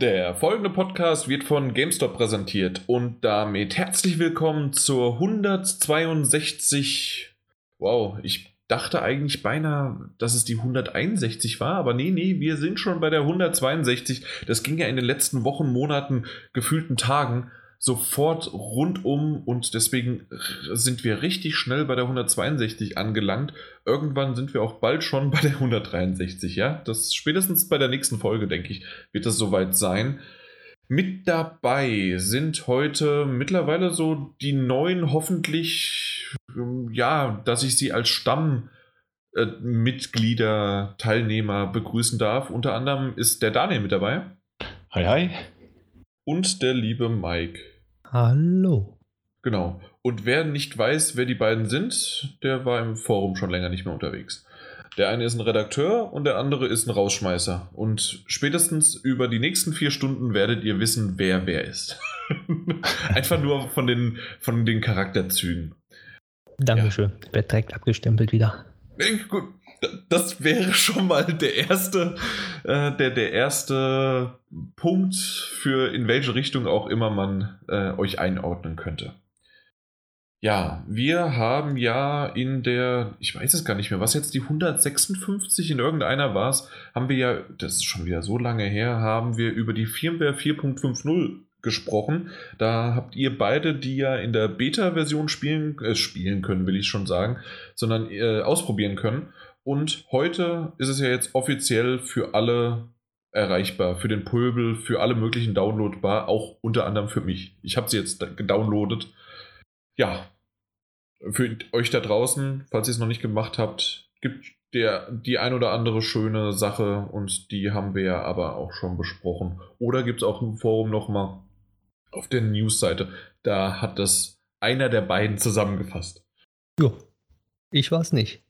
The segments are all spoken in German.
Der folgende Podcast wird von GameStop präsentiert und damit herzlich willkommen zur 162. Wow, ich dachte eigentlich beinahe, dass es die 161 war, aber nee, nee, wir sind schon bei der 162. Das ging ja in den letzten Wochen, Monaten, gefühlten Tagen sofort rundum und deswegen sind wir richtig schnell bei der 162 angelangt. Irgendwann sind wir auch bald schon bei der 163, ja? Das spätestens bei der nächsten Folge, denke ich, wird das soweit sein. Mit dabei sind heute mittlerweile so die neuen, hoffentlich, ja, dass ich sie als Stammmitglieder, Teilnehmer begrüßen darf. Unter anderem ist der Daniel mit dabei. Hi, hi und der liebe Mike. Hallo. Genau. Und wer nicht weiß, wer die beiden sind, der war im Forum schon länger nicht mehr unterwegs. Der eine ist ein Redakteur und der andere ist ein Rausschmeißer. Und spätestens über die nächsten vier Stunden werdet ihr wissen, wer wer ist. Einfach nur von den, von den Charakterzügen. Dankeschön. Ja. Wird direkt abgestempelt wieder. Gut, das wäre schon mal der erste, äh, der, der erste Punkt für in welche Richtung auch immer man äh, euch einordnen könnte. Ja, wir haben ja in der, ich weiß es gar nicht mehr, was jetzt die 156 in irgendeiner war haben wir ja, das ist schon wieder so lange her, haben wir über die Firmware 4.50 gesprochen. Da habt ihr beide, die ja in der Beta-Version spielen, äh, spielen können, will ich schon sagen, sondern äh, ausprobieren können. Und heute ist es ja jetzt offiziell für alle erreichbar, für den Pöbel, für alle möglichen downloadbar, auch unter anderem für mich. Ich habe sie jetzt gedownloadet. Ja, für euch da draußen, falls ihr es noch nicht gemacht habt, gibt der die ein oder andere schöne Sache und die haben wir ja aber auch schon besprochen. Oder gibt es auch im Forum nochmal auf der News-Seite, da hat das einer der beiden zusammengefasst. Jo, ich war es nicht.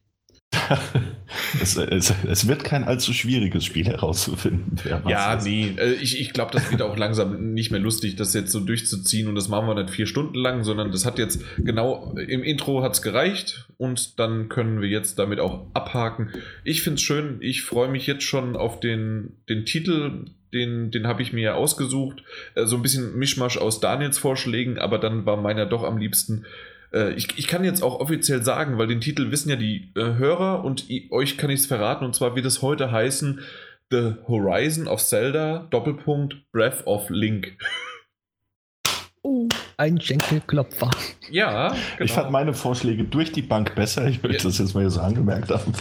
Es, es, es, wird kein allzu schwieriges Spiel herauszufinden. Ja, nee, äh, ich, ich glaube, das wird auch langsam nicht mehr lustig, das jetzt so durchzuziehen und das machen wir nicht vier Stunden lang, sondern das hat jetzt genau im Intro hat es gereicht und dann können wir jetzt damit auch abhaken. Ich finde es schön, ich freue mich jetzt schon auf den, den Titel, den, den habe ich mir ja ausgesucht. Äh, so ein bisschen Mischmasch aus Daniels Vorschlägen, aber dann war meiner doch am liebsten äh, ich, ich kann jetzt auch offiziell sagen, weil den Titel wissen ja die äh, Hörer und euch kann ich es verraten. Und zwar wird es heute heißen The Horizon of Zelda, Doppelpunkt, Breath of Link. Oh, ein Schenkelklopfer. Ja, genau. Ich fand meine Vorschläge durch die Bank besser. Ich will ja. das jetzt mal hier so angemerkt haben.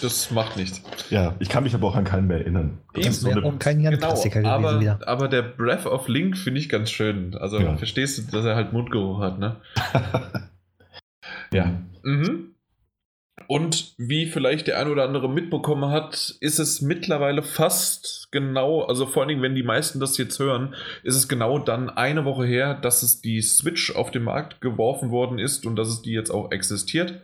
Das macht nichts. Ja, ich kann mich aber auch an keinen mehr erinnern. Das ist so eine... auch kein genau, aber, wieder. aber der Breath of Link finde ich ganz schön. Also ja. verstehst du, dass er halt Mundgeruch hat, ne? Ja. Mhm. Und wie vielleicht der ein oder andere mitbekommen hat, ist es mittlerweile fast genau, also vor allen Dingen, wenn die meisten das jetzt hören, ist es genau dann eine Woche her, dass es die Switch auf den Markt geworfen worden ist und dass es die jetzt auch existiert.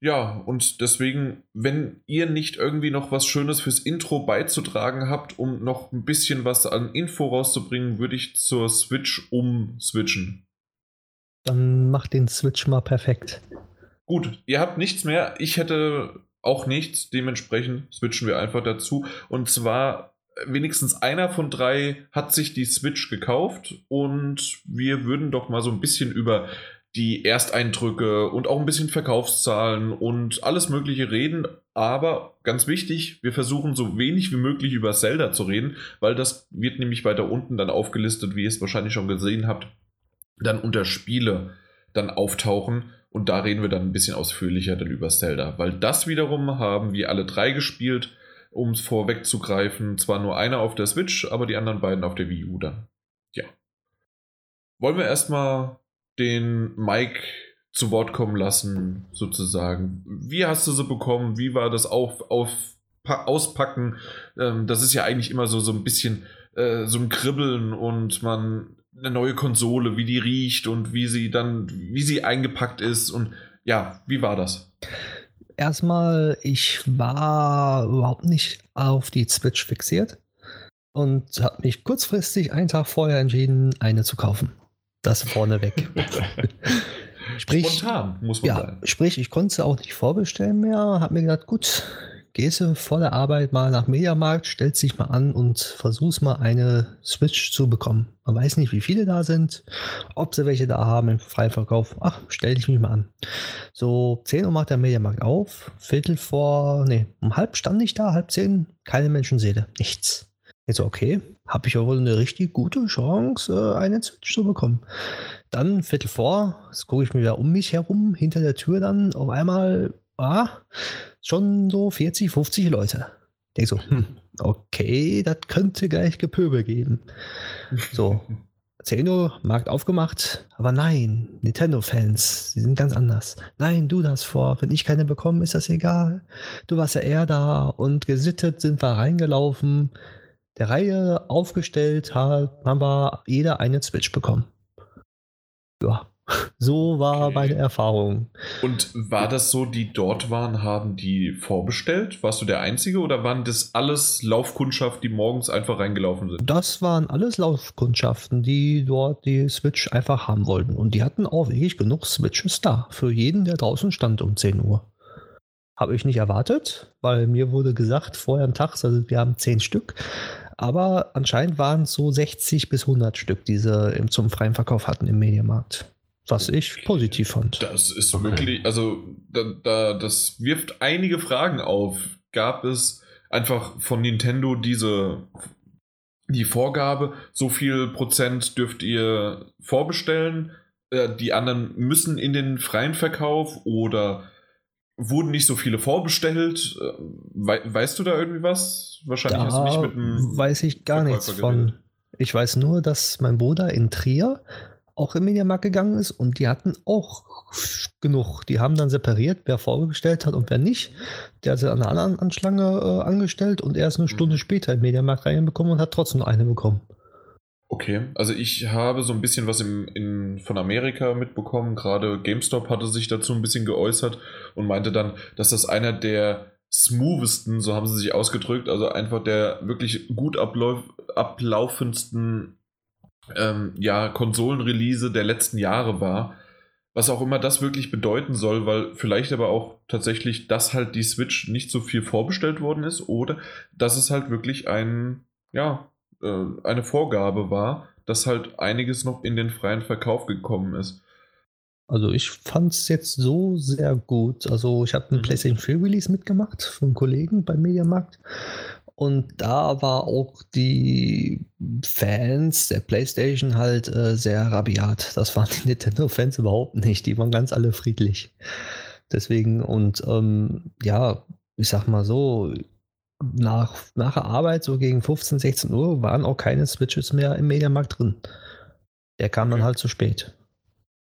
Ja, und deswegen, wenn ihr nicht irgendwie noch was Schönes fürs Intro beizutragen habt, um noch ein bisschen was an Info rauszubringen, würde ich zur Switch umswitchen. Dann mach den Switch mal perfekt. Gut, ihr habt nichts mehr. Ich hätte auch nichts. Dementsprechend switchen wir einfach dazu. Und zwar wenigstens einer von drei hat sich die Switch gekauft und wir würden doch mal so ein bisschen über die Ersteindrücke und auch ein bisschen Verkaufszahlen und alles Mögliche reden. Aber ganz wichtig, wir versuchen so wenig wie möglich über Zelda zu reden, weil das wird nämlich weiter unten dann aufgelistet, wie ihr es wahrscheinlich schon gesehen habt dann unter Spiele dann auftauchen. Und da reden wir dann ein bisschen ausführlicher dann über Zelda. Weil das wiederum haben wir alle drei gespielt, um es vorwegzugreifen. Zwar nur einer auf der Switch, aber die anderen beiden auf der Wii U dann. Ja. Wollen wir erstmal den Mike zu Wort kommen lassen, sozusagen. Wie hast du sie bekommen? Wie war das auf, auf, Auspacken? Ähm, das ist ja eigentlich immer so, so ein bisschen äh, so ein Kribbeln und man eine neue Konsole, wie die riecht und wie sie dann, wie sie eingepackt ist und ja, wie war das? Erstmal, ich war überhaupt nicht auf die Switch fixiert und habe mich kurzfristig einen Tag vorher entschieden, eine zu kaufen. Das vorneweg. sprich, Spontan, muss man ja, sagen. Sprich, ich konnte sie auch nicht vorbestellen mehr. Habe mir gedacht, gut, gehst du vor der Arbeit mal nach Mediamarkt, stellst dich mal an und versuchst mal eine Switch zu bekommen. Man weiß nicht, wie viele da sind, ob sie welche da haben im Freiverkauf. Ach, stell dich mich mal an. So, 10 Uhr macht der Mediamarkt auf, Viertel vor, nee, um halb stand ich da, halb zehn, keine Menschenseele, nichts. Jetzt okay, habe ich ja wohl eine richtig gute Chance, äh, eine Switch zu bekommen. Dann Viertel vor, jetzt gucke ich mir wieder um mich herum, hinter der Tür dann auf einmal, ah, schon so 40, 50 Leute. Denk so, hm, okay, das könnte gleich Gepöbel geben. So, 10 Uhr, Markt aufgemacht, aber nein, Nintendo-Fans, die sind ganz anders. Nein, du das vor, wenn ich keine bekomme, ist das egal. Du warst ja eher da und gesittet sind wir reingelaufen, der Reihe aufgestellt, haben wir jeder eine Switch bekommen. Ja, so war Okay. meine Erfahrung. Und war das so, die dort waren, haben die vorbestellt? Warst du der Einzige oder waren das alles Laufkundschaft, die morgens einfach reingelaufen sind? Das waren alles Laufkundschaften, die dort die Switch einfach haben wollten. Und die hatten auch wirklich genug Switches da. Für jeden, der draußen stand um 10 Uhr. Habe ich nicht erwartet, weil mir wurde gesagt, vorher am Tag, also wir haben 10 Stück. Aber anscheinend waren es so 60 bis 100 Stück, die sie zum freien Verkauf hatten im Mediamarkt. Was ich positiv fand. Das ist Okay. wirklich, also da, da, das wirft einige Fragen auf. Gab es einfach von Nintendo diese die Vorgabe, so viel Prozent dürft ihr vorbestellen, äh, die anderen müssen in den freien Verkauf oder wurden nicht so viele vorbestellt? Äh, wei weißt du da irgendwie was? Wahrscheinlich hast du nicht mit einem weiß ich gar nichts Verkäufer von. geredet. Ich weiß nur, dass mein Bruder in Trier auch im Mediamarkt gegangen ist und die hatten auch genug. Die haben dann separiert, wer vorbestellt hat und wer nicht. Der hat sie an einer anderen Anschlange äh, angestellt und er ist eine Mhm. Stunde später im Mediamarkt reinbekommen und hat trotzdem eine bekommen. Okay, also ich habe so ein bisschen was im, in, von Amerika mitbekommen. Gerade GameStop hatte sich dazu ein bisschen geäußert und meinte dann, dass das einer der smoothesten, so haben sie sich ausgedrückt, also einfach der wirklich gut ablauf, ablaufendsten ähm, ja, Konsolenrelease der letzten Jahre war. Was auch immer das wirklich bedeuten soll, weil vielleicht aber auch tatsächlich, dass halt die Switch nicht so viel vorbestellt worden ist oder dass es halt wirklich ein, ja, äh, eine Vorgabe war, dass halt einiges noch in den freien Verkauf gekommen ist. Also ich fand es jetzt so sehr gut. Also ich habe einen Mhm. PlayStation 4 Release mitgemacht von Kollegen beim Mediamarkt. Und da war auch die Fans der PlayStation halt äh, sehr rabiat. Das waren die Nintendo-Fans überhaupt nicht. Die waren ganz alle friedlich. Deswegen und ähm, ja, ich sag mal so, nach, nach der Arbeit, so gegen 15, 16 Uhr, waren auch keine Switches mehr im Mediamarkt drin. Der kam dann halt zu spät.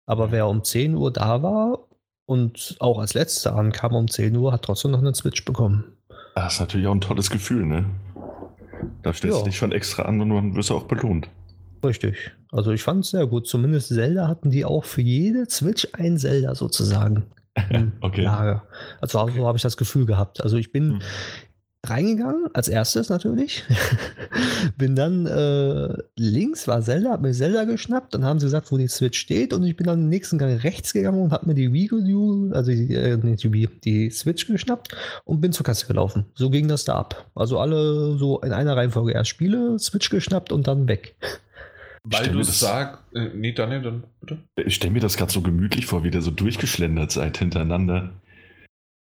Aber wer um 10 Uhr da war und auch als letzter ankam um 10 Uhr, hat trotzdem noch eine Switch bekommen. Das ist natürlich auch ein tolles Gefühl, ne? Da stellst Ja. du dich schon extra an und dann wirst du auch belohnt. Richtig. Also ich fand es sehr gut. Zumindest Zelda hatten die auch für jede Switch ein Zelda sozusagen. im Okay. Lager. Also so habe ich das Gefühl gehabt. Also ich bin Hm. Reingegangen, als erstes natürlich. bin dann äh, links war Zelda, hab mir Zelda geschnappt, dann haben sie gesagt, wo die Switch steht und ich bin dann im nächsten Gang rechts gegangen und hab mir die Wii U, also die, äh, nicht die, Wii, die Switch geschnappt und bin zur Kasse gelaufen. So ging das da ab. Also alle so in einer Reihenfolge erst Spiele, Switch geschnappt und dann weg. Weil du das- sagst, äh, nee, Daniel, dann bitte. Ich stelle mir das gerade so gemütlich vor, wie der so durchgeschlendert seid hintereinander.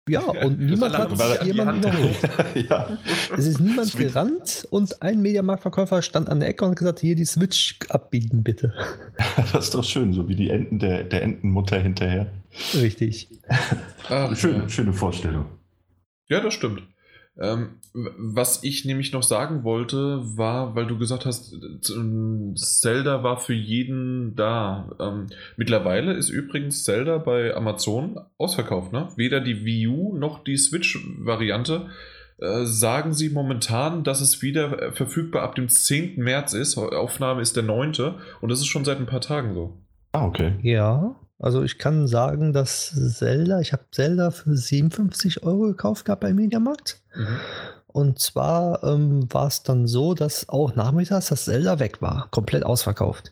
Ja, und niemand hat jemanden Hand. überholt. ja. Es ist niemand Sweet. gerannt und ein Mediamarktverkäufer stand an der Ecke und hat gesagt, hier die Switch abbiegen, bitte. Das ist doch schön, so wie die Enten der, der Entenmutter hinterher. Richtig. Ach, Schön, schöne Vorstellung. Ja, das stimmt. Ähm, was ich nämlich noch sagen wollte, war, weil du gesagt hast, äh, Zelda war für jeden da. Ähm, mittlerweile ist übrigens Zelda bei Amazon ausverkauft. Ne? Weder die Wii U noch die Switch-Variante äh, sagen sie momentan, dass es wieder äh, verfügbar ab dem 10. März ist. Aufnahme ist der 9. Und das ist schon seit ein paar Tagen so. Ah, okay. Ja, also ich kann sagen, dass Zelda, ich habe Zelda für 57 Euro gekauft gehabt beim Mediamarkt. Mhm. Und zwar ähm, war es dann so, dass auch nachmittags das Zelda weg war, komplett ausverkauft.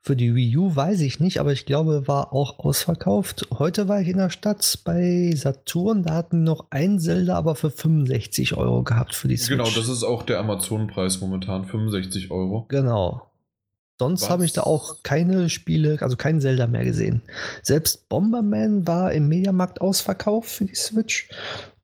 Für die Wii U weiß ich nicht, aber ich glaube, war auch ausverkauft. Heute war ich in der Stadt bei Saturn, da hatten noch ein Zelda, aber für 65 Euro gehabt für die Switch. Genau, das ist auch der Amazon-Preis momentan, 65 Euro. Genau. Sonst habe ich da auch keine Spiele, also kein Zelda mehr gesehen. Selbst Bomberman war im Mediamarkt ausverkauft für die Switch.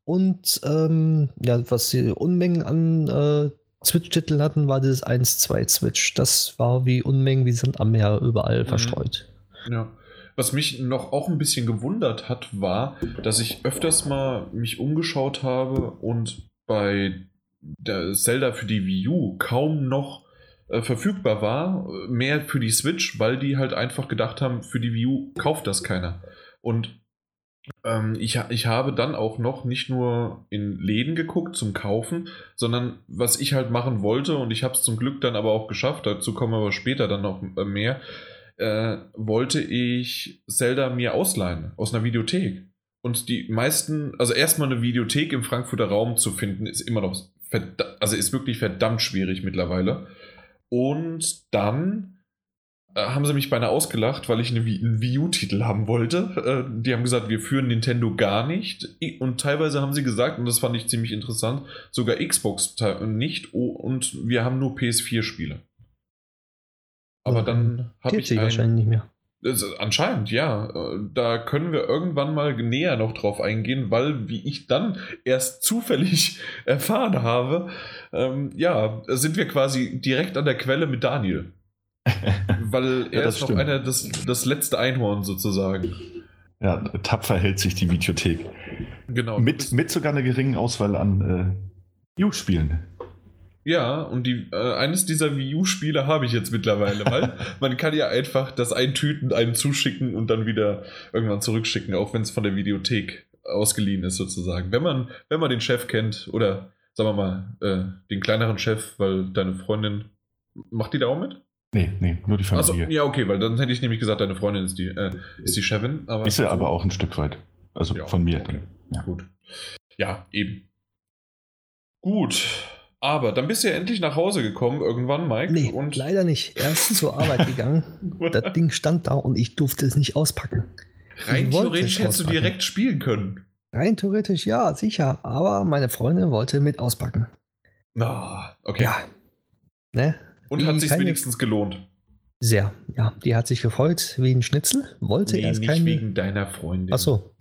Und ähm, ja, was die Unmengen an äh, Switch-Titeln hatten, war dieses 1-2 Switch. Das war wie Unmengen wie Sand am Meer überall Mhm. verstreut. Ja. Was mich noch auch ein bisschen gewundert hat, war, dass ich öfters mal mich umgeschaut habe und bei der Zelda für die Wii U kaum noch äh, verfügbar war, mehr für die Switch, weil die halt einfach gedacht haben, für die Wii U kauft das keiner. Und ähm, ich, ich habe dann auch noch nicht nur in Läden geguckt zum Kaufen, sondern was ich halt machen wollte, und ich habe es zum Glück dann aber auch geschafft, dazu kommen wir aber später dann noch äh, mehr, äh, wollte ich Zelda mir ausleihen aus einer Videothek. Und die meisten, also erstmal eine Videothek im Frankfurter Raum zu finden, ist immer noch, also ist wirklich verdammt schwierig mittlerweile. Und dann äh, haben sie mich beinahe ausgelacht, weil ich eine, einen Wii U-Titel haben wollte. Äh, die haben gesagt, wir führen Nintendo gar nicht. Und teilweise haben sie gesagt, und das fand ich ziemlich interessant, sogar Xbox nicht. Oh, und wir haben nur PS4-Spiele. Aber dann habe ich ein, wahrscheinlich nicht mehr. Anscheinend, ja. Äh, Da können wir irgendwann mal näher noch drauf eingehen, weil, wie ich dann erst zufällig erfahren habe, ähm, ja, sind wir quasi direkt an der Quelle mit Daniel. Weil er Ja, das ist noch einer, das, das letzte Einhorn sozusagen. Ja, tapfer hält sich die Videothek. Genau. Mit, mit sogar einer geringen Auswahl an äh, U-Spielen. Ja, und die, äh, eines dieser Wii U-Spiele habe ich jetzt mittlerweile, weil man kann ja einfach das eintüten, einen zuschicken und dann wieder irgendwann zurückschicken, auch wenn es von der Videothek ausgeliehen ist sozusagen. Wenn man, wenn man den Chef kennt oder sagen wir mal äh, den kleineren Chef, weil deine Freundin macht die da auch mit? Nee, nee, nur die Also Familie. ja, okay, weil dann hätte ich nämlich gesagt, deine Freundin ist die, äh, ist die Chefin. Aber Ist ja aber auch ein Stück weit. Also Ja, von mir. okay. dann. Ja. Gut. Ja, eben. Gut. Aber dann bist du ja endlich nach Hause gekommen, irgendwann, Mike. Nee, und leider nicht. Erst zur Arbeit gegangen. Das Ding stand da und ich durfte es nicht auspacken. rein Ich theoretisch es hättest du direkt spielen können. Rein theoretisch ja, sicher. Aber meine Freundin wollte mit auspacken. Ah, okay. Ja. Ne? und hat sich wenigstens gelohnt. Sehr. Ja, die hat sich gefreut wie ein Schnitzel. Wollte Nee, erst nicht keine. wegen deiner Freundin. Ach so.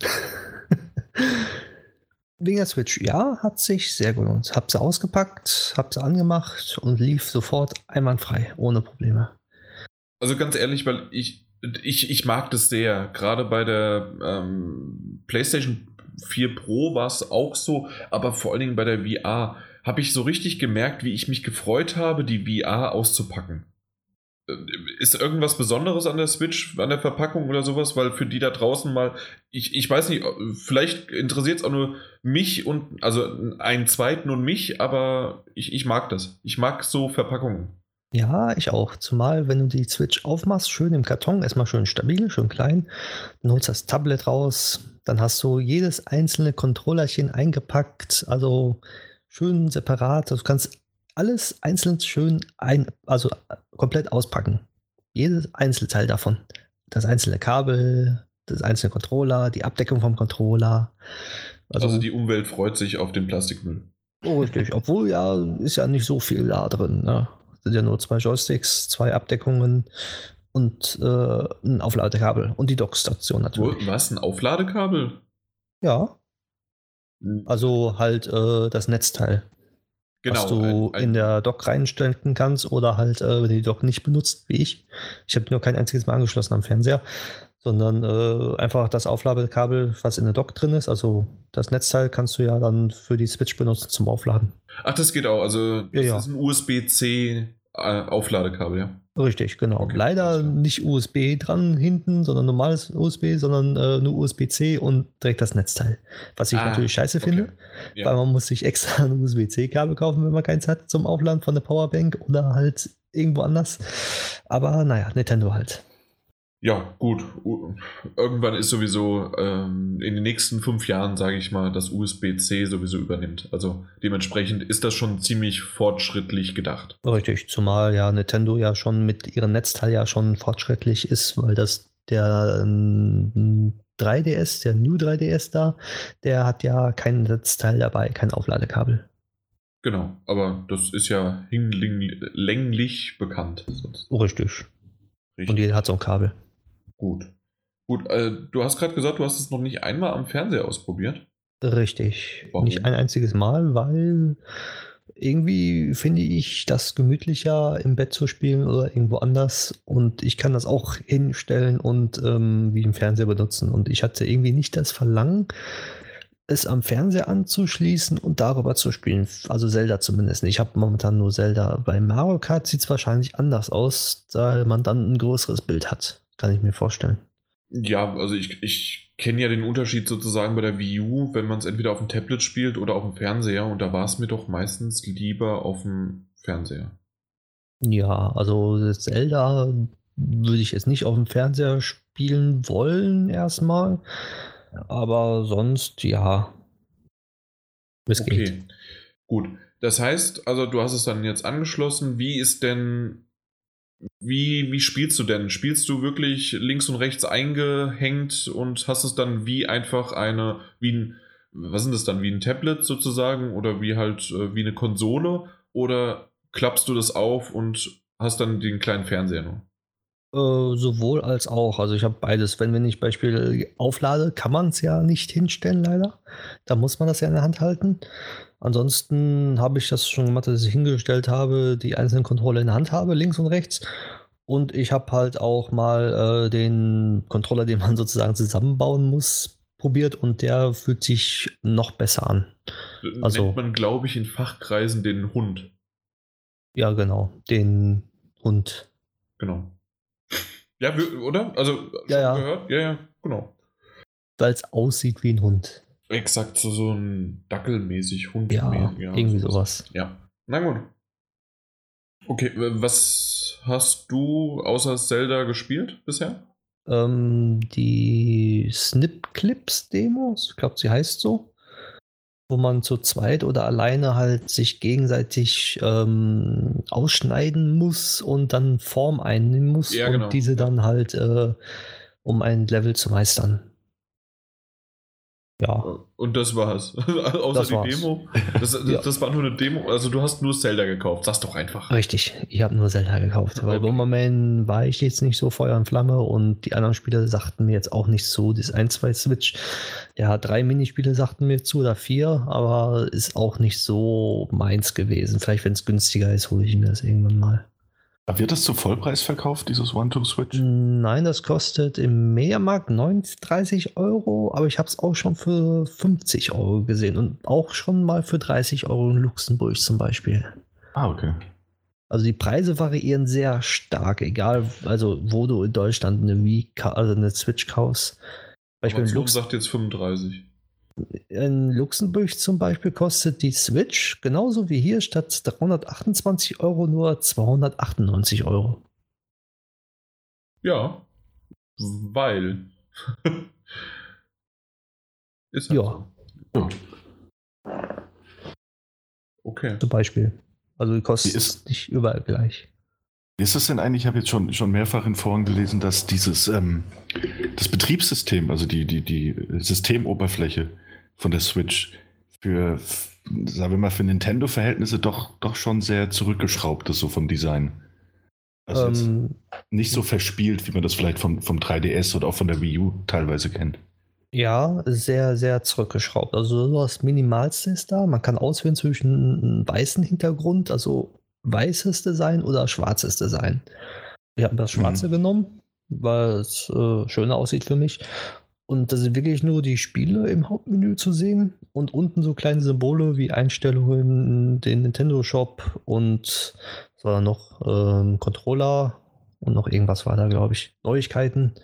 Wegen Switch, ja, hat sich sehr gelohnt. Hab sie ausgepackt, hab sie angemacht und lief sofort einwandfrei, ohne Probleme. Also ganz ehrlich, weil ich, ich, ich mag das sehr. Gerade bei der ähm, PlayStation 4 Pro war es auch so, aber vor allen Dingen bei der VR habe ich so richtig gemerkt, wie ich mich gefreut habe, die VR auszupacken. Ist irgendwas Besonderes an der Switch, an der Verpackung oder sowas? Weil für die da draußen mal, ich, ich weiß nicht, vielleicht interessiert es auch nur mich und, also einen zweiten und mich, aber ich, ich mag das. Ich mag so Verpackungen. Ja, ich auch. Zumal, wenn du die Switch aufmachst, schön im Karton, erstmal schön stabil, schön klein, dann holst das Tablet raus, dann hast du jedes einzelne Controllerchen eingepackt, also schön separat. Also du kannst alles einzeln schön ein, also komplett auspacken. Jedes Einzelteil davon. Das einzelne Kabel, das einzelne Controller, die Abdeckung vom Controller. Also, die Umwelt freut sich auf den Plastikmüll. Oh, richtig. Obwohl ja, ist ja nicht so viel da drin. Ne? Sind ja nur zwei Joysticks, zwei Abdeckungen und äh, ein Aufladekabel und die Dockstation natürlich. was? Ein Aufladekabel? Ja, also halt äh, das Netzteil, was du Genau, ein, ein, in der Dock reinstellen kannst oder halt, äh, wenn du die Dock nicht benutzt, wie ich. Ich habe nur kein einziges Mal angeschlossen am Fernseher, sondern äh, einfach das Aufladekabel, was in der Dock drin ist. Also das Netzteil kannst du ja dann für die Switch benutzen zum Aufladen. Ach, das geht auch. Also, das Ja, ja. ist ein USB-C Aufladekabel, ja. Richtig, genau. Okay, Leider nicht USB dran hinten, sondern normales USB, sondern äh, nur USB-C und direkt das Netzteil. Was ich Ah, natürlich scheiße okay. finde, Ja. weil man muss sich extra ein USB-C-Kabel kaufen, wenn man keins hat zum Aufladen von der Powerbank oder halt irgendwo anders. Aber naja, Nintendo halt. Ja, gut. Irgendwann ist sowieso ähm, in den nächsten fünf Jahren, sage ich mal, dass USB-C sowieso übernimmt. Also dementsprechend ist das schon ziemlich fortschrittlich gedacht. Richtig, zumal ja Nintendo ja schon mit ihrem Netzteil ja schon fortschrittlich ist, weil das der ähm, 3DS, der New 3DS da, der hat ja kein Netzteil dabei, kein Aufladekabel. Genau, aber das ist ja hinlänglich bekannt. Richtig. Richtig. Und jeder hat so ein Kabel. Gut. Gut, äh, du hast gerade gesagt, du hast es noch nicht einmal am Fernseher ausprobiert. Richtig. Warum? Nicht ein einziges Mal, weil irgendwie finde ich das gemütlicher im Bett zu spielen oder irgendwo anders und ich kann das auch hinstellen und ähm, wie im Fernseher benutzen und ich hatte irgendwie nicht das Verlangen, es am Fernseher anzuschließen und darüber zu spielen. Also Zelda zumindest. Ich habe momentan nur Zelda. Bei Mario Kart sieht es wahrscheinlich anders aus, da man dann ein größeres Bild hat. Kann ich mir vorstellen. Ja, also ich, ich kenne ja den Unterschied sozusagen bei der Wii U, wenn man es entweder auf dem Tablet spielt oder auf dem Fernseher. Und da war es mir doch meistens lieber auf dem Fernseher. Ja, also Zelda würde ich jetzt nicht auf dem Fernseher spielen wollen erstmal. Aber sonst, ja. Es okay. Geht. Gut. Das heißt, also du hast es dann jetzt angeschlossen. Wie ist denn, wie, wie spielst du denn? Spielst du wirklich links und rechts eingehängt und hast es dann wie einfach eine, wie ein, was sind das dann, wie ein Tablet sozusagen oder wie halt, äh, wie eine Konsole? Oder klappst du das auf und hast dann den kleinen Fernseher noch? Äh, sowohl als auch. Also ich habe beides. Wenn, wenn ich Beispiel auflade, kann man es ja nicht hinstellen, leider. Da muss man das ja in der Hand halten. Ansonsten habe ich das schon gemacht, dass ich hingestellt habe, die einzelnen Controller in der Hand habe, links und rechts. Und ich habe halt auch mal äh, den Controller, den man sozusagen zusammenbauen muss, probiert und der fühlt sich noch besser an. Also, Nennt man, glaube ich, in Fachkreisen den Hund. Ja, genau, den Hund. Genau. Ja, oder? Also, ja, ja. gehört? Ja, ja, genau. Weil es aussieht wie ein Hund. Exakt, so, so ein Dackelmäßig Hund. Ja, ja, irgendwie sowas. Ja. Na gut. Okay, was hast du außer Zelda gespielt bisher? Ähm, die Snip Clips Demos, ich glaube, sie heißt so wo man zu zweit oder alleine halt sich gegenseitig ähm, ausschneiden muss und dann Form einnehmen muss ja, und genau. diese dann halt, äh, um ein Level zu meistern. Ja. Und das war's. Außer das die war's. Demo. Das, das, ja. das, war nur eine Demo. Also du hast nur Zelda gekauft. Sag's doch einfach. Richtig, ich habe nur Zelda gekauft. Weil Bomberman war ich jetzt nicht so Feuer und Flamme und die anderen Spiele sagten mir jetzt auch nicht so. Das 1, 2 Switch. Ja, drei Minispiele sagten mir zu oder vier, aber ist auch nicht so meins gewesen. Vielleicht, wenn es günstiger ist, hole ich mir das irgendwann mal. Wird das zu Vollpreis verkauft, dieses One-Two-Switch? Nein, das kostet im Mediamarkt 39 Euro, aber ich habe es auch schon für 50 Euro gesehen und auch schon mal für 30 Euro in Luxemburg zum Beispiel. Ah, okay. Also die Preise variieren sehr stark, egal, also wo du in Deutschland eine Wii, also eine Switch kaufst. Beispiel Lux sagt jetzt 35 in Luxemburg zum Beispiel kostet die Switch genauso wie hier statt 328 Euro nur 298 Euro. Ja, weil. Ist halt ja. So. Okay. Zum Beispiel. Also die kostet ist, nicht überall gleich. Ist das denn eigentlich? Ich habe jetzt schon, schon mehrfach in Foren gelesen, dass dieses ähm, das Betriebssystem, also die, die, die Systemoberfläche, von der Switch für, sagen wir mal, für Nintendo-Verhältnisse doch, doch schon sehr zurückgeschraubt ist, so vom Design. Also ähm, nicht so verspielt, wie man das vielleicht vom, vom 3DS oder auch von der Wii U teilweise kennt. Ja, sehr, sehr zurückgeschraubt. Also so das Minimalste ist da. Man kann auswählen zwischen einem weißen Hintergrund, also weißes Design oder schwarzes Design. Ich habe das schwarze mhm. genommen, weil es äh, schöner aussieht für mich. Und da sind wirklich nur die Spiele im Hauptmenü zu sehen und unten so kleine Symbole wie Einstellungen, den Nintendo Shop und es war noch ähm, Controller und noch irgendwas war da, glaube ich. Neuigkeiten,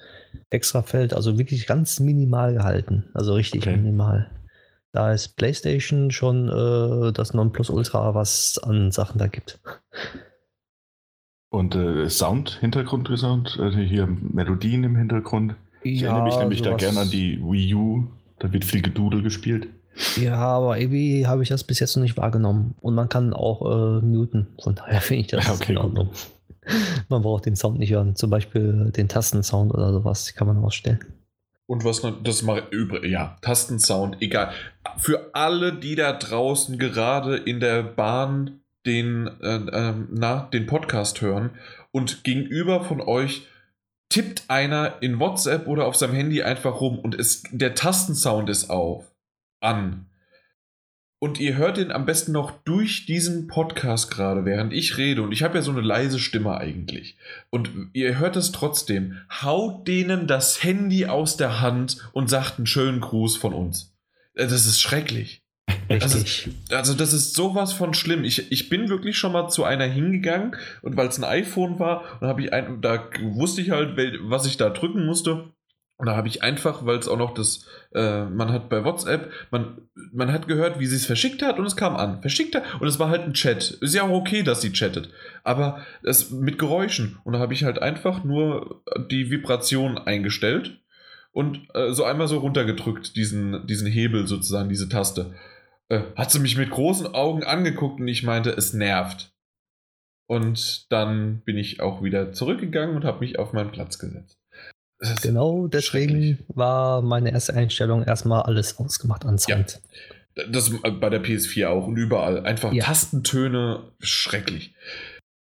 extra Feld, also wirklich ganz minimal gehalten. Also richtig okay. minimal. Da ist PlayStation schon äh, das Nonplusultra, was an Sachen da gibt. Und äh, Sound, Hintergrundsound, also hier Melodien im Hintergrund. Ich erinnere mich nämlich da gerne an die Wii U. Da wird viel Gedudel gespielt. Ja, aber irgendwie habe ich das bis jetzt noch nicht wahrgenommen. Und man kann auch äh, muten. Von daher finde ich das okay, in Ordnung. Man braucht den Sound nicht hören. Zum Beispiel den Tastensound oder sowas kann man ausstellen. Und was das mache übrig, ja, Tastensound, egal. Für alle, die da draußen gerade in der Bahn den, äh, äh, na, den Podcast hören und gegenüber von euch tippt einer in WhatsApp oder auf seinem Handy einfach rum und es, der Tastensound ist auf, an. Und ihr hört ihn am besten noch durch diesen Podcast gerade, während ich rede. Und ich habe ja so eine leise Stimme eigentlich. Und ihr hört es trotzdem. Haut denen das Handy aus der Hand und sagt einen schönen Gruß von uns. Äh, das ist schrecklich. Also, also, das ist sowas von schlimm. Ich, ich bin wirklich schon mal zu einer hingegangen und weil es ein iPhone war, und habe ich ein, da wusste ich halt, was ich da drücken musste. Und da habe ich einfach, weil es auch noch das, äh, man hat bei WhatsApp, man, man hat gehört, wie sie es verschickt hat und es kam an. Verschickt hat und es war halt ein Chat. Ist ja auch okay, dass sie chattet. Aber es mit Geräuschen. Und da habe ich halt einfach nur die Vibration eingestellt und äh, so einmal so runtergedrückt, diesen, diesen Hebel sozusagen, diese Taste äh, hat sie mich mit großen Augen angeguckt und ich meinte, es nervt. Und dann bin ich auch wieder zurückgegangen und habe mich auf meinen Platz gesetzt. Genau deswegen war meine erste Einstellung erstmal alles ausgemacht an Zeit. Ja, das äh, bei der PS4 auch und überall. Einfach ja. Tastentöne schrecklich.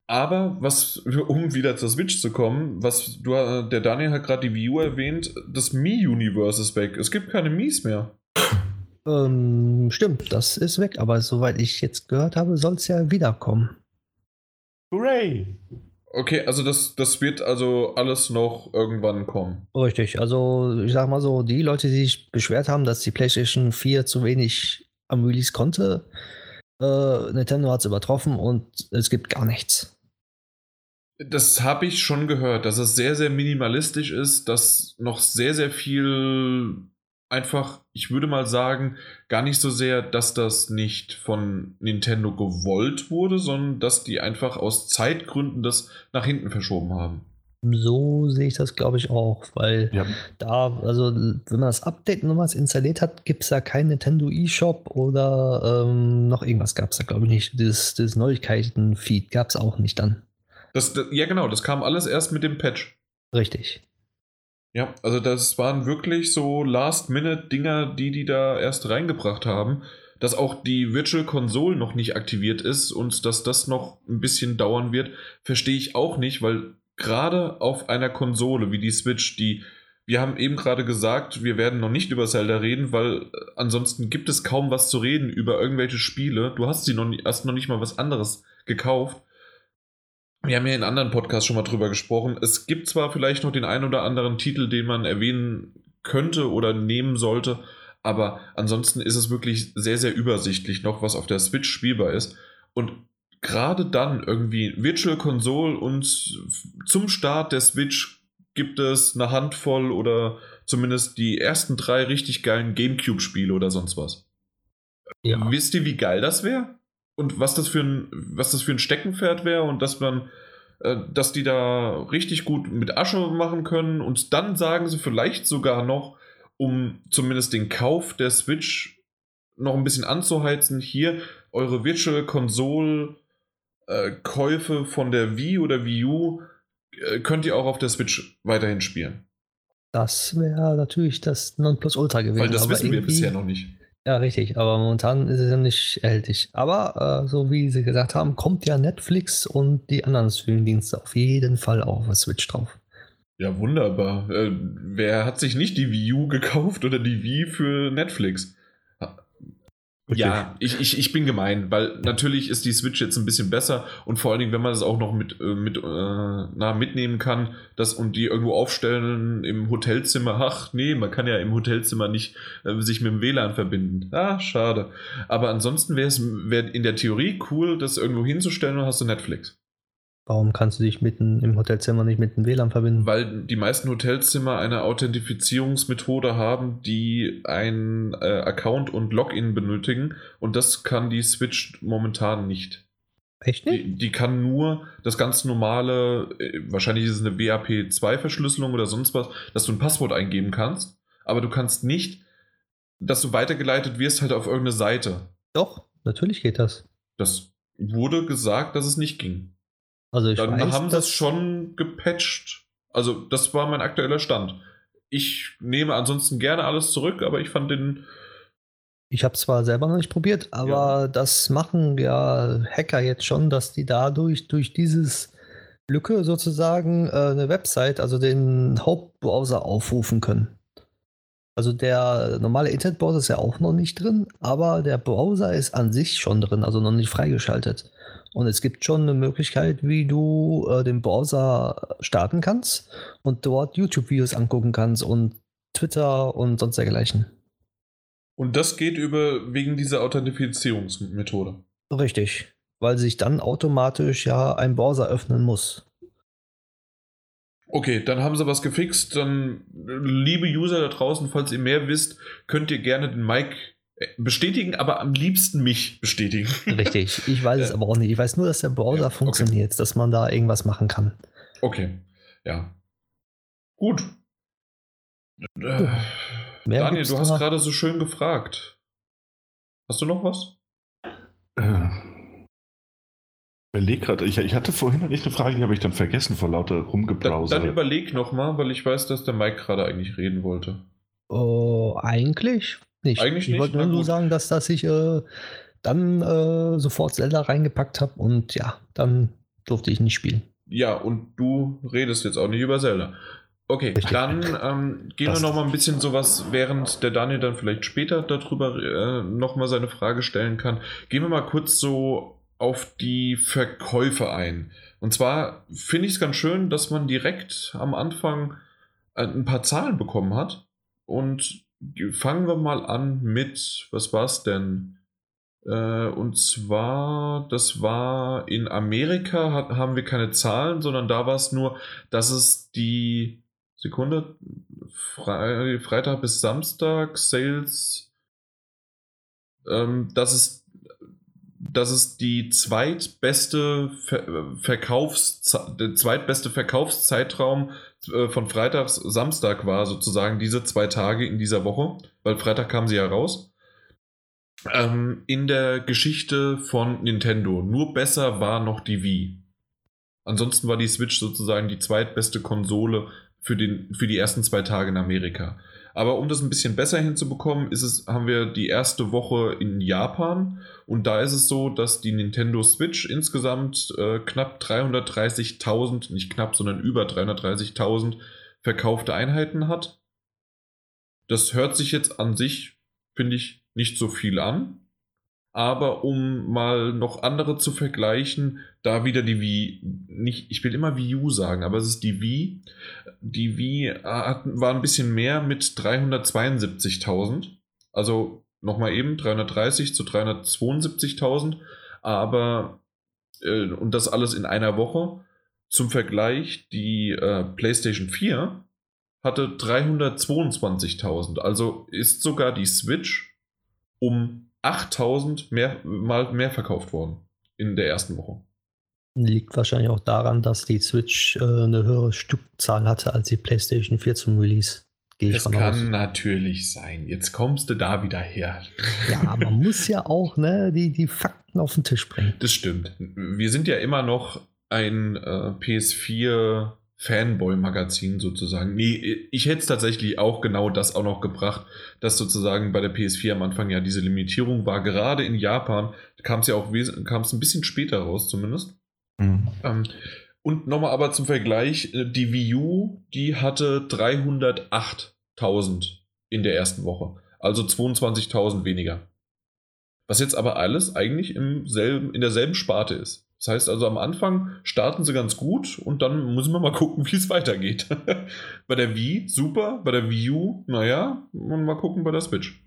Aber was, um wieder zur Switch zu kommen, was du, äh, der Daniel hat gerade die Wii U erwähnt, das Mi-Universe ist weg. Es gibt keine Mies mehr. Ähm, stimmt, das ist weg, aber soweit ich jetzt gehört habe, soll es ja wiederkommen. Hooray! Okay, also das, das wird also alles noch irgendwann kommen. Richtig, also ich sag mal so, die Leute, die sich beschwert haben, dass die PlayStation 4 zu wenig am Release konnte, äh, Nintendo hat es übertroffen und es gibt gar nichts. Das habe ich schon gehört, dass es sehr, sehr minimalistisch ist, dass noch sehr, sehr viel einfach, ich würde mal sagen, gar nicht so sehr, dass das nicht von Nintendo gewollt wurde, sondern dass die einfach aus Zeitgründen das nach hinten verschoben haben. So sehe ich das, glaube ich, auch, weil ja. da, also wenn man das Update nochmals installiert hat, gibt es da keinen Nintendo eShop oder ähm, noch irgendwas gab es da, glaube ich, nicht. Dieses, dieses Neuigkeiten-Feed gab es auch nicht dann. Das, das, ja, genau, das kam alles erst mit dem Patch. Richtig. Ja, also das waren wirklich so Last-Minute-Dinger, die die da erst reingebracht haben. Dass auch die Virtual Console noch nicht aktiviert ist und dass das noch ein bisschen dauern wird, verstehe ich auch nicht, weil gerade auf einer Konsole wie die Switch, die wir haben eben gerade gesagt, wir werden noch nicht über Zelda reden, weil äh, ansonsten gibt es kaum was zu reden über irgendwelche Spiele. Du hast sie noch, nie, hast noch nicht mal was anderes gekauft wir haben ja in anderen Podcasts schon mal drüber gesprochen. Es gibt zwar vielleicht noch den einen oder anderen Titel, den man erwähnen könnte oder nehmen sollte, aber ansonsten ist es wirklich sehr, sehr übersichtlich noch, was auf der Switch spielbar ist. Und gerade dann irgendwie Virtual Console und zum Start der Switch gibt es eine Handvoll oder zumindest die ersten drei richtig geilen GameCube-Spiele oder sonst was. Ja. Wisst ihr, wie geil das wäre? Und was das für ein, was das für ein Steckenpferd wäre und dass man, äh, dass die da richtig gut mit Asche machen können und dann sagen sie vielleicht sogar noch, um zumindest den Kauf der Switch noch ein bisschen anzuheizen, hier eure Virtual Console äh, Käufe von der Wii oder Wii U äh, könnt ihr auch auf der Switch weiterhin spielen. Das wäre natürlich das Nonplusultra gewesen. Weil das wissen wir bisher noch nicht. Ja, richtig, aber momentan ist es ja nicht erhältlich. Aber äh, so wie Sie gesagt haben, kommt ja Netflix und die anderen Streamingdienste auf jeden Fall auch auf Switch drauf. Ja, wunderbar. Äh, wer hat sich nicht die Wii U gekauft oder die Wii für Netflix? Ja, ich, ich, ich bin gemein, weil natürlich ist die Switch jetzt ein bisschen besser und vor allen Dingen, wenn man es auch noch mit, äh, mit äh, na, mitnehmen kann das, und die irgendwo aufstellen im Hotelzimmer. Ach nee, man kann ja im Hotelzimmer nicht äh, sich mit dem WLAN verbinden. Ah, schade. Aber ansonsten wäre es wär in der Theorie cool, das irgendwo hinzustellen und hast du Netflix. Warum kannst du dich mitten im Hotelzimmer nicht mit dem WLAN verbinden? Weil die meisten Hotelzimmer eine Authentifizierungsmethode haben, die ein äh, Account und Login benötigen und das kann die Switch momentan nicht. Echt nicht? Die, die kann nur das ganz normale, äh, wahrscheinlich ist es eine BAP2-Verschlüsselung oder sonst was, dass du ein Passwort eingeben kannst, aber du kannst nicht, dass du weitergeleitet wirst halt auf irgendeine Seite. Doch, natürlich geht das. Das wurde gesagt, dass es nicht ging. Also ich Dann weiß, haben sie es schon gepatcht. Also, das war mein aktueller Stand. Ich nehme ansonsten gerne alles zurück, aber ich fand den. Ich habe zwar selber noch nicht probiert, aber das machen ja Hacker jetzt schon, dass die dadurch, durch dieses Lücke sozusagen äh, eine Website, also den Hauptbrowser aufrufen können. Also der normale Internetbrowser ist ja auch noch nicht drin, aber der Browser ist an sich schon drin, also noch nicht freigeschaltet. Und es gibt schon eine Möglichkeit, wie du äh, den Browser starten kannst und dort YouTube-Videos angucken kannst und Twitter und sonst dergleichen. Und das geht über wegen dieser Authentifizierungsmethode. Richtig, weil sich dann automatisch ja ein Browser öffnen muss. Okay, dann haben sie was gefixt. Dann, äh, liebe User da draußen, falls ihr mehr wisst, könnt ihr gerne den Mike bestätigen, aber am liebsten mich bestätigen. Richtig, ich weiß es aber auch nicht. Ich weiß nur, dass der Browser Ja, okay. funktioniert, dass man da irgendwas machen kann. Okay, ja. Gut. Äh, Mehr Daniel, du hast da- gerade so schön gefragt. Hast du noch was? Äh, überleg gerade, ich, ich hatte vorhin noch nicht eine Frage, die habe ich dann vergessen vor lauter Dann, Rumgebrowser. dann überleg nochmal, weil ich weiß, dass der Mike gerade eigentlich reden wollte. Oh, eigentlich nicht. Eigentlich ich nicht? wollte nur gut. sagen, dass, dass ich äh, dann äh, sofort Zelda reingepackt habe und ja, dann durfte ich nicht spielen. Ja, und du redest jetzt auch nicht über Zelda. Okay, Richtig. dann ähm, gehen Das- wir noch mal ein bisschen sowas, während der Daniel dann vielleicht später darüber äh, noch mal seine Frage stellen kann. Gehen wir mal kurz so auf die Verkäufe ein. Und zwar finde ich es ganz schön, dass man direkt am Anfang äh, ein paar Zahlen bekommen hat. Und fangen wir mal an mit, was war es denn? Äh, und zwar, das war in Amerika, hat, haben wir keine Zahlen, sondern da war es nur, dass es die Sekunde, Fre Freitag bis Samstag Sales, ähm, dass es, dass es die zweitbeste Ver Verkaufs zweitbeste Verkaufszeitraum von Freitag Samstag war sozusagen diese zwei Tage in dieser Woche, weil Freitag kam sie ja raus ähm, in der Geschichte von Nintendo. Nur besser war noch die Wii. Ansonsten war die Switch sozusagen die zweitbeste Konsole für, den, für die ersten zwei Tage in Amerika. Aber um das ein bisschen besser hinzubekommen, ist es, haben wir die erste Woche in Japan und da ist es so, dass die Nintendo Switch insgesamt äh, knapp 330.000, nicht knapp, sondern über 330.000 verkaufte Einheiten hat. Das hört sich jetzt an sich, finde ich, nicht so viel an. Aber um mal noch andere zu vergleichen, da wieder die Wii, nicht, ich will immer Wii U sagen, aber es ist die Wii. Die Wii äh, hat, war ein bisschen mehr mit 372.000. Also nochmal eben 330 zu 372.000. Aber, äh, und das alles in einer Woche. Zum Vergleich, die äh, PlayStation 4 hatte 322.000. Also ist sogar die Switch um 8000 mehr, mal mehr verkauft worden in der ersten Woche. Liegt wahrscheinlich auch daran, dass die Switch äh, eine höhere Stückzahl hatte als die PlayStation 4 zum Release. Gehe Das kann aus. natürlich sein. Jetzt kommst du da wieder her. Ja, man muss ja auch ne, die, die Fakten auf den Tisch bringen. Das stimmt. Wir sind ja immer noch ein äh, PS4 Fanboy-Magazin sozusagen. Nee, ich hätte es tatsächlich auch genau das auch noch gebracht, dass sozusagen bei der PS4 am Anfang ja diese Limitierung war. Gerade in Japan kam es ja auch kam es ein bisschen später raus zumindest. Mhm. Ähm, und nochmal aber zum Vergleich, äh, die Wii U, die hatte 308.000 in der ersten Woche. Also 22.000 weniger. Was jetzt aber alles eigentlich im selben, in derselben Sparte ist. Das heißt also, am Anfang starten sie ganz gut und dann müssen wir mal gucken, wie es weitergeht. bei der Wii super, bei der Wii U, naja, und mal gucken bei der Switch.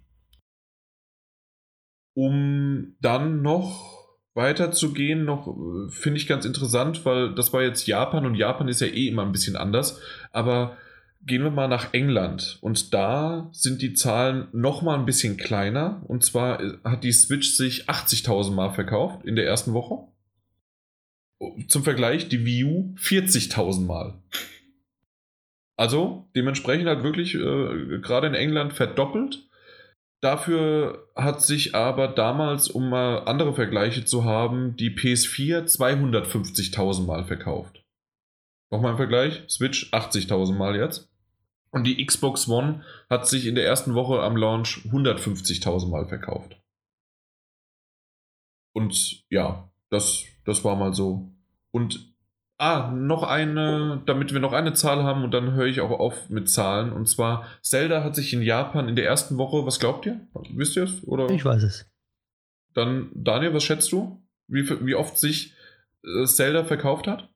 Um dann noch weiterzugehen, noch äh, finde ich ganz interessant, weil das war jetzt Japan und Japan ist ja eh immer ein bisschen anders, aber gehen wir mal nach England und da sind die Zahlen noch mal ein bisschen kleiner und zwar äh, hat die Switch sich 80.000 Mal verkauft in der ersten Woche Zum Vergleich, die Wii U 40.000 Mal. Also dementsprechend halt wirklich äh, gerade in England verdoppelt. Dafür hat sich aber damals, um mal andere Vergleiche zu haben, die PS4 250.000 Mal verkauft. Nochmal im Vergleich, Switch 80.000 Mal jetzt. Und die Xbox One hat sich in der ersten Woche am Launch 150.000 Mal verkauft. Und ja, das, das war mal so. Und Ah, noch eine, damit wir noch eine Zahl haben und dann höre ich auch auf mit Zahlen. Und zwar, Zelda hat sich in Japan in der ersten Woche, was glaubt ihr? Wisst ihr es? Oder? Ich weiß es. Dann, Daniel, was schätzt du? Wie, wie oft sich äh, Zelda verkauft hat?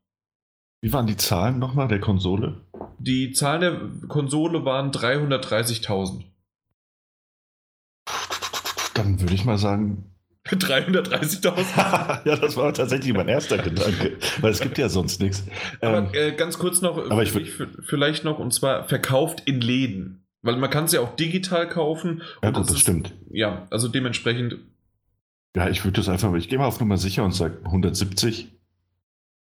Wie waren die Zahlen nochmal der Konsole? Die Zahlen der Konsole waren 330.000. Dann würde ich mal sagen 330.000. ja, das war tatsächlich mein erster Gedanke, weil es gibt ja sonst nichts. Aber ähm, äh, ganz kurz noch, aber ich vielleicht noch, und zwar verkauft in Läden. Weil man kann es ja auch digital kaufen. Ja, gut, das, das stimmt. Ja, also dementsprechend. Ja, ich würde das einfach, ich gehe mal auf Nummer sicher und sage 170.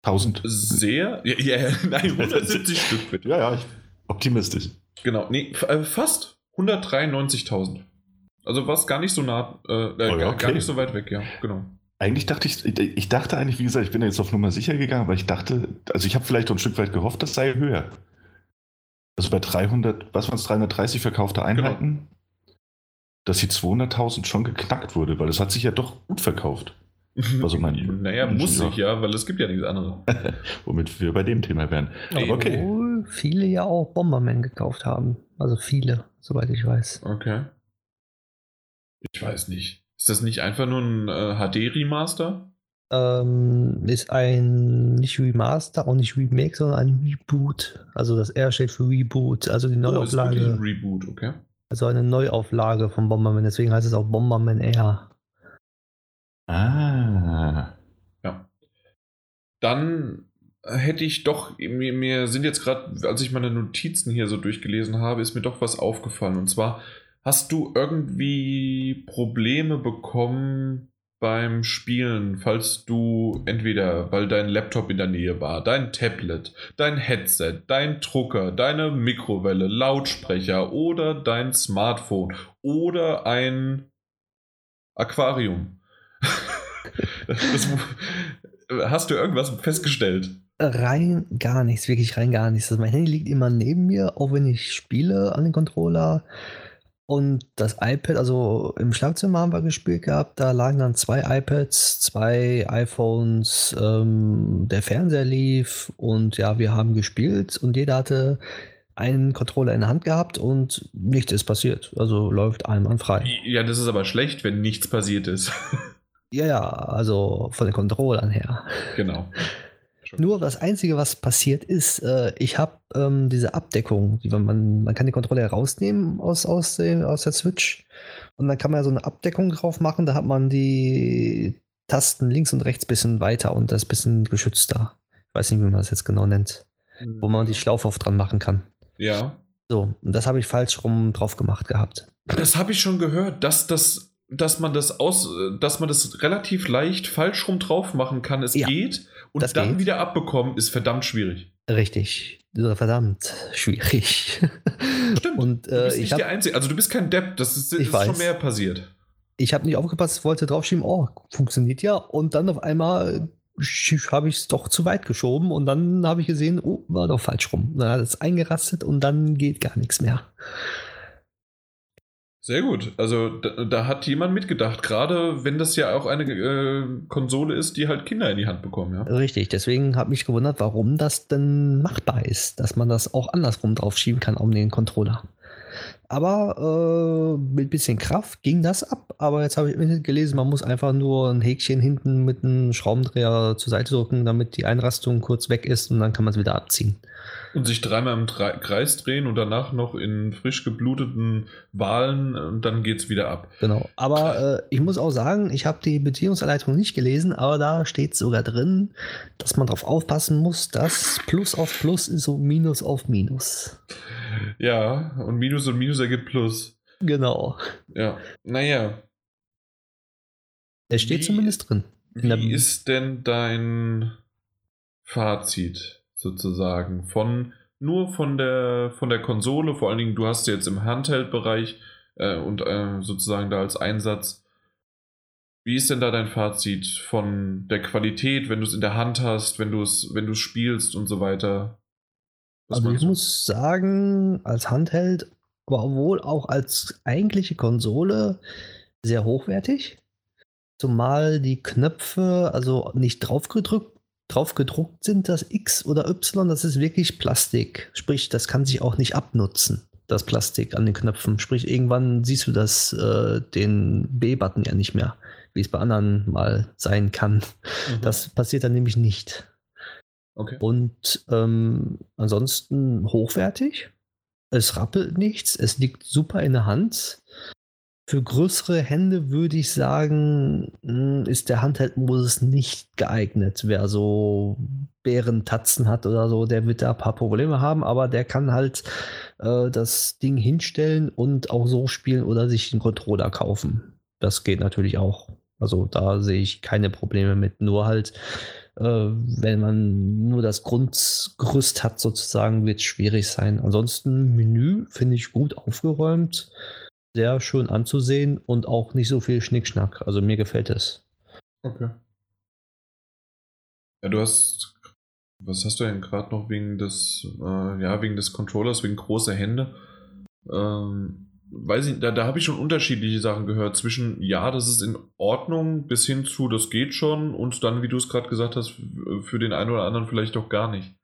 1000. Sehr? Ja, ja, nein, 170 Stück bitte. Ja, ja, ich, optimistisch. Genau, nee, äh, fast 193.000. Also war es gar nicht so nah, äh, äh, oh ja, okay. gar nicht so weit weg, ja, genau. Eigentlich dachte ich, ich dachte eigentlich, wie gesagt, ich bin jetzt auf Nummer sicher gegangen, aber ich dachte, also ich habe vielleicht ein Stück weit gehofft, das sei höher. Also bei 300, was waren es, 330 verkaufte genau. Einheiten, genau. dass die 200.000 schon geknackt wurde, weil es hat sich ja doch gut verkauft. Also mein, naja, muss sich ja, weil es gibt ja nichts anderes. Womit wir bei dem Thema wären. Aber okay. Obwohl viele ja auch Bomberman gekauft haben. Also viele, soweit ich weiß. Okay. Ich weiß nicht. Ist das nicht einfach nur ein äh, HD-Remaster? Ähm, ist ein nicht Remaster, auch nicht Remake, sondern ein Reboot. Also das R steht für Reboot, also die Neuauflage. Oh, ist ein Reboot, okay. Also eine Neuauflage von Bomberman, deswegen heißt es auch Bomberman R. Ah. Ja. Dann hätte ich doch, mir, mir sind jetzt gerade, als ich meine Notizen hier so durchgelesen habe, ist mir doch was aufgefallen. Und zwar Hast du irgendwie Probleme bekommen beim Spielen, falls du entweder, weil dein Laptop in der Nähe war, dein Tablet, dein Headset, dein Drucker, deine Mikrowelle, Lautsprecher oder dein Smartphone oder ein Aquarium? das, hast du irgendwas festgestellt? Rein gar nichts, wirklich rein gar nichts. Also mein Handy liegt immer neben mir, auch wenn ich spiele an den Controller. Und das iPad, also im Schlafzimmer haben wir gespielt gehabt, da lagen dann zwei iPads, zwei iPhones, ähm, der Fernseher lief und ja, wir haben gespielt und jeder hatte einen Controller in der Hand gehabt und nichts ist passiert. Also läuft einwandfrei. Ja, das ist aber schlecht, wenn nichts passiert ist. ja, ja, also von den Controllern her. Genau. Nur das Einzige, was passiert ist, äh, ich habe ähm, diese Abdeckung, die man, man kann die Kontrolle herausnehmen aus, aus, den, aus der Switch und dann kann man so eine Abdeckung drauf machen, da hat man die Tasten links und rechts ein bisschen weiter und das ist ein bisschen geschützter. Ich weiß nicht, wie man das jetzt genau nennt. Mhm. Wo man die Schlaufe auf dran machen kann. Ja. So, und das habe ich falsch rum drauf gemacht gehabt. Das habe ich schon gehört, dass das dass man das aus, dass man das relativ leicht falsch rum drauf machen kann. Es ja. geht, und das dann geht. wieder abbekommen, ist verdammt schwierig. Richtig. Verdammt schwierig. Stimmt. Und, äh, du bist nicht hab, der Einzige. Also du bist kein Depp. Das ist, ist schon mehr passiert. Ich habe nicht aufgepasst, wollte draufschieben, oh, funktioniert ja. Und dann auf einmal habe ich es doch zu weit geschoben und dann habe ich gesehen, oh, war doch falsch rum. Dann hat es eingerastet und dann geht gar nichts mehr. Sehr gut. Also da, da, hat jemand mitgedacht, gerade wenn das ja auch eine äh, Konsole ist, die halt Kinder in die Hand bekommen. Ja? Richtig, deswegen habe ich gewundert, warum das denn machbar ist, dass man das auch andersrum draufschieben kann um den Controller. Aber äh, mit bisschen Kraft ging das ab. Aber jetzt habe ich gelesen, man muss einfach nur ein Häkchen hinten mit einem Schraubendreher zur Seite drücken, damit die Einrastung kurz weg ist und dann kann man es wieder abziehen. Und sich dreimal im Kreis drehen und danach noch in frisch gebluteten Wahlen und dann geht es wieder ab. Genau. Aber äh, ich muss auch sagen, ich habe die Beziehungsanleitung nicht gelesen, aber da steht sogar drin, dass man darauf aufpassen muss, dass Plus auf Plus ist so Minus auf Minus. Ja, und Minus und Minus ergibt Plus. Genau. Ja, naja. Er steht wie, zumindest drin. Wie ist denn dein Fazit sozusagen von nur von der von der Konsole, vor allen Dingen du hast jetzt im Handheld-Bereich äh, und äh, sozusagen da als Einsatz. Wie ist denn da dein Fazit von der Qualität, wenn du es in der Hand hast, wenn du es wenn du es spielst und so weiter? Was also ich du? muss sagen, als Handheld, aber wohl auch als eigentliche Konsole sehr hochwertig. Zumal die Knöpfe also nicht draufgedrückt, drauf gedruckt sind, das X oder Y, das ist wirklich Plastik. Sprich, das kann sich auch nicht abnutzen, das Plastik an den Knöpfen. Sprich, irgendwann siehst du das, äh, den B-Button ja nicht mehr, wie es bei anderen mal sein kann. Mhm. Das passiert dann nämlich nicht. Okay. Und ähm, ansonsten hochwertig. Es rappelt nichts, es liegt super in der Hand. Für größere Hände würde ich sagen, hm, ist der Handheldmodus nicht geeignet. Wer so Bärentatzen hat oder so, der wird da ein paar Probleme haben, aber der kann halt äh, das Ding hinstellen und auch so spielen oder sich einen Controller kaufen. Das geht natürlich auch. Also da sehe ich keine Probleme mit. Nur halt, äh, wenn man nur das Grundgerüst hat, sozusagen, wird es schwierig sein. Ansonsten Menü finde ich gut aufgeräumt sehr schön anzusehen und auch nicht so viel Schnickschnack. Also mir gefällt es. Okay. Ja, du hast. Was hast du denn gerade noch wegen des, äh, ja, wegen des Controllers, wegen großer Hände? Ähm, weiß ich, da, da habe ich schon unterschiedliche Sachen gehört. Zwischen, ja, das ist in Ordnung, bis hin zu, das geht schon, und dann, wie du es gerade gesagt hast, für den einen oder anderen vielleicht auch gar nicht.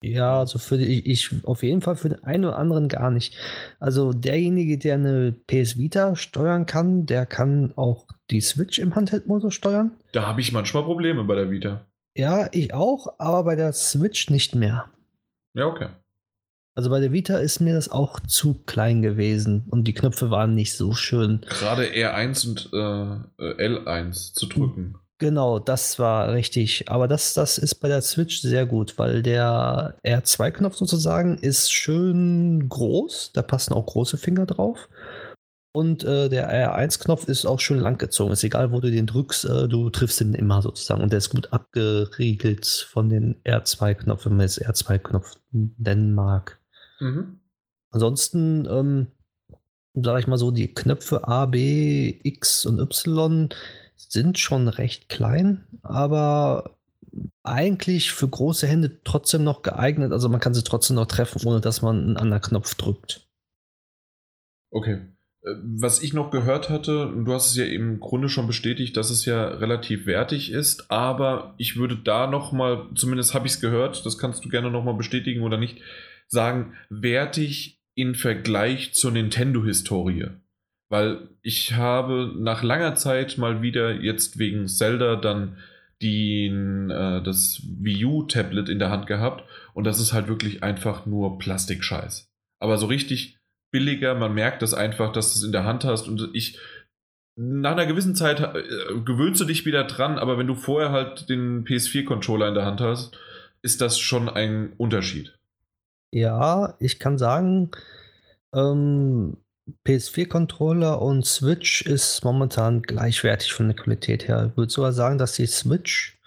Ja, also für die, ich auf jeden Fall für den einen oder anderen gar nicht. Also derjenige, der eine PS Vita steuern kann, der kann auch die Switch im Handheld-Modus steuern. Da habe ich manchmal Probleme bei der Vita. Ja, ich auch, aber bei der Switch nicht mehr. Ja, okay. Also bei der Vita ist mir das auch zu klein gewesen und die Knöpfe waren nicht so schön. Gerade R1 und äh, L1 zu drücken. Genau, das war richtig. Aber das, das ist bei der Switch sehr gut, weil der R2-Knopf sozusagen ist schön groß. Da passen auch große Finger drauf. Und äh, der R1-Knopf ist auch schön langgezogen. Ist egal, wo du den drückst, äh, du triffst ihn immer sozusagen. Und der ist gut abgeriegelt von den R2-Knopf, wenn man jetzt R2-Knopf nennen mag. Mhm. Ansonsten, ähm, sage ich mal so, die Knöpfe A, B, X und Y sind schon recht klein, aber eigentlich für große Hände trotzdem noch geeignet. Also man kann sie trotzdem noch treffen, ohne dass man einen anderen Knopf drückt. Okay. Äh, was ich noch gehört hatte, du hast es ja im Grunde schon bestätigt, dass es ja relativ wertig ist, aber ich würde da nochmal, zumindest habe ich es gehört, das kannst du gerne nochmal bestätigen oder nicht, sagen, wertig im Vergleich zur Nintendo-Historie. Weil ich habe nach langer Zeit mal wieder jetzt wegen Zelda dann die, äh, das Wii U-Tablet in der Hand gehabt und das ist halt wirklich einfach nur Plastikscheiß. Aber so richtig billiger, man merkt das einfach, dass du es in der Hand hast und ich nach einer gewissen Zeit äh, gewöhnst du dich wieder dran, aber wenn du vorher halt den PS4-Controller in der Hand hast, ist das schon ein Unterschied. Ja, ich kann sagen, ähm, PS4-Controller und Switch ist momentan gleichwertig von der Qualität her. Ich würde sogar sagen, dass die Switch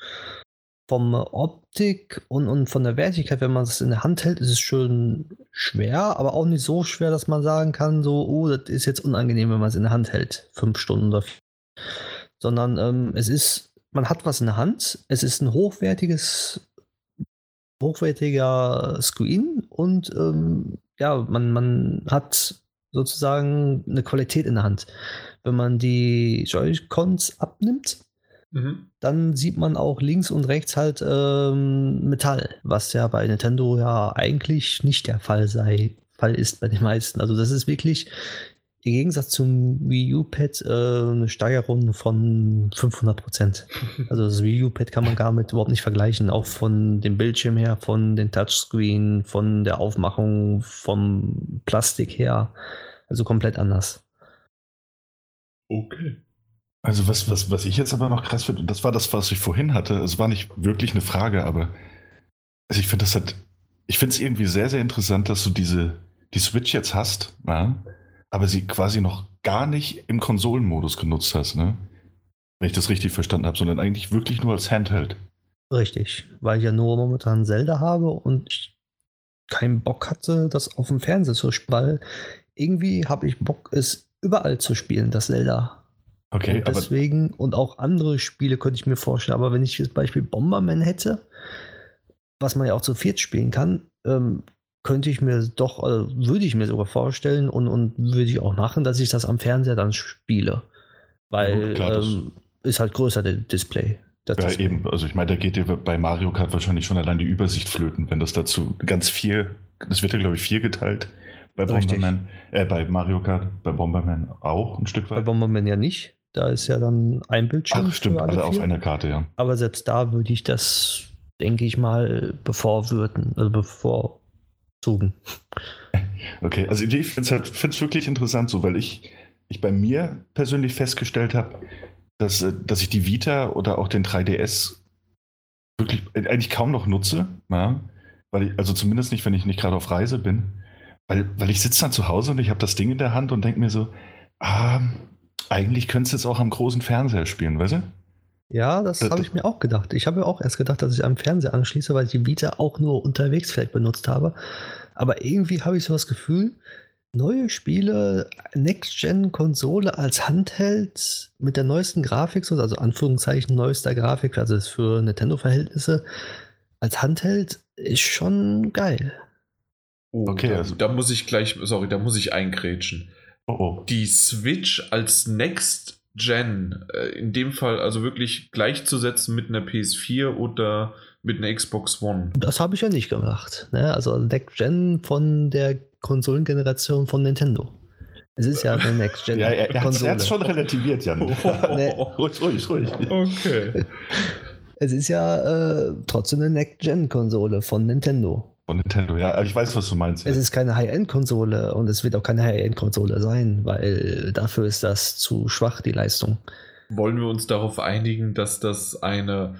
vom Optik und, und von der Wertigkeit, wenn man es in der Hand hält, ist es schön schwer, aber auch nicht so schwer, dass man sagen kann, so, oh, das ist jetzt unangenehm, wenn man es in der Hand hält. Fünf Stunden oder vier. Sondern ähm, es ist, man hat was in der Hand, es ist ein hochwertiges, hochwertiger Screen und ähm, ja, man, man hat sozusagen eine Qualität in der Hand. Wenn man die Joy-Cons abnimmt, mhm. dann sieht man auch links und rechts halt ähm, Metall, was ja bei Nintendo ja eigentlich nicht der Fall sei, Fall ist bei den meisten. Also das ist wirklich im Gegensatz zum Wii U-Pad äh, eine Steigerung von 500 Prozent. Also das Wii U-Pad kann man gar mit überhaupt nicht vergleichen, auch von dem Bildschirm her, von den Touchscreen, von der Aufmachung, vom Plastik her. Also komplett anders. Okay. Also was, was, was ich jetzt aber noch krass finde, und das war das, was ich vorhin hatte, es war nicht wirklich eine Frage, aber also ich finde das halt, ich finde es irgendwie sehr, sehr interessant, dass du diese, die Switch jetzt hast, ja, aber sie quasi noch gar nicht im Konsolenmodus genutzt hast, ne? Wenn ich das richtig verstanden habe, sondern eigentlich wirklich nur als Handheld. Richtig, weil ich ja nur momentan Zelda habe und ich keinen Bock hatte, das auf dem Fernseher zu spielen, weil irgendwie habe ich Bock, es überall zu spielen, das Zelda. Okay, und deswegen, und auch andere Spiele könnte ich mir vorstellen, aber wenn ich jetzt Beispiel Bomberman hätte, was man ja auch zu viert spielen kann, ähm, könnte ich mir doch, äh, würde ich mir sogar vorstellen und, und würde ich auch machen, dass ich das am Fernseher dann spiele. Weil Ja, klar, ähm, ist halt größer der Display. Das Ja, eben. Also ich meine, da geht dir bei Mario Kart wahrscheinlich schon allein die Übersicht flöten, wenn das dazu ganz vier, das wird ja glaube ich vier geteilt bei. Bomberman, äh, bei Mario Kart, bei Bomberman auch ein Stück Bei weit. Bomberman ja nicht. Da ist ja dann ein Bildschirm. Ach, stimmt, für alle auf einer Karte, ja. Aber selbst da würde ich das, denke ich mal, bevorwürden, also bevorzugen. Okay, also ich finde es halt, wirklich interessant so, weil ich, ich bei mir persönlich festgestellt habe, dass, äh, dass ich die Vita oder auch den 3DS wirklich eigentlich kaum noch nutze, ja, weil ich, also zumindest nicht, wenn ich nicht gerade auf Reise bin, weil, weil ich sitze dann zu Hause und ich habe das Ding in der Hand und denke mir so, ah, eigentlich könntest du jetzt auch am großen Fernseher spielen, weißt du? Ja, das Äh, habe ich mir auch gedacht. Ich habe ja auch erst gedacht, dass ich am Fernseher anschließe, weil ich die Vita auch nur unterwegs vielleicht benutzt habe. Aber irgendwie habe ich so das Gefühl, neue Spiele, Next-Gen-Konsole als Handheld mit der neuesten Grafik, so- also Anführungszeichen neuester Grafik, also ist für Nintendo-Verhältnisse, als Handheld ist schon geil. Oh, Okay, da, also- da muss ich gleich, sorry, da muss ich eingrätschen. Oh, oh. Die Switch als Next Gen, äh, in dem Fall also wirklich gleichzusetzen mit einer PS4 oder mit einer Xbox One. Das habe ich ja nicht gemacht. Ne? Also Next-Gen von der Konsolengeneration von Nintendo. Es ist ja eine Ja, er, er hat es schon relativiert, Jan. Nee. ruhig, ruhig, ruhig. Okay. Es ist ja äh, trotzdem eine Next-Gen-Konsole von Nintendo. Von Nintendo, ja, aber ich weiß, was du meinst. Es ist keine High-End-Konsole und es wird auch keine High-End-Konsole sein, weil dafür ist das zu schwach, die Leistung. Wollen wir uns darauf einigen, dass das eine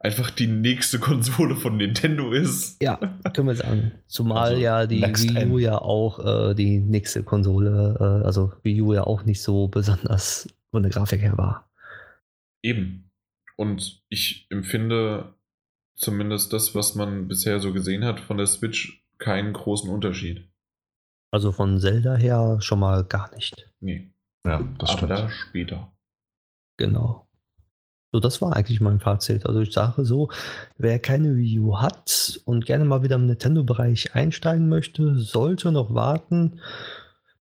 einfach die nächste Konsole von Nintendo ist? Ja, können wir sagen. Zumal Also, ja die Wii U ja auch äh, die nächste Konsole, äh, also Wii U ja auch nicht so besonders von der Grafik her war. Eben. Und ich empfinde zumindest das, was man bisher so gesehen hat von der Switch, keinen großen Unterschied. Also von Zelda her schon mal gar nicht. Nee. ja, das Aber stimmt. da später. Genau. So, das war eigentlich mein Fazit. Also ich sage so, wer keine Wii U hat und gerne mal wieder im Nintendo-Bereich einsteigen möchte, sollte noch warten,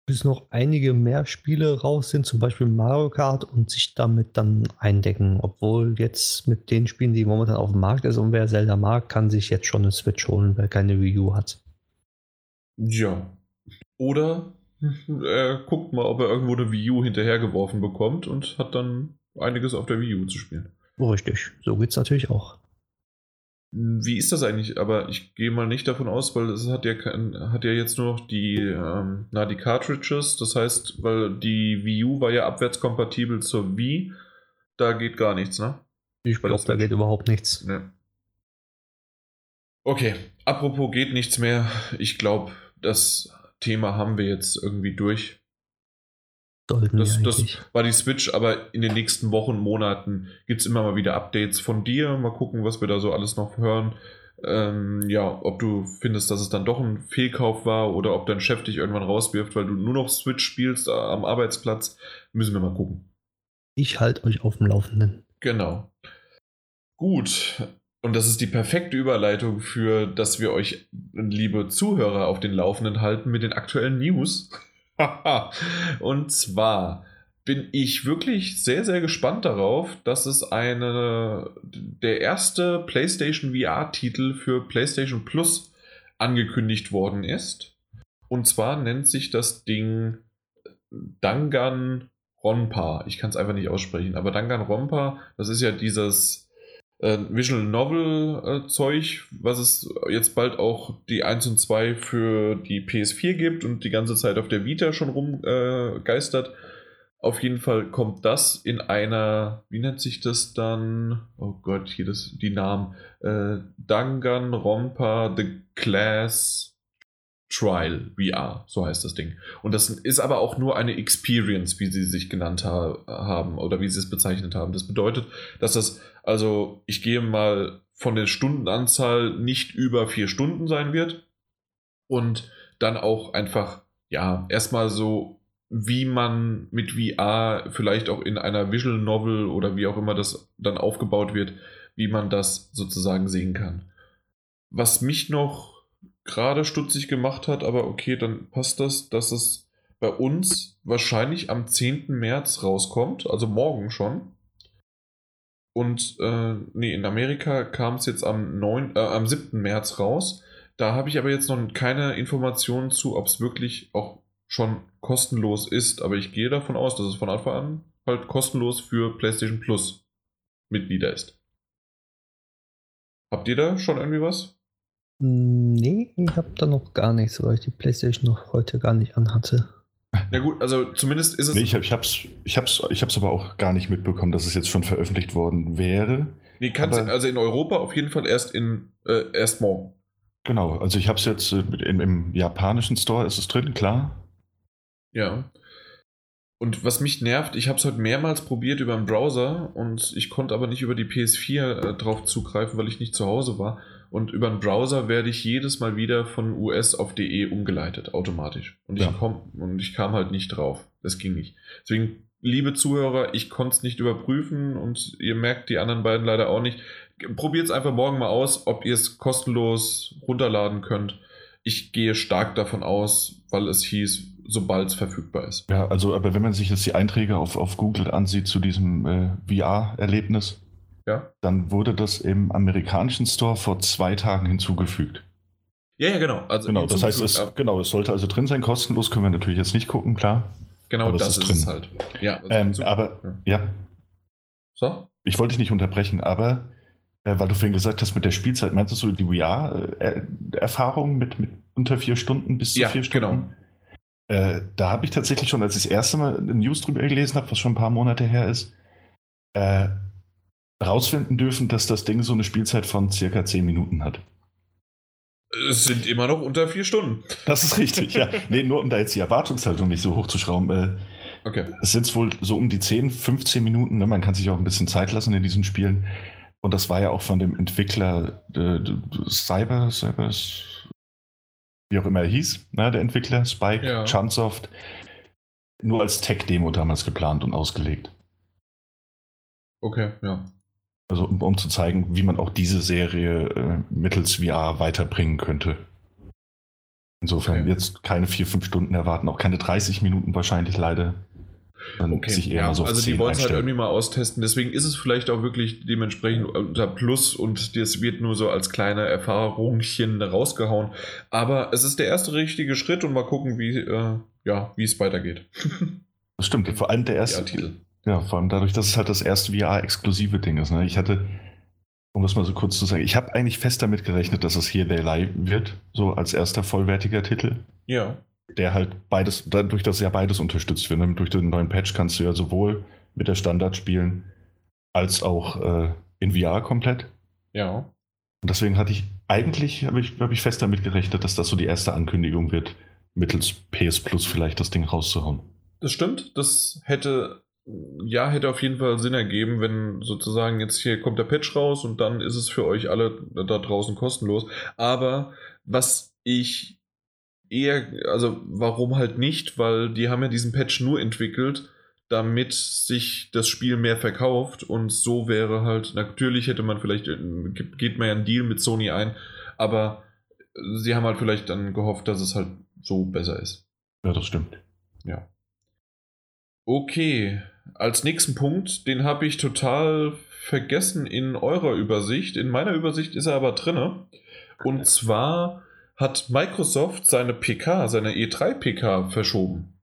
bis noch einige mehr Spiele raus sind, zum Beispiel Mario Kart und sich damit dann eindecken. Obwohl jetzt mit den Spielen, die momentan auf dem Markt ist und wer Zelda mag, kann sich jetzt schon eine Switch holen, wer keine Wii U hat. Ja. Oder er guckt mal, ob er irgendwo eine Wii U hinterhergeworfen bekommt und hat dann einiges auf der Wii U zu spielen. Richtig, so geht's natürlich auch. Wie ist das eigentlich? Aber ich gehe mal nicht davon aus, weil es hat ja, kein, hat ja jetzt nur noch die, ähm, na, die Cartridges. Das heißt, weil die Wii U war ja abwärtskompatibel zur Wii. Da geht gar nichts, ne? Ich glaube, da geht überhaupt nichts. Ne. Okay, apropos geht nichts mehr. Ich glaube, das Thema haben wir jetzt irgendwie durch. Sollten Das, das war die Switch, aber in den nächsten Wochen, Monaten gibt es immer mal wieder Updates von dir. Mal gucken, was wir da so alles noch hören. Ähm, ja, ob du findest, dass es dann doch ein Fehlkauf war oder ob dein Chef dich irgendwann rauswirft, weil du nur noch Switch spielst äh, am Arbeitsplatz. Müssen wir mal gucken. Ich halte euch auf dem Laufenden. Genau. Gut. Und das ist die perfekte Überleitung für, dass wir euch, liebe Zuhörer, auf den Laufenden halten mit den aktuellen News. Und zwar bin ich wirklich sehr, sehr gespannt darauf, dass es eine, der erste PlayStation VR-Titel für PlayStation Plus angekündigt worden ist. Und zwar nennt sich das Ding Dangan Ronpa. Ich kann es einfach nicht aussprechen, aber Dangan Ronpa, das ist ja dieses äh, Visual Novel äh, Zeug, was es jetzt bald auch die 1 und 2 für die PS4 gibt und die ganze Zeit auf der Vita schon rumgeistert. Auf jeden Fall kommt das in einer, wie nennt sich das dann? Oh Gott, hier das, die Namen. Äh, Dangan Ronpa The Class Trial VR, so heißt das Ding. Und das ist aber auch nur eine Experience, wie sie sich genannt ha haben oder wie sie es bezeichnet haben. Das bedeutet, dass das, also ich gehe mal von der Stundenanzahl nicht über vier Stunden sein wird. Und dann auch einfach, ja, erstmal so, wie man mit VR vielleicht auch in einer Visual Novel oder wie auch immer das dann aufgebaut wird, wie man das sozusagen sehen kann. Was mich noch gerade stutzig gemacht hat, aber okay, dann passt das, dass es bei uns wahrscheinlich am 10. März rauskommt, also morgen schon. Und äh, nee, in Amerika kam es jetzt am, 9, äh, am 7. März raus. Da habe ich aber jetzt noch keine Informationen zu, ob es wirklich auch schon kostenlos ist. Aber ich gehe davon aus, dass es von Anfang an halt kostenlos für PlayStation Plus Mitglieder ist. Habt ihr da schon irgendwie was? Nee, ich habe da noch gar nichts, weil ich die PlayStation noch heute gar nicht anhatte. Ja gut, also zumindest ist es. Nee, ich, hab, ich habe es ich hab's, ich hab's aber auch gar nicht mitbekommen, dass es jetzt schon veröffentlicht worden wäre. Nee, kannst also in Europa auf jeden Fall erst in äh, erst morgen. Genau, also ich habe es jetzt äh, im, im japanischen Store ist es drin, klar. Ja. Und was mich nervt, ich habe es heute mehrmals probiert über den Browser und ich konnte aber nicht über die PS4 äh, drauf zugreifen, weil ich nicht zu Hause war. Und über den Browser werde ich jedes Mal wieder von US auf DE umgeleitet, automatisch. Und ich, Ja. komm, und ich kam halt nicht drauf. Das ging nicht. Deswegen, liebe Zuhörer, ich konnte es nicht überprüfen und ihr merkt die anderen beiden leider auch nicht. Probiert es einfach morgen mal aus, ob ihr es kostenlos runterladen könnt. Ich gehe stark davon aus, weil es hieß, sobald es verfügbar ist. Ja, also, aber wenn man sich jetzt die Einträge auf, auf Google ansieht zu diesem äh, VR-Erlebnis, Ja? dann wurde das im amerikanischen Store vor zwei Tagen hinzugefügt. Ja, ja, genau. Also Genau, das heißt, es, genau, es sollte also drin sein. Kostenlos können wir natürlich jetzt nicht gucken, klar. Genau das, ist, ist es halt. Ja, also Ähm, aber, Ja. ja, So? ich wollte dich nicht unterbrechen, aber äh, weil du vorhin gesagt hast mit der Spielzeit, meinst du so die VR-Erfahrung mit, mit unter vier Stunden bis zu Ja, vier Stunden? Äh, da habe ich tatsächlich schon, als ich das erste Mal eine News drüber gelesen habe, was schon ein paar Monate her ist, äh, rausfinden dürfen, dass das Ding so eine Spielzeit von circa zehn Minuten hat. Es sind immer noch unter vier Stunden. Das ist richtig, ja. Nee, nur um da jetzt die Erwartungshaltung nicht so hochzuschrauben. Äh, Okay. es sind wohl so um die 10, 15 Minuten. Ne? Man kann sich auch ein bisschen Zeit lassen in diesen Spielen. Und das war ja auch von dem Entwickler äh, Cyber, Cyber, wie auch immer er hieß, ne? der Entwickler, Spike, Ja. Chunsoft, nur als Tech-Demo damals geplant und ausgelegt. Okay, ja. Also um, um zu zeigen, wie man auch diese Serie äh, mittels VR weiterbringen könnte. Insofern Okay. jetzt keine 4, 5 Stunden erwarten, auch keine 30 Minuten wahrscheinlich leider. Dann Okay, sich eher ja, so also die 10 wollen es halt irgendwie mal austesten. Deswegen ist es vielleicht auch wirklich dementsprechend unter Plus und das wird nur so als kleine Erfahrungchen rausgehauen. Aber es ist der erste richtige Schritt und mal gucken, wie äh, ja, es weitergeht. Das stimmt, vor allem der Ja, erste, Titel. Ja, vor allem dadurch, dass es halt das erste VR-exklusive Ding ist. Ne? Ich hatte, um das mal so kurz zu sagen, ich habe eigentlich fest damit gerechnet, dass es hier They Lie wird, so als erster vollwertiger Titel, Ja. der halt beides, dadurch, dass ja beides unterstützt wird. Ne? Durch den neuen Patch kannst du ja sowohl mit der Standard spielen, als auch äh, in VR komplett. Ja. Und deswegen hatte ich, eigentlich habe ich, hab ich fest damit gerechnet, dass das so die erste Ankündigung wird, mittels PS Plus vielleicht das Ding rauszuhauen. Das stimmt. Das hätte, ja, hätte auf jeden Fall Sinn ergeben, wenn sozusagen jetzt hier kommt der Patch raus und dann ist es für euch alle da draußen kostenlos. Aber was ich eher, also warum halt nicht? Weil die haben ja diesen Patch nur entwickelt, damit sich das Spiel mehr verkauft und so wäre halt, natürlich hätte man vielleicht, geht man ja einen Deal mit Sony ein, aber sie haben halt vielleicht dann gehofft, dass es halt so besser ist. Ja, das stimmt. Ja. Okay, als nächsten Punkt, den habe ich total vergessen in eurer Übersicht. In meiner Übersicht ist er aber drinne. Und zwar hat Microsoft seine PK, seine E3 PK verschoben.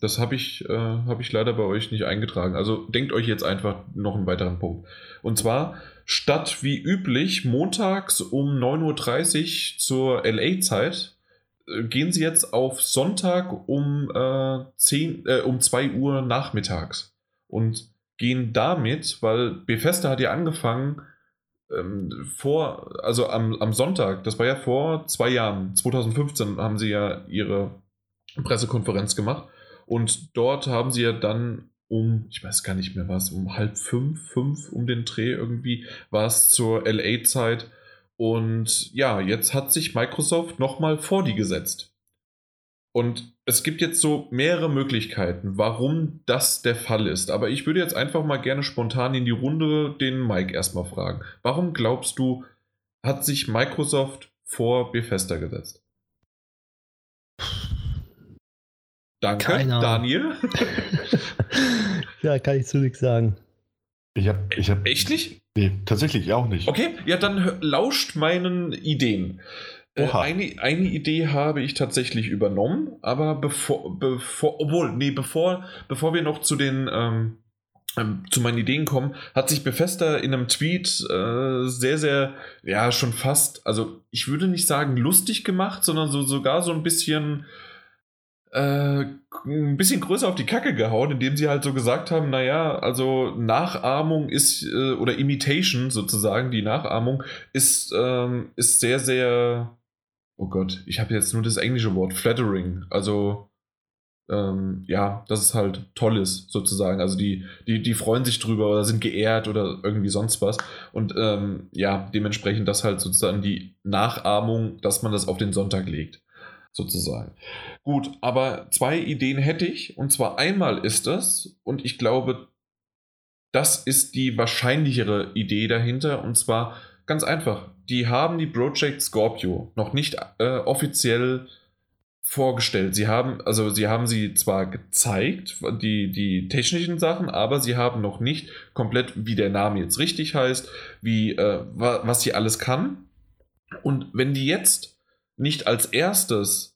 Das habe ich, äh, habe ich leider bei euch nicht eingetragen. Also denkt euch jetzt einfach noch einen weiteren Punkt. Und zwar statt wie üblich montags um 9.30 Uhr zur LA-Zeit äh, gehen sie jetzt auf Sonntag um, äh, 10, äh, um 2 Uhr nachmittags und gehen damit, weil Bethesda hat ja angefangen ähm, vor, also am, am Sonntag, das war ja vor zwei Jahren, 2015 haben sie ja ihre Pressekonferenz gemacht und dort haben sie ja dann um, ich weiß gar nicht mehr was, um halb fünf, fünf um den Dreh irgendwie, war es zur LA-Zeit. Und ja, jetzt hat sich Microsoft nochmal vor die gesetzt. Und es gibt jetzt so mehrere Möglichkeiten, warum das der Fall ist. Aber ich würde jetzt einfach mal gerne spontan in die Runde den Mike erstmal fragen. Warum glaubst du, hat sich Microsoft vor Bethesda gesetzt? Danke, Keine Ahnung. Daniel. ja, kann ich zu nichts sagen. Ich habe, ich habe, Echt nicht? nee, tatsächlich auch nicht. Okay, ja, dann lauscht meinen Ideen. Äh, eine, eine Idee habe ich tatsächlich übernommen, aber bevor, bevor obwohl, nee, bevor, bevor wir noch zu den ähm, ähm, zu meinen Ideen kommen, hat sich Bethesda in einem Tweet äh, sehr, sehr, ja, schon fast, also ich würde nicht sagen lustig gemacht, sondern so sogar so ein bisschen äh, ein bisschen größer auf die Kacke gehauen, indem sie halt so gesagt haben, naja, also Nachahmung ist, äh, oder Imitation sozusagen, die Nachahmung ist, ähm, ist sehr, sehr, oh Gott, ich habe jetzt nur das englische Wort, flattering, also ähm, ja, dass es halt ist, sozusagen. Also die, die, die freuen sich drüber oder sind geehrt oder irgendwie sonst was. Und ähm, ja, dementsprechend das halt sozusagen die Nachahmung, dass man das auf den Sonntag legt, sozusagen. Gut, aber zwei Ideen hätte ich. Und zwar einmal ist das, und ich glaube, das ist die wahrscheinlichere Idee dahinter. Und zwar ganz einfach. Die haben die Project Scorpio noch nicht äh, offiziell vorgestellt. Sie haben, also sie haben sie zwar gezeigt, die, die technischen Sachen, aber sie haben noch nicht komplett, wie der Name jetzt richtig heißt, wie, äh, wa was sie alles kann. Und wenn die jetzt nicht als erstes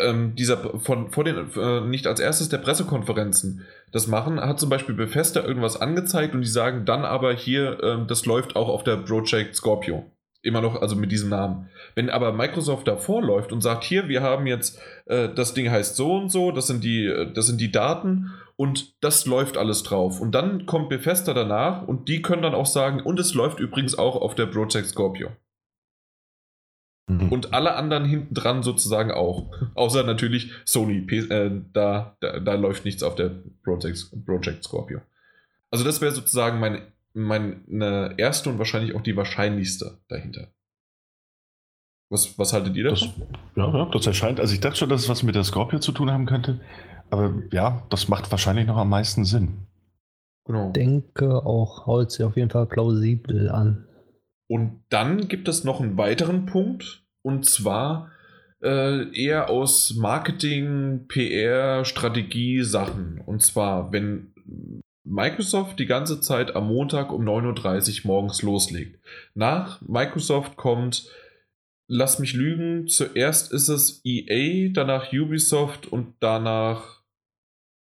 ähm, dieser von vor den äh, nicht als erstes der Pressekonferenzen das machen, hat zum Beispiel Bethesda irgendwas angezeigt und die sagen dann aber hier, ähm, das läuft auch auf der Project Scorpio. Immer noch, also mit diesem Namen. Wenn aber Microsoft davor läuft und sagt, hier, wir haben jetzt, äh, das Ding heißt so und so, das sind, die, äh, das sind die Daten und das läuft alles drauf. Und dann kommt Bethesda danach und die können dann auch sagen, und es läuft übrigens auch auf der Project Scorpio. Mhm. Und alle anderen hinten dran sozusagen auch. Außer natürlich Sony. P äh, da, da, da läuft nichts auf der Project, Project Scorpio. Also das wäre sozusagen meine, meine erste und wahrscheinlich auch die wahrscheinlichste dahinter. Was, was haltet ihr das, davon? ja, ja, das erscheint. Also ich dachte schon, dass es was mit der Scorpio zu tun haben könnte. Aber ja, das macht wahrscheinlich noch am meisten Sinn. Genau. denke auch, haut sie auf jeden Fall plausibel an. Und dann gibt es noch einen weiteren Punkt, und zwar äh, eher aus Marketing, PR, Strategie Sachen. Und zwar, wenn Microsoft die ganze Zeit am Montag um 9.30 Uhr morgens loslegt. Nach Microsoft kommt, lass mich lügen, zuerst ist es EA, danach Ubisoft und danach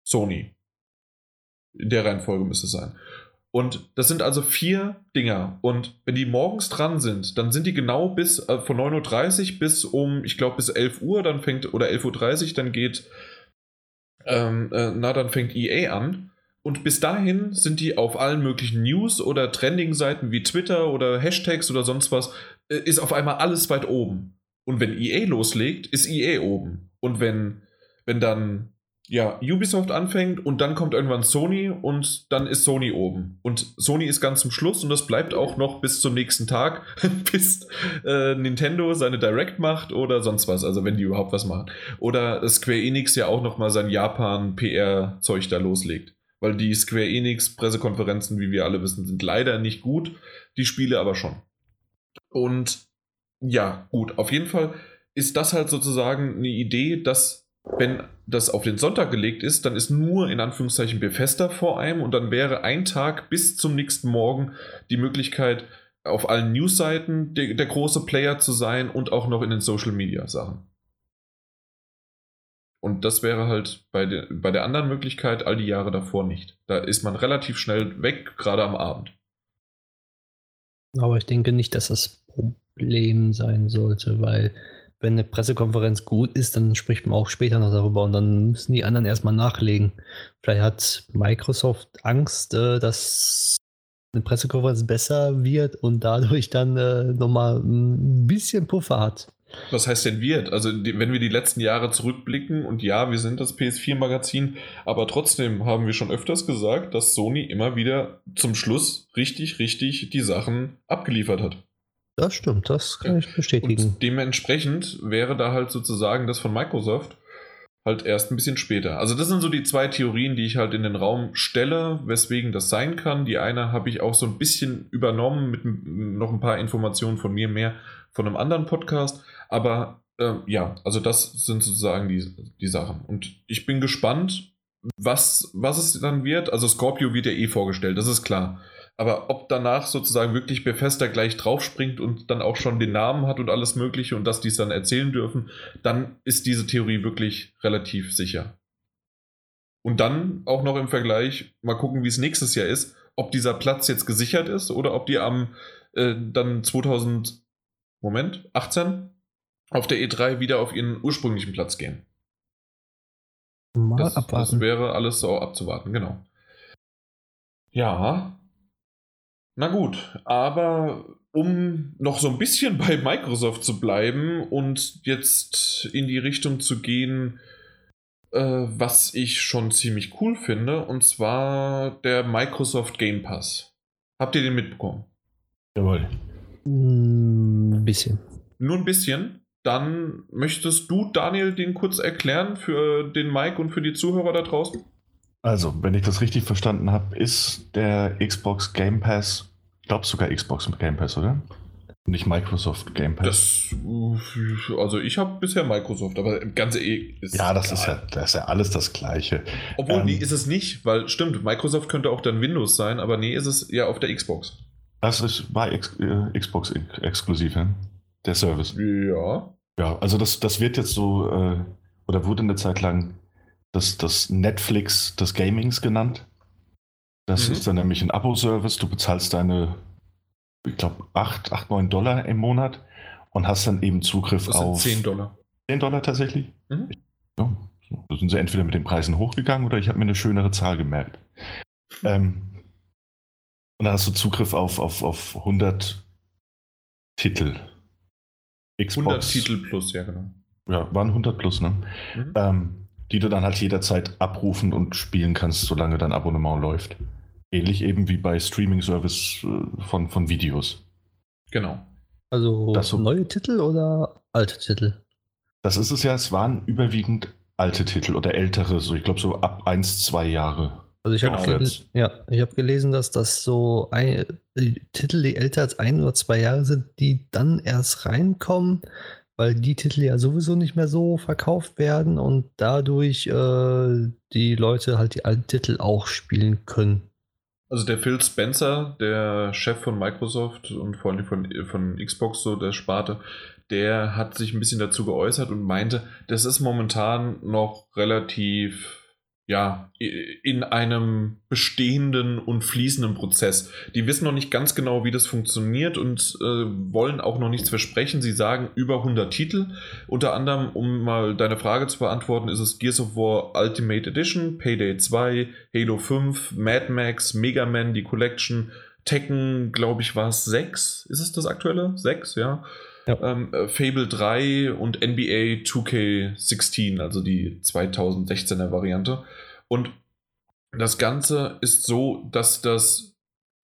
Sony. In der Reihenfolge müsste es sein. Und das sind also vier Dinger. Und wenn die morgens dran sind, dann sind die genau bis äh, von 9.30 Uhr bis um, ich glaube, bis 11 Uhr, dann fängt, oder 11.30 Uhr, dann geht, ähm, äh, na, dann fängt EA an. Und bis dahin sind die auf allen möglichen News- oder Trending-Seiten wie Twitter oder Hashtags oder sonst was, äh, ist auf einmal alles weit oben. Und wenn EA loslegt, ist EA oben. Und wenn, wenn dann ja, Ubisoft anfängt und dann kommt irgendwann Sony und dann ist Sony oben. Und Sony ist ganz zum Schluss und das bleibt auch noch bis zum nächsten Tag, bis äh, Nintendo seine Direct macht oder sonst was, also wenn die überhaupt was machen. Oder Square Enix ja auch nochmal sein Japan-PR-Zeug da loslegt. Weil die Square Enix-Pressekonferenzen, wie wir alle wissen, sind leider nicht gut, die Spiele aber schon. Und ja, gut, auf jeden Fall ist das halt sozusagen eine Idee, dass wenn das auf den Sonntag gelegt ist, dann ist nur in Anführungszeichen Bethesda vor einem und dann wäre ein Tag bis zum nächsten Morgen die Möglichkeit, auf allen Newsseiten der, der große Player zu sein und auch noch in den Social Media Sachen. Und das wäre halt bei der, bei der anderen Möglichkeit all die Jahre davor nicht. Da ist man relativ schnell weg, gerade am Abend. Aber ich denke nicht, dass das Problem sein sollte, weil wenn eine Pressekonferenz gut ist, dann spricht man auch später noch darüber und dann müssen die anderen erstmal nachlegen. Vielleicht hat Microsoft Angst, äh, dass eine Pressekonferenz besser wird und dadurch dann äh, nochmal ein bisschen Puffer hat. Was heißt denn wird? Also, die, wenn wir die letzten Jahre zurückblicken und ja, wir sind das PS4-Magazin, aber trotzdem haben wir schon öfters gesagt, dass Sony immer wieder zum Schluss richtig, richtig die Sachen abgeliefert hat. Das stimmt, das kann ich bestätigen. Und dementsprechend wäre da halt sozusagen das von Microsoft halt erst ein bisschen später. Also das sind so die zwei Theorien, die ich halt in den Raum stelle, weswegen das sein kann. Die eine habe ich auch so ein bisschen übernommen mit noch ein paar Informationen von mir mehr von einem anderen Podcast. Aber äh, ja, also das sind sozusagen die, die Sachen. Und ich bin gespannt, was, was es dann wird. Also Scorpio wird ja eh vorgestellt, das ist klar. Aber ob danach sozusagen wirklich Bethesda gleich draufspringt und dann auch schon den Namen hat und alles Mögliche und dass die es dann erzählen dürfen, dann ist diese Theorie wirklich relativ sicher. Und dann auch noch im Vergleich mal gucken, wie es nächstes Jahr ist, ob dieser Platz jetzt gesichert ist oder ob die am äh, dann 2000 Moment 18 auf der E3 wieder auf ihren ursprünglichen Platz gehen. Mal das, abwarten. Das wäre alles so abzuwarten, genau. Ja, na gut, aber um noch so ein bisschen bei Microsoft zu bleiben und jetzt in die Richtung zu gehen, äh, was ich schon ziemlich cool finde, und zwar der Microsoft Game Pass. Habt ihr den mitbekommen? Jawohl. Ein bisschen. Nur ein bisschen? Dann möchtest du, Daniel, den kurz erklären für den Mike und für die Zuhörer da draußen? Also, wenn ich das richtig verstanden habe, ist der Xbox Game Pass, ich glaube sogar Xbox Game Pass, oder? Nicht Microsoft Game Pass. Das, also ich habe bisher Microsoft, aber ganze E ist Ja, das ist ja, das ist ja alles das Gleiche. Obwohl, ähm, nee, ist es nicht, weil stimmt, Microsoft könnte auch dann Windows sein, aber nee, ist es ja auf der Xbox. Das ist, war X, äh, Xbox exklusiv, ja? der Service. Ja. Ja, also das, das wird jetzt so, äh, oder wurde eine Zeit lang das, das Netflix des Gamings genannt. Das mhm. ist dann nämlich ein Abo-Service. Du bezahlst deine, ich glaube, 8, 8, 9 Dollar im Monat und hast dann eben Zugriff das auf. 10 Dollar. 10 Dollar tatsächlich? Mhm. Ja, da sind sie entweder mit den Preisen hochgegangen oder ich habe mir eine schönere Zahl gemerkt. Ähm, und dann hast du Zugriff auf, auf, auf 100 Titel. Xbox, 100 Titel plus, ja, genau. Ja, waren 100 plus, ne? Mhm. Ähm, die du dann halt jederzeit abrufen und spielen kannst, solange dein Abonnement läuft. Ähnlich eben wie bei Streaming-Service äh, von, von Videos. Genau. Also so, neue Titel oder alte Titel? Das ist es ja, es waren überwiegend alte Titel oder ältere, so ich glaube so ab 1, 2 Jahre. Also ich habe genau. ja, hab gelesen, dass das so ein, die Titel, die älter als ein oder zwei Jahre sind, die dann erst reinkommen, weil die Titel ja sowieso nicht mehr so verkauft werden und dadurch äh, die Leute halt die alten Titel auch spielen können. Also der Phil Spencer, der Chef von Microsoft und vor allem von, von Xbox, so der Sparte, der hat sich ein bisschen dazu geäußert und meinte, das ist momentan noch relativ ja, in einem bestehenden und fließenden Prozess. Die wissen noch nicht ganz genau, wie das funktioniert und äh, wollen auch noch nichts versprechen. Sie sagen über 100 Titel. Unter anderem, um mal deine Frage zu beantworten, ist es Gears of War Ultimate Edition, Payday 2, Halo 5, Mad Max, Mega Man, die Collection, Tekken, glaube ich, war es 6. Ist es das aktuelle? 6, ja. Ja. Ähm, äh, Fable 3 und NBA 2K16, also die 2016er Variante. Und das Ganze ist so, dass das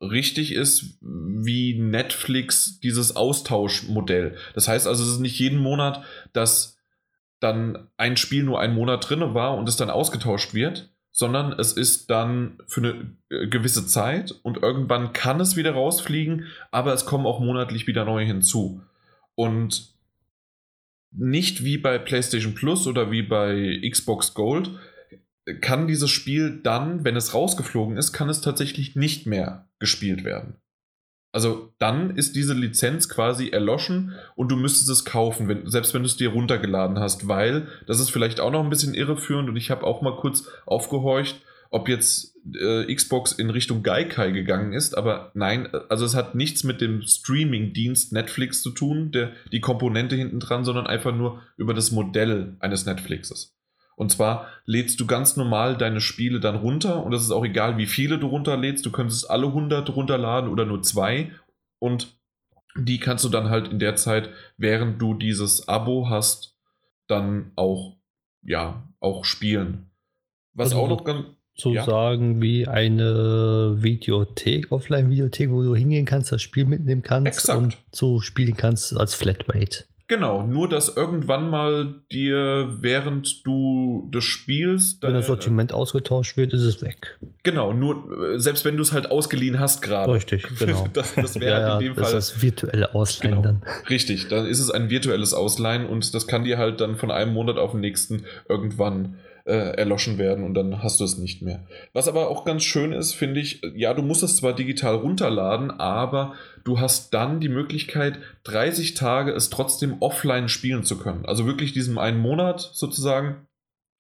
richtig ist wie Netflix dieses Austauschmodell. Das heißt also, es ist nicht jeden Monat, dass dann ein Spiel nur einen Monat drin war und es dann ausgetauscht wird, sondern es ist dann für eine äh, gewisse Zeit und irgendwann kann es wieder rausfliegen, aber es kommen auch monatlich wieder neue hinzu. Und nicht wie bei PlayStation Plus oder wie bei Xbox Gold kann dieses Spiel dann, wenn es rausgeflogen ist, kann es tatsächlich nicht mehr gespielt werden. Also dann ist diese Lizenz quasi erloschen und du müsstest es kaufen, wenn, selbst wenn du es dir runtergeladen hast, weil das ist vielleicht auch noch ein bisschen irreführend und ich habe auch mal kurz aufgehorcht, ob jetzt äh, Xbox in Richtung Gaikai gegangen ist, aber nein, also es hat nichts mit dem Streaming-Dienst Netflix zu tun, der, die Komponente hinten dran, sondern einfach nur über das Modell eines Netflixes. Und zwar lädst du ganz normal deine Spiele dann runter und es ist auch egal, wie viele du runterlädst. Du könntest alle 100 runterladen oder nur zwei und die kannst du dann halt in der Zeit, während du dieses Abo hast, dann auch, ja, auch spielen. Was Also auch noch ganz. So Ja. sagen wie eine Videothek, Offline-Videothek, wo du hingehen kannst, das Spiel mitnehmen kannst Exakt. und so spielen kannst als Flatrate. Genau, nur dass irgendwann mal dir, während du das spielst, Wenn das Sortiment ausgetauscht wird, ist es weg. Genau, nur äh, selbst wenn du es halt ausgeliehen hast gerade. Richtig, genau. Das, das wäre ja, halt in dem das Fall. ist das virtuelle Ausleihen Genau. dann. Richtig, dann ist es ein virtuelles Ausleihen und das kann dir halt dann von einem Monat auf den nächsten irgendwann äh, erloschen werden und dann hast du es nicht mehr. Was aber auch ganz schön ist, finde ich, ja, du musst es zwar digital runterladen, aber du hast dann die Möglichkeit, 30 Tage es trotzdem offline spielen zu können. Also wirklich diesen einen Monat sozusagen.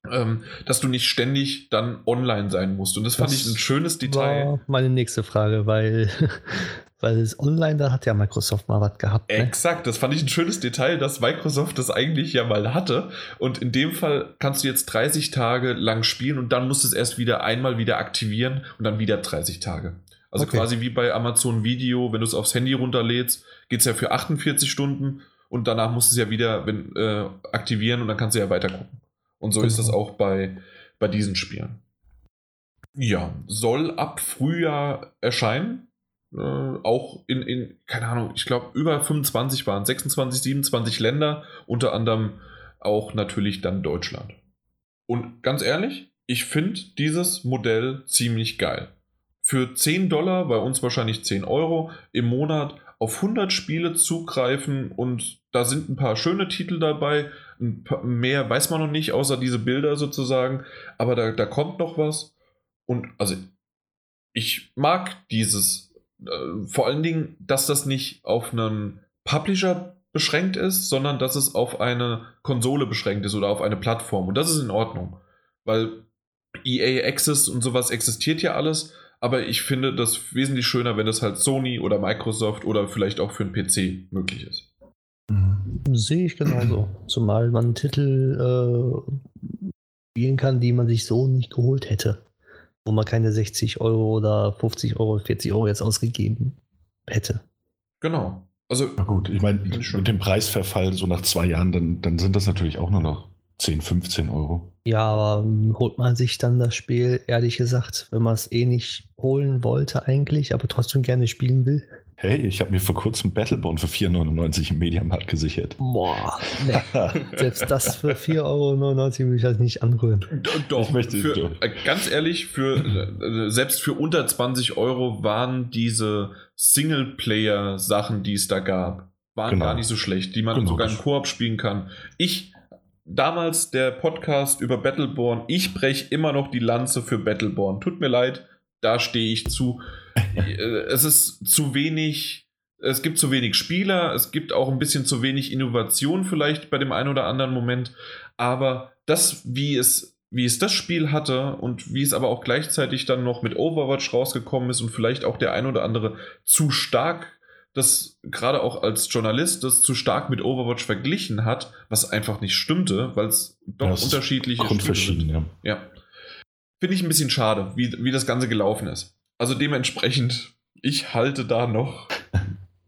Ähm, dass du nicht ständig dann online sein musst. Und das, fand Das ich ein schönes Detail. War meine nächste Frage, weil, weil es online, da hat ja Microsoft mal was gehabt. Ne? Exakt, das fand ich ein schönes Detail, dass Microsoft das eigentlich ja mal hatte. Und in dem Fall kannst du jetzt 30 Tage lang spielen und dann musst du es erst wieder einmal wieder aktivieren und dann wieder 30 Tage. Also Okay. quasi wie bei Amazon Video, wenn du es aufs Handy runterlädst, geht es ja für 48 Stunden und danach musst du es ja wieder wenn, äh, aktivieren und dann kannst du ja weiter gucken. Und so ist Genau. das auch bei, bei diesen Spielen. Ja, soll ab Frühjahr erscheinen. Äh, auch in, in, keine Ahnung, ich glaube, über 25 waren, 26, 27 Länder, unter anderem auch natürlich dann Deutschland. Und ganz ehrlich, ich finde dieses Modell ziemlich geil. Für 10 Dollar, bei uns wahrscheinlich 10 Euro im Monat auf 100 Spiele zugreifen und da sind ein paar schöne Titel dabei. Mehr weiß man noch nicht, außer diese Bilder sozusagen. Aber da, da kommt noch was. Und also, ich mag dieses, äh, vor allen Dingen, dass das nicht auf einen Publisher beschränkt ist, sondern dass es auf eine Konsole beschränkt ist oder auf eine Plattform. Und das ist in Ordnung. Weil EA Access und sowas existiert ja alles, aber ich finde das wesentlich schöner, wenn das halt Sony oder Microsoft oder vielleicht auch für einen PC möglich ist. Mhm. Sehe ich genauso. Zumal man Titel äh, spielen kann, die man sich so nicht geholt hätte. Wo man keine 60 Euro oder 50 Euro, 40 Euro jetzt ausgegeben hätte. Genau. Also, Na gut, ich meine, mit dem Preisverfall so nach zwei Jahren, dann, dann sind das natürlich auch nur noch 10, 15 Euro. Ja, aber holt man sich dann das Spiel, ehrlich gesagt, wenn man es eh nicht holen wollte eigentlich, aber trotzdem gerne spielen will? Hey, ich habe mir vor kurzem Battleborn für 4,99 im Mediamarkt gesichert. Boah, nee. Selbst das für 4,99 Euro will ich halt nicht anrühren. Doch, Ich möchte- für, doch. äh, ganz ehrlich, für, äh, selbst für unter 20 Euro waren diese Singleplayer-Sachen, die es da gab, waren Genau. gar nicht so schlecht, die man Genau, sogar im das- Koop spielen kann. Ich, damals der Podcast über Battleborn, ich breche immer noch die Lanze für Battleborn. Tut mir leid, da stehe ich zu. Es ist zu wenig. Es gibt zu wenig Spieler, es gibt auch ein bisschen zu wenig Innovation vielleicht bei dem einen oder anderen Moment, aber das, wie es, wie es das Spiel hatte und wie es aber auch gleichzeitig dann noch mit Overwatch rausgekommen ist und vielleicht auch der ein oder andere zu stark, das gerade auch als Journalist, das zu stark mit Overwatch verglichen hat, was einfach nicht stimmte, weil es doch Ja, unterschiedliche Spiele sind. Ja. Ja. Finde ich ein bisschen schade, wie, wie das Ganze gelaufen ist. Also dementsprechend, ich halte da noch.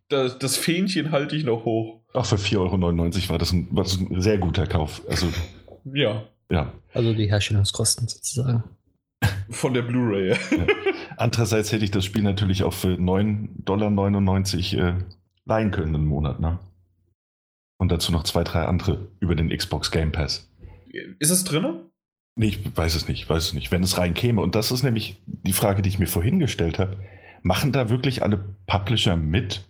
Das, das Fähnchen halte ich noch hoch. Auch für 4,99 Euro war das, ein, war das ein sehr guter Kauf. Also, Ja, ja. Also die Herstellungskosten sozusagen. von der Blu-ray. Andererseits hätte ich das Spiel natürlich auch für 9,99 Dollar äh, leihen können im Monat, ne? Und dazu noch zwei, drei andere über den Xbox Game Pass. Ist es drin? Nee, ich weiß es nicht, weiß es nicht. Wenn es rein käme, und das ist nämlich die Frage, die ich mir vorhin gestellt habe, machen da wirklich alle Publisher mit?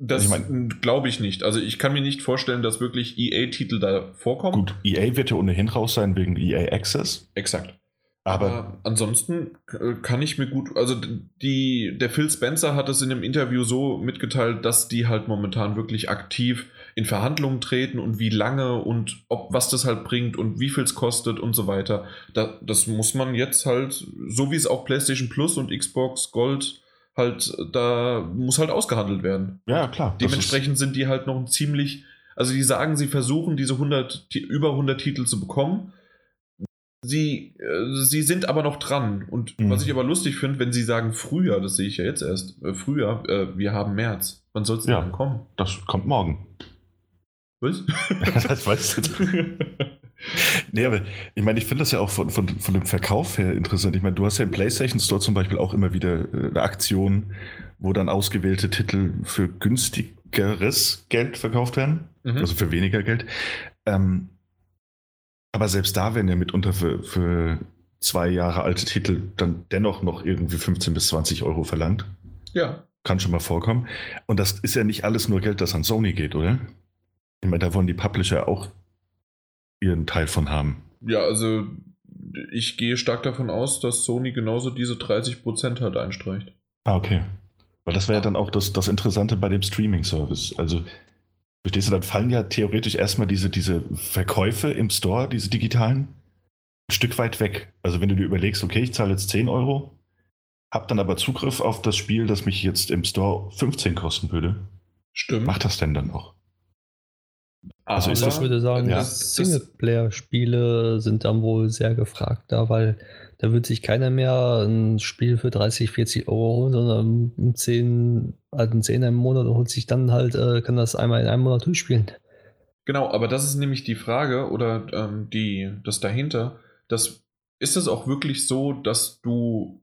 Das Ich mein- glaube ich nicht. Also ich kann mir nicht vorstellen, dass wirklich EA-Titel da vorkommen. Gut, EA wird ja ohnehin raus sein wegen EA Access, Exakt. aber Aber ansonsten äh, kann ich mir gut, also die, der Phil Spencer hat es in einem Interview so mitgeteilt, dass die halt momentan wirklich aktiv in Verhandlungen treten und wie lange und ob was das halt bringt und wie viel es kostet und so weiter. Da, das muss man jetzt halt, so wie es auch PlayStation Plus und Xbox Gold halt, da muss halt ausgehandelt werden. ja, klar. Dementsprechend sind die halt noch ein ziemlich, also die sagen, sie versuchen diese 100, Ti- über 100 Titel zu bekommen. sie, äh, sie sind aber noch dran. Und Mhm. was ich aber lustig finde, wenn sie sagen Frühjahr, das sehe ich ja jetzt erst, äh, Frühjahr, äh, wir haben März. Wann soll es denn Ja. kommen? Das kommt morgen. Was? das weißt du. Nee, aber ich meine, ich finde das ja auch von, von, von dem Verkauf her interessant. Ich meine, du hast ja im PlayStation Store zum Beispiel auch immer wieder äh, eine Aktion, wo dann ausgewählte Titel für günstigeres Geld verkauft werden, Mhm. also für weniger Geld. Ähm, aber selbst da werden ja mitunter für, für zwei Jahre alte Titel dann dennoch noch irgendwie 15 bis 20 Euro verlangt. ja. Kann schon mal vorkommen. Und das ist ja nicht alles nur Geld, das an Sony geht, oder? Ich meine, da wollen die Publisher auch ihren Teil von haben. Ja, also ich gehe stark davon aus, dass Sony genauso diese 30% halt einstreicht. Ah, okay. Weil das wäre ja dann auch das, das Interessante bei dem Streaming-Service. Also, verstehst du, dann fallen ja theoretisch erstmal diese, diese Verkäufe im Store, diese digitalen, ein Stück weit weg. Also, wenn du dir überlegst, okay, ich zahle jetzt 10 Euro, hab dann aber Zugriff auf das Spiel, das mich jetzt im Store 15 kosten würde, Stimmt. macht das denn dann noch? Also ist ich würde sagen, ja, Singleplayer-Spiele sind dann wohl sehr gefragt da, weil da wird sich keiner mehr ein Spiel für 30, 40 Euro holen, sondern einen 10, halt einen 10 im Monat und holt sich dann halt, äh, kann das einmal in einem Monat durchspielen. Genau, aber das ist nämlich die Frage oder ähm, die, das dahinter. Das, ist es auch wirklich so, dass du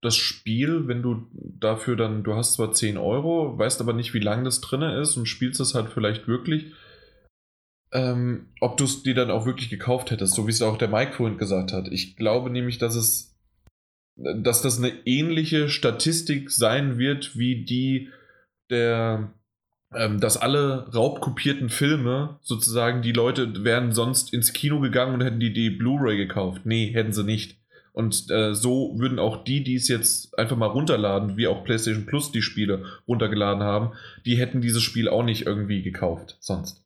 das Spiel, wenn du dafür dann, du hast zwar 10 Euro, weißt aber nicht, wie lange das drin ist und spielst es halt vielleicht wirklich, ähm, ob du es dir dann auch wirklich gekauft hättest, so wie es auch der Mike vorhin gesagt hat. Ich glaube nämlich, dass es, dass das eine ähnliche Statistik sein wird wie die der ähm, dass alle raubkopierten Filme sozusagen, die Leute wären sonst ins Kino gegangen und hätten die, die Blu-ray gekauft. Nee, hätten sie nicht. Und äh, so würden auch die, die es jetzt einfach mal runterladen, wie auch PlayStation Plus die Spiele runtergeladen haben, die hätten dieses Spiel auch nicht irgendwie gekauft sonst.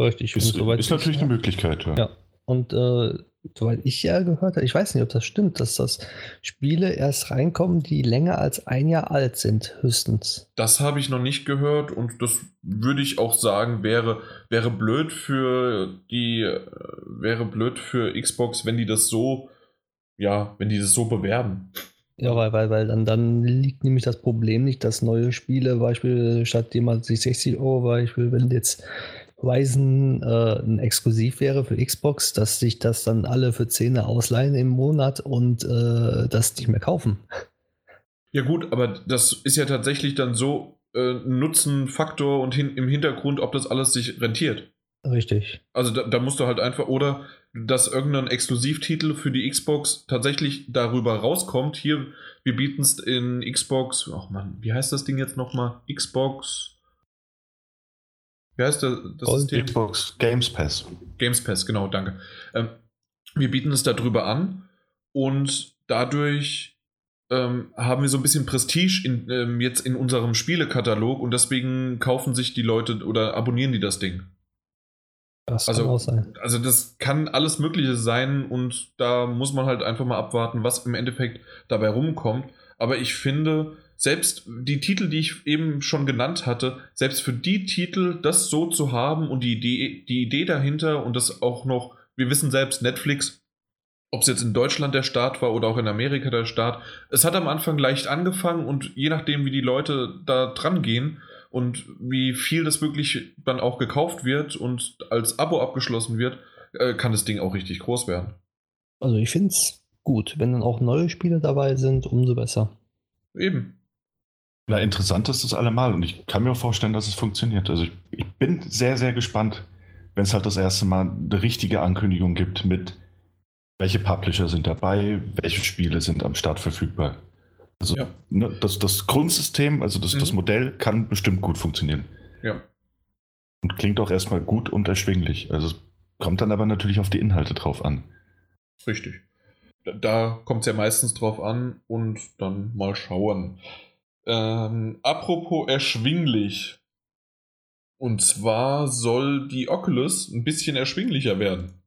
Richtig. Ist, soweit ist natürlich ich- eine Möglichkeit. Ja. Ja. Und äh, soweit ich ja gehört habe, ich weiß nicht, ob das stimmt, dass das Spiele erst reinkommen, die länger als ein Jahr alt sind, höchstens. Das habe ich noch nicht gehört und das würde ich auch sagen, wäre, wäre blöd für die, äh, wäre blöd für Xbox, wenn die das so, ja, wenn die das so bewerben. Ja, weil, weil, weil dann, dann liegt nämlich das Problem nicht, dass neue Spiele, Beispiel, statt jemand sich 60 Euro, Beispiel, wenn jetzt Horizon äh, ein Exklusiv wäre für Xbox, dass sich das dann alle für 10 ausleihen im Monat und äh, das nicht mehr kaufen. Ja gut, aber das ist ja tatsächlich dann so äh, ein Nutzenfaktor und hin, im Hintergrund, ob das alles sich rentiert. Richtig. Also da, da musst du halt einfach, oder dass irgendein Exklusivtitel für die Xbox tatsächlich darüber rauskommt. Hier, wir bieten es in Xbox, ach man, wie heißt das Ding jetzt nochmal? Xbox. Wie heißt das, das Gold. System? Xbox Games Pass. Games Pass, genau, danke. Ähm, wir bieten es darüber an und dadurch ähm, haben wir so ein bisschen Prestige in, ähm, jetzt in unserem Spielekatalog und deswegen kaufen sich die Leute oder abonnieren die das Ding. Das Also- kann auch sein. Also das kann alles Mögliche sein und da muss man halt einfach mal abwarten, was im Endeffekt dabei rumkommt. Aber ich finde, selbst die Titel, die ich eben schon genannt hatte, selbst für die Titel, das so zu haben und die, die, die Idee dahinter und das auch noch, wir wissen selbst, Netflix, ob es jetzt in Deutschland der Start war oder auch in Amerika der Start, es hat am Anfang leicht angefangen und je nachdem, wie die Leute da dran gehen, und wie viel das wirklich dann auch gekauft wird und als Abo abgeschlossen wird, äh, kann das Ding auch richtig groß werden. Also ich finde es gut. Wenn dann auch neue Spiele dabei sind, umso besser. Eben. Na, interessant ist das allemal und ich kann mir auch vorstellen, dass es funktioniert. Also ich, ich bin sehr, sehr gespannt, wenn es halt das erste Mal eine richtige Ankündigung gibt mit welche Publisher sind dabei, welche Spiele sind am Start verfügbar. Also Ja. ne, das, das Grundsystem, also das, das Mhm. Modell kann bestimmt gut funktionieren. Ja. Und klingt auch erstmal gut und erschwinglich. Also es kommt dann aber natürlich auf die Inhalte drauf an. Richtig. Da kommt es ja meistens drauf an und dann mal schauen. Ähm, apropos erschwinglich. Und zwar soll die Oculus ein bisschen erschwinglicher werden.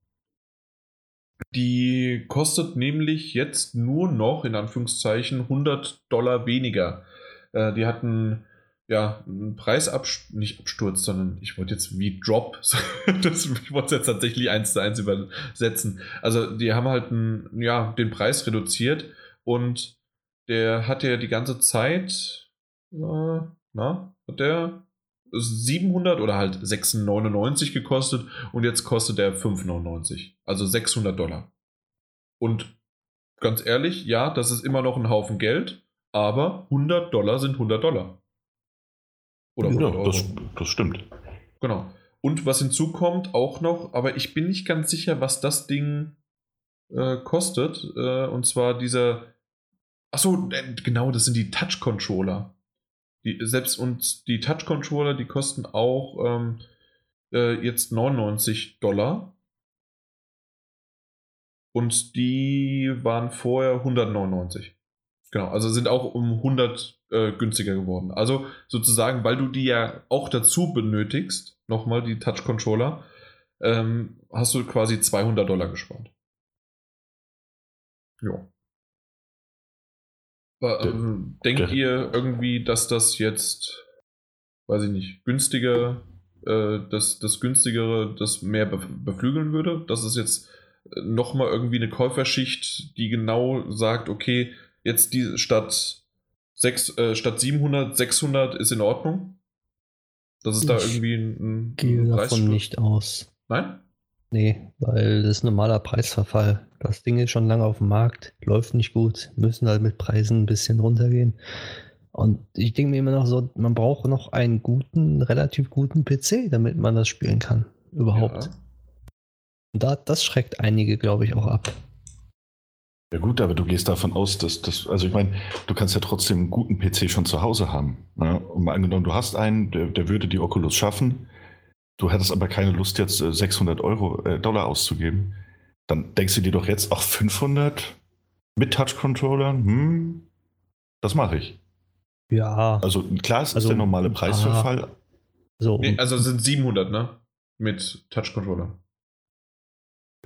Die kostet nämlich jetzt nur noch, in Anführungszeichen, 100 Dollar weniger. Äh, die hatten, ja, ein Preisabsturz, nicht Absturz, sondern ich wollte jetzt wie Drop, das, ich wollte es jetzt tatsächlich eins zu eins übersetzen. Also die haben halt einen, ja, den Preis reduziert und der hat ja die ganze Zeit, äh, na, hat der 700 oder halt 699 gekostet und jetzt kostet der 599, also 600 Dollar. Und ganz ehrlich, ja, das ist immer noch ein Haufen Geld, aber 100 Dollar sind 100 Dollar. Oder ja, das, das stimmt. Genau. Und was hinzukommt auch noch, aber ich bin nicht ganz sicher, was das Ding äh, kostet. Äh, und zwar dieser. Achso, äh, genau, das sind die Touch-Controller. Die, selbst und die Touch-Controller, die kosten auch ähm, äh, jetzt 99 Dollar. Und die waren vorher 199. Genau, also sind auch um 100 äh, günstiger geworden. Also sozusagen, weil du die ja auch dazu benötigst, nochmal die Touch-Controller, ähm, hast du quasi 200 Dollar gespart. Ja. Ähm, denkt ihr irgendwie, dass das jetzt, weiß ich nicht, günstiger, äh, das, das günstigere das mehr beflügeln würde? Dass es jetzt äh, nochmal irgendwie eine Käuferschicht, die genau sagt, okay, jetzt die statt, 6, äh, statt 700, 600 ist in Ordnung? Dass es da irgendwie ein, ein gehe davon nicht aus. Nein? Nee, weil das ist normaler Preisverfall. Das Ding ist schon lange auf dem Markt, läuft nicht gut, müssen halt mit Preisen ein bisschen runtergehen. Und ich denke mir immer noch so, man braucht noch einen guten, relativ guten PC, damit man das spielen kann. Überhaupt. Ja. Und da, das schreckt einige, glaube ich, auch ab. Ja gut, aber du gehst davon aus, dass das, also ich meine, du kannst ja trotzdem einen guten PC schon zu Hause haben. Ne? Und mal angenommen, du hast einen, der, der würde die Oculus schaffen, du hättest aber keine Lust, jetzt 600 äh, Euro, äh, Dollar auszugeben, dann denkst du dir doch jetzt, ach, 500 mit Touch-Controllern, hm, das mache ich. Ja. Also klar, es also, ist der normale Preisverfall. So. Nee, also sind 700, ne? Mit Touch-Controller.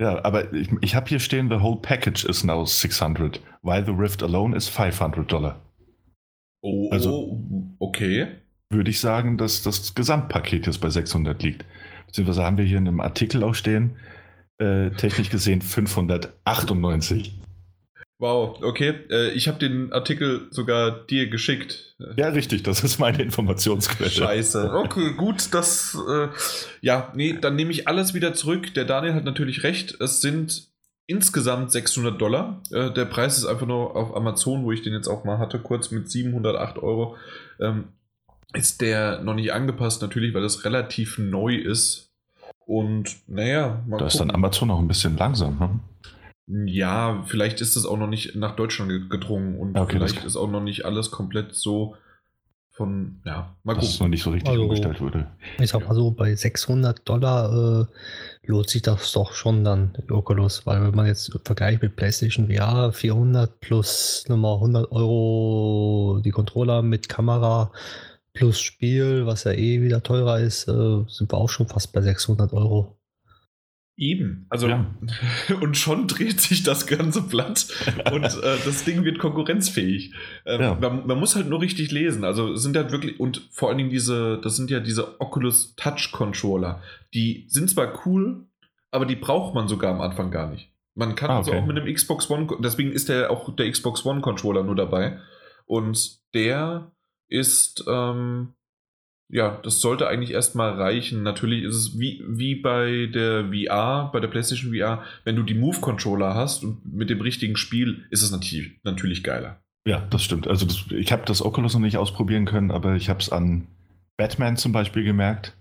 Ja, aber ich, ich habe hier stehen, the whole package is now 600, while the Rift alone is 500 Dollar. Oh, also, okay würde ich sagen, dass das Gesamtpaket jetzt bei 600 liegt. Beziehungsweise haben wir hier in einem Artikel auch stehen, äh, technisch gesehen 598. Wow, okay. Äh, ich habe den Artikel sogar dir geschickt. Ja, richtig, das ist meine Informationsquelle. Scheiße. Okay, gut, das. Äh, ja, nee, dann nehme ich alles wieder zurück. Der Daniel hat natürlich recht. Es sind insgesamt 600 Dollar. Äh, der Preis ist einfach nur auf Amazon, wo ich den jetzt auch mal hatte, kurz mit 708 Euro. Ähm, ist der noch nicht angepasst, natürlich, weil das relativ neu ist. Und naja, mal Da gucken. ist dann Amazon noch ein bisschen langsam, ne? Ja, vielleicht ist es auch noch nicht nach Deutschland gedrungen und okay, vielleicht ist auch noch nicht alles komplett so von, ja, mal gucken. Dass es noch nicht so richtig also, umgestellt wurde. Ich sag mal so, bei 600 Dollar äh, lohnt sich das doch schon dann, Oculus, weil wenn man jetzt vergleicht mit PlayStation VR 400 plus nochmal 100 Euro die Controller mit Kamera, plus Spiel, was ja eh wieder teurer ist, äh, sind wir auch schon fast bei 600 Euro. Eben, also ja. und schon dreht sich das ganze Blatt und äh, das Ding wird konkurrenzfähig. Ähm, ja. man, man, muss halt nur richtig lesen. Also sind halt wirklich und vor allen Dingen diese, das sind ja diese Oculus Touch Controller. Die sind zwar cool, aber die braucht man sogar am Anfang gar nicht. Man kann ah, okay. also auch mit einem Xbox One, deswegen ist der auch der Xbox One Controller nur dabei und der ist, ähm, ja, das sollte eigentlich erstmal reichen. Natürlich ist es wie, wie bei der VR, bei der PlayStation VR, wenn du die Move-Controller hast und mit dem richtigen Spiel ist es natürlich, natürlich geiler. Ja, das stimmt. Also das, ich habe das Oculus noch nicht ausprobieren können, aber ich habe es an Batman zum Beispiel gemerkt.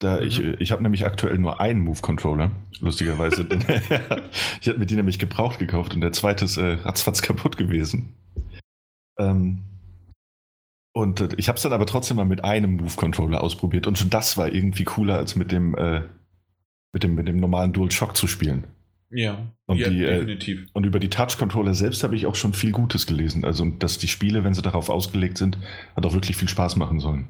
Da mhm. Ich, ich habe nämlich aktuell nur einen Move-Controller, lustigerweise. ich habe mir die nämlich gebraucht gekauft und der zweite ist äh, ratzfatz kaputt gewesen. Ähm, und äh, ich habe es dann aber trotzdem mal mit einem Move-Controller ausprobiert. Und schon das war irgendwie cooler, als mit dem, äh, mit dem, mit dem normalen Dual-Shock zu spielen. Ja, und ja die, äh, definitiv. Äh, und über die Touch-Controller selbst habe ich auch schon viel Gutes gelesen. Also, dass die Spiele, wenn sie darauf ausgelegt sind, hat auch wirklich viel Spaß machen sollen.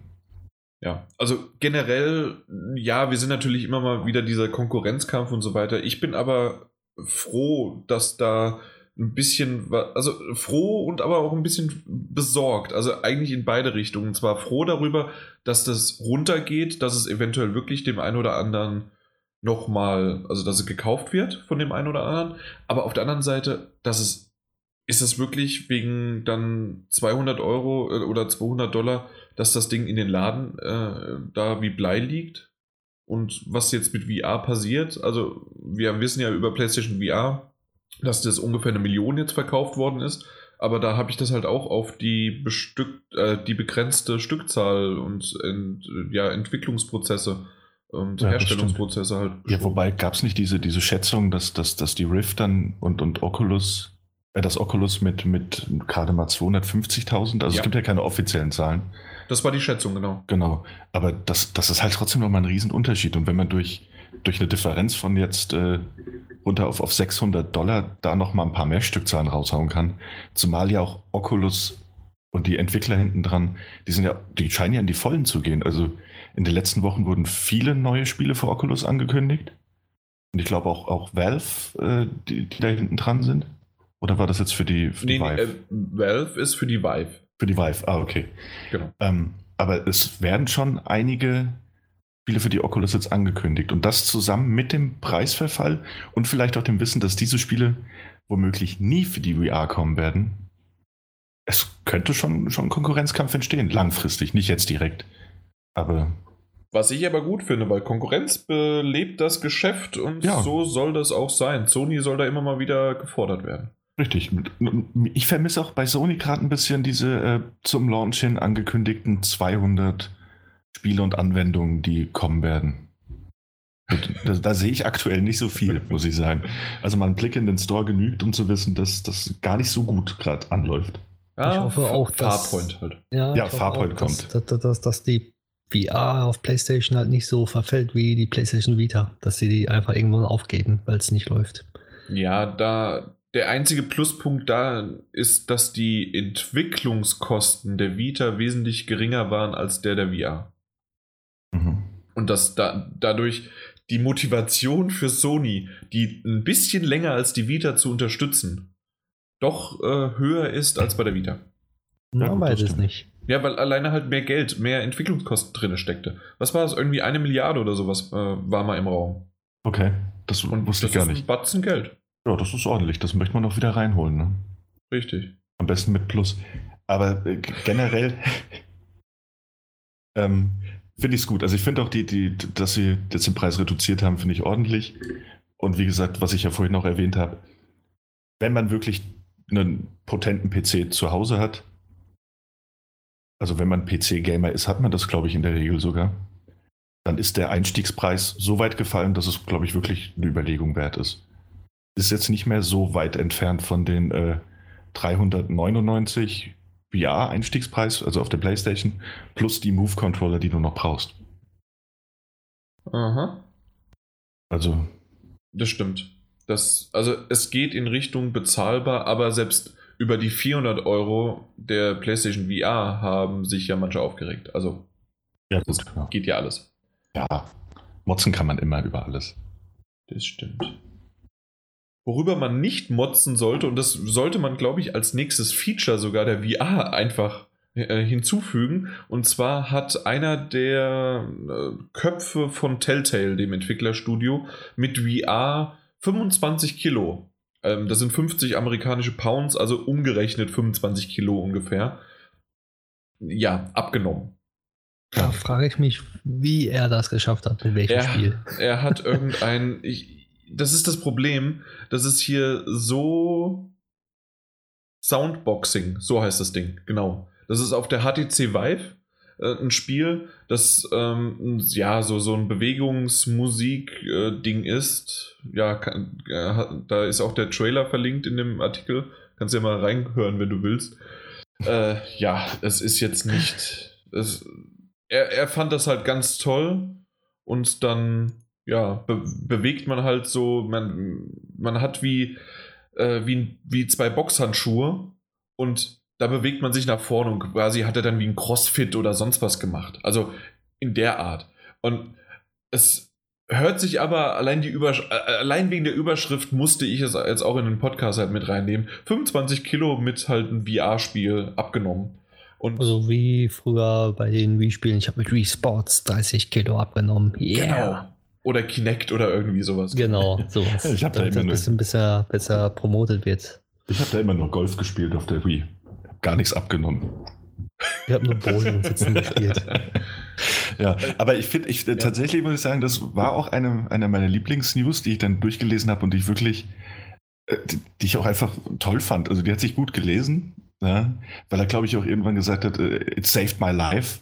Ja, also generell, ja, wir sind natürlich immer mal wieder dieser Konkurrenzkampf und so weiter. Ich bin aber froh, dass da ein bisschen, also froh und aber auch ein bisschen besorgt. Also eigentlich in beide Richtungen. Und zwar froh darüber, dass das runtergeht, dass es eventuell wirklich dem einen oder anderen nochmal, also dass es gekauft wird von dem einen oder anderen. Aber auf der anderen Seite, dass es, ist es wirklich wegen dann 200 Euro äh, oder 200 Dollar, dass das Ding in den Laden äh, da wie Blei liegt? Und was jetzt mit VR passiert, also wir wissen ja über PlayStation VR, dass das ungefähr eine Million jetzt verkauft worden ist. Aber da habe ich das halt auch auf die, bestück, äh, die begrenzte Stückzahl und ent, ja, Entwicklungsprozesse und ja, Herstellungsprozesse halt. Ja, wobei gab es nicht diese, diese Schätzung, dass, dass, dass die Rift dann und, und Oculus, äh, das Oculus mit, mit gerade mal 250.000, also ja. es gibt ja keine offiziellen Zahlen. Das war die Schätzung, genau. Genau. Aber das, das ist halt trotzdem nochmal ein Riesenunterschied. Und wenn man durch, durch eine Differenz von jetzt äh, runter auf, auf 600 Dollar da noch mal ein paar mehr Stückzahlen raushauen kann. Zumal ja auch Oculus und die Entwickler hinten dran, die sind ja, die scheinen ja in die Vollen zu gehen. Also in den letzten Wochen wurden viele neue Spiele für Oculus angekündigt. Und ich glaube auch, auch Valve, äh, die, die da hinten dran sind. Oder war das jetzt für die, für nee, die Vive? Nee, äh, Valve ist für die Vive. Für die Vive, ah, okay. Genau. Ähm, aber es werden schon einige Spiele für die Oculus jetzt angekündigt. Und das zusammen mit dem Preisverfall und vielleicht auch dem Wissen, dass diese Spiele womöglich nie für die VR kommen werden. Es könnte schon, schon Konkurrenzkampf entstehen, langfristig, nicht jetzt direkt. Aber. Was ich aber gut finde, weil Konkurrenz belebt das Geschäft und ja. so soll das auch sein. Sony soll da immer mal wieder gefordert werden. Richtig. Ich vermisse auch bei Sony gerade ein bisschen diese äh, zum Launch hin angekündigten 200 Spiele und Anwendungen, die kommen werden. Da, da, sehe ich aktuell nicht so viel, muss ich sagen. Also mal ein Blick in den Store genügt, um zu wissen, dass das gar nicht so gut gerade anläuft. Ja, ich hoffe auch, dass Farpoint halt. Ja, ja Farpoint auch, kommt. Dass, dass, dass, dass, die VR auf PlayStation halt nicht so verfällt wie die PlayStation Vita, dass sie die einfach irgendwann aufgeben, weil es nicht läuft. Ja, da der einzige Pluspunkt da ist, dass die Entwicklungskosten der Vita wesentlich geringer waren als der der VR. Mhm. Und dass da, dadurch die Motivation für Sony, die ein bisschen länger als die Vita zu unterstützen, doch äh, höher ist als bei der Vita. Ja, ja weiß es nicht. Ja, weil alleine halt mehr Geld, mehr Entwicklungskosten drin steckte. Was war das? Irgendwie eine Milliarde oder sowas äh, war mal im Raum. Okay, das Und wusste das ich gar nicht. Ein Batzen Geld. Ja, das ist ordentlich. Das möchte man noch wieder reinholen. Ne? Richtig. Am besten mit Plus. Aber äh, generell ähm, Finde ich es gut. Also ich finde auch, die, die, dass sie jetzt den Preis reduziert haben, finde ich ordentlich. Und wie gesagt, was ich ja vorhin noch erwähnt habe, wenn man wirklich einen potenten PC zu Hause hat, also wenn man PC-Gamer ist, hat man das, glaube ich, in der Regel sogar, dann ist der Einstiegspreis so weit gefallen, dass es, glaube ich, wirklich eine Überlegung wert ist. Ist jetzt nicht mehr so weit entfernt von den äh, 399 VR-Einstiegspreis, also auf der PlayStation, plus die Move-Controller, die du noch brauchst. Aha. Also. Das stimmt. Das, also es geht in Richtung bezahlbar, aber selbst über die 400 Euro der PlayStation VR haben sich ja manche aufgeregt. Also ja, gut, ja. geht ja alles. Ja, motzen kann man immer über alles. Das stimmt. Worüber man nicht motzen sollte, und das sollte man, glaube ich, als nächstes Feature sogar der VR einfach äh, hinzufügen. Und zwar hat einer der äh, Köpfe von Telltale, dem Entwicklerstudio, mit VR 25 Kilo. Ähm, das sind 50 amerikanische Pounds, also umgerechnet 25 Kilo ungefähr. Ja, abgenommen. Da frage ich mich, wie er das geschafft hat, mit welchem er, Spiel. Er hat irgendein, ich, das ist das Problem. Das ist hier so Soundboxing, so heißt das Ding, genau. Das ist auf der HTC Vive äh, ein Spiel, das ähm, ja so, so ein Bewegungsmusik-Ding äh, ist. Ja, kann, äh, da ist auch der Trailer verlinkt in dem Artikel. Kannst ja mal reinhören, wenn du willst. Äh, ja, es ist jetzt nicht. Es, er, er fand das halt ganz toll und dann ja, be bewegt man halt so, man, man hat wie, äh, wie, wie zwei Boxhandschuhe und da bewegt man sich nach vorne und quasi hat er dann wie ein Crossfit oder sonst was gemacht. Also in der Art. Und es, Hört sich aber allein die Übersch äh, allein wegen der Überschrift musste ich es jetzt auch in den Podcast halt mit reinnehmen. 25 Kilo mit halt ein VR-Spiel abgenommen. Und Also wie früher bei den Wii-Spielen. Ich habe mit Wii Sports 30 Kilo abgenommen. Yeah. genau. Oder Kinect oder irgendwie sowas. Genau, sowas. Ich hab da immer ein nur- bisschen besser, besser promotet wird. Ich habe da immer nur Golf gespielt auf der Wii. Hab gar nichts abgenommen. Ich habe nur Bowling und Sitzen gespielt. Ja, aber ich finde, ich, tatsächlich muss ich sagen, das war auch eine, eine meiner Lieblingsnews, die ich dann durchgelesen habe und die ich wirklich, äh, die, die ich auch einfach toll fand. Also die hat sich gut gelesen, ja, weil er, glaube ich, auch irgendwann gesagt hat, äh, it saved my life.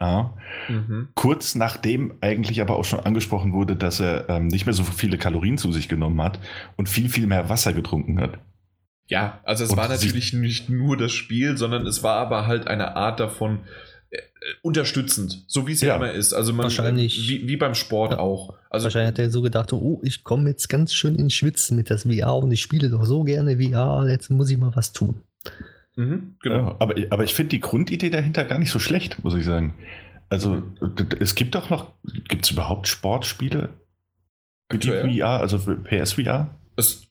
Ja. Mhm. Kurz nachdem eigentlich aber auch schon angesprochen wurde, dass er ähm, nicht mehr so viele Kalorien zu sich genommen hat und viel, viel mehr Wasser getrunken hat. Ja, also es Und war natürlich nicht nur das Spiel, sondern es war aber halt eine Art davon äh, äh, unterstützend, so wie es ja. Ja. immer ist. Also man, Wahrscheinlich- wie, wie beim Sport Ja. auch. Also Wahrscheinlich hat er so gedacht, oh, ich komme jetzt ganz schön ins Schwitzen mit das VR und ich spiele doch so gerne VR, jetzt muss ich mal was tun. Mhm, genau. Ja, aber, aber ich finde die Grundidee dahinter gar nicht so schlecht, muss ich sagen. Also d- es gibt doch noch, gibt es überhaupt Sportspiele für die? VR, also für PSVR? Es,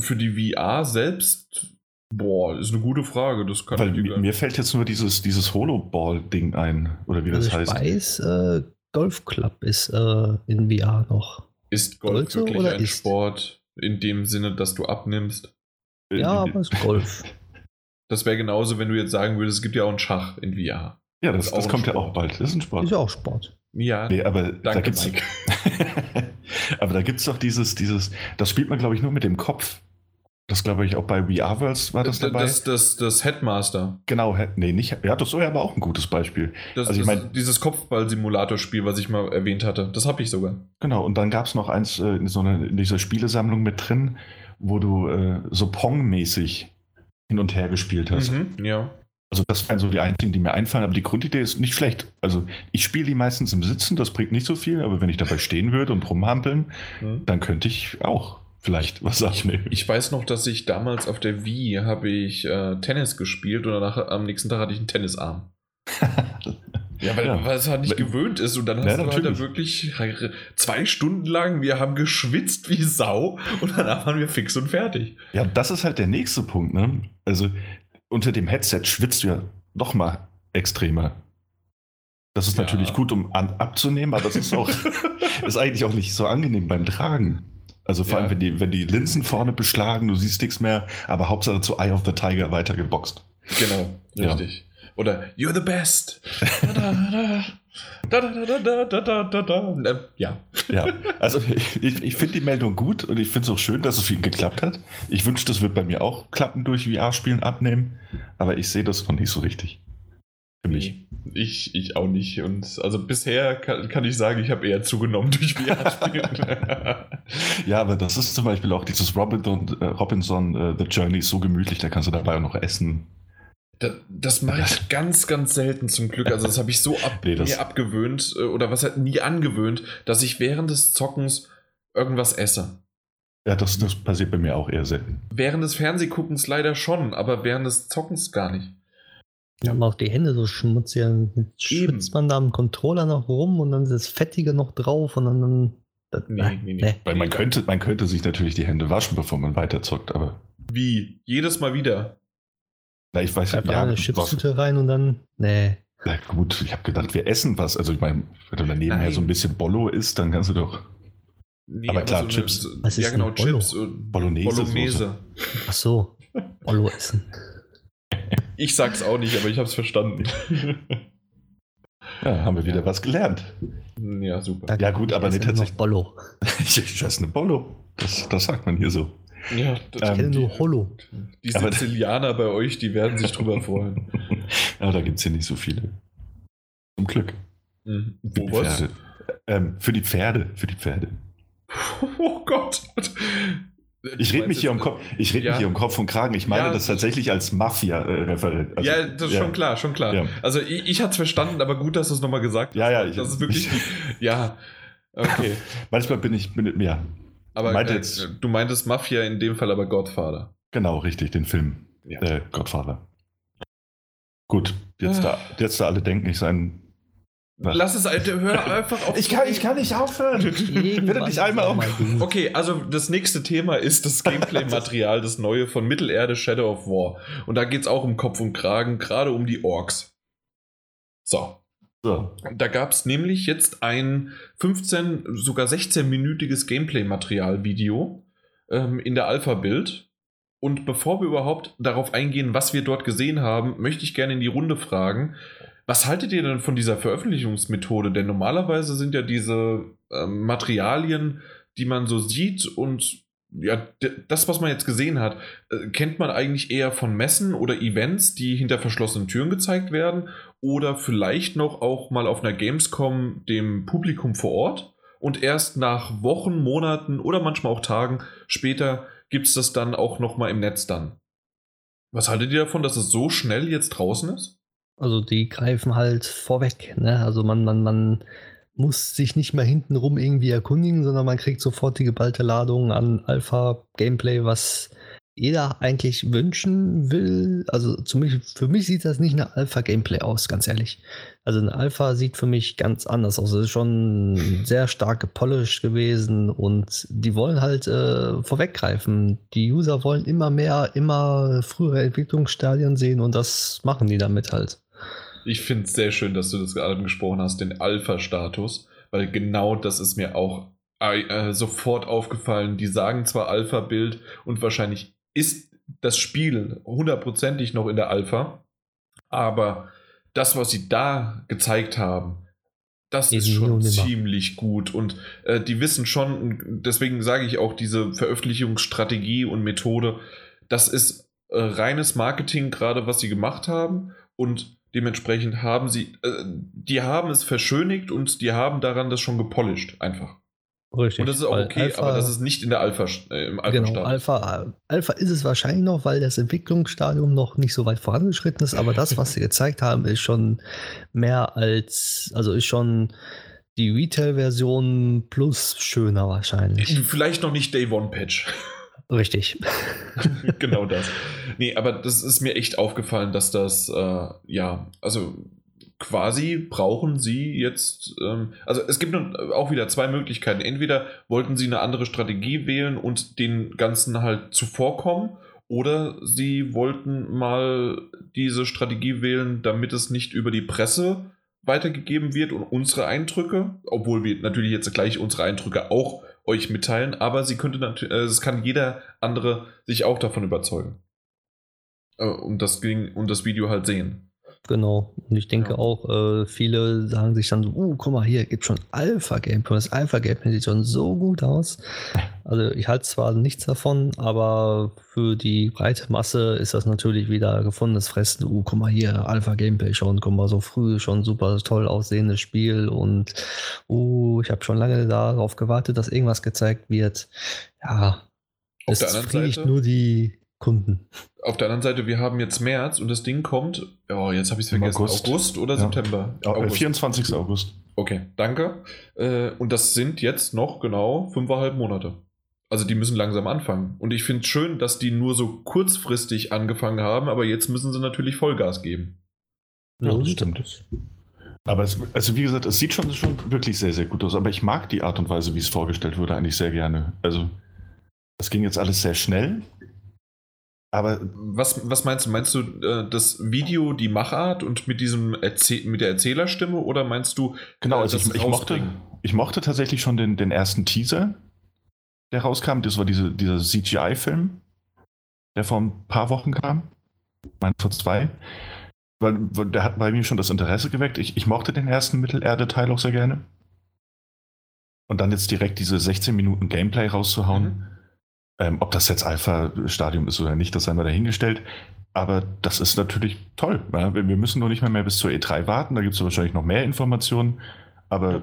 für die VR selbst, boah, ist eine gute Frage. Das kann Weil ich mir, mir fällt jetzt nur dieses, dieses Holoball-Ding ein, oder wie das Also ich heißt. weiß, äh, Golf Club ist äh, in VR noch. Ist Golf Sollte wirklich oder ein ist? Sport in dem Sinne, dass du abnimmst? Ja, aber es ist Golf. Das wäre genauso, wenn du jetzt sagen würdest, es gibt ja auch einen Schach in VR. ja, das, das ein kommt ja Sport. auch bald. Das ist ein Sport. Ist ja auch Sport. Ja, Nee, aber da danke, gibt's, Mike. aber da gibt es doch dieses, dieses, das spielt man, glaube ich, nur mit dem Kopf. Das glaube ich auch bei VR Worlds war das Das, dabei. das, das, das Headmaster. genau, nee, nicht. Ja, das wäre aber auch ein gutes Beispiel. Das, Also ich das, mein- dieses Kopfball-Simulator-Spiel, was ich mal erwähnt hatte, das habe ich sogar. Genau, und dann gab es noch eins äh, in, so einer, in dieser Spielesammlung mit drin, wo du äh, so Pong-mäßig hin und her gespielt hast. Mhm, ja. Also das wären so die einzigen, die mir einfallen, aber die Grundidee ist nicht schlecht. Also ich spiele die meistens im Sitzen, das bringt nicht so viel, aber wenn ich dabei stehen würde und rumhampeln, Mhm. dann könnte ich auch vielleicht was abnehmen. Ich weiß noch, dass ich damals auf der Wii habe ich äh, Tennis gespielt und danach am nächsten Tag hatte ich einen Tennisarm. Ja, weil, Ja. weil es halt nicht Wenn- gewöhnt ist und dann hast Ja, du halt natürlich. da wirklich zwei Stunden lang, wir haben geschwitzt wie Sau und danach waren wir fix und fertig. Ja, das ist halt der nächste Punkt. Ne? Also unter dem Headset schwitzt du ja noch mal extremer. Das ist Ja. natürlich gut, um an, abzunehmen, aber das ist auch ist eigentlich auch nicht so angenehm beim Tragen. Also vor Ja. allem, wenn die, wenn die Linsen vorne beschlagen, du siehst nichts mehr, aber Hauptsache zu Eye of the Tiger weitergeboxt. Genau, richtig. Oder You're the best. Da, da, da. Da, da, da, da. Ähm, ja. Ja, also ich, ich finde die Meldung gut und ich finde es auch schön, dass es für ihn geklappt hat. Ich wünsche, das wird bei mir auch klappen durch VR-Spielen abnehmen, aber ich sehe das noch nicht so richtig. Für mich. Ich, ich auch nicht. Und also bisher kann, kann ich sagen, ich habe eher zugenommen durch VR-Spielen. Ja, aber das ist zum Beispiel auch dieses Robinson, äh, Robinson äh, The Journey ist so gemütlich, da kannst du dabei auch noch essen. Das, das mache ich ganz, ganz selten zum Glück. Also das habe ich so ab, Nee, das- mir abgewöhnt äh, oder was halt nie angewöhnt, dass ich während des Zockens irgendwas esse. Ja, das, das passiert bei mir auch eher selten. Während des Fernsehguckens leider schon, aber während des Zockens gar nicht. Wir haben auch die Hände so schmutzig. Dann schwitzt man da am Controller noch rum und dann ist das Fettige noch drauf und dann. dann das, Nee, nee, nee. Weil man könnte, man könnte sich natürlich die Hände waschen, bevor man weiterzockt, aber Wie? Jedes Mal wieder. Na, ich weiß Einfach ja, eine Chipstüte rein und dann. Nee. na gut, ich habe gedacht, wir essen was. Also ich meine, wenn du daneben Nein. so ein bisschen Bollo isst, dann kannst du doch Nee, Aber klar, eine- Chips. so- Was ist ja, genau, Bollo? Chips. und Bolognese. Bolognese. Ach so. Bollo essen. Ich sag's auch nicht, aber ich hab's verstanden. Ja, haben wir wieder Ja. was gelernt. ja, super. Da Ja, gut, ich aber nicht tatsächlich- Bollo. Ich, ich esse eine Bollo. Das, das sagt man hier so. Ja, Ich kenne Ähm, nur Hollo. Die Sizilianer bei euch, die werden sich drüber freuen. Ja, da gibt es hier nicht so viele. Zum Glück. Mhm. Für die Pferde. Ähm, für die Pferde. Für die Pferde. Oh Gott. Ich rede mich hier um Kopf, ich red Ja. mich hier um Kopf und Kragen. Ich meine Ja, das tatsächlich als Mafia-Referent. Also, ja, das ist schon klar, schon klar. Ja. Also ich, ich hatte es verstanden, aber gut, dass du es nochmal gesagt hast. Ja, ja, ich, Das ist wirklich. ich, ja, okay. manchmal bin ich, bin, ja, Aber Meinte äh, jetzt- du meintest Mafia in dem Fall aber Godfather. genau, richtig, den Film. Ja. Äh, Godfather. Gut, jetzt, da, Ah. jetzt da alle denken, ich sei ein Lass es, Alter, hör einfach auf. Ich kann, ich kann nicht aufhören. Irgendwann dich einmal du. Okay, also das nächste Thema ist das Gameplay-Material, das neue von Mittelerde Shadow of War. Und da geht es auch um Kopf und Kragen, gerade um die Orks. So, So. da gab es nämlich jetzt ein 15, sogar 16-minütiges Gameplay-Material-Video ähm, in der Alpha-Bild. Und bevor wir überhaupt darauf eingehen, was wir dort gesehen haben, möchte ich gerne in die Runde fragen, was haltet ihr denn von dieser Veröffentlichungsmethode? Denn normalerweise sind ja diese ähm, Materialien, die man so sieht und ja, das, was man jetzt gesehen hat, äh, kennt man eigentlich eher von Messen oder Events, die hinter verschlossenen Türen gezeigt werden oder vielleicht noch auch mal auf einer Gamescom dem Publikum vor Ort und erst nach Wochen, Monaten oder manchmal auch Tagen später gibt es das dann auch noch mal im Netz dann. Was haltet ihr davon, dass es so schnell jetzt draußen ist? Also die greifen halt vorweg. Ne? Also man, man, man muss sich nicht mehr hintenrum irgendwie erkundigen, sondern man kriegt sofort die geballte Ladung an Alpha-Gameplay, was jeder eigentlich wünschen will. Also zu mich, für mich sieht das nicht nach Alpha-Gameplay aus, ganz ehrlich. Also eine Alpha sieht für mich ganz anders aus. Es ist schon sehr stark gepolished gewesen und die wollen halt äh, vorweggreifen. Die User wollen immer mehr, immer frühere Entwicklungsstadien sehen und das machen die damit halt. Ich finde es sehr schön, dass du das gerade angesprochen hast, den Alpha-Status, weil genau das ist mir auch äh, sofort aufgefallen. Die sagen zwar Alpha-Bild und wahrscheinlich ist das Spiel hundertprozentig noch in der Alpha, aber das, was sie da gezeigt haben, das ist schon ziemlich gut. Und äh, die wissen schon, deswegen sage ich auch diese Veröffentlichungsstrategie und Methode, das ist äh, reines Marketing, gerade was sie gemacht haben. Und dementsprechend haben sie, äh, die haben es verschönigt und die haben daran das schon gepolished, einfach. Richtig. Und das ist auch okay, Alpha- aber das ist nicht in der Alpha, äh, im Alpha Genau. Alpha, Alpha ist es wahrscheinlich noch, weil das Entwicklungsstadium noch nicht so weit vorangeschritten ist, aber das, was sie gezeigt haben, ist schon mehr als, also ist schon die Retail-Version plus schöner wahrscheinlich. Vielleicht noch nicht Day One Patch. Richtig. genau das. Nee, aber das ist mir echt aufgefallen, dass das, äh, ja, also quasi brauchen sie jetzt, ähm, also es gibt auch wieder zwei Möglichkeiten. Entweder wollten sie eine andere Strategie wählen und den Ganzen halt zuvorkommen, oder sie wollten mal diese Strategie wählen, damit es nicht über die Presse weitergegeben wird und unsere Eindrücke, obwohl wir natürlich jetzt gleich unsere Eindrücke auch euch mitteilen, aber sie könnte natürlich, äh, es kann jeder andere sich auch davon überzeugen. Äh, und das ging und das Video halt sehen. Genau. Und ich denke Ja. auch, äh, viele sagen sich dann so, uh, guck mal, hier gibt schon Alpha-Gameplay. Das Alpha-Gameplay sieht schon so gut aus. Also ich halte zwar nichts davon, aber für die breite Masse ist das natürlich wieder gefundenes Fressen. Uh, guck mal hier, Alpha-Gameplay schon, guck mal, so früh schon super toll aussehendes Spiel und uh, ich habe schon lange darauf gewartet, dass irgendwas gezeigt wird. Ja, Auf es Seite- nur die Kunden. Auf der anderen Seite, wir haben jetzt März und das Ding kommt, oh, jetzt habe ich es vergessen, August. August, oder Ja. September? Äh, August. 24. August. Okay, danke. Äh, und das sind jetzt noch genau fünfeinhalb Monate. Also die müssen langsam anfangen. Und ich finde es schön, dass die nur so kurzfristig angefangen haben, aber jetzt müssen sie natürlich Vollgas geben. Ja, So das stimmt. Aber es, also wie gesagt, es sieht schon, schon wirklich sehr, sehr gut aus. Aber ich mag die Art und Weise, wie es vorgestellt wurde, eigentlich sehr gerne. Also es ging jetzt alles sehr schnell. Aber Was, was meinst du? Meinst du äh, das Video, die Machart und mit diesem Erzäh mit der Erzählerstimme oder meinst du genau, äh, also ich, ich, mochte, ich mochte tatsächlich schon den, den ersten Teaser, der rauskam. Das war diese, dieser CGI-Film, der vor ein paar Wochen kam. Ich meine, vor zwei. Weil, weil der hat bei mir schon das Interesse geweckt. Ich, ich mochte den ersten Mittelerde-Teil auch sehr gerne. Und dann jetzt direkt diese 16 Minuten Gameplay rauszuhauen. Mhm. Ähm, ob das jetzt Alpha-Stadium ist oder nicht, das sei mal dahingestellt. Aber das ist natürlich toll. Wir wir müssen nur nicht mehr, mehr bis zur E3 warten. Da gibt es wahrscheinlich noch mehr Informationen. Aber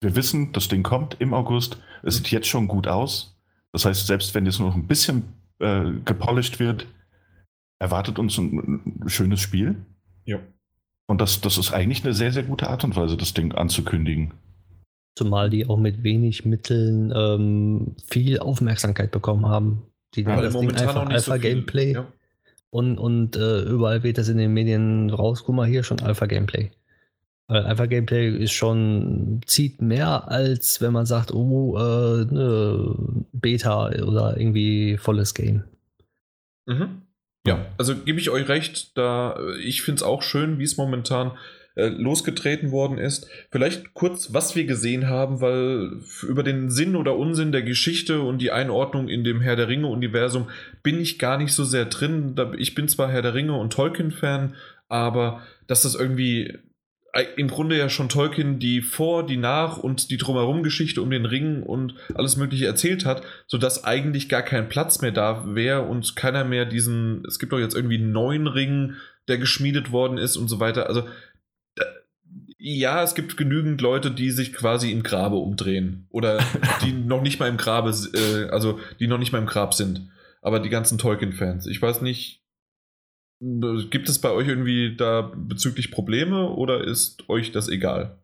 wir wissen, das Ding kommt im August. Es sieht jetzt schon gut aus. Das heißt, selbst wenn jetzt nur noch ein bisschen äh, gepolished wird, erwartet uns ein, ein schönes Spiel. Ja. Und das, das ist eigentlich eine sehr, sehr gute Art und Weise, das Ding anzukündigen. Zumal die auch mit wenig Mitteln ähm, viel Aufmerksamkeit bekommen haben. Die Ja, das Ding momentan einfach noch nicht so viel- Alpha-Gameplay. Ja. Und, und äh, überall wird das in den Medien raus. Guck mal hier schon Alpha-Gameplay. Weil einfach Gameplay ist schon, zieht mehr, als wenn man sagt, oh, äh, ne, Beta oder irgendwie volles Game. Mhm. Ja, also gebe ich euch recht, da ich finde es auch schön, wie es momentan äh, losgetreten worden ist. Vielleicht kurz, was wir gesehen haben, weil über den Sinn oder Unsinn der Geschichte und die Einordnung in dem Herr der Ringe-Universum bin ich gar nicht so sehr drin. Ich bin zwar Herr der Ringe und Tolkien-Fan, aber dass das irgendwie im Grunde ja schon Tolkien die Vor-, die Nach- und die Drumherum-Geschichte um den Ring und alles Mögliche erzählt hat, sodass eigentlich gar kein Platz mehr da wäre und keiner mehr diesen, es gibt doch jetzt irgendwie einen neuen Ring, der geschmiedet worden ist und so weiter. Also, ja, es gibt genügend Leute, die sich quasi im Grabe umdrehen oder die noch nicht mal im Grabe, äh, also die noch nicht mal im Grab sind. Aber die ganzen Tolkien-Fans. Ich weiß nicht, Gibt es bei euch irgendwie da bezüglich Probleme oder ist euch das egal?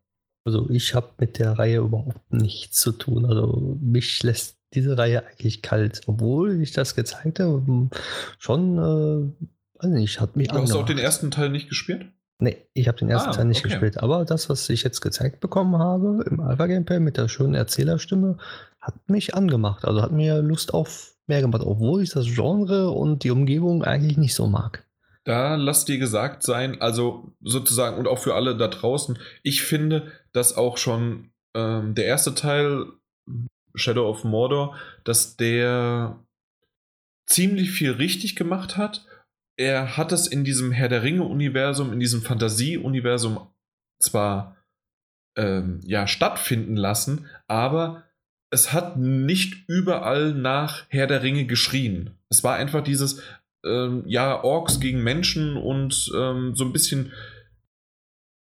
Also ich habe mit der Reihe überhaupt nichts zu tun. Also mich lässt diese Reihe eigentlich kalt, obwohl ich das gezeigt habe, hm, schon, äh, also nicht, hat mich Du hast auch den ersten Teil nicht gespielt? Nee, ich habe den ersten ah, Teil nicht okay. gespielt, aber das, was ich jetzt gezeigt bekommen habe im Alpha Gameplay mit der schönen Erzählerstimme, hat mich angemacht. Also hat mir Lust auf mehr gemacht, obwohl ich das Genre und die Umgebung eigentlich nicht so mag. Da lass dir gesagt sein, also sozusagen und auch für alle da draußen, ich finde, dass auch schon ähm, der erste Teil, Shadow of Mordor, dass der ziemlich viel richtig gemacht hat. Er hat es in diesem Herr der Ringe-Universum, in diesem Fantasie-Universum zwar ähm, ja, stattfinden lassen, aber es hat nicht überall nach Herr der Ringe geschrien. Es war einfach dieses, ähm, ja, Orks gegen Menschen und ähm, so ein bisschen.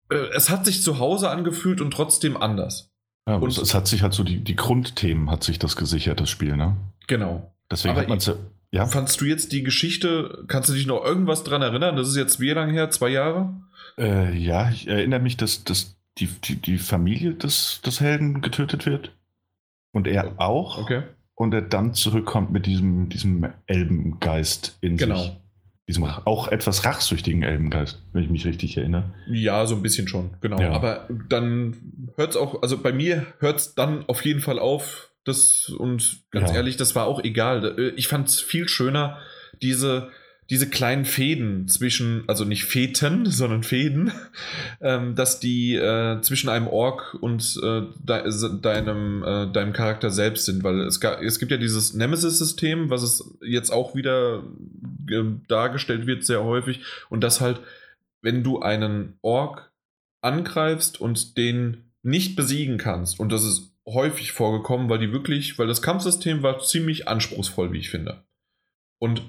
Äh, es hat sich zu Hause angefühlt und trotzdem anders. Ja, und es hat sich halt so die, die Grundthemen hat sich das gesichert, das Spiel, ne? Genau. Deswegen Aber hat man ja. Fandst du jetzt die Geschichte, kannst du dich noch irgendwas dran erinnern? Das ist jetzt wie lange her? Zwei Jahre? Äh, ja, ich erinnere mich, dass, dass die, die, die Familie des, des Helden getötet wird. Und er auch. Okay und er dann zurückkommt mit diesem, diesem Elbengeist in genau. sich. Diesem auch etwas rachsüchtigen Elbengeist, wenn ich mich richtig erinnere. Ja, so ein bisschen schon, genau. Ja. Aber dann hört es auch, also bei mir hört es dann auf jeden Fall auf. Das, und ganz ja. ehrlich, das war auch egal. Ich fand es viel schöner, diese, diese kleinen Fäden zwischen, also nicht Feten, sondern Fäden, ähm, dass die äh, zwischen einem Ork und äh, de deinem, äh, deinem Charakter selbst sind, weil es, es gibt ja dieses Nemesis-System, was es jetzt auch wieder dargestellt wird, sehr häufig, und das halt, wenn du einen Ork angreifst und den nicht besiegen kannst, und das ist häufig vorgekommen, weil die wirklich, weil das Kampfsystem war ziemlich anspruchsvoll, wie ich finde. Und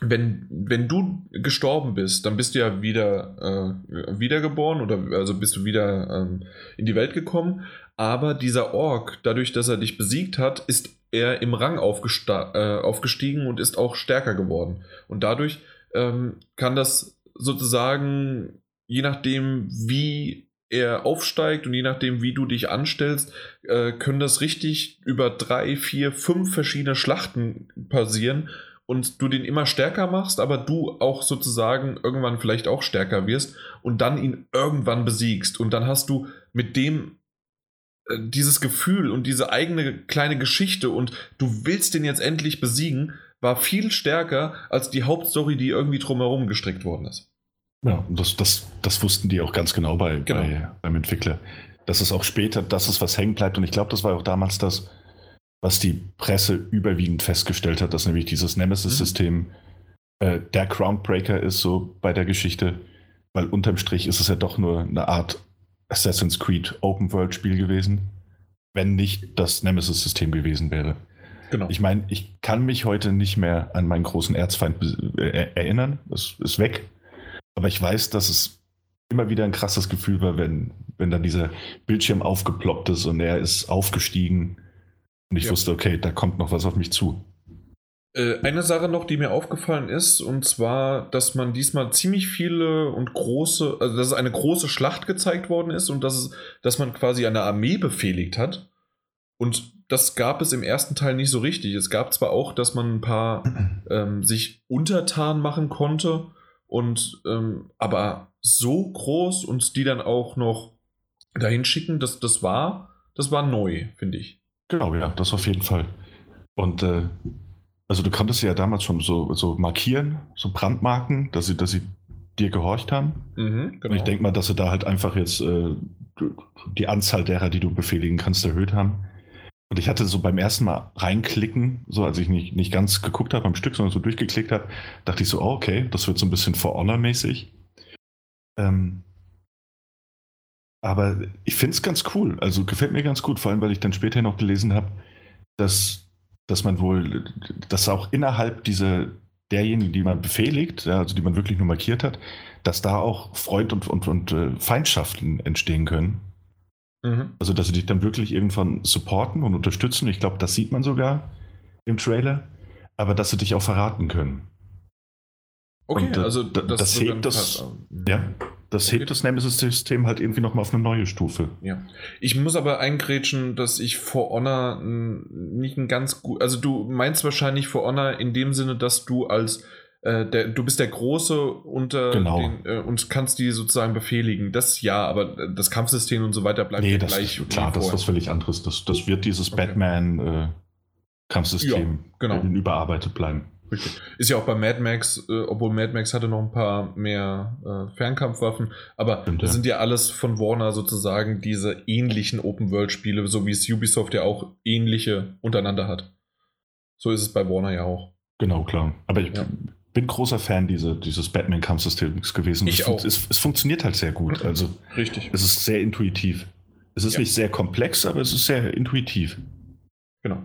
wenn, wenn du gestorben bist, dann bist du ja wieder äh, wiedergeboren oder also bist du wieder ähm, in die Welt gekommen. Aber dieser Ork, dadurch, dass er dich besiegt hat, ist er im Rang äh, aufgestiegen und ist auch stärker geworden. Und dadurch ähm, kann das sozusagen, je nachdem, wie er aufsteigt und je nachdem, wie du dich anstellst, äh, können das richtig über drei, vier, fünf verschiedene Schlachten passieren und du den immer stärker machst, aber du auch sozusagen irgendwann vielleicht auch stärker wirst und dann ihn irgendwann besiegst. Und dann hast du mit dem äh, dieses Gefühl und diese eigene kleine Geschichte und du willst den jetzt endlich besiegen, war viel stärker als die Hauptstory, die irgendwie drumherum gestrickt worden ist. Ja, das, das, das wussten die auch ganz genau, bei, genau. bei beim Entwickler. Dass es auch später, dass es was hängen bleibt. Und ich glaube, das war auch damals das, was die Presse überwiegend festgestellt hat, dass nämlich dieses Nemesis-System mhm. äh, der Groundbreaker ist, so bei der Geschichte, weil unterm Strich ist es ja doch nur eine Art Assassin's Creed Open-World-Spiel gewesen, wenn nicht das Nemesis-System gewesen wäre. Genau. Ich meine, ich kann mich heute nicht mehr an meinen großen Erzfeind äh, erinnern, das ist weg, aber ich weiß, dass es immer wieder ein krasses Gefühl war, wenn, wenn dann dieser Bildschirm aufgeploppt ist und er ist aufgestiegen und ich ja. wusste, okay, da kommt noch was auf mich zu. Äh, eine Sache noch, die mir aufgefallen ist, und zwar, dass man diesmal ziemlich viele und große, also dass es eine große Schlacht gezeigt worden ist und dass, es, dass man quasi eine Armee befehligt hat. Und das gab es im ersten Teil nicht so richtig. Es gab zwar auch, dass man ein paar ähm, sich untertan machen konnte Und ähm, aber so groß und die dann auch noch dahin schicken, das, das war, das war neu, finde ich. Genau, ja, das auf jeden Fall. Und äh, also du konntest ja damals schon so, so markieren, so Brandmarken, dass sie, dass sie dir gehorcht haben. Mhm, Und ich denke mal, dass sie da halt einfach jetzt äh, die Anzahl derer, die du befehligen kannst, erhöht haben. Und ich hatte so beim ersten Mal reinklicken, so als ich nicht, nicht ganz geguckt habe am Stück, sondern so durchgeklickt habe, dachte ich so, oh, okay, das wird so ein bisschen For Honor-mäßig. Ähm, aber ich finde es ganz cool. Also gefällt mir ganz gut, vor allem weil ich dann später noch gelesen habe, dass, dass man wohl, dass auch innerhalb dieser derjenigen, die man befehligt, ja, also die man wirklich nur markiert hat, dass da auch Freund und, und, und äh, Feindschaften entstehen können. Mhm. Also, dass sie dich dann wirklich irgendwann supporten und unterstützen. Ich glaube, das sieht man sogar im Trailer. Aber dass sie dich auch verraten können. Okay, Und, also da- das, das hebt das- Ja, das Okay. hebt das Nemesis-System halt irgendwie nochmal auf eine neue Stufe. Ja. Ich muss aber eingrätschen, dass ich For Honor nicht ein ganz gut. Also du meinst wahrscheinlich For Honor in dem Sinne, dass du als äh, der, du bist der Große unter Genau. den, äh, und kannst die sozusagen befehligen. Das ja, aber äh, das Kampfsystem und so weiter bleibt Nee, ja das, gleich. klar, wie das ist was völlig anderes. Das, das wird dieses Okay. Batman-Kampfsystem Ja, genau. überarbeitet bleiben. Richtig. Ist ja auch bei Mad Max, äh, obwohl Mad Max hatte noch ein paar mehr äh, Fernkampfwaffen, aber Stimmt, das ja. sind ja alles von Warner sozusagen diese ähnlichen Open-World-Spiele, so wie es Ubisoft ja auch ähnliche untereinander hat. So ist es bei Warner ja auch. Genau, klar. Aber ich Ja. Bin großer Fan diese, dieses Batman-Kampfsystems gewesen. Ich es, auch. Es, es funktioniert halt sehr gut. Also Richtig. es ist sehr intuitiv. Es ist Ja. nicht sehr komplex, aber es ist sehr intuitiv. Genau.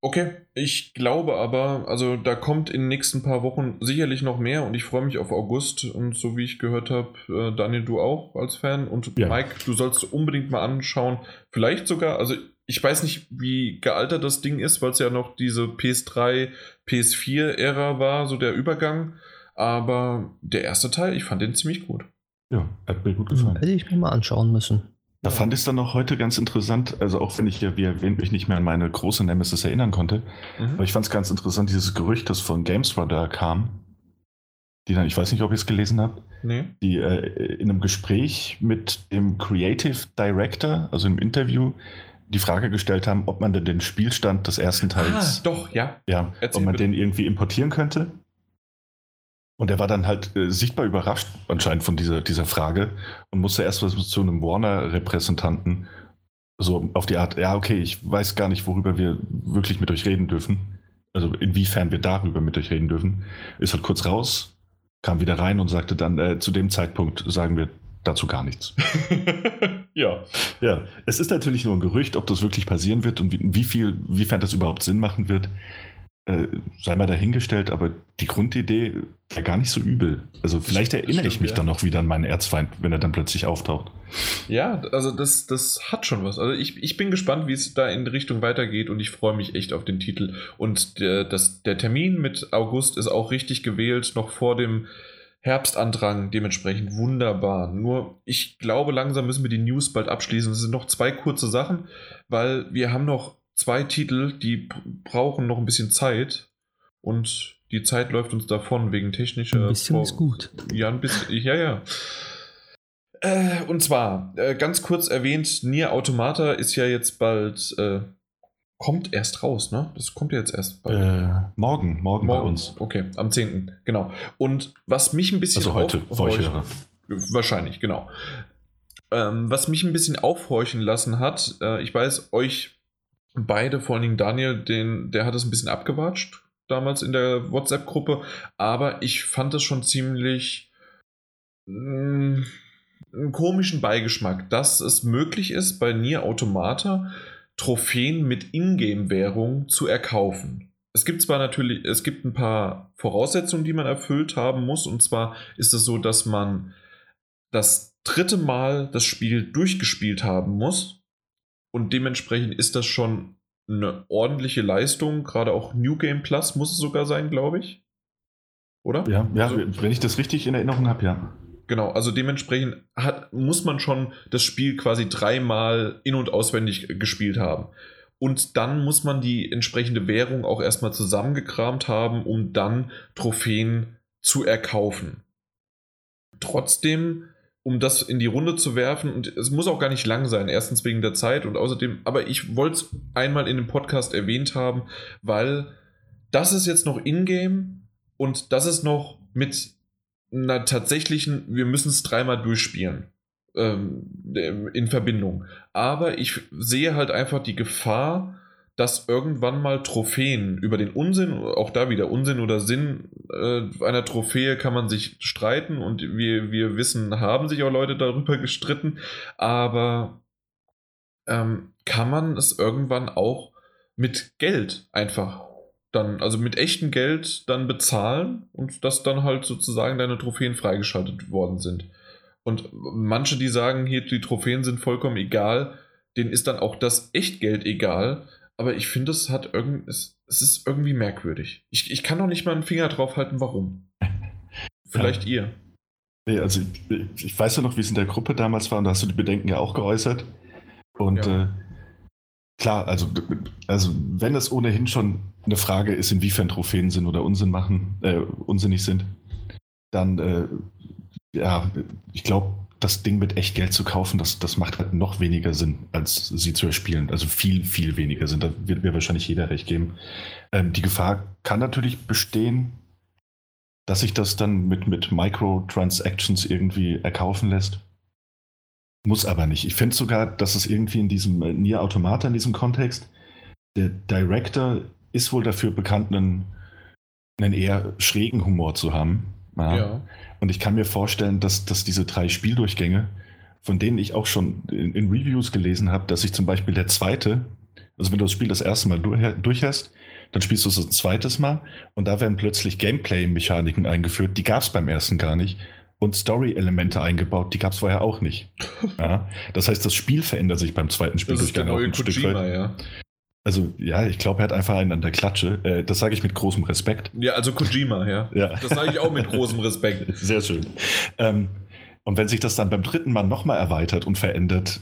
Okay, ich glaube aber, also da kommt in den nächsten paar Wochen sicherlich noch mehr und ich freue mich auf August und so wie ich gehört habe, äh, Daniel, du auch als Fan und Ja. Mike, du sollst unbedingt mal anschauen. Vielleicht sogar, also ich weiß nicht, wie gealtert das Ding ist, weil es ja noch diese PS3, PS4-Ära war, so der Übergang. Aber der erste Teil, ich fand den ziemlich gut. Ja, hat mir gut gefallen. Hätte ich mir mal anschauen müssen. Da fand ich es dann noch heute ganz interessant, also auch wenn ich ja, wie erwähnt, mich nicht mehr an meine große Nemesis erinnern konnte, Mhm. aber ich fand es ganz interessant, dieses Gerücht, das von GameSradar kam, die dann, ich weiß nicht, ob ihr es gelesen habt, Nee? die äh, in einem Gespräch mit dem Creative Director, also im Interview, die Frage gestellt haben, ob man denn den Spielstand des ersten Ah, Teils, doch, ja. ja, Erzähl ob man bitte. den irgendwie importieren könnte. Und er war dann halt äh, sichtbar überrascht anscheinend von dieser, dieser Frage und musste erst was zu einem Warner-Repräsentanten so auf die Art, ja, okay, ich weiß gar nicht, worüber wir wirklich mit euch reden dürfen. Also inwiefern wir darüber mit euch reden dürfen. Ist halt kurz raus, kam wieder rein und sagte dann, äh, zu dem Zeitpunkt sagen wir dazu gar nichts. ja. Ja, es ist natürlich nur ein Gerücht, ob das wirklich passieren wird und wie, wie viel, wiefern das überhaupt Sinn machen wird, äh, sei mal dahingestellt, aber die Grundidee wäre gar nicht so übel. Also vielleicht erinnere ich stimmt, mich ja. dann noch wieder an meinen Erzfeind, wenn er dann plötzlich auftaucht. Ja, also das, das hat schon was. Also ich, ich bin gespannt, wie es da in die Richtung weitergeht und ich freue mich echt auf den Titel. Und der, das, der Termin mit August ist auch richtig gewählt, noch vor dem Herbstandrang, dementsprechend wunderbar. Nur ich glaube, langsam müssen wir die News bald abschließen. Es sind noch zwei kurze Sachen, weil wir haben noch zwei Titel, die brauchen noch ein bisschen Zeit und die Zeit läuft uns davon wegen technischer. Ein bisschen Vor- ist gut. ja, ein bisschen, ja, ja. Äh, und zwar, äh, ganz kurz erwähnt, Nier Automata ist ja jetzt bald, äh, kommt erst raus, ne? Das kommt ja jetzt erst bald. Äh, morgen, morgen, bei uns. Okay, am 10. Genau. Und was mich ein bisschen Also heute, für. Wahrscheinlich, genau. Ähm, was mich ein bisschen aufhorchen lassen hat, äh, ich weiß, euch beide, vor allen Dingen Daniel, den, der hat es ein bisschen abgewatscht damals in der WhatsApp-Gruppe, aber ich fand es schon ziemlich mh, einen komischen Beigeschmack, dass es möglich ist, bei Nier Automata Trophäen mit Ingame-Währung zu erkaufen. Es gibt zwar natürlich, es gibt ein paar Voraussetzungen, die man erfüllt haben muss, und zwar ist es so, dass man das dritte Mal das Spiel durchgespielt haben muss. Und dementsprechend ist das schon eine ordentliche Leistung. Gerade auch New Game Plus muss es sogar sein, glaube ich. Oder? Ja, ja Also- wenn ich das richtig in Erinnerung habe, ja. Genau, also dementsprechend hat, muss man schon das Spiel quasi dreimal in- und auswendig gespielt haben. Und dann muss man die entsprechende Währung auch erstmal zusammengekramt haben, um dann Trophäen zu erkaufen. Trotzdem, um das in die Runde zu werfen, und es muss auch gar nicht lang sein, erstens wegen der Zeit und außerdem, aber ich wollte es einmal in dem Podcast erwähnt haben, weil das ist jetzt noch in-game und das ist noch mit einer tatsächlichen, wir müssen es dreimal durchspielen ähm, in Verbindung. Aber ich sehe halt einfach die Gefahr, dass irgendwann mal Trophäen über den Unsinn, auch da wieder Unsinn oder Sinn äh, einer Trophäe kann man sich streiten und wir, wir wissen, haben sich auch Leute darüber gestritten, aber ähm, kann man es irgendwann auch mit Geld einfach dann, also mit echtem Geld dann bezahlen und dass dann halt sozusagen deine Trophäen freigeschaltet worden sind. Und manche, die sagen, hier die Trophäen sind vollkommen egal, denen ist dann auch das Echtgeld egal, aber ich finde, es hat irgend, es, es ist irgendwie merkwürdig. Ich, ich kann noch nicht mal einen Finger drauf halten, warum. Vielleicht ja. ihr. Nee, also ich, ich, weiß ja noch, wie es in der Gruppe damals war und da hast du die Bedenken ja auch geäußert. Und ja. äh, klar, also, also wenn es ohnehin schon eine Frage ist, inwiefern Trophäen Sinn oder Unsinn machen, äh, unsinnig sind, dann äh, ja, ich glaube, das Ding mit echt Geld zu kaufen, das, das macht halt noch weniger Sinn, als sie zu erspielen. Also viel, viel weniger Sinn. Da wird mir wahrscheinlich jeder recht geben. Ähm, die Gefahr kann natürlich bestehen, dass sich das dann mit, mit Microtransactions irgendwie erkaufen lässt. Muss aber nicht. Ich finde sogar, dass es irgendwie in diesem äh, Nier Automata, in diesem Kontext, der Director ist wohl dafür bekannt, einen, einen eher schrägen Humor zu haben. Ja. ja. Und ich kann mir vorstellen, dass, dass diese drei Spieldurchgänge, von denen ich auch schon in, in Reviews gelesen habe, dass sich zum Beispiel der zweite, also wenn du das Spiel das erste Mal durch, durch hast, dann spielst du es ein zweites Mal und da werden plötzlich Gameplay-Mechaniken eingeführt, die gab es beim ersten gar nicht. Und Story-Elemente eingebaut, die gab es vorher auch nicht. Ja? Das heißt, das Spiel verändert sich beim zweiten Spieldurchgang auch ein Kojima, Stück weit. Ja. Also ja, ich glaube, er hat einfach einen an der Klatsche. Äh, das sage ich mit großem Respekt. Ja, also Kojima, ja. ja. Das sage ich auch mit großem Respekt. Sehr schön. Ähm, und wenn sich das dann beim dritten Mal nochmal erweitert und verändert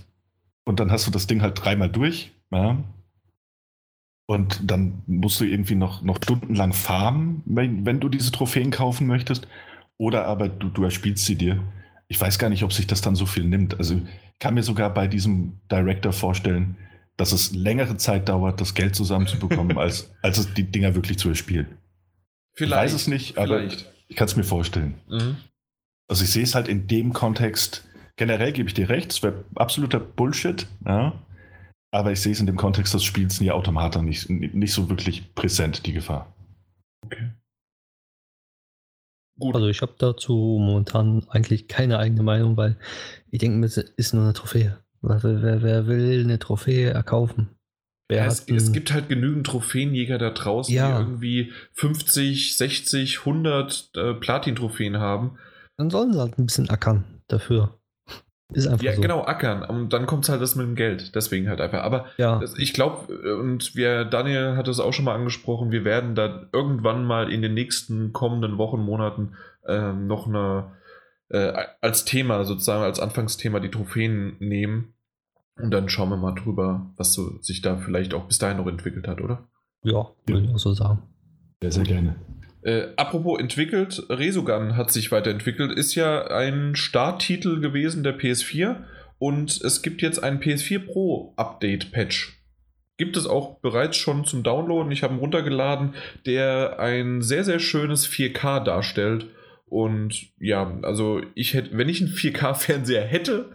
und dann hast du das Ding halt dreimal durch, ja, und dann musst du irgendwie noch, noch stundenlang farmen, wenn, wenn du diese Trophäen kaufen möchtest. Oder aber du, du erspielst sie dir. Ich weiß gar nicht, ob sich das dann so viel nimmt. Also ich kann mir sogar bei diesem Director vorstellen, dass es längere Zeit dauert, das Geld zusammenzubekommen, als, als es die Dinger wirklich zu erspielen. Vielleicht. Ich weiß es nicht, aber vielleicht. ich kann es mir vorstellen. Mhm. Also ich sehe es halt in dem Kontext, generell gebe ich dir recht, es wäre absoluter Bullshit, ja. Aber ich sehe es in dem Kontext des Spiels nie Automata nicht, nicht so wirklich präsent, die Gefahr. Okay. Gut. Also ich habe dazu momentan eigentlich keine eigene Meinung, weil ich denke, es ist nur eine Trophäe. Also wer, wer will eine Trophäe erkaufen? Ja, es, es, gibt halt genügend Trophäenjäger da draußen, ja. die irgendwie 50, 60, 100 äh, Platin-Trophäen haben. Dann sollen sie halt ein bisschen ackern dafür. Ist einfach ja, so. genau, ackern. Und dann kommt es halt das mit dem Geld. Deswegen halt einfach. Aber ja. das, ich glaube, äh, und wir, Daniel hat es auch schon mal angesprochen, wir werden da irgendwann mal in den nächsten kommenden Wochen, Monaten ähm, noch eine äh, als Thema, sozusagen als Anfangsthema die Trophäen nehmen. Und dann schauen wir mal drüber, was so sich da vielleicht auch bis dahin noch entwickelt hat, oder? Ja, würde ich auch so sagen. Sehr, sehr gerne. Äh, apropos entwickelt, Resogun hat sich weiterentwickelt, ist ja ein Starttitel gewesen der PS4 und es gibt jetzt einen PS4 Pro Update Patch. Gibt es auch bereits schon zum Downloaden. Ich habe ihn runtergeladen, der ein sehr, sehr schönes 4K darstellt und ja, also ich hätte, wenn ich einen 4K-Fernseher hätte,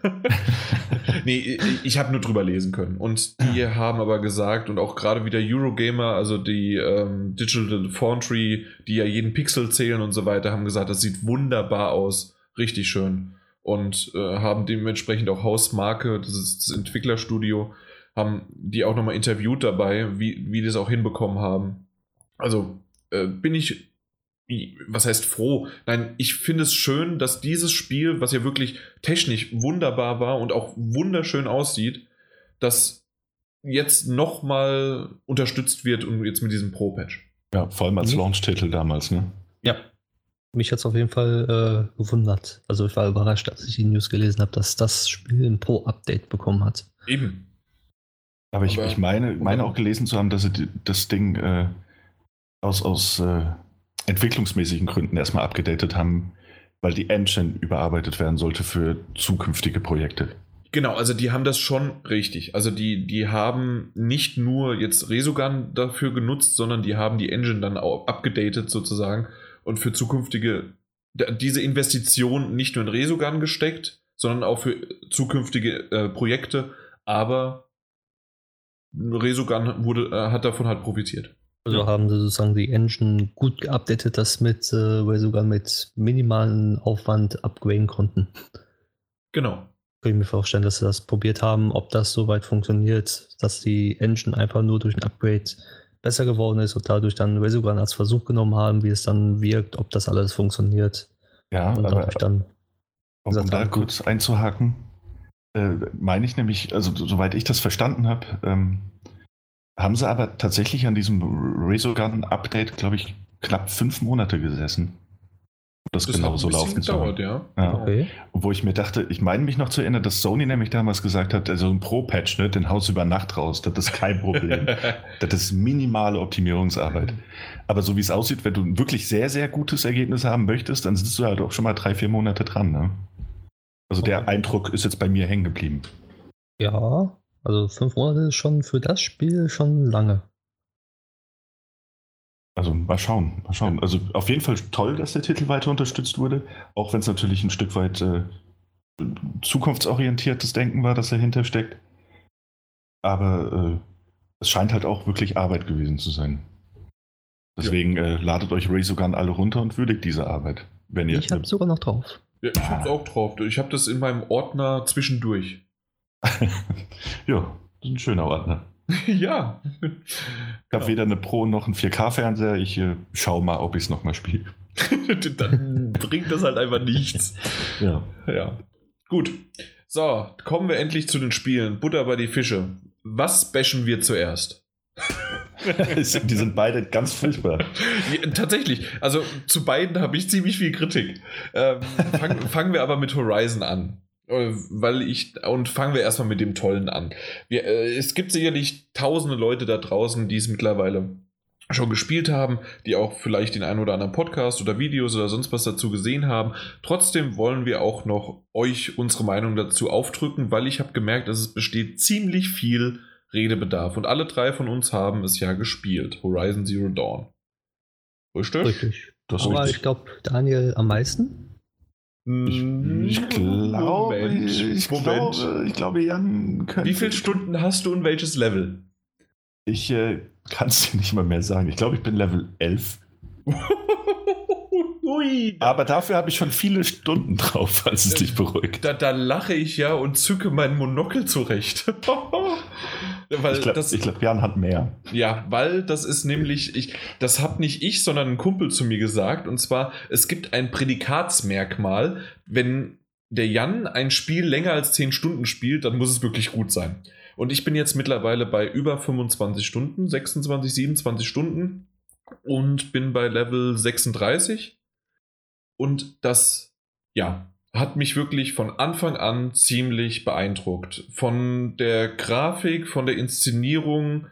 nee, ich habe nur drüber lesen können. Und die haben aber gesagt, und auch gerade wieder Eurogamer, also die ähm, Digital Foundry, die ja jeden Pixel zählen und so weiter, haben gesagt, das sieht wunderbar aus, richtig schön. Und äh, haben dementsprechend auch Hausmarke, das ist das Entwicklerstudio, haben die auch nochmal interviewt dabei, wie, wie die das auch hinbekommen haben. Also äh, bin ich was heißt froh? Nein, ich finde es schön, dass dieses Spiel, was ja wirklich technisch wunderbar war und auch wunderschön aussieht, dass jetzt nochmal unterstützt wird und jetzt mit diesem Pro-Patch. Ja, vor allem als mhm. Launch-Titel damals, ne? Ja. Mich hat es auf jeden Fall äh, gewundert. Also ich war überrascht, als ich die News gelesen habe, dass das Spiel ein Pro-Update bekommen hat. Eben. Aber ich, Aber, ich meine, meine auch gelesen zu haben, dass sie das Ding äh, aus, aus äh, entwicklungsmäßigen Gründen erstmal abgedatet haben, weil die Engine überarbeitet werden sollte für zukünftige Projekte. Genau, also die haben das schon richtig. Also die, die haben nicht nur jetzt Resogun dafür genutzt, sondern die haben die Engine dann auch abgedatet sozusagen und für zukünftige, diese Investition nicht nur in Resogun gesteckt, sondern auch für zukünftige äh, Projekte. Aber Resogun wurde, äh, hat davon halt profitiert. Also ja. haben sie sozusagen die Engine gut geupdatet, dass mit äh, Resogun mit minimalen Aufwand upgraden konnten. Genau. Kann ich mir vorstellen, dass sie das probiert haben, ob das soweit funktioniert, dass die Engine einfach nur durch ein Upgrade besser geworden ist und dadurch dann Resogun als Versuch genommen haben, wie es dann wirkt, ob das alles funktioniert. Ja, und aber dann um, um da kurz einzuhaken, äh, meine ich nämlich, also soweit ich das verstanden habe, ähm, haben sie aber tatsächlich an diesem Resogun-Update, glaube ich, knapp fünf Monate gesessen das, das genau so laufen gedauert, ja. ja. Okay. Wo ich mir dachte, ich meine mich noch zu erinnern, dass Sony nämlich damals gesagt hat, also ein Pro-Patch, ne, den Haus über Nacht raus, das ist kein Problem. das ist minimale Optimierungsarbeit. Aber so wie es aussieht, wenn du ein wirklich sehr, sehr gutes Ergebnis haben möchtest, dann sitzt du halt auch schon mal drei, vier Monate dran. Ne? Also der Eindruck ist jetzt bei mir hängen geblieben. Ja, also fünf Monate ist schon für das Spiel schon lange. Also mal schauen, mal schauen. Also auf jeden Fall toll, dass der Titel weiter unterstützt wurde, auch wenn es natürlich ein Stück weit äh, zukunftsorientiertes Denken war, das dahinter steckt. Aber äh, es scheint halt auch wirklich Arbeit gewesen zu sein. Deswegen ja. äh, ladet euch Razogun alle runter und würdigt diese Arbeit. Wenn ihr ich habe sogar noch drauf. Ja, ich habe auch drauf. Ich habe das in meinem Ordner zwischendurch. Ja, das ist ein schöner Ordner. ja. Ich habe genau. weder eine Pro noch einen 4K-Fernseher. Ich äh, schaue mal, ob ich es nochmal spiele. Dann bringt das halt einfach nichts. Ja. Ja. Gut. So, kommen wir endlich zu den Spielen. Butter bei die Fische. Was bashen wir zuerst? die sind beide ganz furchtbar. Ja, tatsächlich. Also zu beiden habe ich ziemlich viel Kritik. Ähm, fang, fangen wir aber mit Horizon an. Äh, weil ich, und fangen wir erstmal mit dem Tollen an. Wir, äh, es gibt sicherlich tausende Leute da draußen, die es mittlerweile schon gespielt haben, die auch vielleicht den einen oder anderen Podcast oder Videos oder sonst was dazu gesehen haben. Trotzdem wollen wir auch noch euch unsere Meinung dazu aufdrücken, weil ich habe gemerkt, dass es besteht ziemlich viel Redebedarf und alle drei von uns haben es ja gespielt. Horizon Zero Dawn. Richtig? Richtig. Das Aber richtig. ich glaube, Daniel am meisten. Hm, ich, glaube, ich, glaube, ich glaube, Jan könnte. Wie viele Stunden hast du und welches Level? Ich äh, kann es dir nicht mal mehr sagen. Ich glaube, ich bin Level 11. Ui, Aber dafür habe ich schon viele Stunden drauf, falls es dich beruhigt. Da, da lache ich ja und zücke mein Monokel zurecht. weil ich glaube, glaub, Jan hat mehr. Ja, weil das ist nämlich, ich, das habe nicht ich, sondern ein Kumpel zu mir gesagt. Und zwar, es gibt ein Prädikatsmerkmal, wenn der Jan ein Spiel länger als 10 Stunden spielt, dann muss es wirklich gut sein. Und ich bin jetzt mittlerweile bei über 25 Stunden, 26, 27 Stunden und bin bei Level 36 und das, ja, hat mich wirklich von Anfang an ziemlich beeindruckt. Von der Grafik, von der Inszenierung,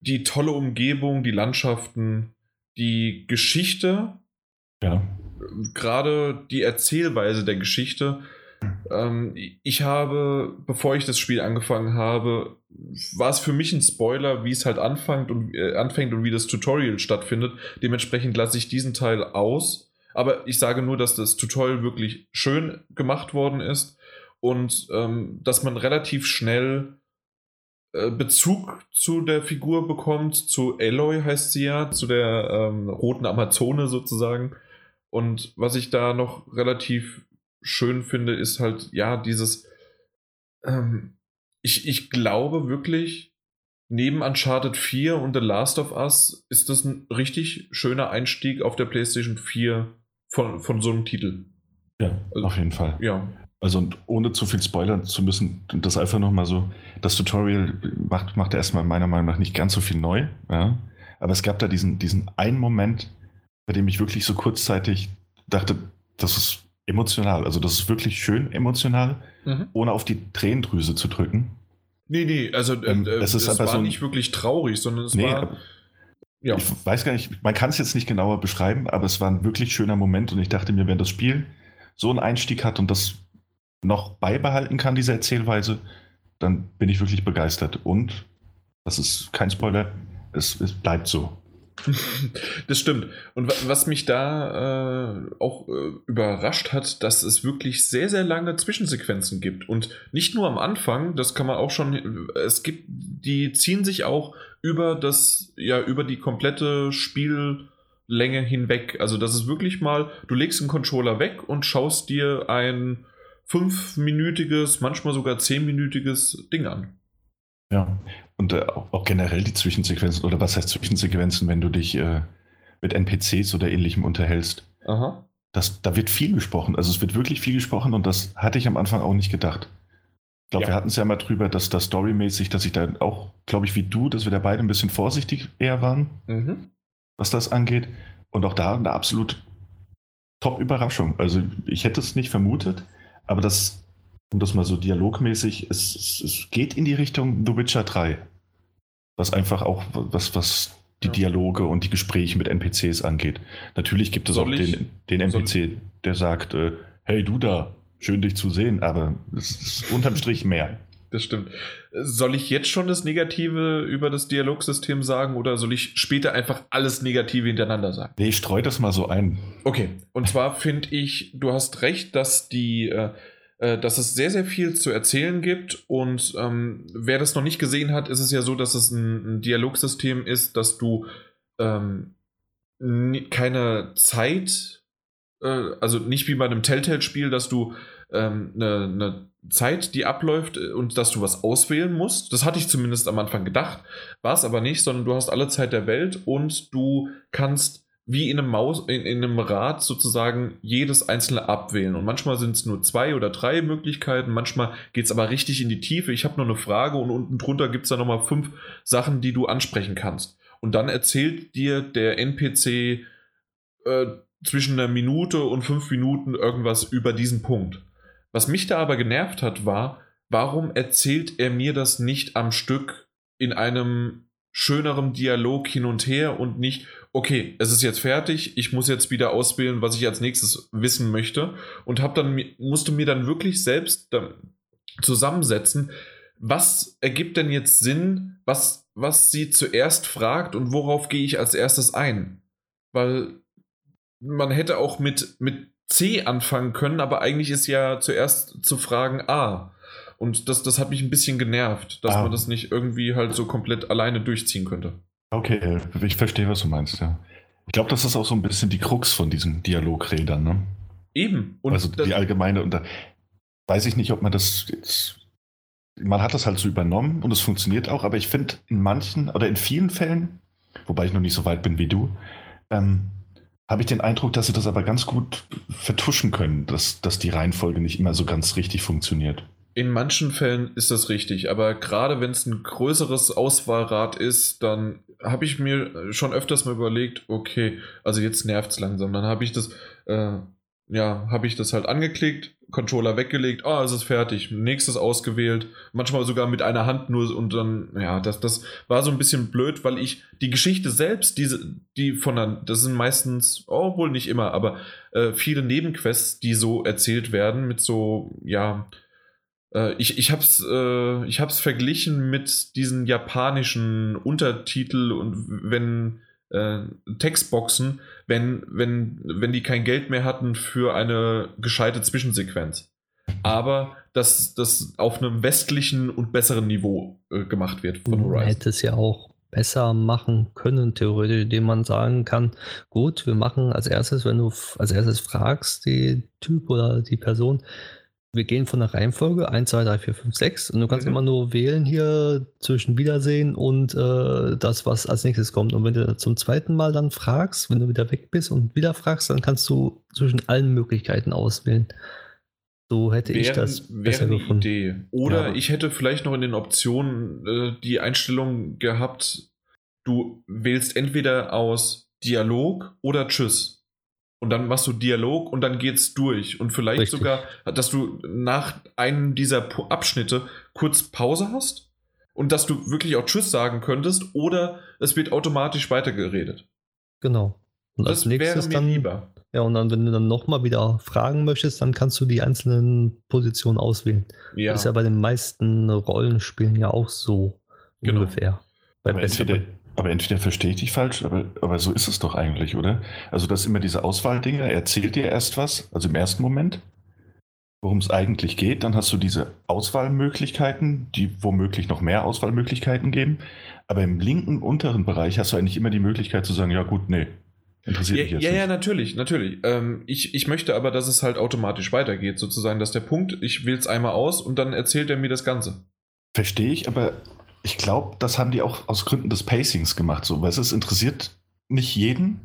die tolle Umgebung, die Landschaften, die Geschichte. Ja. Gerade die Erzählweise der Geschichte. Ähm, ich habe, bevor ich das Spiel angefangen habe, war es für mich ein Spoiler, wie es halt anfängt und, äh, anfängt und wie das Tutorial stattfindet. Dementsprechend lasse ich diesen Teil aus aber ich sage nur, dass das Tutorial wirklich schön gemacht worden ist und ähm, dass man relativ schnell äh, Bezug zu der Figur bekommt, zu Aloy heißt sie ja, zu der ähm, roten Amazone sozusagen. Und was ich da noch relativ schön finde, ist halt, ja, dieses, ähm, ich, ich glaube wirklich, neben Uncharted 4 und The Last of Us ist das ein richtig schöner Einstieg auf der PlayStation 4 von, von so einem Titel. Ja, also, auf jeden Fall. Ja. Also und ohne zu viel spoilern zu müssen, das einfach nochmal so, das Tutorial macht, macht erstmal meiner Meinung nach nicht ganz so viel neu, ja. Aber es gab da diesen, diesen einen Moment, bei dem ich wirklich so kurzzeitig dachte, das ist emotional, also das ist wirklich schön emotional, mhm. ohne auf die Tränendrüse zu drücken. Nee, nee, also ähm, äh, es, ist es war so nicht wirklich traurig, sondern es nee, war ja. ich weiß gar nicht, man kann es jetzt nicht genauer beschreiben, aber es war ein wirklich schöner Moment und ich dachte mir, wenn das Spiel so einen Einstieg hat und das noch beibehalten kann, diese Erzählweise, dann bin ich wirklich begeistert. Und, das ist kein Spoiler, es, es bleibt so. Das stimmt. Und was mich da äh, auch äh, überrascht hat, dass es wirklich sehr, sehr lange Zwischensequenzen gibt. Und nicht nur am Anfang, das kann man auch schon, es gibt, die ziehen sich auch über das, ja, über die komplette Spiellänge hinweg. Also das ist wirklich mal, du legst den Controller weg und schaust dir ein fünfminütiges, manchmal sogar zehnminütiges Ding an. Ja, und äh, auch generell die Zwischensequenzen, oder was heißt Zwischensequenzen, wenn du dich äh, mit NPCs oder ähnlichem unterhältst. Aha. Das, da wird viel gesprochen. Also es wird wirklich viel gesprochen und das hatte ich am Anfang auch nicht gedacht. Ich glaube, ja. wir hatten es ja mal drüber, dass das storymäßig, dass ich da auch, glaube ich, wie du, dass wir da beide ein bisschen vorsichtig eher waren, mhm. was das angeht. Und auch da eine absolut Top-Überraschung. Also ich hätte es nicht vermutet, aber das um das mal so dialogmäßig, es, es, es, geht in die Richtung The Witcher 3. Was einfach auch, was, was die. Dialoge und die Gespräche mit NPCs angeht. Natürlich gibt es soll auch ich, den, den NPC, der sagt, äh, hey du da, schön dich zu sehen, aber es ist unterm Strich mehr. Das stimmt. Soll ich jetzt schon das Negative über das Dialogsystem sagen oder soll ich später einfach alles Negative hintereinander sagen? Nee, ich streue das mal so ein. Okay, und zwar finde ich, du hast recht, dass die, äh, äh, dass es sehr, sehr viel zu erzählen gibt. Und ähm, wer das noch nicht gesehen hat, ist es ja so, dass es ein, ein Dialogsystem ist, dass du ähm, keine Zeit, also nicht wie bei einem Telltale-Spiel, dass du ähm, eine, eine Zeit, die abläuft äh, und dass du was auswählen musst. Das hatte ich zumindest am Anfang gedacht, war es aber nicht, sondern du hast alle Zeit der Welt und du kannst wie in einem Maus, in, in einem Rad sozusagen jedes einzelne abwählen. Und manchmal sind es nur zwei oder drei Möglichkeiten, manchmal geht es aber richtig in die Tiefe. Ich habe nur eine Frage und unten drunter gibt es dann nochmal fünf Sachen, die du ansprechen kannst. Und dann erzählt dir der NPC äh, zwischen einer Minute und fünf Minuten irgendwas über diesen Punkt. Was mich da aber genervt hat, war, warum erzählt er mir das nicht am Stück in einem schöneren Dialog hin und her und nicht, okay, es ist jetzt fertig, ich muss jetzt wieder auswählen, was ich als nächstes wissen möchte und habe dann musste mir dann wirklich selbst zusammensetzen, was ergibt denn jetzt Sinn, was was sie zuerst fragt und worauf gehe ich als erstes ein? Weil man hätte auch mit mit C anfangen können, aber eigentlich ist ja zuerst zu fragen A. Und das, das hat mich ein bisschen genervt, dass ah. man das nicht irgendwie halt so komplett alleine durchziehen könnte. Okay, ich verstehe, was du meinst, ja. Ich glaube, das ist auch so ein bisschen die Krux von diesen Dialogrädern, ne? Eben. Und also die allgemeine, und da weiß ich nicht, ob man das jetzt. Man hat das halt so übernommen und es funktioniert auch, aber ich finde in manchen oder in vielen Fällen, wobei ich noch nicht so weit bin wie du, ähm, habe ich den Eindruck, dass sie das aber ganz gut vertuschen können, dass, dass die Reihenfolge nicht immer so ganz richtig funktioniert. In manchen Fällen ist das richtig, aber gerade wenn es ein größeres Auswahlrad ist, dann habe ich mir schon öfters mal überlegt, okay, also jetzt nervt es langsam. Dann habe ich das, äh, ja, habe ich das halt angeklickt, Controller weggelegt, ah, oh, es ist fertig, nächstes ausgewählt, manchmal sogar mit einer Hand nur und dann, ja, das, das war so ein bisschen blöd, weil ich die Geschichte selbst, diese, die von der, das sind meistens, oh, wohl nicht immer, aber äh, viele Nebenquests, die so erzählt werden mit so, ja, äh, ich, ich habe es äh, ich hab's verglichen mit diesen japanischen Untertitel und wenn äh, Textboxen, wenn, wenn, wenn die kein Geld mehr hatten für eine gescheite Zwischensequenz. Aber dass das auf einem westlichen und besseren Niveau äh, gemacht wird von Horizon. Man hätte es ja auch besser machen können, theoretisch, indem man sagen kann, gut, wir machen als erstes, wenn du als erstes fragst, die Typ oder die Person, wir gehen von der Reihenfolge 1, 2, 3, 4, 5, 6 und du kannst mhm. immer nur wählen hier zwischen Wiedersehen und äh, das, was als nächstes kommt. Und wenn du zum zweiten Mal dann fragst, wenn du wieder weg bist und wieder fragst, dann kannst du zwischen allen Möglichkeiten auswählen. So hätte wären, ich das besser gefunden. Idee. Oder ja. ich hätte vielleicht noch in den Optionen äh, die Einstellung gehabt, du wählst entweder aus Dialog oder Tschüss. Und dann machst du Dialog und dann geht's durch. Und vielleicht Richtig. sogar, dass du nach einem dieser Abschnitte kurz Pause hast und dass du wirklich auch Tschüss sagen könntest oder es wird automatisch weitergeredet. Genau. Und Das als nächstes wäre mir dann, lieber. ja, und dann, wenn du dann nochmal wieder fragen möchtest, dann kannst du die einzelnen Positionen auswählen. Ja. Das ist ja bei den meisten Rollenspielen ja auch so Genau. ungefähr. Bei entweder. Aber entweder verstehe ich dich falsch, aber, aber so ist es doch eigentlich, oder? Also, das ist immer diese Auswahldinger. Er erzählt dir erst was, also im ersten Moment, worum es eigentlich geht. Dann hast du diese Auswahlmöglichkeiten, die womöglich noch mehr Auswahlmöglichkeiten geben. Aber im linken unteren Bereich hast du eigentlich immer die Möglichkeit zu sagen: Ja, gut, nee, interessiert Ja, mich jetzt ja, nicht. ja, natürlich, natürlich. Ähm, ich, ich möchte aber, dass es halt automatisch weitergeht, sozusagen, dass der Punkt, ich wähle es einmal aus und dann erzählt er mir das Ganze. Verstehe ich, aber ich glaube, das haben die auch aus Gründen des Pacings gemacht, so, weil es interessiert nicht jeden.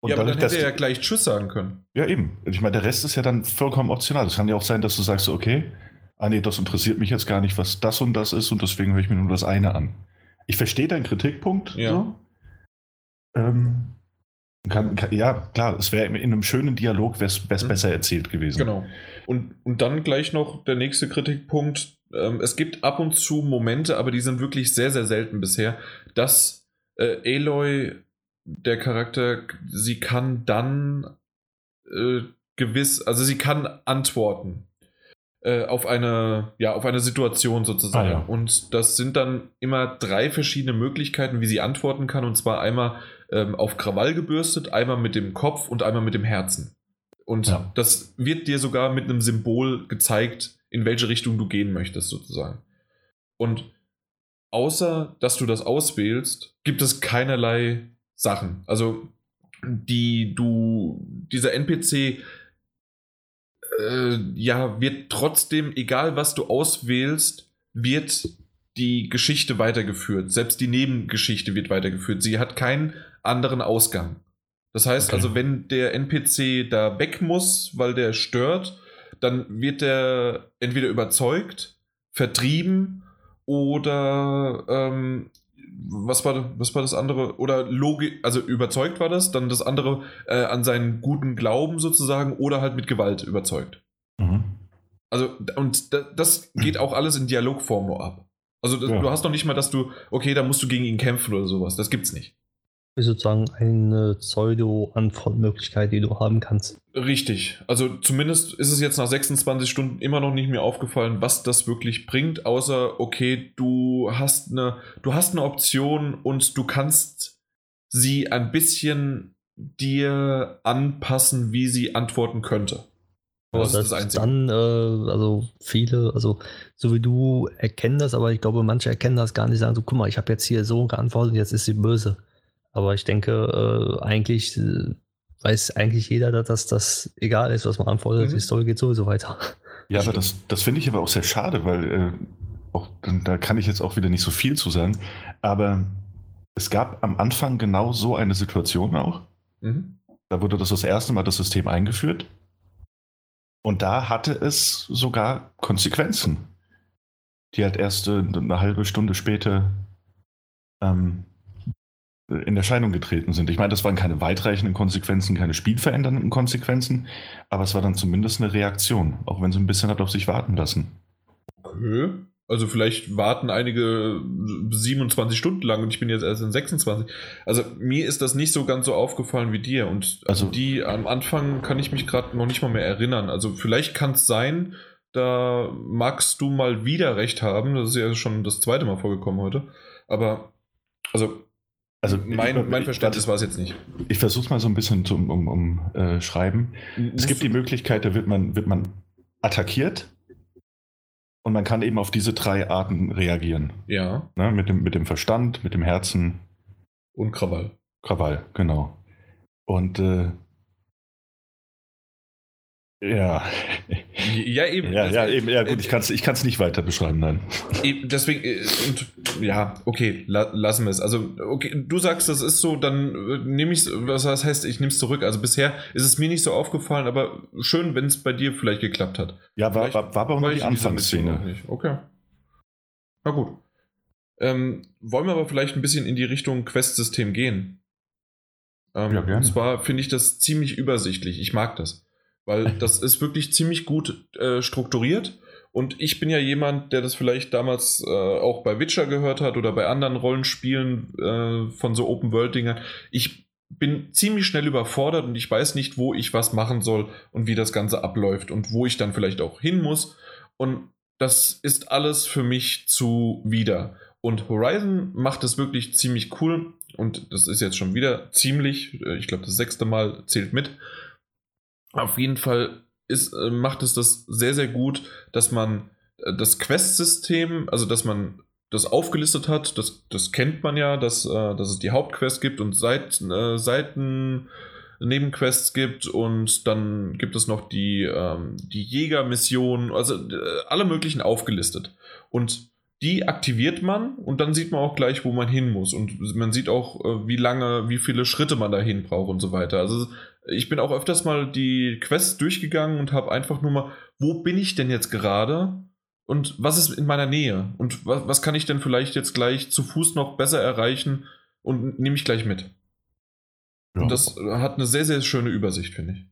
Und ja, aber dann dadurch, hätte er ja gleich Tschüss sagen können. Ja, eben. Ich meine, der Rest ist ja dann vollkommen optional. Es kann ja auch sein, dass du sagst, so, okay, ah nee, das interessiert mich jetzt gar nicht, was das und das ist und deswegen höre ich mir nur das eine an. Ich verstehe deinen Kritikpunkt. Ja. So. Ähm, kann, kann, ja, klar, es wäre in einem schönen Dialog wär's, wär's Mhm. besser erzählt gewesen. Genau. Und, und dann gleich noch der nächste Kritikpunkt. Ähm, es gibt ab und zu Momente, aber die sind wirklich sehr, sehr selten bisher, dass äh, Aloy, der Charakter, sie kann dann äh, gewiss, also sie kann antworten äh, auf eine, ja, auf eine Situation sozusagen. Ah, ja. Und das sind dann immer drei verschiedene Möglichkeiten, wie sie antworten kann. Und zwar einmal ähm, auf Krawall gebürstet, einmal mit dem Kopf und einmal mit dem Herzen. Und Ja. das wird dir sogar mit einem Symbol gezeigt, in welche Richtung du gehen möchtest, sozusagen. Und außer dass du das auswählst, gibt es keinerlei Sachen. Also, die du, dieser NPC, äh, ja, wird trotzdem, egal was du auswählst, wird die Geschichte weitergeführt. Selbst die Nebengeschichte wird weitergeführt. Sie hat keinen anderen Ausgang. Das heißt Okay. also, wenn der NPC da weg muss, weil der stört, dann wird er entweder überzeugt, vertrieben oder ähm, was war, was war das andere? Oder Logik, also überzeugt war das, dann das andere äh, an seinen guten Glauben sozusagen oder halt mit Gewalt überzeugt. Mhm. Also, und da- das geht auch alles in Dialogform nur ab. Also, das, Ja. du hast noch nicht mal, dass du, okay, da musst du gegen ihn kämpfen oder sowas. Das gibt's nicht. Ist sozusagen eine Pseudo-Antwortmöglichkeit, die du haben kannst. Richtig. Also, zumindest ist es jetzt nach 26 Stunden immer noch nicht mir aufgefallen, was das wirklich bringt, außer, okay, du hast eine, du hast eine Option und du kannst sie ein bisschen dir anpassen, wie sie antworten könnte. Aber Das ist das Einzige. dann, äh, also viele, also so wie du erkennen das, aber ich glaube, manche erkennen das gar nicht, sagen so, guck mal, ich habe jetzt hier so geantwortet, jetzt ist sie böse. Aber ich denke, äh, eigentlich äh, weiß eigentlich jeder, dass das, egal ist, was man antwortet, Mhm. die Story geht sowieso weiter. Ja, aber das, das finde ich aber auch sehr schade, weil äh, auch, da kann ich jetzt auch wieder nicht so viel zu sagen. Aber es gab am Anfang genau so eine Situation auch. Mhm. Da wurde das das erste Mal das System eingeführt. Und da hatte es sogar Konsequenzen, die halt erst äh, eine halbe Stunde später ähm, in Erscheinung getreten sind. Ich meine, das waren keine weitreichenden Konsequenzen, keine spielverändernden Konsequenzen, aber es war dann zumindest eine Reaktion, auch wenn sie ein bisschen hat auf sich warten lassen. Okay. Also vielleicht warten einige 27 Stunden lang und ich bin jetzt erst in 26. Also mir ist das nicht so ganz so aufgefallen wie dir. Und also die am Anfang kann ich mich gerade noch nicht mal mehr erinnern. Also vielleicht kann es sein, da magst du mal wieder recht haben. Das ist ja schon das zweite Mal vorgekommen heute. Aber also Also mein, mein ich- Verständnis war es jetzt nicht. Ich versuche es mal so ein bisschen zu um, um, um äh, schreiben. Es gibt die Möglichkeit, da wird man, wird man attackiert und man kann eben auf diese drei Arten reagieren. Ja, Ne? Mit, dem, mit dem Verstand, mit dem Herzen, und Krawall. Krawall, genau. Und äh, ja. Ja, eben. ja, ja, eben, ja gut, ich kann es ich kann's nicht weiter beschreiben, nein. Eben, Deswegen, äh, und ja, okay, la lassen wir es. Also, okay, du sagst, das ist so, dann äh, nehme ich es, was das heißt, ich nehme es zurück. Also bisher ist es mir nicht so aufgefallen, aber schön, wenn es bei dir vielleicht geklappt hat. Ja, war, war, war aber auch nur die Anfangsszene. Okay. Na gut. Ähm, wollen wir aber vielleicht ein bisschen in die Richtung Quest-System gehen? Ähm, Ja, gerne. Und zwar finde ich das ziemlich übersichtlich. Ich mag das. Weil das ist wirklich ziemlich gut äh, strukturiert Und ich bin ja jemand, der das vielleicht damals äh, auch bei Witcher gehört hat oder bei anderen Rollenspielen äh, von so Open-World-Dingern. Ich bin ziemlich schnell überfordert und ich weiß nicht, wo ich was machen soll und wie das Ganze abläuft und wo ich dann vielleicht auch hin muss. Und das ist alles für mich zu wieder. Und Horizon macht es wirklich ziemlich cool. Und das ist jetzt schon wieder ziemlich, äh, ich glaube, das sechste Mal zählt mit. Auf jeden Fall ist, äh, macht es das sehr, sehr gut, dass man äh, das Quest-System, also dass man das aufgelistet hat, das, das kennt man ja, dass, dass es die Hauptquest gibt und Seit, äh, Seiten. Nebenquests gibt und dann gibt es noch die, ähm, die Jägermission, also äh, alle möglichen aufgelistet. Und die aktiviert man und dann sieht man auch gleich, wo man hin muss. Und man sieht auch, äh, wie lange, wie viele Schritte man dahin braucht und so weiter. Also ich bin auch öfters mal die Quests durchgegangen und habe einfach nur mal, wo bin ich denn jetzt gerade? Und was ist in meiner Nähe? Und was, was kann ich denn vielleicht jetzt gleich zu Fuß noch besser erreichen und nehme ich gleich mit? Ja. Und das hat eine sehr, sehr schöne Übersicht, finde ich.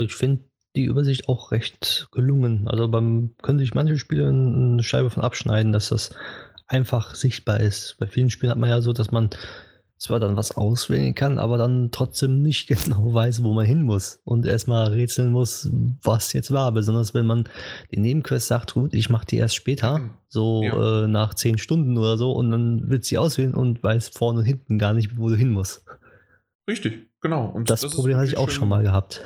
Ich finde die Übersicht auch recht gelungen. Also beim können sich manche Spiele eine Scheibe von abschneiden, dass das einfach sichtbar ist. Bei vielen Spielen hat man ja so, dass man zwar dann was auswählen kann, aber dann trotzdem nicht genau weiß, wo man hin muss und erstmal rätseln muss, was jetzt war. Besonders wenn man die Nebenquest sagt, gut, ich mache die erst später, mhm. so ja. äh, nach zehn Stunden oder so, und dann wird sie auswählen und weiß vorne und hinten gar nicht, wo du hin musst. Richtig, genau. Und das, das Problem hatte ich auch schon mal gehabt.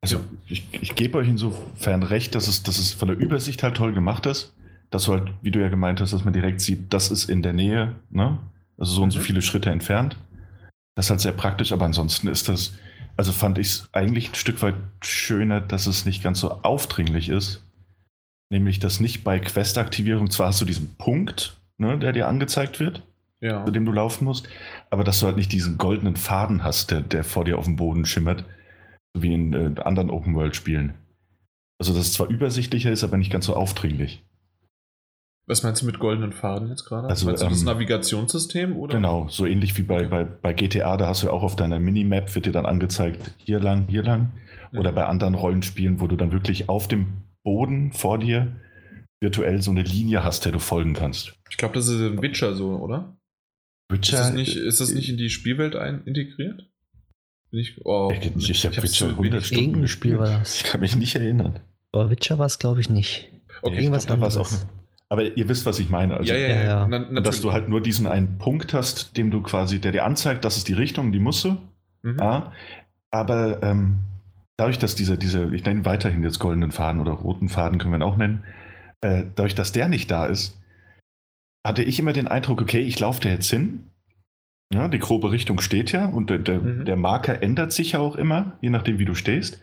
Also ich, ich gebe euch insofern recht, dass es, dass es von der Übersicht halt toll gemacht ist. Dass du halt, wie du ja gemeint hast, dass man direkt sieht, das ist in der Nähe, ne? Also so und so mhm. viele Schritte entfernt. Das ist halt sehr praktisch, aber ansonsten ist das, also fand ich es eigentlich ein Stück weit schöner, dass es nicht ganz so aufdringlich ist. Nämlich, dass nicht bei Questaktivierung, zwar hast du diesen Punkt, ne, der dir angezeigt wird, ja. zu dem du laufen musst, aber dass du halt nicht diesen goldenen Faden hast, der, der vor dir auf dem Boden schimmert, wie in äh, anderen Open-World-Spielen. Also, dass es zwar übersichtlicher ist, aber nicht ganz so aufdringlich. Was meinst du mit goldenen Faden jetzt gerade? Also, meinst du das ähm, Navigationssystem? Oder? Genau, so ähnlich wie bei, bei, bei GTA, da hast du ja auch auf deiner Minimap, wird dir dann angezeigt, hier lang, hier lang. Oder mhm. bei anderen Rollenspielen, wo du dann wirklich auf dem Boden vor dir virtuell so eine Linie hast, der du folgen kannst. Ich glaube, das ist in Witcher so, oder? Witcher. Ist das nicht, ist das nicht in die Spielwelt ein, integriert? Ich, oh, ich, ich, ich habe Witcher 100 Stunden Irgendein Spiel war das. Ich kann mich nicht erinnern. Aber Witcher war es, glaube ich, nicht. Okay, Irgendwas glaub, anderes. Auch, aber ihr wisst, was ich meine. Also, ja, ja, ja. ja. Na, dass du halt nur diesen einen Punkt hast, dem du quasi, der dir anzeigt, das ist die Richtung, die musst du. Mhm. Ja, aber ähm, dadurch, dass dieser, diese, ich nenne ihn weiterhin jetzt goldenen Faden oder roten Faden, können wir ihn auch nennen, äh, dadurch, dass der nicht da ist, hatte ich immer den Eindruck, okay, ich laufe da jetzt hin ja, die grobe Richtung steht ja und der, der, mhm. der Marker ändert sich ja auch immer, je nachdem, wie du stehst.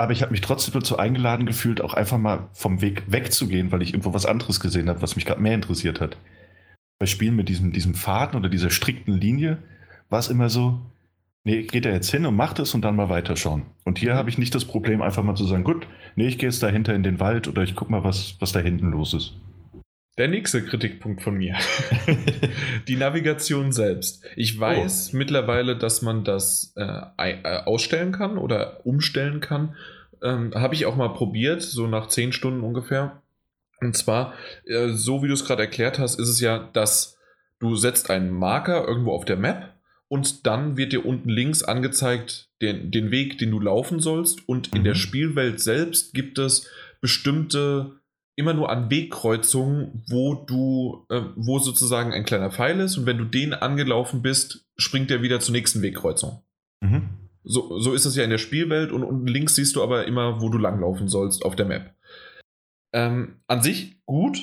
Aber ich habe mich trotzdem dazu eingeladen gefühlt, auch einfach mal vom Weg wegzugehen, weil ich irgendwo was anderes gesehen habe, was mich gerade mehr interessiert hat. Bei Spielen mit diesem, diesem Faden oder dieser strikten Linie war es immer so, nee, geht er jetzt hin und macht es und dann mal weiterschauen. Und hier mhm. habe ich nicht das Problem, einfach mal zu sagen, gut, nee, ich gehe jetzt dahinter in den Wald oder ich gucke mal, was, was da hinten los ist. Der nächste Kritikpunkt von mir. die Navigation selbst. Ich weiß oh. mittlerweile, dass man das äh, äh, ausstellen kann oder umstellen kann. Ähm, Habe ich auch mal probiert, so nach 10 Stunden ungefähr. Und zwar, äh, so wie du es gerade erklärt hast, ist es ja, dass du setzt einen Marker irgendwo auf der Map und dann wird dir unten links angezeigt den, den Weg, den du laufen sollst. Und in mhm. der Spielwelt selbst gibt es bestimmte immer nur an Wegkreuzungen, wo du, äh, wo sozusagen ein kleiner Pfeil ist und wenn du den angelaufen bist, springt er wieder zur nächsten Wegkreuzung. Mhm. So, so ist es ja in der Spielwelt und unten links siehst du aber immer, wo du langlaufen sollst auf der Map. Ähm, an sich gut,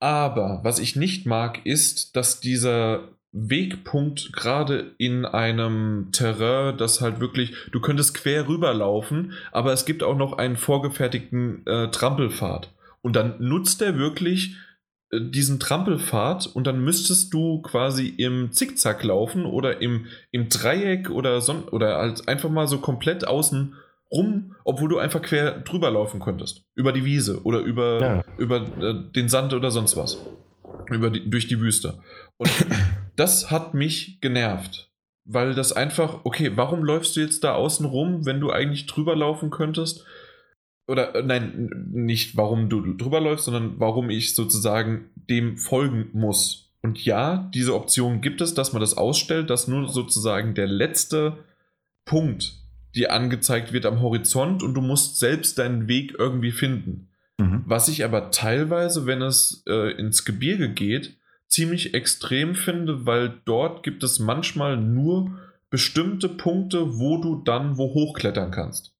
aber was ich nicht mag, ist, dass dieser Wegpunkt gerade in einem Terrain, das halt wirklich, du könntest quer rüberlaufen, aber es gibt auch noch einen vorgefertigten äh, Trampelpfad. Und dann nutzt er wirklich äh, diesen Trampelpfad und dann müsstest du quasi im Zickzack laufen oder im, im Dreieck oder, son oder halt einfach mal so komplett außen rum, obwohl du einfach quer drüber laufen könntest. Über die Wiese oder über, ja. über äh, den Sand oder sonst was. Über die, durch die Wüste. Und das hat mich genervt. Weil das einfach, okay, warum läufst du jetzt da außen rum, wenn du eigentlich drüber laufen könntest? Oder äh, nein, nicht warum du drüber läufst, sondern warum ich sozusagen dem folgen muss. Und ja, diese Option gibt es, dass man das ausstellt, dass nur sozusagen der letzte Punkt dir angezeigt wird am Horizont und du musst selbst deinen Weg irgendwie finden. Mhm. Was ich aber teilweise, wenn es äh, ins Gebirge geht, ziemlich extrem finde, weil dort gibt es manchmal nur bestimmte Punkte, wo du dann wo hochklettern kannst.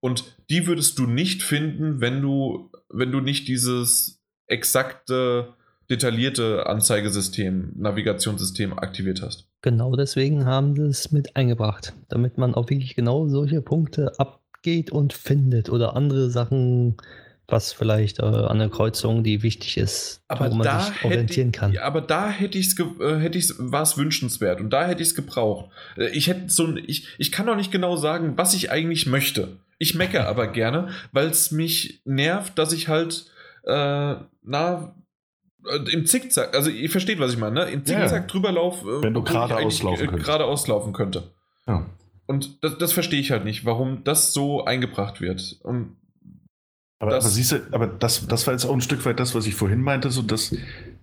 Und die würdest du nicht finden, wenn du, wenn du nicht dieses exakte, detaillierte Anzeigesystem, Navigationssystem aktiviert hast. Genau deswegen haben sie es mit eingebracht, damit man auch wirklich genau solche Punkte abgeht und findet oder andere Sachen was vielleicht äh, an der Kreuzung, die wichtig ist, aber wo man sich orientieren kann. Ja, aber da hätte ich es, äh, hätte ich war es wünschenswert und da hätte ich es gebraucht. Äh, ich hätte so ein, ich, ich kann noch nicht genau sagen, was ich eigentlich möchte. Ich meckere aber gerne, weil es mich nervt, dass ich halt, äh, na, äh, im Zickzack, also ihr versteht, was ich meine, ne? Im Zickzack ja. drüber laufe, äh, wenn du gerade auslaufen äh, gerade auslaufen könnte. Ja. Und das, das verstehe ich halt nicht, warum das so eingebracht wird. Und aber, aber siehst du, aber das, das war jetzt auch ein Stück weit das, was ich vorhin meinte, so dass,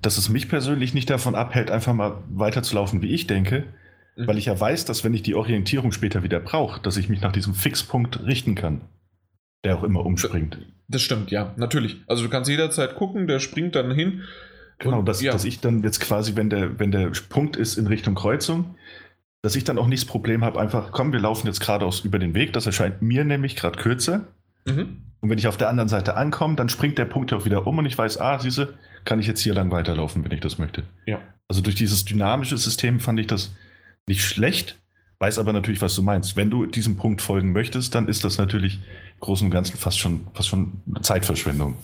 dass es mich persönlich nicht davon abhält, einfach mal weiterzulaufen, wie ich denke, mhm. weil ich ja weiß, dass wenn ich die Orientierung später wieder brauche, dass ich mich nach diesem Fixpunkt richten kann, der auch immer umspringt. Das stimmt, ja, natürlich. Also du kannst jederzeit gucken, der springt dann hin. Genau, und, dass, ja. dass ich dann jetzt quasi, wenn der, wenn der Punkt ist in Richtung Kreuzung, dass ich dann auch nicht das Problem habe, einfach, komm, wir laufen jetzt geradeaus über den Weg, das erscheint mir nämlich gerade kürzer. Mhm. Und wenn ich auf der anderen Seite ankomme, dann springt der Punkt ja auch wieder um und ich weiß, ah, siehste, kann ich jetzt hier lang weiterlaufen, wenn ich das möchte. Ja. Also durch dieses dynamische System fand ich das nicht schlecht, weiß aber natürlich, was du meinst. Wenn du diesem Punkt folgen möchtest, dann ist das natürlich im Großen und Ganzen fast schon, fast schon Zeitverschwendung.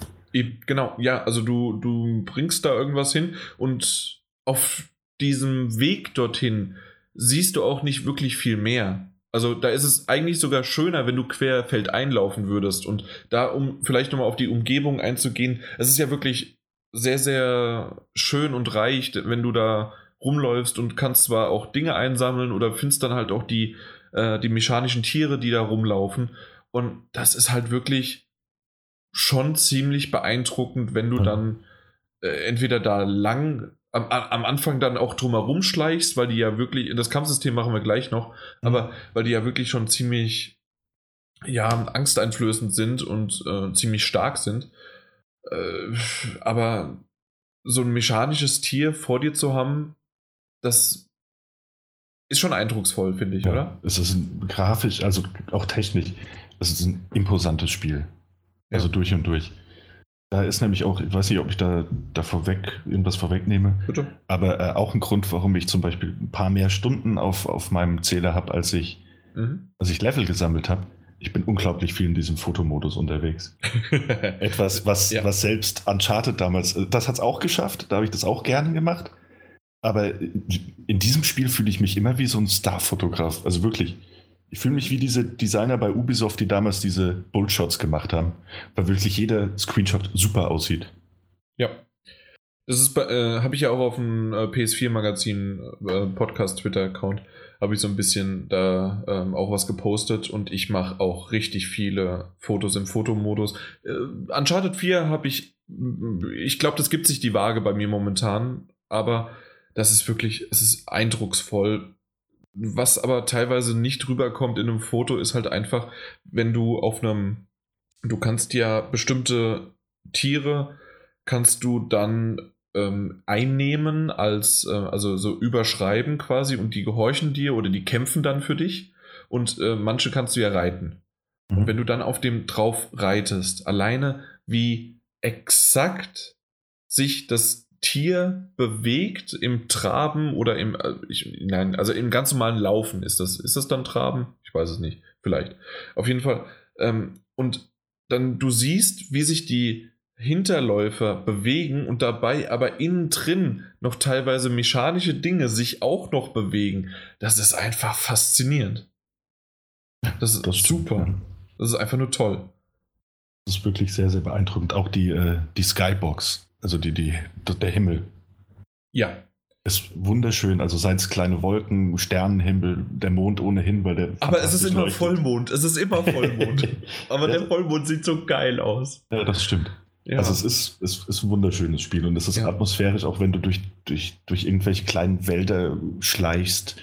Genau, ja, also du, du bringst da irgendwas hin und auf diesem Weg dorthin siehst du auch nicht wirklich viel mehr. Also da ist es eigentlich sogar schöner, wenn du querfeld einlaufen würdest. Und da, um vielleicht nochmal auf die Umgebung einzugehen, es ist ja wirklich sehr, sehr schön und reich, wenn du da rumläufst und kannst zwar auch Dinge einsammeln oder findest dann halt auch die, äh, die mechanischen Tiere, die da rumlaufen. Und das ist halt wirklich schon ziemlich beeindruckend, wenn du mhm. dann äh, entweder da lang am, am Anfang dann auch drumherum schleichst, weil die ja wirklich, das Kampfsystem machen wir gleich noch, mhm. aber weil die ja wirklich schon ziemlich, ja, angsteinflößend sind und äh, ziemlich stark sind. Äh, aber so ein mechanisches Tier vor dir zu haben, das ist schon eindrucksvoll, finde ich, ja, oder? Es ist ein grafisch, also auch technisch, es ist ein imposantes Spiel. Also ja. durch und durch. Da ist nämlich auch, ich weiß nicht, ob ich da, da vorweg irgendwas vorwegnehme, Bitte? aber äh, auch ein Grund, warum ich zum Beispiel ein paar mehr Stunden auf, auf meinem Zähler habe, als ich, mhm. als ich Level gesammelt habe. Ich bin unglaublich viel in diesem Fotomodus unterwegs. Etwas, was, ja. was selbst Uncharted damals, äh, das hat es auch geschafft, da habe ich das auch gerne gemacht. Aber in diesem Spiel fühle ich mich immer wie so ein Starfotograf. Also wirklich ich fühle mich wie diese Designer bei Ubisoft, die damals diese Bullshots gemacht haben, weil wirklich jeder Screenshot super aussieht. Ja. Das ist, äh, habe ich ja auch auf dem äh, PS4-Magazin äh, Podcast-Twitter-Account, habe ich so ein bisschen da ähm, auch was gepostet und ich mache auch richtig viele Fotos im Fotomodus. Äh, Uncharted 4 habe ich, ich glaube, das gibt sich die Waage bei mir momentan, aber das ist wirklich, es ist eindrucksvoll, was aber teilweise nicht rüberkommt in einem Foto, ist halt einfach, wenn du auf einem, du kannst ja bestimmte Tiere, kannst du dann ähm, einnehmen als, äh, also so überschreiben quasi und die gehorchen dir oder die kämpfen dann für dich und äh, manche kannst du ja reiten. Mhm. Und wenn du dann auf dem drauf reitest, alleine wie exakt sich das Tier bewegt im Traben oder im, äh, ich, nein, also im ganz normalen Laufen ist das, ist das dann Traben? Ich weiß es nicht, vielleicht. Auf jeden Fall. Ähm, und dann du siehst, wie sich die Hinterläufer bewegen und dabei aber innen drin noch teilweise mechanische Dinge sich auch noch bewegen. Das ist einfach faszinierend. Das ist das super. Das ist einfach nur toll. Das ist wirklich sehr, sehr beeindruckend. Auch die, äh, die Skybox also die, die, der Himmel. Ja. Ist wunderschön, also seien es kleine Wolken, Sternenhimmel, der Mond ohnehin, weil der. Aber es ist immer leuchtet. Vollmond. Es ist immer Vollmond. Aber Ja. der Vollmond sieht so geil aus. Ja, das stimmt. Ja. Also es ist, es ist ein wunderschönes Spiel und es ist Ja. atmosphärisch, auch wenn du durch, durch, durch irgendwelche kleinen Wälder schleichst,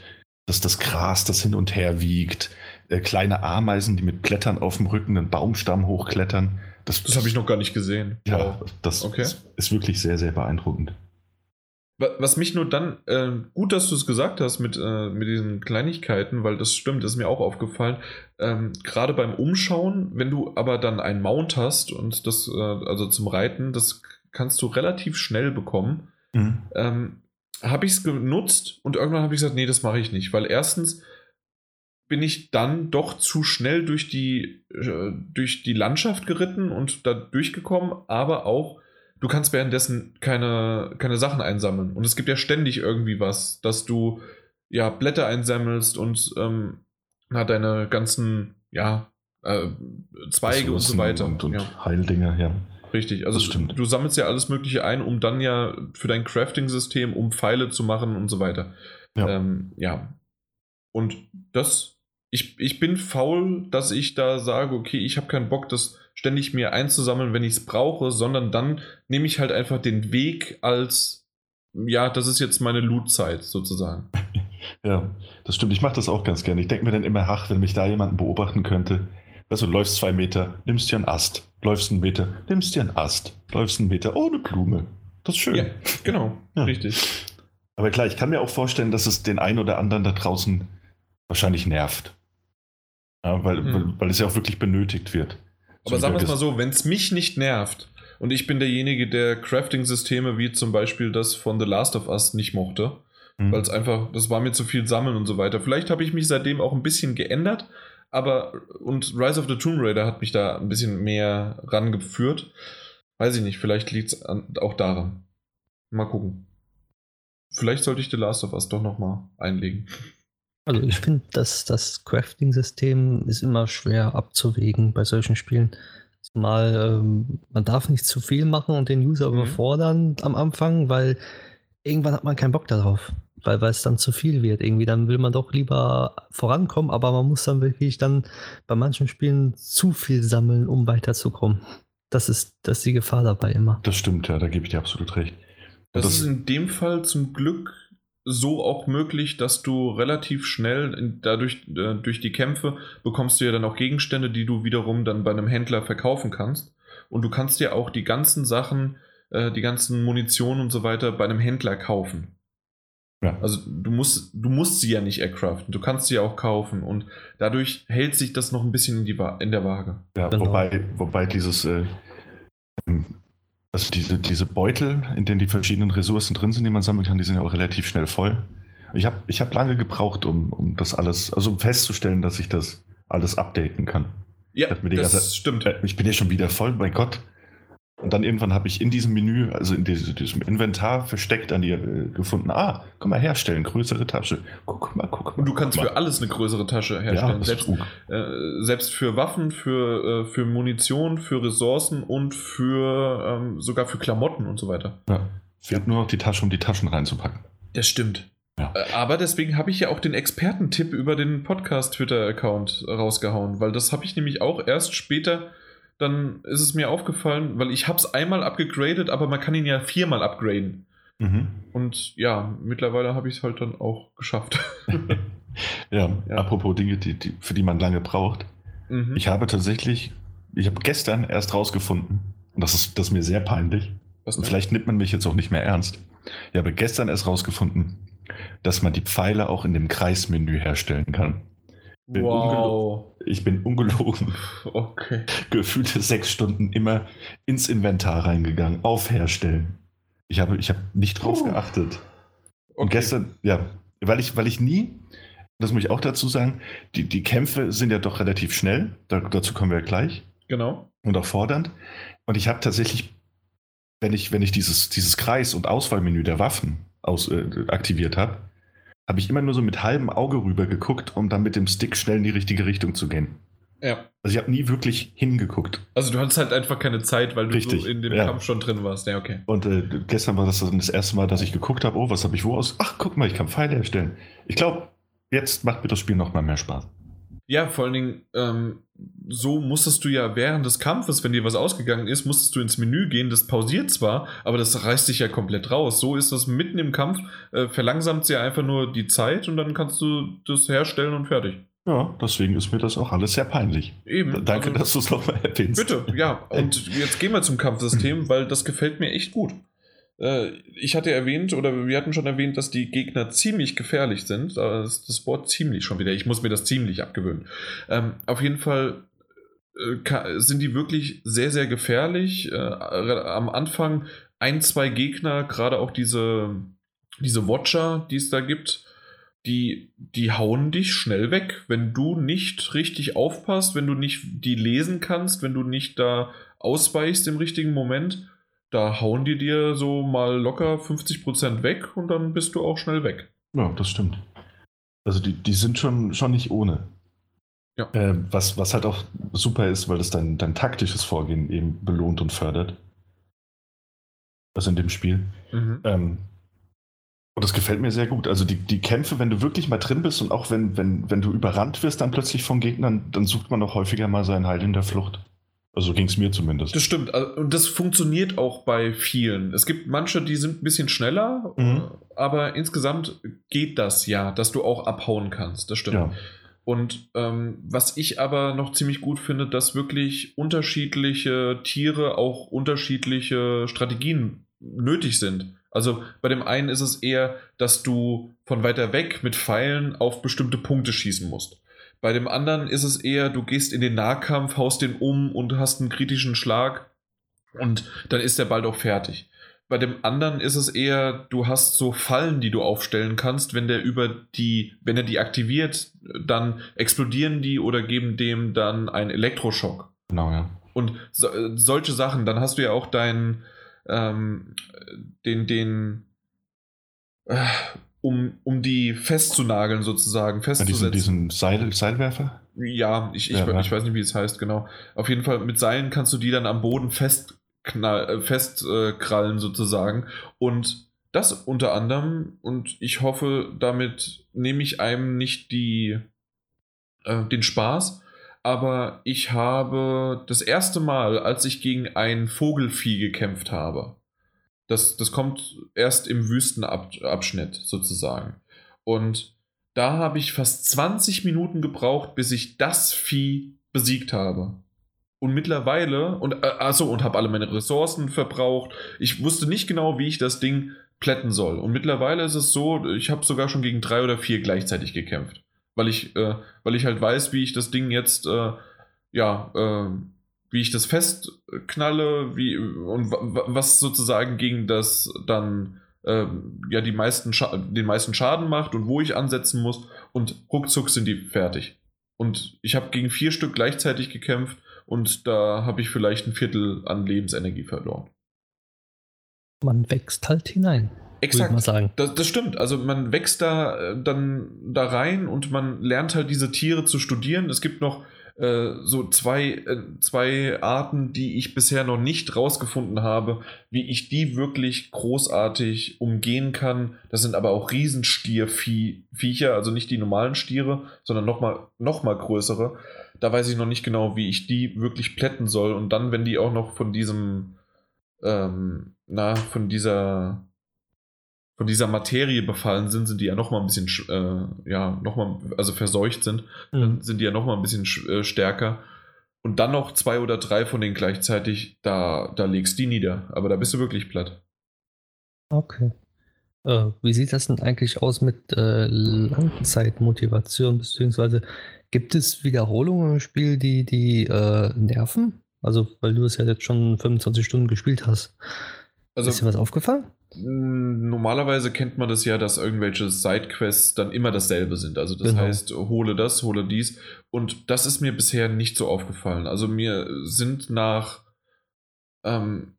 dass das Gras, das hin und her wiegt, äh, kleine Ameisen, die mit Klettern auf dem Rücken einen Baumstamm hochklettern. Das, das habe ich noch gar nicht gesehen. Ja, Wow. das Okay. ist, ist wirklich sehr, sehr beeindruckend. Wa- Was mich nur dann, äh, gut, dass du es gesagt hast mit, äh, mit diesen Kleinigkeiten, weil das stimmt, das ist mir auch aufgefallen. Ähm, Gerade beim Umschauen, wenn du aber dann einen Mount hast und das, äh, also zum Reiten, das kannst du relativ schnell bekommen. Ähm, habe ich es genutzt und irgendwann habe ich gesagt, nee, das mache ich nicht, weil erstens bin ich dann doch zu schnell durch die, äh, durch die Landschaft geritten und da durchgekommen, aber auch, du kannst währenddessen keine, keine Sachen einsammeln. Und es gibt ja ständig irgendwie was, dass du ja Blätter einsammelst und ähm, na, deine ganzen, ja, äh, Zweige und so weiter. Und, und ja. Heildinger, ja. Richtig, also du sammelst ja alles Mögliche ein, um dann ja für dein Crafting-System, um Pfeile zu machen und so weiter. Ja. Ähm, ja. Und das, ich, ich bin faul, dass ich da sage, okay, ich habe keinen Bock, das ständig mir einzusammeln, wenn ich es brauche, sondern dann nehme ich halt einfach den Weg als, ja, das ist jetzt meine Loot-Zeit sozusagen. Ja, das stimmt. Ich mache das auch ganz gerne. Ich denke mir dann immer, ach, wenn mich da jemand beobachten könnte. Du, du läufst zwei Meter, nimmst dir einen Ast. Läufst einen Meter, nimmst dir einen Ast. Läufst einen Meter, oh, eine Blume. Das ist schön. Ja, genau, Ja. richtig. Aber klar, ich kann mir auch vorstellen, dass es den einen oder anderen da draußen wahrscheinlich nervt. Ja, weil, Hm. weil, weil es ja auch wirklich benötigt wird. Aber sagen wir es mal so, wenn es mich nicht nervt und ich bin derjenige, der Crafting-Systeme wie zum Beispiel das von The Last of Us nicht mochte, Hm. weil es einfach, das war mir zu viel Sammeln und so weiter. Vielleicht habe ich mich seitdem auch ein bisschen geändert, aber und Rise of the Tomb Raider hat mich da ein bisschen mehr rangeführt. Weiß ich nicht, vielleicht liegt es auch daran. Mal gucken. Vielleicht sollte ich The Last of Us doch nochmal einlegen. Also ich finde, dass das Crafting-System ist immer schwer abzuwägen bei solchen Spielen. Zumal ähm, man darf nicht zu viel machen und den User Mhm. überfordern am Anfang, weil irgendwann hat man keinen Bock darauf. Weil, weil es dann zu viel wird. Irgendwie, dann will man doch lieber vorankommen, aber man muss dann wirklich dann bei manchen Spielen zu viel sammeln, um weiterzukommen. Das ist, das ist die Gefahr dabei immer. Das stimmt, ja, da gebe ich dir absolut recht. Das, Das- ist in dem Fall zum Glück so auch möglich, dass du relativ schnell in, dadurch äh, durch die Kämpfe bekommst du ja dann auch Gegenstände, die du wiederum dann bei einem Händler verkaufen kannst. Und du kannst dir auch die ganzen Sachen, äh, die ganzen Munition und so weiter bei einem Händler kaufen. Ja. Also du musst, du musst sie ja nicht ercraften, du kannst sie ja auch kaufen und dadurch hält sich das noch ein bisschen in, die Wa in der Waage. Ja, Genau. wobei, wobei dieses, äh, also diese, diese Beutel, in denen die verschiedenen Ressourcen drin sind, die man sammeln kann, die sind ja auch relativ schnell voll. Ich habe ich hab lange gebraucht, um, um das alles, also um festzustellen, dass ich das alles updaten kann. Ja, das ganze- stimmt. Ich bin ja schon wieder voll, mein Gott. Und dann irgendwann habe ich in diesem Menü, also in diese, diesem Inventar versteckt an dir äh, gefunden, ah, guck mal, herstellen, größere Tasche. Guck mal, guck mal. Und du kannst für mal. alles eine größere Tasche ja, herstellen. das selbst, äh, selbst für Waffen, für, äh, für Munition, für Ressourcen und für ähm, sogar für Klamotten und so weiter. Ja. Fehlt nur noch die Tasche, um die Taschen reinzupacken. Das stimmt. Ja. Äh, Aber deswegen habe ich ja auch den Expertentipp über den Podcast-Twitter-Account rausgehauen, weil das habe ich nämlich auch erst später, dann ist es mir aufgefallen, weil ich habe es einmal abgegradet, aber man kann ihn ja viermal upgraden. Mhm. Und ja, mittlerweile habe ich es halt dann auch geschafft. Ja, Ja. apropos Dinge, die, die, für die man lange braucht. Mhm. Ich habe tatsächlich, ich habe gestern erst rausgefunden, und das ist, das ist mir sehr peinlich, und vielleicht nimmt man mich jetzt auch nicht mehr ernst. Ich habe gestern erst rausgefunden, dass man die Pfeile auch in dem Kreismenü herstellen kann. Bin Wow. Ich bin ungelogen, Okay. gefühlte sechs Stunden immer ins Inventar reingegangen, auf Herstellen. Ich habe, ich habe nicht drauf Puh. geachtet. Und okay. gestern, ja, weil ich, weil ich nie, das muss ich auch dazu sagen, die, die Kämpfe sind ja doch relativ schnell, da, dazu kommen wir gleich, Genau. und auch fordernd. Und ich habe tatsächlich, wenn ich, wenn ich dieses, dieses Kreis- und Auswahlmenü der Waffen aus, äh, aktiviert habe, habe ich immer nur so mit halbem Auge rüber geguckt, um dann mit dem Stick schnell in die richtige Richtung zu gehen. Ja. Also ich habe nie wirklich hingeguckt. Also du hattest halt einfach keine Zeit, weil du Richtig, so in dem ja. Kampf schon drin warst. Ja, okay. Und äh, gestern war das das erste Mal, dass ich geguckt habe, oh, was habe ich wo aus? Ach, guck mal, ich kann Pfeile herstellen. Ich glaube, jetzt macht mir das Spiel noch mal mehr Spaß. Ja, vor allen Dingen, ähm, so musstest du ja während des Kampfes, wenn dir was ausgegangen ist, musstest du ins Menü gehen. Das pausiert zwar, aber das reißt dich ja komplett raus. So ist das mitten im Kampf, äh, verlangsamt sie einfach nur die Zeit und dann kannst du das herstellen und fertig. Ja, deswegen ist mir das auch alles sehr peinlich. Eben. Danke, also- dass du es nochmal erwähnst. Bitte, ja. Und jetzt gehen wir zum Kampfsystem, weil das gefällt mir echt gut. Äh, Ich hatte erwähnt, oder wir hatten schon erwähnt, dass die Gegner ziemlich gefährlich sind. Das Wort ziemlich schon wieder. Ich muss mir das ziemlich abgewöhnen. Ähm, auf jeden Fall äh, sind die wirklich sehr, sehr gefährlich. Äh, Am Anfang ein, zwei Gegner, gerade auch diese, diese Watcher, die es da gibt, die, die hauen dich schnell weg, wenn du nicht richtig aufpasst, wenn du nicht die lesen kannst, wenn du nicht da ausweichst im richtigen Moment, da hauen die dir so mal locker 50% weg und dann bist du auch schnell weg. Ja, das stimmt. Also die, die sind schon, schon nicht ohne. Ja. Ähm, was, was halt auch super ist, weil es dein, dein taktisches Vorgehen eben belohnt und fördert. Also in dem Spiel. Mhm. Ähm, und das gefällt mir sehr gut. Also die, die Kämpfe, wenn du wirklich mal drin bist und auch wenn, wenn, wenn du überrannt wirst dann plötzlich von Gegnern, dann sucht man auch häufiger mal seinen Heil in der Flucht. Also so ging es mir zumindest. Das stimmt. Also, Und das funktioniert auch bei vielen. Es gibt manche, die sind ein bisschen schneller, Mhm. aber insgesamt geht das ja, dass du auch abhauen kannst. Das stimmt. ja. Und ähm, was ich aber noch ziemlich gut finde, dass wirklich unterschiedliche Tiere auch unterschiedliche Strategien nötig sind. Also bei dem einen ist es eher, dass du von weiter weg mit Pfeilen auf bestimmte Punkte schießen musst. Bei dem anderen ist es eher, du gehst in den Nahkampf, haust den um und hast einen kritischen Schlag und dann ist der bald auch fertig. Bei dem anderen ist es eher, du hast so Fallen, die du aufstellen kannst, wenn der über die, wenn er die aktiviert, dann explodieren die oder geben dem dann einen Elektroschock. Genau, ja. Und so, äh, solche Sachen, dann hast du ja auch deinen, ähm, den, den, äh, um, um die festzunageln sozusagen, festzusetzen. diesen, diesen Seil, Seilwerfer? Ja, ich, ich, Ja, ich weiß nicht, wie es heißt, genau. Auf jeden Fall mit Seilen kannst du die dann am Boden äh, festkrallen sozusagen. Und das unter anderem, und ich hoffe, damit nehme ich einem nicht die, äh, den Spaß, aber ich habe das erste Mal, als ich gegen ein Vogelvieh gekämpft habe, das, das kommt erst im Wüstenabschnitt sozusagen. Und da habe ich fast 20 Minuten gebraucht, bis ich das Vieh besiegt habe. Und mittlerweile, und äh, achso, und habe alle meine Ressourcen verbraucht. Ich wusste nicht genau, wie ich das Ding plätten soll. Und mittlerweile ist es so, ich habe sogar schon gegen drei oder vier gleichzeitig gekämpft. Weil ich, äh, weil ich halt weiß, wie ich das Ding jetzt, äh, ja, äh, wie ich das festknalle, wie, und wa- wa- was sozusagen gegen das dann ähm, ja die meisten Scha den meisten Schaden macht und wo ich ansetzen muss und ruckzuck sind die fertig. Und ich habe gegen vier Stück gleichzeitig gekämpft und da habe ich vielleicht ein Viertel an Lebensenergie verloren. Man wächst halt hinein, ich mal sagen. Das, das stimmt. Also man wächst da äh, dann da rein und man lernt halt diese Tiere zu studieren. Es gibt noch äh, so zwei, äh, zwei Arten, die ich bisher noch nicht rausgefunden habe, wie ich die wirklich großartig umgehen kann. Das sind aber auch Riesenstierviecher, also nicht die normalen Stiere, sondern nochmal noch mal größere. Da weiß ich noch nicht genau, wie ich die wirklich plätten soll. Und dann, wenn die auch noch von diesem, ähm, na, von dieser von dieser Materie befallen sind, sind die ja noch mal ein bisschen, sch- äh, ja, noch mal, also verseucht sind, dann Mhm. sind die ja noch mal ein bisschen sch- äh, stärker. Und dann noch zwei oder drei von denen gleichzeitig, da, da legst die nieder. Aber da bist du wirklich platt. Okay. Äh, wie sieht das denn eigentlich aus mit äh, Langzeitmotivation? Beziehungsweise gibt es Wiederholungen im Spiel, die die äh, nerven? Also, weil du es ja jetzt schon 25 Stunden gespielt hast. Also ist dir was aufgefallen? Normalerweise kennt man das ja, dass irgendwelche Sidequests dann immer dasselbe sind. Also das Genau. heißt, hole das, hole dies. Und das ist mir bisher nicht so aufgefallen. Also mir sind nach ähm,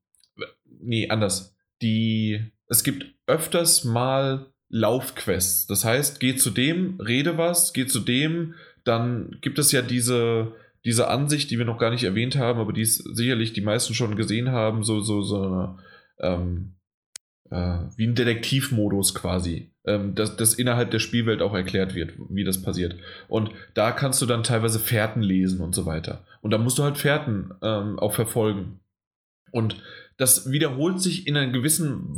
nee, anders. Die, es gibt öfters mal Laufquests. Das heißt, geh zu dem, rede was, geh zu dem, dann gibt es ja diese, diese Ansicht, die wir noch gar nicht erwähnt haben, aber die sicherlich die meisten schon gesehen haben, so, so, so eine, ähm, äh, wie ein Detektivmodus quasi, ähm, dass das innerhalb der Spielwelt auch erklärt wird, wie das passiert. Und da kannst du dann teilweise Fährten lesen und so weiter. Und da musst du halt Fährten ähm, auch verfolgen. Und das wiederholt sich in einer gewissen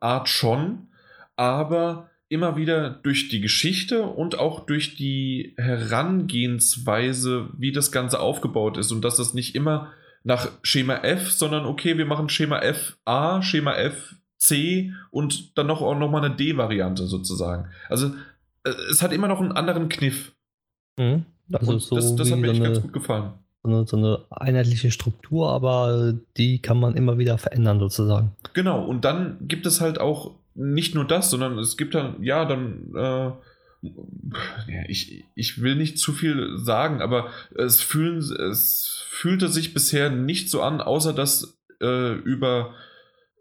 Art schon, aber immer wieder durch die Geschichte und auch durch die Herangehensweise, wie das Ganze aufgebaut ist und dass das nicht immer nach Schema F, sondern okay, wir machen Schema F A, Schema F C und dann noch, auch noch mal eine D-Variante sozusagen. Also äh, es hat immer noch einen anderen Kniff. Mhm. Also so das, das hat mir so echt eine, ganz gut gefallen. so, eine, so eine einheitliche Struktur, aber die kann man immer wieder verändern sozusagen. Genau, und dann gibt es halt auch nicht nur das, sondern es gibt dann, ja, dann, äh, ich, ich will nicht zu viel sagen, aber es, fühlen, es fühlte sich bisher nicht so an, außer dass äh, über,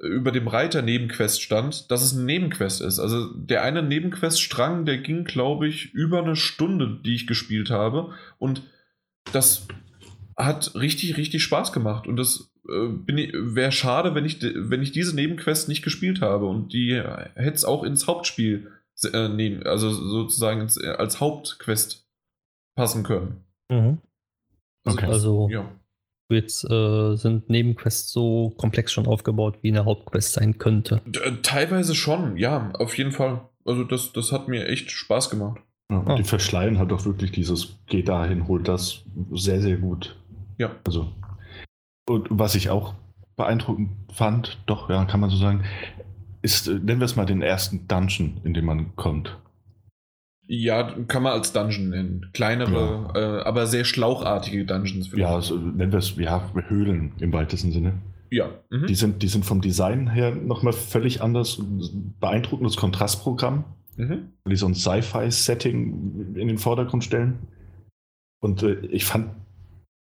über dem Reiter Nebenquest stand, dass es eine Nebenquest ist. Also der eine Nebenquest-Strang, der ging, glaube ich, über eine Stunde, die ich gespielt habe. Und das hat richtig, richtig Spaß gemacht. Und das äh, wäre schade, wenn ich, wenn ich diese Nebenquest nicht gespielt habe. Und die hätte es auch ins Hauptspiel äh, nehmen, also sozusagen ins, äh, als Hauptquest passen können. Mhm. Okay. Also Ja. Jetzt äh, sind Nebenquests so komplex schon aufgebaut, wie eine Hauptquest sein könnte. D- äh, Teilweise schon, ja, auf jeden Fall. Also das, das hat mir echt Spaß gemacht. Ja, und Ah. die verschleiern halt auch wirklich dieses Geh dahin, hol das sehr, sehr gut. Ja. Also. Und was ich auch beeindruckend fand, doch, ja, kann man so sagen, ist, äh, nennen wir es mal den ersten Dungeon, in den man kommt. Ja, kann man als Dungeon nennen. Kleinere, äh, aber sehr schlauchartige Dungeons. Ja, so, nennen wir es, ja, Höhlen im weitesten Sinne. ja. Mhm. Die sind, die sind vom Design her nochmal völlig anders. Beeindruckendes Kontrastprogramm, Mhm. die so ein Sci-Fi-Setting in den Vordergrund stellen. Und äh, ich fand,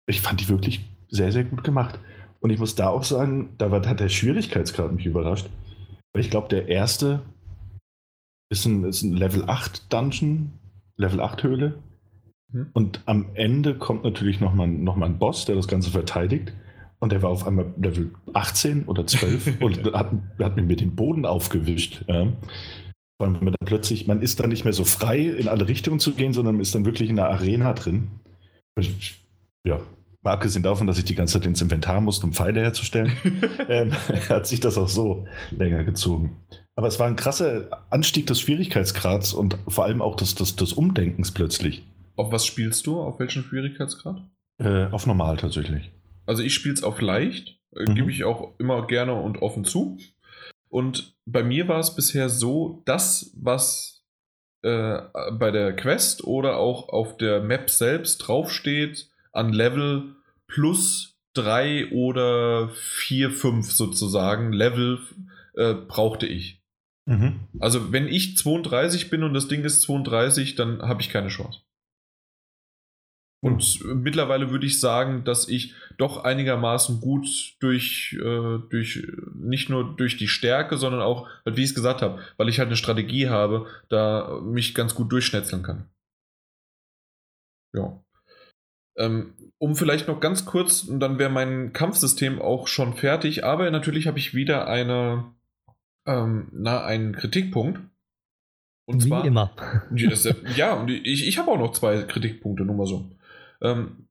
ich fand die wirklich sehr, sehr gut gemacht. Und ich muss da auch sagen, da war, hat der Schwierigkeitsgrad mich überrascht. Weil ich glaube, der erste ist ein, ist ein Level 8 Dungeon, Level 8 Höhle. Mhm. Und am Ende kommt natürlich nochmal noch mal ein Boss, der das Ganze verteidigt. Und der war auf einmal Level 18 oder 12 und hat, hat mir den Boden aufgewischt. Ja. Vor allem, wenn man dann plötzlich, man ist dann nicht mehr so frei, in alle Richtungen zu gehen, sondern man ist dann wirklich in der Arena drin. Ich- Ja, mal abgesehen davon, dass ich die ganze Zeit ins Inventar musste, um Pfeile herzustellen, ähm, hat sich das auch so länger gezogen. Aber es war ein krasser Anstieg des Schwierigkeitsgrads und vor allem auch des, des, des Umdenkens plötzlich. Auf was spielst du? Auf welchen Schwierigkeitsgrad? Äh, auf normal tatsächlich. Also ich spiele es auf leicht, äh, Mhm. gebe ich auch immer gerne und offen zu. Und bei mir war es bisher so, das, was äh, bei der Quest oder auch auf der Map selbst draufsteht, an Level plus 3 oder 4, 5 sozusagen, Level äh, brauchte ich. Mhm. Also wenn ich 32 bin und das Ding ist 32, dann habe ich keine Chance. Und äh, mittlerweile würde ich sagen, dass ich doch einigermaßen gut durch, äh, durch nicht nur durch die Stärke, sondern auch, halt, wie ich es gesagt habe, weil ich halt eine Strategie habe, da mich ganz gut durchschnetzeln kann. Ja. Ähm, um vielleicht noch ganz kurz, und dann wäre mein Kampfsystem auch schon fertig, aber natürlich habe ich wieder eine, ähm, na, einen Kritikpunkt. Und Wie zwar, immer. ja, ja, und ich, ich habe auch noch zwei Kritikpunkte, nur mal so. Ähm,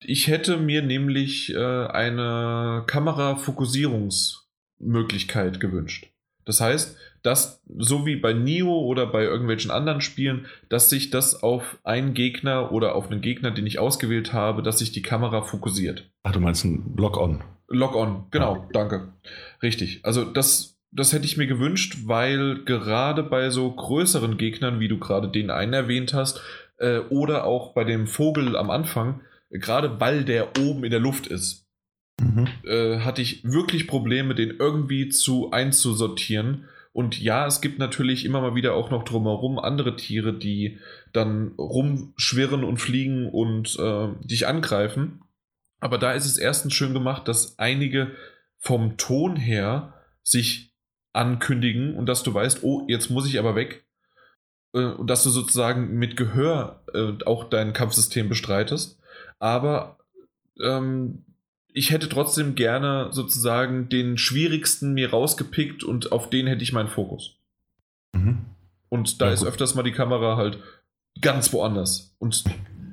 ich hätte mir nämlich äh, eine Kamerafokussierungsmöglichkeit gewünscht. Das heißt, dass so wie bei Nio oder bei irgendwelchen anderen Spielen, dass sich das auf einen Gegner oder auf einen Gegner, den ich ausgewählt habe, dass sich die Kamera fokussiert. Ach, du meinst ein Lock-on. Lock-on, genau, danke. Richtig. Also das, das hätte ich mir gewünscht, weil gerade bei so größeren Gegnern, wie du gerade den einen erwähnt hast, äh, oder auch bei dem Vogel am Anfang, äh, gerade weil der oben in der Luft ist, Mhm. äh, hatte ich wirklich Probleme, den irgendwie zu einzusortieren. Und ja, es gibt natürlich immer mal wieder auch noch drumherum andere Tiere, die dann rumschwirren und fliegen und äh, dich angreifen. Aber da ist es erstens schön gemacht, dass einige vom Ton her sich ankündigen und dass du weißt, oh, jetzt muss ich aber weg. Äh, Und dass du sozusagen mit Gehör äh, auch dein Kampfsystem bestreitest. aber ähm, ich hätte trotzdem gerne sozusagen den schwierigsten mir rausgepickt und auf den hätte ich meinen Fokus. Mhm. Und da Ja, ist gut. öfters mal die Kamera halt ganz woanders. Und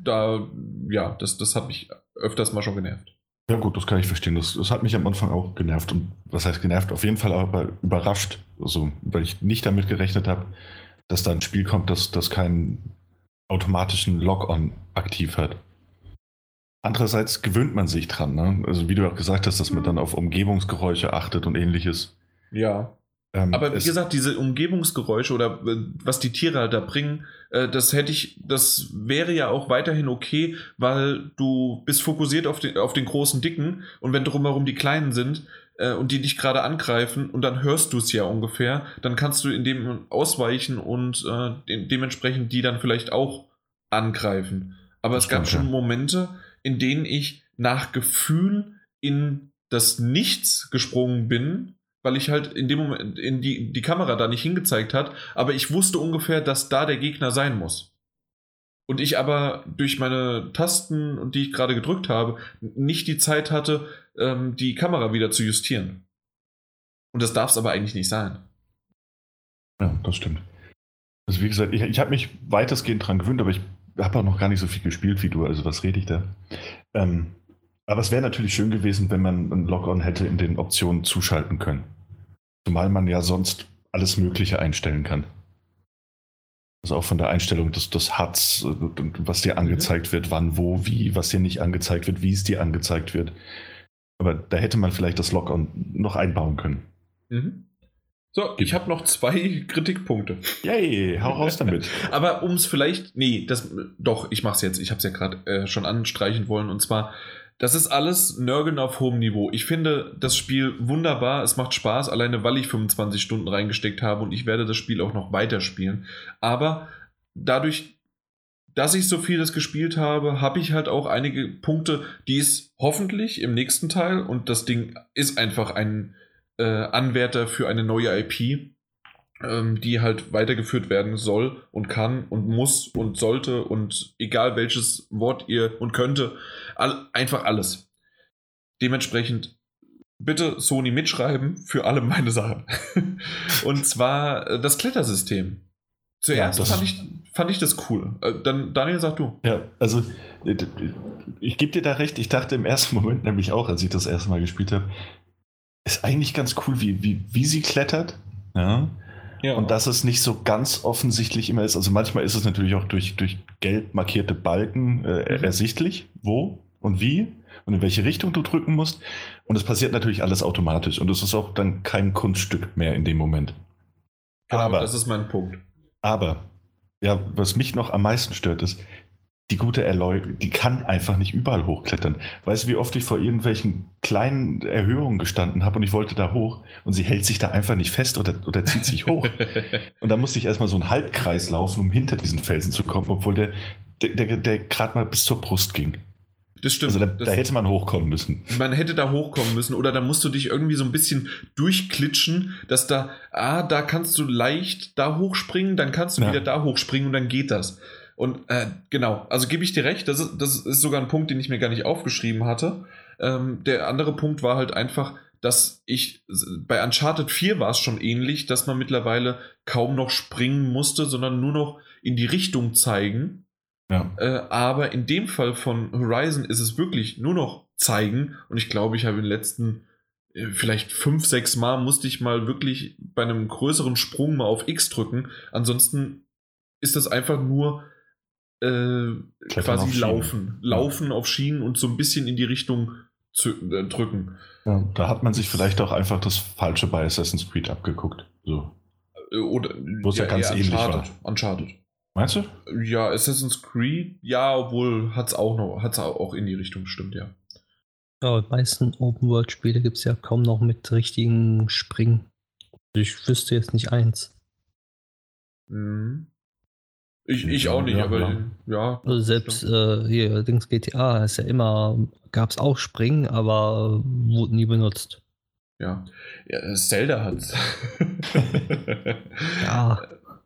da, ja, das, das hat mich öfters mal schon genervt. Ja gut, das kann ich verstehen. Das, das hat mich am Anfang auch genervt. Und was heißt genervt? Auf jeden Fall aber überrascht. Also, weil ich nicht damit gerechnet habe, dass da ein Spiel kommt, das, das keinen automatischen Log-on aktiv hat. Andererseits gewöhnt man sich dran. Ne? Also wie du auch gesagt hast, dass man dann auf Umgebungsgeräusche achtet und ähnliches. Ja. Ähm, Aber wie es- gesagt, diese Umgebungsgeräusche oder äh, was die Tiere halt da bringen, äh, das hätte ich, das wäre ja auch weiterhin okay, weil du bist fokussiert auf den, auf den großen Dicken und wenn drumherum die Kleinen sind äh, und die dich gerade angreifen und dann hörst du es ja ungefähr, dann kannst du in dem ausweichen und äh, de dementsprechend die dann vielleicht auch angreifen. Aber Das es gab schon. Momente, in denen ich nach Gefühl in das Nichts gesprungen bin, weil ich halt in dem Moment in die, die Kamera da nicht hingezeigt hat, aber ich wusste ungefähr, dass da der Gegner sein muss. Und ich aber durch meine Tasten, die ich gerade gedrückt habe, nicht die Zeit hatte, ähm, die Kamera wieder zu justieren. Und das darf es aber eigentlich nicht sein. Ja, das stimmt. Also wie gesagt, ich, ich habe mich weitestgehend dran gewöhnt, aber ich habe auch noch gar nicht so viel gespielt wie du, also was rede ich da? Ähm, aber es wäre natürlich schön gewesen, wenn man ein Log-on hätte in den Optionen zuschalten können. Zumal man ja sonst alles Mögliche einstellen kann. Also auch von der Einstellung des, des HUDs, äh, was dir angezeigt wird, wann, wo, wie, was dir nicht angezeigt wird, wie es dir angezeigt wird. Aber da hätte man vielleicht das Log-on noch einbauen können. Mhm. So, ich habe noch zwei Kritikpunkte. Yay, hau raus damit. Aber um es vielleicht, nee, das, doch, ich mach's jetzt. Ich habe es ja gerade äh, schon anstreichen wollen. Und zwar, das ist alles Nörgeln auf hohem Niveau. Ich finde das Spiel wunderbar. Es macht Spaß, alleine weil ich 25 Stunden reingesteckt habe und ich werde das Spiel auch noch weiterspielen. Aber dadurch, dass ich so vieles gespielt habe, habe ich halt auch einige Punkte, die es hoffentlich im nächsten Teil, und das Ding ist einfach ein äh, Anwärter für eine neue IP, ähm, die halt weitergeführt werden soll und kann und muss und sollte und egal welches Wort ihr und könnte, all, einfach alles. Dementsprechend bitte Sony mitschreiben für alle meine Sachen. und zwar äh, das Klettersystem. Zuerst Ja, fand, ich, fand ich das cool. Äh, dann, Daniel, sag du. Ja, also äh, ich gebe dir da recht. Ich dachte im ersten Moment nämlich auch, als ich das erste Mal gespielt habe, ist eigentlich ganz cool, wie, wie, wie sie klettert. Ja. Ja. Und dass es nicht so ganz offensichtlich immer ist. Also manchmal ist es natürlich auch durch, durch gelb markierte Balken äh, Mhm. ersichtlich, wo und wie und in welche Richtung du drücken musst. Und es passiert natürlich alles automatisch. Und es ist auch dann kein Kunststück mehr in dem Moment. genau, aber- das ist mein Punkt. Aber, ja, was mich noch am meisten stört, ist, die gute Eloy, die kann einfach nicht überall hochklettern. Weißt du, wie oft ich vor irgendwelchen kleinen Erhöhungen gestanden habe und ich wollte da hoch und sie hält sich da einfach nicht fest oder, oder zieht sich hoch. Und dann musste ich erstmal so einen Halbkreis laufen, um hinter diesen Felsen zu kommen, obwohl der, der, der, der gerade mal bis zur Brust ging. das stimmt. Also da, das, da hätte man hochkommen müssen. man hätte da hochkommen müssen oder da musst du dich irgendwie so ein bisschen durchklitschen, dass da, ah, da kannst du leicht da hochspringen, dann kannst du Ja. wieder da hochspringen und dann geht das. Und äh, genau, also gebe ich dir recht, das ist, das ist sogar ein Punkt, den ich mir gar nicht aufgeschrieben hatte. Ähm, der andere Punkt war halt einfach, dass ich, bei Uncharted 4 war es schon ähnlich, dass man mittlerweile kaum noch springen musste, sondern nur noch in die Richtung zeigen. Ja. Äh, aber in dem Fall von Horizon ist es wirklich nur noch zeigen. Und ich glaube, ich habe in den letzten äh, vielleicht fünf, sechs Mal musste ich mal wirklich bei einem größeren Sprung mal auf X drücken. Ansonsten ist das einfach nur äh, quasi laufen. Laufen auf Schienen und so ein bisschen in die Richtung zu, äh, drücken. Ja, da hat man sich vielleicht auch einfach das Falsche bei Assassin's Creed abgeguckt. So. Äh, Oder Wo es ja ganz eher ähnlich Uncharted. Uncharted. Meinst du? Ja, Assassin's Creed, ja, obwohl hat es auch noch, hat es auch in die Richtung, stimmt, ja. Ja, die meisten Open-World-Spiele gibt es ja kaum noch mit richtigen Springen. Ich wüsste jetzt nicht eins. Mhm. Ich, ich auch nicht, Ja, aber ja. ja. Also selbst äh, hier, Dings GTA ist ja immer, gab es auch Springen, aber wurde nie benutzt. Ja. ja Zelda hat's. Ja,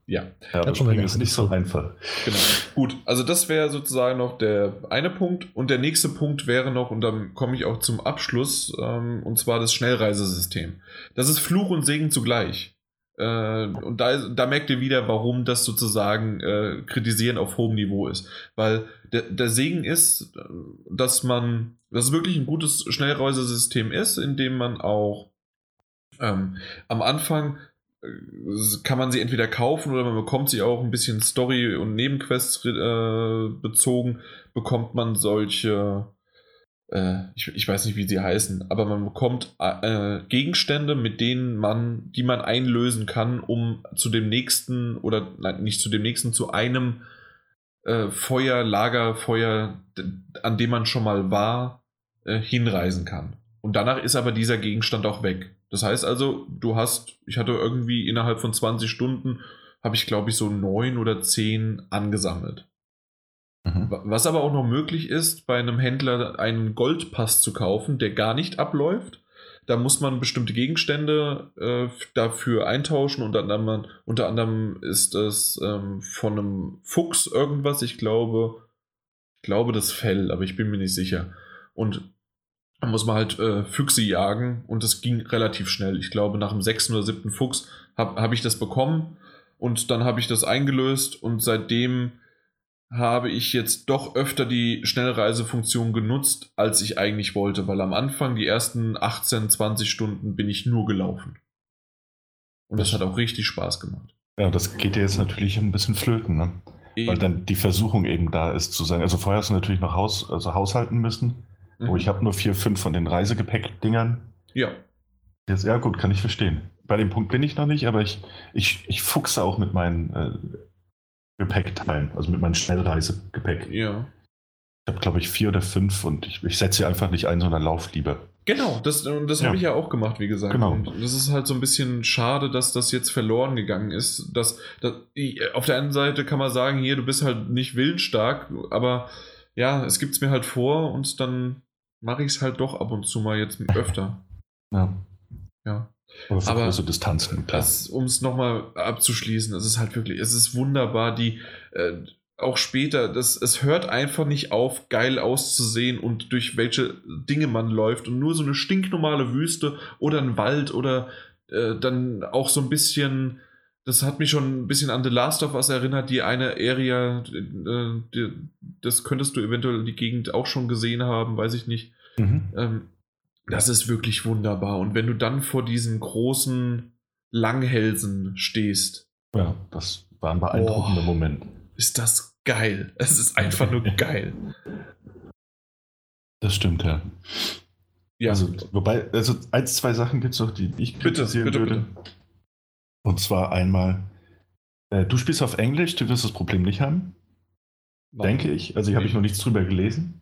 Ja. Ja, aber Springen ist nicht so einfach. Genau. Gut, also das wäre sozusagen noch der eine Punkt. Und der nächste Punkt wäre noch, und dann komme ich auch zum Abschluss, ähm, und zwar das Schnellreisesystem. Das ist Fluch und Segen zugleich. Äh, und da, da merkt ihr wieder, warum das sozusagen äh, Kritisieren auf hohem Niveau ist. Weil der, der Segen ist, dass man, dass es wirklich ein gutes Schnellreisesystem ist, in dem man auch ähm, am Anfang äh, kann man sie entweder kaufen oder man bekommt sie auch ein bisschen Story- und Nebenquests äh, bezogen, bekommt man solche, äh, ich, ich weiß nicht, wie sie heißen, aber man bekommt äh, Gegenstände, mit denen man, die man einlösen kann, um zu dem nächsten, oder nein, nicht zu dem nächsten, zu einem äh, Feuer, Lagerfeuer, an dem man schon mal war, äh, hinreisen kann. Und danach ist aber dieser Gegenstand auch weg. Das heißt also, du hast, ich hatte irgendwie innerhalb von 20 Stunden, habe ich glaube ich so neun oder zehn angesammelt. Mhm. Wa- Was aber auch noch möglich ist, bei einem Händler einen Goldpass zu kaufen, der gar nicht abläuft. Da muss man bestimmte Gegenstände äh, dafür eintauschen. Unter anderem, unter anderem ist es ähm, von einem Fuchs irgendwas. Ich glaube, ich glaube das Fell, aber ich bin mir nicht sicher. Und da muss man halt äh, Füchse jagen und das ging relativ schnell. Ich glaube, nach dem sechsten oder siebten Fuchs habe hab ich das bekommen und dann habe ich das eingelöst und seitdem habe ich jetzt doch öfter die Schnellreisefunktion genutzt, als ich eigentlich wollte, weil am Anfang, die ersten 18, 20 Stunden, bin ich nur gelaufen. Und das hat auch richtig Spaß gemacht. Ja, das geht dir jetzt natürlich ein bisschen flöten, ne? Weil dann die Versuchung eben da ist zu sagen, also vorher hast du natürlich noch Haus, also haushalten müssen. Mhm. Oh, ich habe nur vier, fünf von den Reisegepäck-Dingern. Ja, Jetzt, ja, gut, kann ich verstehen. Bei dem Punkt bin ich noch nicht, aber ich, ich, ich fuchse auch mit meinen äh, Gepäckteilen, also mit meinem Schnellreisegepäck. ja. Ich habe, glaube ich, vier oder fünf und ich, ich setze sie einfach nicht ein, sondern lauf lieber. Genau, das, und das Ja. habe ich ja auch gemacht, wie gesagt. Genau. Und das ist halt so ein bisschen schade, dass das jetzt verloren gegangen ist. Dass, dass, auf der einen Seite kann man sagen, hier, du bist halt nicht willensstark, aber ja, es gibt es mir halt vor und dann mache ich es halt doch ab und zu mal jetzt öfter. Ja. Ja. Aber für Aber große Distanzen, klar. Um es nochmal abzuschließen, es ist halt wirklich, es ist wunderbar, die äh, auch später, das, es hört einfach nicht auf, geil auszusehen und durch welche Dinge man läuft und nur so eine stinknormale Wüste oder ein Wald oder äh, dann auch so ein bisschen, das hat mich schon ein bisschen an The Last of Us erinnert, die eine Area, äh, die, das könntest du eventuell die Gegend auch schon gesehen haben, weiß ich nicht. Mhm. Ähm, das ist wirklich wunderbar. Und wenn du dann vor diesen großen Langhälsen stehst, Ja, das war ein beeindruckender Boah. Moment. ist das geil. Es ist einfach nur geil. Das stimmt, ja. Ja, Also, wobei, also eins, zwei Sachen gibt es noch, die ich Bitte, kritisieren bitte, würde. Und zwar einmal, äh, du spielst auf Englisch, du wirst das Problem nicht haben, denke ich. Also, hier habe ich noch nichts drüber gelesen.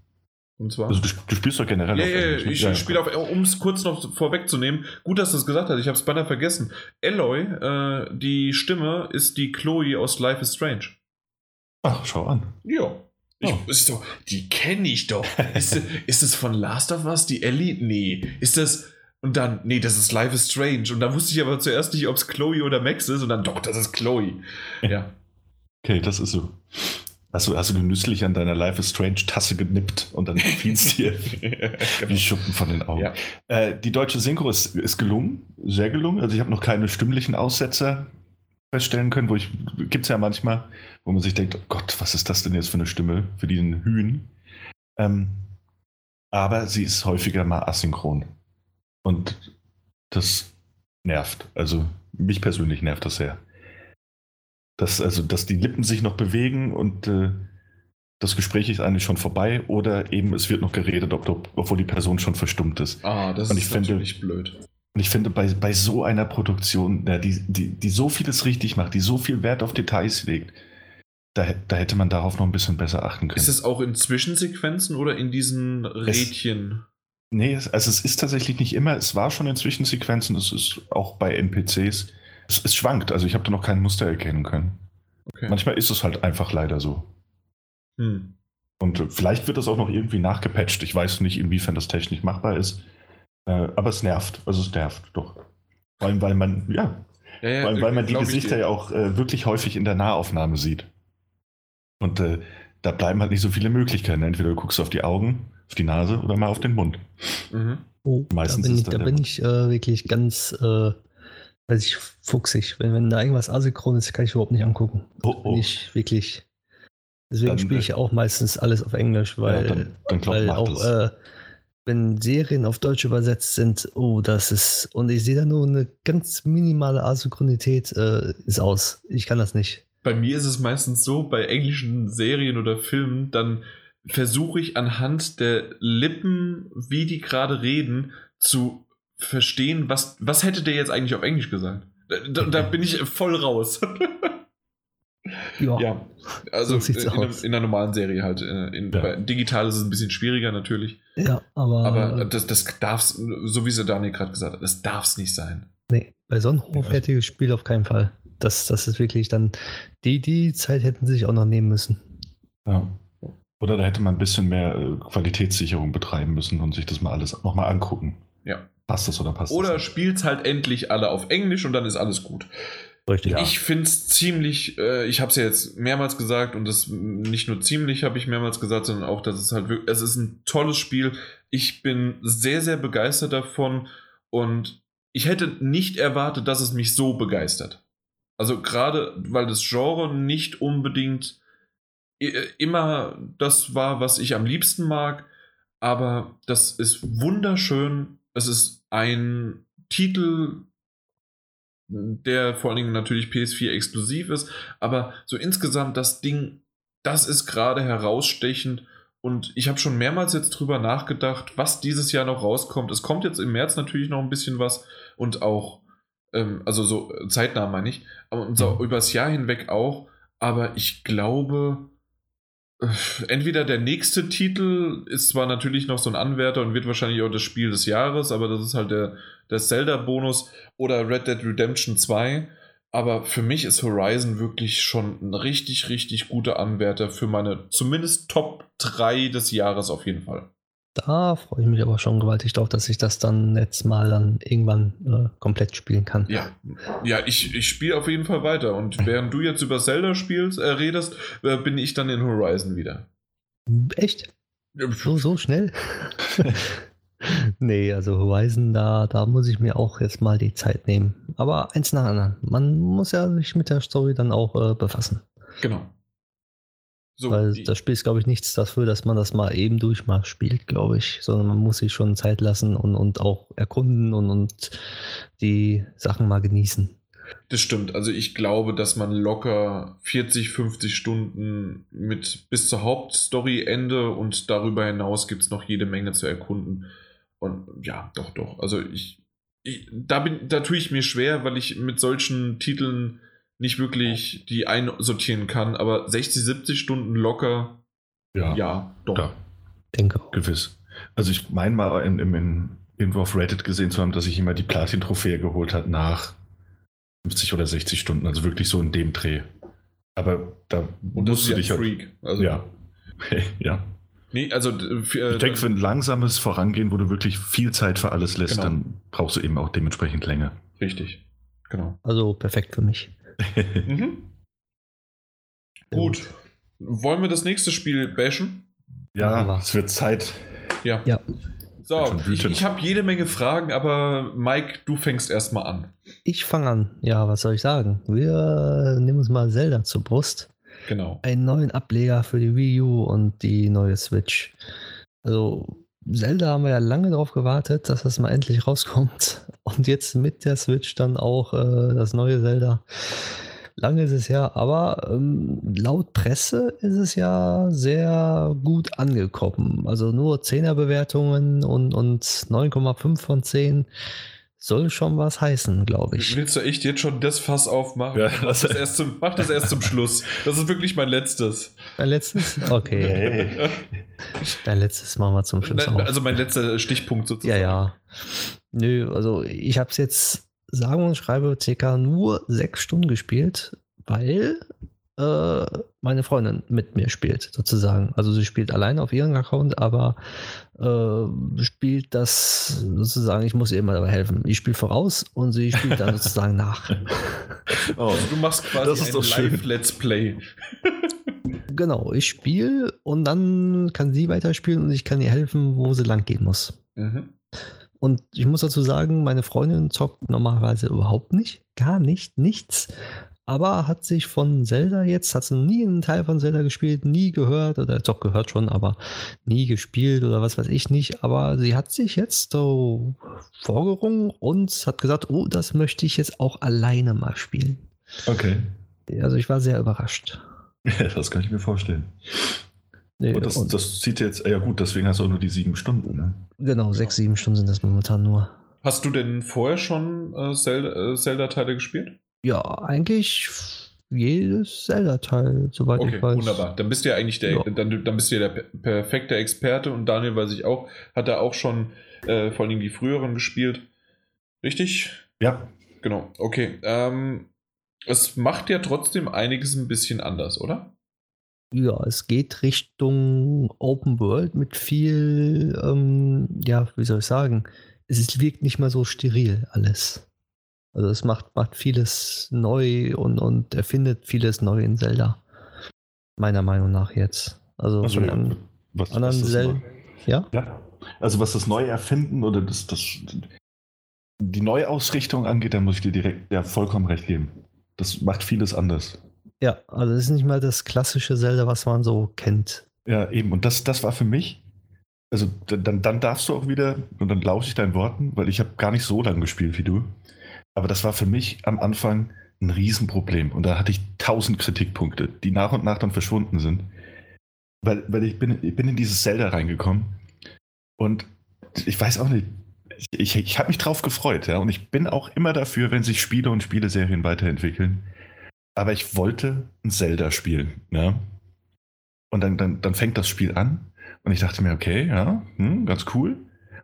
Und zwar. Also, du, du spielst doch generell ja, ja, Englisch. ne? ich, Ja, ich spiele auf, um es kurz noch vorwegzunehmen, gut, dass du es gesagt hast, ich habe es beinahe vergessen. Eloy, äh, die Stimme ist die Chloe aus Life is Strange. Ach, schau an. Ja. Ich, Oh. ist doch, die kenne ich doch. Ist, ist es von Last of Us, die Ellie? Nee. Ist das. Und dann, nee, das ist Life is Strange. Und dann wusste ich aber zuerst nicht, ob es Chloe oder Max ist. Und dann, doch, das ist Chloe. Ja. Okay, das ist so. Hast du, hast du genüsslich an deiner Life is Strange Tasse genippt und dann fiel es dir wie Schuppen von den Augen. Ja. Äh, die deutsche Synchro ist, ist gelungen, sehr gelungen. Also ich habe noch keine stimmlichen Aussetzer feststellen können, wo ich, gibt es ja manchmal, wo man sich denkt, oh Gott, was ist das denn jetzt für eine Stimme für diesen Hühn? Ähm, aber sie ist häufiger mal asynchron. Und das nervt. Also mich persönlich nervt das sehr. Dass, also, dass die Lippen sich noch bewegen und äh, das Gespräch ist eigentlich schon vorbei oder eben es wird noch geredet, ob, obwohl die Person schon verstummt ist. Ah, das Und ist ich finde- natürlich blöd. Und ich finde, bei, bei so einer Produktion, ja, die, die, die so vieles richtig macht, die so viel Wert auf Details legt, da, da hätte man darauf noch ein bisschen besser achten können. Ist es auch in Zwischensequenzen oder in diesen Rädchen? nee, es- also es ist tatsächlich nicht immer, es war schon in Zwischensequenzen, es ist auch bei NPCs. Es, es schwankt, also ich habe da noch kein Muster erkennen können. Okay. Manchmal ist es halt einfach leider so. Hm. Und äh, vielleicht wird das auch noch irgendwie nachgepatcht. Ich weiß nicht, inwiefern das technisch machbar ist. Äh, aber es nervt. Also es nervt doch. Vor allem, weil man, ja, Ja, ja, allem, weil man die Gesichter ja auch äh, wirklich häufig in der Nahaufnahme sieht. Und äh, da bleiben halt nicht so viele Möglichkeiten. Entweder du guckst auf die Augen, auf die Nase oder mal auf den Mund. Mhm. Oh, Meistens da bin ist ich, da bin ich äh, wirklich ganz, äh, weiß ich, fuchsig. Wenn, wenn da irgendwas asynchron ist, kann ich überhaupt nicht angucken. Oh, oh. ich wirklich. Deswegen spiele ich auch meistens alles auf Englisch, weil, ja, dann, dann glaub, weil auch äh, wenn Serien auf Deutsch übersetzt sind, oh, das ist, und ich sehe da nur eine ganz minimale Asynchronität, äh, ist aus. Ich kann das nicht. Bei mir ist es meistens so, bei englischen Serien oder Filmen, dann versuche ich anhand der Lippen, wie die gerade reden, zu verstehen, was, was hätte der jetzt eigentlich auf Englisch gesagt. Da, da, bin ich voll raus. Ja, ja, also So in, einer- in einer normalen Serie halt. In, in, Ja. bei digital ist es ein bisschen schwieriger natürlich. ja aber, Aber das, das darf's, so wie sie Daniel gerade gesagt hat, das darf es nicht sein. nee, bei so einem hochwertiges Spiel auf keinen Fall. Das, das ist wirklich dann, die, die Zeit hätten sie sich auch noch nehmen müssen. Ja. Oder da hätte man ein bisschen mehr äh, Qualitätssicherung betreiben müssen und sich das mal alles nochmal angucken. Ja. Passt das oder passt Oder das? spielt's halt endlich alle auf Englisch und dann ist alles gut. Richtig. Ja. Ich finde es ziemlich, äh, ich habe es ja jetzt mehrmals gesagt und das nicht nur ziemlich habe ich mehrmals gesagt, sondern auch, dass es halt wirklich, es ist ein tolles Spiel. Ich bin sehr, sehr begeistert davon und ich hätte nicht erwartet, dass es mich so begeistert. Also gerade, weil das Genre nicht unbedingt i- immer das war, was ich am liebsten mag, aber das ist wunderschön. Es ist ein Titel, der vor allen Dingen natürlich PS4 exklusiv ist, aber so insgesamt das Ding, das ist gerade herausstechend und ich habe schon mehrmals jetzt drüber nachgedacht, was dieses Jahr noch rauskommt. Es kommt jetzt im März natürlich noch ein bisschen was und auch, ähm, also so äh, zeitnah meine ich, aber und so Mhm. übers Jahr hinweg auch, aber ich glaube, entweder der nächste Titel ist zwar natürlich noch so ein Anwärter und wird wahrscheinlich auch das Spiel des Jahres, aber das ist halt der, der Zelda-Bonus oder Red Dead Redemption 2. Aber für mich ist Horizon wirklich schon ein richtig, richtig guter Anwärter für meine zumindest Top 3 des Jahres auf jeden Fall. Da freue ich mich aber schon gewaltig drauf, dass ich das dann jetzt mal dann irgendwann äh, komplett spielen kann. Ja, ja ich, ich spiele auf jeden Fall weiter. Und während du jetzt über Zelda spielst, äh, redest, äh, bin ich dann in Horizon wieder. Echt? So, so schnell? nee, also Horizon, da, da muss ich mir auch jetzt mal die Zeit nehmen. Aber eins nach anderen. Man muss ja sich mit der Story dann auch äh, befassen. Genau. So, Weil die- das Spiel ist, glaube ich, nichts dafür, dass man das mal eben durch mal spielt, glaube ich. Sondern man muss sich schon Zeit lassen und, und auch erkunden und, und die Sachen mal genießen. Das stimmt. Also ich glaube, dass man locker 40, 50 Stunden mit bis zur Hauptstory-Ende und darüber hinaus gibt es noch jede Menge zu erkunden. Und ja, doch, doch. Also ich, ich da bin, da tue ich mir schwer, weil ich mit solchen Titeln nicht wirklich die einsortieren kann, aber 60, 70 Stunden locker, Ja, ja, doch. Ja. Denke auch. gewiss. Also ich meine mal in, in, in, irgendwo auf Reddit gesehen zu haben, dass sich immer die Platin-Trophäe geholt hat nach 50 oder 60 Stunden, also wirklich so in dem Dreh. Aber da Und das musst ist du ja ein dich halt. Freak. Also, Ja. ja. Nee, also äh, für, Ich denke, für ein langsames Vorangehen, wo du wirklich viel Zeit für alles lässt, Genau. dann brauchst du eben auch dementsprechend länger. richtig. Genau. Also perfekt für mich. Mhm. Gut. Wollen wir das nächste Spiel bashen? ja, es wird Zeit. Ja. Ja. So, ich, ich habe jede Menge Fragen, aber Mike, du fängst erstmal an. Ich fange an. Ja, was soll ich sagen? Wir nehmen uns mal Zelda zur Brust. Genau. Einen neuen Ableger für die Wii U und die neue Switch. Also, Zelda haben wir ja lange darauf gewartet, dass das mal endlich rauskommt. Und jetzt mit der Switch dann auch äh, das neue Zelda. Lange ist es ja, aber ähm, laut Presse ist es ja sehr gut angekommen. Also nur 10er-Bewertungen und, und 9,5 von 10 soll schon was heißen, glaube ich. Willst du echt jetzt schon das Fass aufmachen? Ja, mach, das- erst zum, mach das erst zum Schluss. Das ist wirklich mein letztes. Dein letztes? Okay, Hey. dein letztes machen wir zum Schluss Nein, auf. also mein letzter Stichpunkt Ja, sozusagen. ja. Nö, also ich habe es jetzt, sagen und schreibe, circa nur sechs Stunden gespielt, weil äh, meine Freundin mit mir spielt, sozusagen. Also sie spielt alleine auf ihrem Account, aber äh, spielt das sozusagen, ich muss ihr immer dabei helfen. Ich spiele voraus und sie spielt dann sozusagen nach. Oh, also du machst quasi das ist ein Live-Let's Play. genau, ich spiele und dann kann sie weiterspielen und ich kann ihr helfen, wo sie lang gehen muss. Mhm. Und ich muss dazu sagen, meine Freundin zockt normalerweise überhaupt nicht, gar nicht, nichts aber hat sich von Zelda jetzt, hat sie nie einen Teil von Zelda gespielt, nie gehört, oder doch gehört schon, aber nie gespielt oder was weiß ich nicht. Aber sie hat sich jetzt so vorgerungen und hat gesagt, oh, das möchte ich jetzt auch alleine mal spielen. Okay. Also ich war sehr überrascht. Ja, das kann ich mir vorstellen. Nee, und das, und das zieht jetzt, ja gut, deswegen hast du auch nur die sieben Stunden, ne? genau, sechs, sieben Stunden sind das momentan nur. Hast du denn vorher schon äh, Zelda- äh, Zelda-Teile gespielt? Ja, eigentlich jedes Zelda-Teil, soweit Okay, ich weiß. wunderbar. Dann bist du ja eigentlich der, Ja. dann, dann bist du ja der per- perfekte Experte und Daniel weiß ich auch, hat er auch schon äh, vor allem die früheren gespielt. Richtig? Ja. Genau, okay. Ähm, es macht ja trotzdem einiges ein bisschen anders, oder? Ja, es geht Richtung Open World mit viel, ähm, ja, wie soll ich sagen, es ist, wirkt nicht mehr so steril alles. Also es macht, macht vieles neu und, und erfindet vieles neu in Zelda. Meiner Meinung nach jetzt. Also Was, die an, was, anderen das Zelda. Ja? Ja. Also was das Neuerfinden oder das, das die Neuausrichtung angeht, da muss ich dir direkt ja vollkommen recht geben. Das macht vieles anders. Ja, also es ist nicht mal das klassische Zelda, was man so kennt. Ja, eben. Und das, das war für mich. Also dann, dann darfst du auch wieder, und dann lausche ich deinen Worten, weil ich habe gar nicht so lange gespielt wie du. Aber das war für mich am Anfang ein Riesenproblem. Und da hatte ich tausend Kritikpunkte, die nach und nach dann verschwunden sind. Weil, weil ich, bin, ich bin in dieses Zelda reingekommen und ich weiß auch nicht, ich, ich, habe mich drauf gefreut, ja. Und ich bin auch immer dafür, wenn sich Spiele und Spieleserien weiterentwickeln. Aber ich wollte ein Zelda spielen, ja. Und dann, dann, dann fängt das Spiel an und ich dachte mir, okay, ja, hm, ganz cool.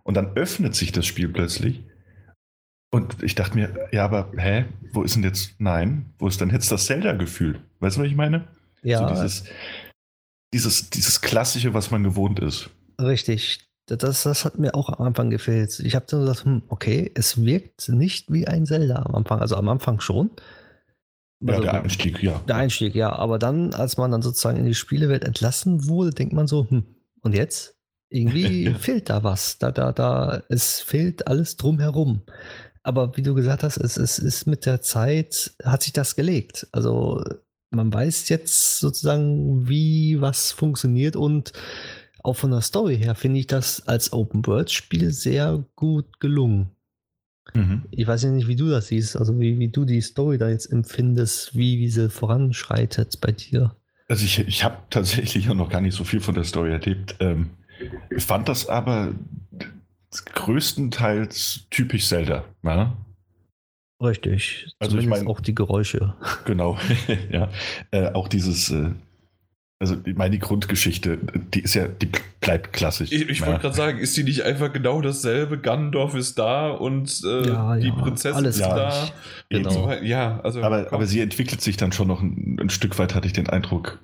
Und dann öffnet sich das Spiel plötzlich. Und ich dachte mir, ja, aber hä, wo ist denn jetzt, nein, wo ist denn jetzt das Zelda-Gefühl? Weißt du, was ich meine? Ja, So dieses, dieses, dieses Klassische, was man gewohnt ist. Richtig. Das, das hat mir auch am Anfang gefehlt. Ich habe dann gesagt, hm, okay, es wirkt nicht wie ein Zelda am Anfang. Also am Anfang schon. Ja, Also, der Einstieg, ja. Der Einstieg, ja. Aber dann, als man dann sozusagen in die Spielewelt entlassen wurde, denkt man so, hm, und jetzt? Irgendwie fehlt da was. Da, da, da, es fehlt alles drumherum. Aber wie du gesagt hast, es, es ist mit der Zeit, hat sich das gelegt. Also man weiß jetzt sozusagen, wie was funktioniert und auch von der Story her finde ich das als Open-World-Spiel sehr gut gelungen. Mhm. Ich weiß ja nicht, wie du das siehst, also wie, wie du die Story da jetzt empfindest, wie, wie sie voranschreitet bei dir. Also ich, ich habe tatsächlich auch noch gar nicht so viel von der Story erlebt. Ähm, ich fand das aber größtenteils typisch Zelda. Ja? Richtig. Also ich Zumindest mein- auch die Geräusche. Genau, ja. Äh, auch dieses, äh, also ich meine, die Grundgeschichte, die ist ja, die bleibt klassisch. Ich, ich ja. wollte gerade sagen, ist die nicht einfach genau dasselbe? Ganondorf ist da und äh, Ja, die ja, Prinzessin ist da. Genau. So, ja, also. aber, komm. aber sie entwickelt sich dann schon noch ein, ein Stück weit, hatte ich den Eindruck,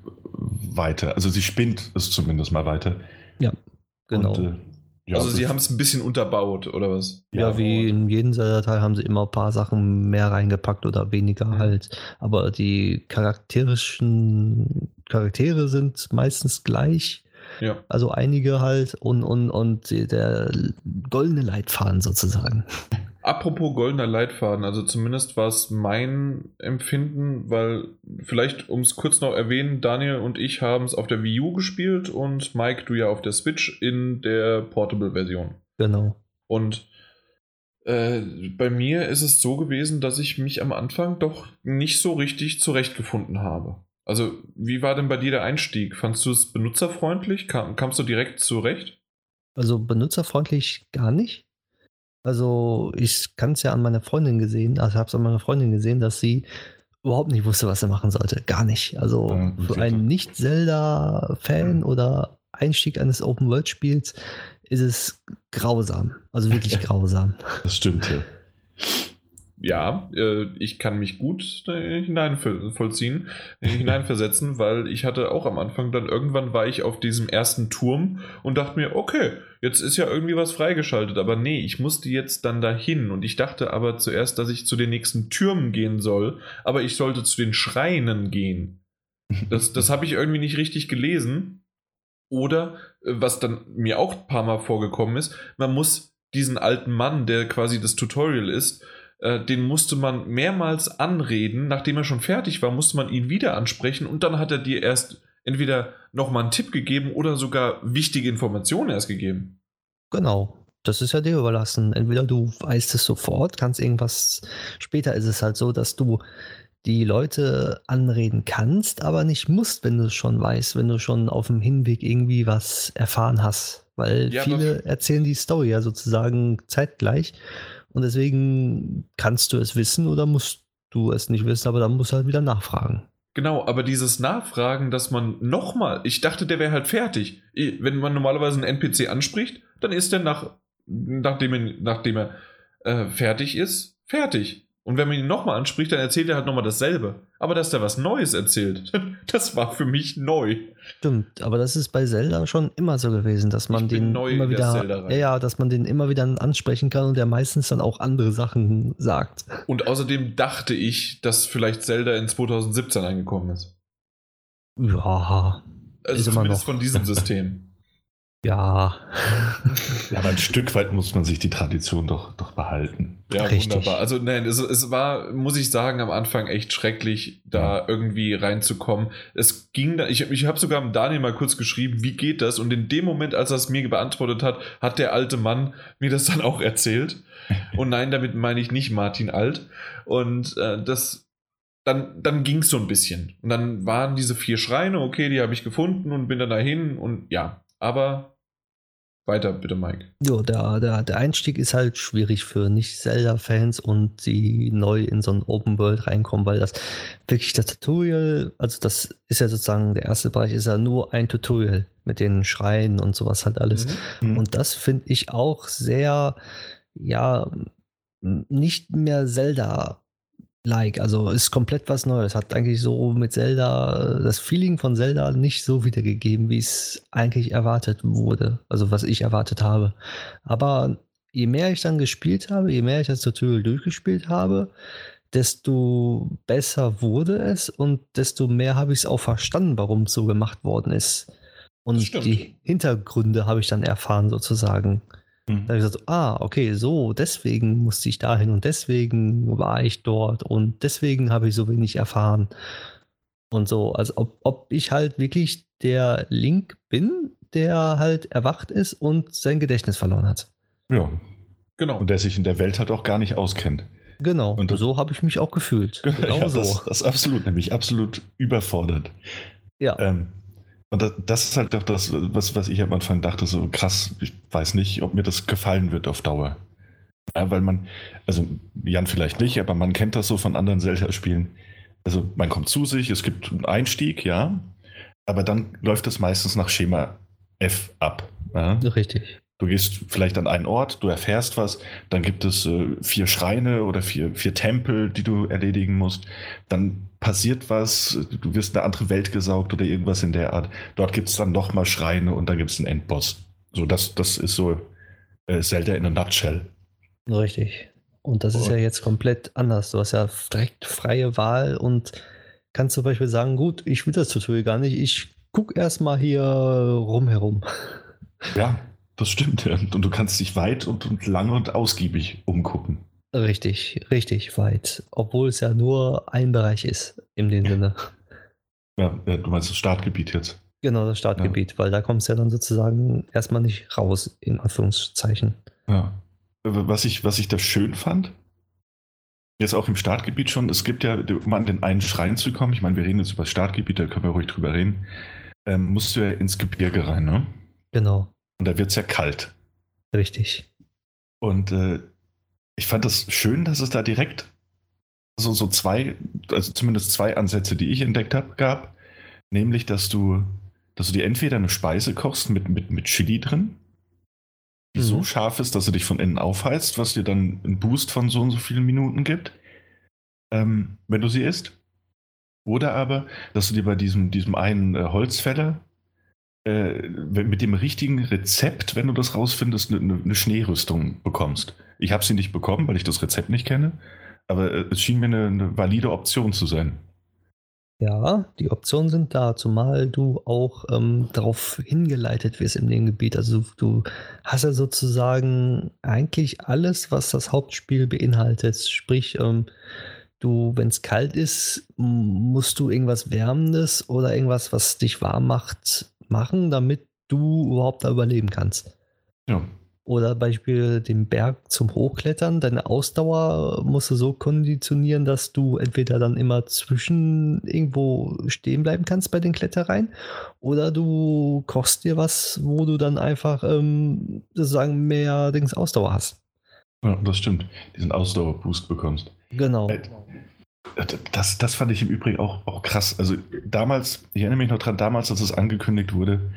weiter. Also sie spinnt es zumindest mal weiter. Genau. Und, äh, ja, also sie haben es ein bisschen unterbaut, oder was? ja, wie in jedem Zelda-Teil haben sie immer ein paar Sachen mehr reingepackt oder weniger Mhm. halt. Aber die charakterischen Charaktere sind meistens gleich. Ja. Also einige halt und, und, und der goldene Leitfaden sozusagen. Apropos goldener Leitfaden, also zumindest war es mein Empfinden, weil vielleicht, um es kurz noch erwähnen, Daniel und ich haben es auf der Wii U gespielt und Mike, du ja auf der Switch in der Portable-Version. Genau. Und äh, bei mir ist es so gewesen, dass ich mich am Anfang doch nicht so richtig zurechtgefunden habe. Also, wie war denn bei dir der Einstieg? Fandst du es benutzerfreundlich? Kam, kamst du direkt zurecht? Also benutzerfreundlich gar nicht. Also ich kann es ja an meiner Freundin gesehen, also habe es an meiner Freundin gesehen, dass sie überhaupt nicht wusste, was sie machen sollte. Gar nicht. Also Ja, für okay. einen Nicht-Zelda-Fan oder Einstieg eines Open-World-Spiels ist es grausam. Also wirklich grausam. Das stimmt, ja. Ja, äh, ich kann mich gut äh, hineinvollziehen, äh, hineinversetzen, weil ich hatte auch am Anfang dann irgendwann war ich auf diesem ersten Turm und dachte mir, okay, jetzt ist ja irgendwie was freigeschaltet, aber nee, ich musste jetzt dann dahin und ich dachte aber zuerst, dass ich zu den nächsten Türmen gehen soll, aber ich sollte zu den Schreinen gehen. Das, das habe ich irgendwie nicht richtig gelesen. Oder, äh, was dann mir auch ein paar Mal vorgekommen ist, man muss diesen alten Mann, der quasi das Tutorial ist, äh, den musste man mehrmals anreden. Nachdem er schon fertig war, musste man ihn wieder ansprechen und dann hat er dir erst entweder nochmal einen Tipp gegeben oder sogar wichtige Informationen erst gegeben. Genau. Das ist ja dir überlassen. Entweder du weißt es sofort, kannst irgendwas. Später ist es halt so, dass du die Leute anreden kannst, aber nicht musst, wenn du es schon weißt, wenn du schon auf dem Hinweg irgendwie was erfahren hast. Weil ja, viele erzählen die Story ja sozusagen zeitgleich. Und deswegen kannst du es wissen oder musst du es nicht wissen, aber dann musst du halt wieder nachfragen. Genau, aber dieses Nachfragen, dass man nochmal, ich dachte, der wäre halt fertig. Wenn man normalerweise einen NPC anspricht, dann ist er nach, nachdem er, nachdem er äh, fertig ist, fertig. Und wenn man ihn nochmal anspricht, dann erzählt er halt nochmal dasselbe. Aber dass der was Neues erzählt, das war für mich neu. Stimmt, aber das ist bei Zelda schon immer so gewesen, dass man den immer wieder, ja, ja, dass man den immer wieder ansprechen kann und der meistens dann auch andere Sachen sagt. Und außerdem dachte ich, dass vielleicht Zelda in 2017 angekommen ist. Ja. Also zumindest von diesem System. Ja. ja, aber ein Stück weit muss man sich die Tradition doch, doch behalten. Ja, Richtig. wunderbar. Also nein, es, es war, muss ich sagen, am Anfang echt schrecklich, da ja. irgendwie reinzukommen. Es ging da, ich, ich habe sogar mit Daniel mal kurz geschrieben, wie geht das? Und in dem Moment, als er es mir beantwortet hat, hat der alte Mann mir das dann auch erzählt. Und nein, damit meine ich nicht Martin Alt. Und äh, das dann, dann ging es so ein bisschen. Und dann waren diese vier Schreine, okay, die habe ich gefunden und bin dann dahin und ja, aber weiter bitte, Mike. Jo, der, der, der Einstieg ist halt schwierig für Nicht-Zelda-Fans und die neu in so ein Open World reinkommen, weil das wirklich das Tutorial, also das ist ja sozusagen, der erste Bereich ist ja nur ein Tutorial mit den Schreien und sowas halt alles. Mhm. mhm. Und das finde ich auch sehr, ja, nicht mehr Zelda like. Also ist komplett was Neues. Hat eigentlich so mit Zelda das Feeling von Zelda nicht so wiedergegeben, wie es eigentlich erwartet wurde. Also was ich erwartet habe. Aber je mehr ich dann gespielt habe, je mehr ich das Tutorial durchgespielt habe, desto besser wurde es und desto mehr habe ich es auch verstanden, warum es so gemacht worden ist. Und die Hintergründe habe ich dann erfahren, sozusagen. Mhm. Da habe ich gesagt, ah, okay, so, deswegen musste ich dahin und deswegen war ich dort und deswegen habe ich so wenig erfahren. Und so, also ob, ob ich halt wirklich der Link bin, der halt erwacht ist und sein Gedächtnis verloren hat. Ja, genau. Und der sich in der Welt halt auch gar nicht auskennt. Genau, und so habe ich mich auch gefühlt. Genau ja, so. Das, das, ist absolut, nämlich absolut überfordert. Ja. Ähm, und das, das, ist halt doch das, was, was ich am Anfang dachte, so krass, ich weiß nicht, ob mir das gefallen wird auf Dauer. Ja, weil man, also Jan vielleicht nicht, aber man kennt das so von anderen Zelda-Spielen. Also man kommt zu sich, es gibt einen Einstieg, ja, aber dann läuft es meistens nach Schema F ab. Ja? Richtig. Du gehst vielleicht an einen Ort, du erfährst was, dann gibt es äh, vier Schreine oder vier, vier Tempel, die du erledigen musst. Dann passiert was, du wirst in eine andere Welt gesaugt oder irgendwas in der Art. Dort gibt es dann nochmal Schreine und dann gibt es einen Endboss. So, das, das ist so äh, Zelda in a nutshell. Richtig. Und das ist ja jetzt komplett anders. Du hast ja direkt freie Wahl und kannst zum Beispiel sagen, gut, ich will das Tutorial gar nicht, ich guck erstmal hier rumherum. Ja, das stimmt. Und du kannst dich weit und, und lang und ausgiebig umgucken. Richtig, richtig weit. Obwohl es ja nur ein Bereich ist, in dem Sinne. Ja, du meinst das Startgebiet jetzt. Genau, das Startgebiet, ja. weil da kommst du ja dann sozusagen erstmal nicht raus, in Anführungszeichen. Ja. Was ich, was ich da schön fand, jetzt auch im Startgebiet schon, es gibt ja, um an den einen Schrein zu kommen, ich meine, wir reden jetzt über das Startgebiet, da können wir ruhig drüber reden, ähm, musst du ja ins Gebirge rein, ne? Genau. Und da wird es ja kalt. Richtig. Und äh, ich fand das schön, dass es da direkt so, so zwei, also zumindest zwei Ansätze, die ich entdeckt habe, gab. Nämlich, dass du, dass du dir entweder eine Speise kochst mit, mit, mit Chili drin, die Mhm. so scharf ist, dass sie dich von innen aufheizt, was dir dann einen Boost von so und so vielen Minuten gibt, ähm, wenn du sie isst. Oder aber, dass du dir bei diesem, diesem einen äh, Holzfäller äh, mit dem richtigen Rezept, wenn du das rausfindest, eine, eine, eine Schneerüstung bekommst. Ich habe sie nicht bekommen, weil ich das Rezept nicht kenne, aber äh, es schien mir eine, eine valide Option zu sein. Ja, die Optionen sind da, zumal du auch ähm, darauf hingeleitet wirst in dem Gebiet. Also du hast ja sozusagen eigentlich alles, was das Hauptspiel beinhaltet. Sprich, ähm, du, wenn es kalt ist, musst du irgendwas Wärmendes oder irgendwas, was dich warm macht, machen, damit du überhaupt da überleben kannst. Ja. Oder Beispiel den Berg zum Hochklettern. Deine Ausdauer musst du so konditionieren, dass du entweder dann immer zwischen irgendwo stehen bleiben kannst bei den Klettereien oder du kochst dir was, wo du dann einfach ähm, sozusagen mehr Dings Ausdauer hast. ja, das stimmt. Diesen Ausdauerboost bekommst. Genau. Äh, Das, das fand ich im Übrigen auch, auch krass. Also damals, ich erinnere mich noch dran, damals, als es angekündigt wurde,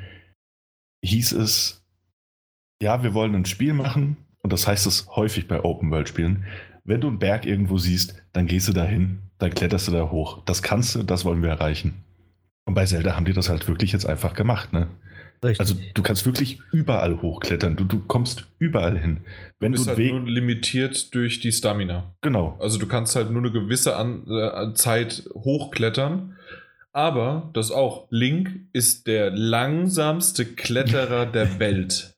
hieß es, ja, wir wollen ein Spiel machen und das heißt es häufig bei Open-World-Spielen. Wenn du einen Berg irgendwo siehst, dann gehst du da hin, dann kletterst du da hoch. Das kannst du, das wollen wir erreichen. Und bei Zelda haben die das halt wirklich jetzt einfach gemacht, ne? Richtig. Also du kannst wirklich überall hochklettern. Du, du kommst überall hin. Wenn Du bist du halt nur limitiert durch die Stamina. Genau. Also du kannst halt nur eine gewisse An äh, Zeit hochklettern. Aber das auch, Link ist der langsamste Kletterer der Welt.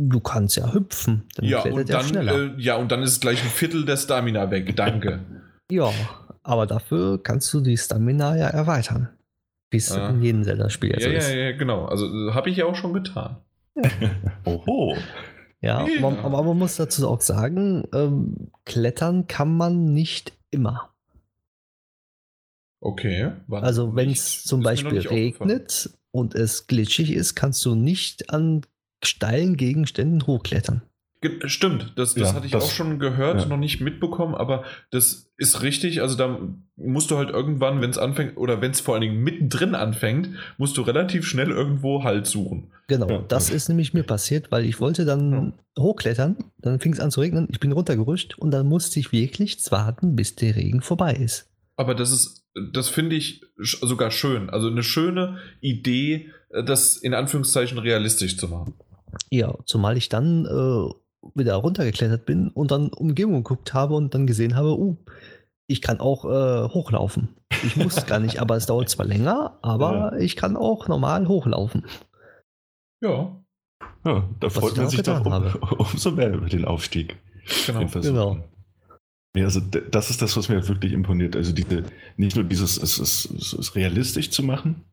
du kannst ja hüpfen. Dann Ja und, dann, schneller. äh, ja, und dann ist gleich ein Viertel der Stamina weg. Danke. ja, aber dafür kannst du die Stamina ja erweitern. Wie es Ah. in jedem Zelda-Spiel ja, so ja, ist. ja, genau. Also habe ich ja auch schon getan. Oho. Ja, Ja. Man, aber man muss dazu auch sagen, ähm, klettern kann man nicht immer. Okay. wann Also wenn es zum Beispiel regnet und es glitschig ist, kannst du nicht an steilen Gegenständen hochklettern. Ge- Stimmt, das, das Ja, hatte ich das- auch schon gehört, ja. noch nicht mitbekommen, aber das ist richtig. Also da musst du halt irgendwann, wenn es anfängt, oder wenn es vor allen Dingen mittendrin anfängt, musst du relativ schnell irgendwo Halt suchen. Genau, Ja, das ist nämlich mir passiert, weil ich wollte dann hochklettern, dann fing es an zu regnen, ich bin runtergerutscht und dann musste ich wirklich warten, bis der Regen vorbei ist. Aber das ist, das finde ich sogar schön. Also eine schöne Idee, äh, das in Anführungszeichen realistisch zu machen. Ja, zumal ich dann äh, wieder runtergeklettert bin und dann Umgebung geguckt habe und dann gesehen habe, uh, ich kann auch äh, hochlaufen. Ich muss gar nicht, aber es dauert zwar länger, aber ich kann auch normal hochlaufen. Ja, Ja, da Was freut man sich doch um, umso mehr über den Aufstieg. genau. Genau. Ja, also das ist das, was mir wirklich imponiert. Also diese, nicht nur dieses, es ist, es ist realistisch zu machen.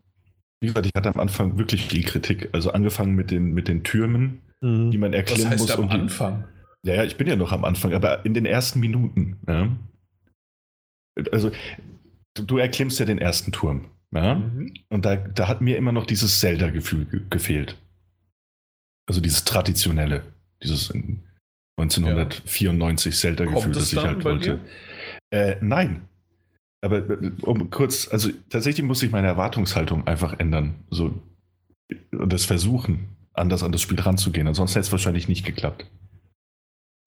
Wie gesagt, ich hatte am Anfang wirklich viel Kritik. Also angefangen mit den, mit den Türmen, Mhm. die man Was erklimmen heißt muss. am um Anfang? Ja, ja, ich bin ja noch am Anfang, aber in den ersten Minuten. Ja. Also du, du erklimmst ja den ersten Turm. Ja. Mhm. Und da, da hat mir immer noch dieses Zelda-Gefühl ge gefehlt. Also dieses traditionelle, dieses in 1994 Zelda-Gefühl, Kommt es das ich halt wollte. Äh, nein. Aber äh, um kurz, also tatsächlich muss ich meine Erwartungshaltung einfach ändern. So, und das versuchen, anders an das Spiel ranzugehen. Ansonsten hätte es wahrscheinlich nicht geklappt.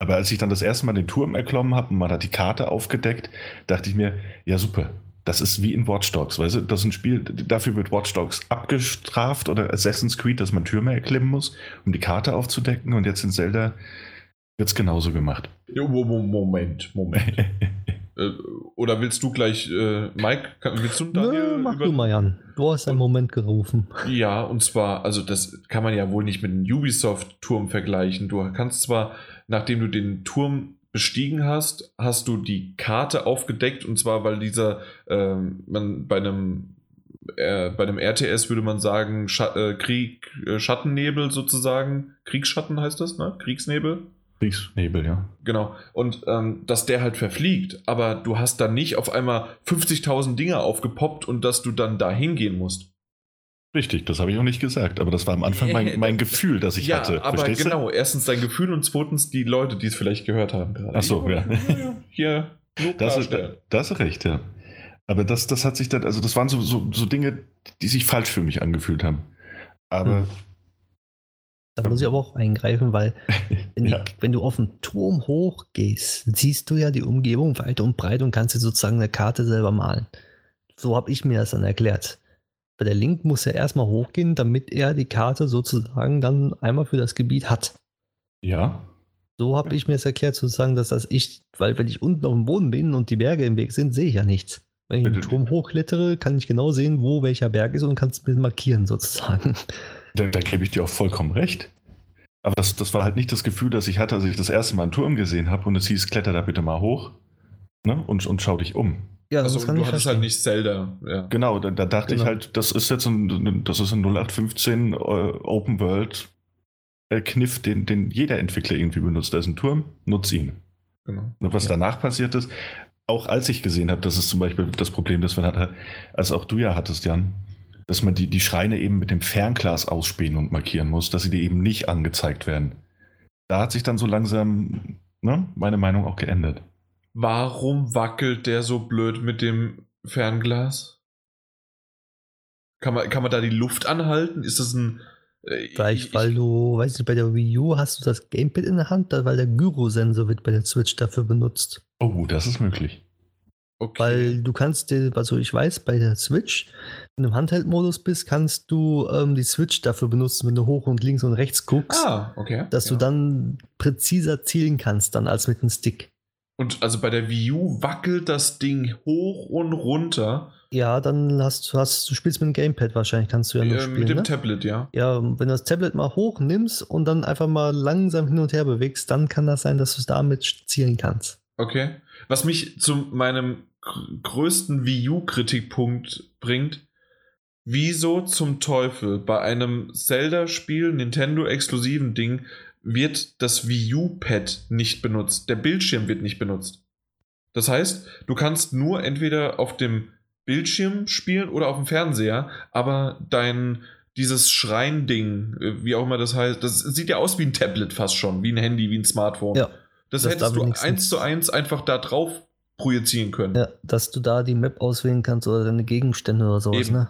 Aber als ich dann das erste Mal den Turm erklommen habe und man hat die Karte aufgedeckt, dachte ich mir, ja super, das ist wie in Watch Dogs, weißt du, das ist ein Spiel, dafür wird Watch Dogs abgestraft oder Assassin's Creed, dass man Türme erklimmen muss, um die Karte aufzudecken und jetzt in Zelda wird es genauso gemacht. Moment, Moment. Äh, Oder willst du gleich, äh, Mike, willst du Daniel Nö, mach über- du mal, Jan. Du hast einen Moment gerufen. Ja, und zwar, also das kann man ja wohl nicht mit einem Ubisoft-Turm vergleichen. Du kannst zwar, nachdem du den Turm bestiegen hast, hast du die Karte aufgedeckt und zwar, weil dieser, ähm, man bei einem äh, bei einem RTS würde man sagen, Scha äh, Krieg, äh, Schattennebel sozusagen. Kriegsschatten heißt das, ne? Kriegsnebel. Kriegsnebel, ja. Genau. Und ähm, dass der halt verfliegt, aber du hast dann nicht auf einmal 50.000 Dinge aufgepoppt und dass du dann da hingehen musst. Richtig, das habe ich auch nicht gesagt, aber das war am Anfang mein, mein Gefühl, das ich ja, hatte. aber Verstehst genau. Erstens dein Gefühl und zweitens die Leute, die es vielleicht gehört haben gerade. Ach so, ja. Hier, nur du? Das ist, das ist recht, ja. Aber das, das hat sich dann, also das waren so, so, so Dinge, die sich falsch für mich angefühlt haben. Aber Hm. Da muss ich aber auch eingreifen, weil wenn, Ja. die, wenn du auf den Turm hochgehst, siehst du ja die Umgebung weit und breit und kannst dir sozusagen eine Karte selber malen. So habe ich mir das dann erklärt. Weil der Link muss ja erstmal hochgehen, damit er die Karte sozusagen dann einmal für das Gebiet hat. Ja. So habe ich mir das erklärt, sozusagen, dass das ich, weil wenn ich unten auf dem Boden bin und die Berge im Weg sind, sehe ich ja nichts. Wenn ich den Turm hochklettere, kann ich genau sehen, wo welcher Berg ist und kann es mir markieren sozusagen. Da, da gebe ich dir auch vollkommen recht. Aber das, das war halt nicht das Gefühl, das ich hatte, als ich das erste Mal einen Turm gesehen habe und es hieß, kletter da bitte mal hoch ne? und, und schau dich um. Ja, Also das kann du ich hattest halt nicht Zelda. Ja. Genau, da, da dachte ich Genau. halt, das ist jetzt ein, das ist ein 0815 äh, Open World äh, Kniff, den, den jeder Entwickler irgendwie benutzt. Da ist ein Turm, nutz ihn. Genau. Und was Ja. danach passiert ist, auch als ich gesehen habe, das ist zum Beispiel das Problem, das man hatte, als auch du ja hattest, Jan, dass man die, die Schreine eben mit dem Fernglas ausspähen und markieren muss, dass sie dir eben nicht angezeigt werden. Da hat sich dann so langsam ne, meine Meinung auch geändert. Warum wackelt der so blöd mit dem Fernglas? Kann man, kann man da die Luft anhalten? Ist das ein. äh, Vielleicht, ich- weil du, weiß nicht, bei der Wii U hast du das Gamepad in der Hand, weil der Gyrosensor wird bei der Switch dafür benutzt. Oh, das ist möglich. Okay. Weil du kannst dir, also ich weiß, bei der Switch, wenn du im Handheld-Modus bist, kannst du ähm, die Switch dafür benutzen, wenn du hoch und links und rechts guckst, ah, okay. dass du ja. dann präziser zielen kannst, dann als mit dem Stick. Und also bei der Wii U wackelt das Ding hoch und runter Ja, dann hast du, hast, du spielst mit dem Gamepad wahrscheinlich, kannst du ja nur äh, spielen. mit dem ne? Tablet, ja. Ja, wenn du das Tablet mal hoch nimmst und dann einfach mal langsam hin und her bewegst, dann kann das sein, dass du es damit zielen kannst. Okay. Was mich zu meinem größten Wii U-Kritikpunkt bringt, wieso zum Teufel bei einem Zelda-Spiel, Nintendo-exklusiven Ding, wird das Wii U-Pad nicht benutzt. Der Bildschirm wird nicht benutzt. Das heißt, du kannst nur entweder auf dem Bildschirm spielen oder auf dem Fernseher, aber dein dieses Schrein-Ding, äh, wie auch immer das heißt, das sieht ja aus wie ein Tablet fast schon, wie ein Handy, wie ein Smartphone. Ja, Das, Das hättest du eins zu eins einfach da drauf projizieren können. ja, dass du da die Map auswählen kannst oder deine Gegenstände oder sowas, Eben. ne?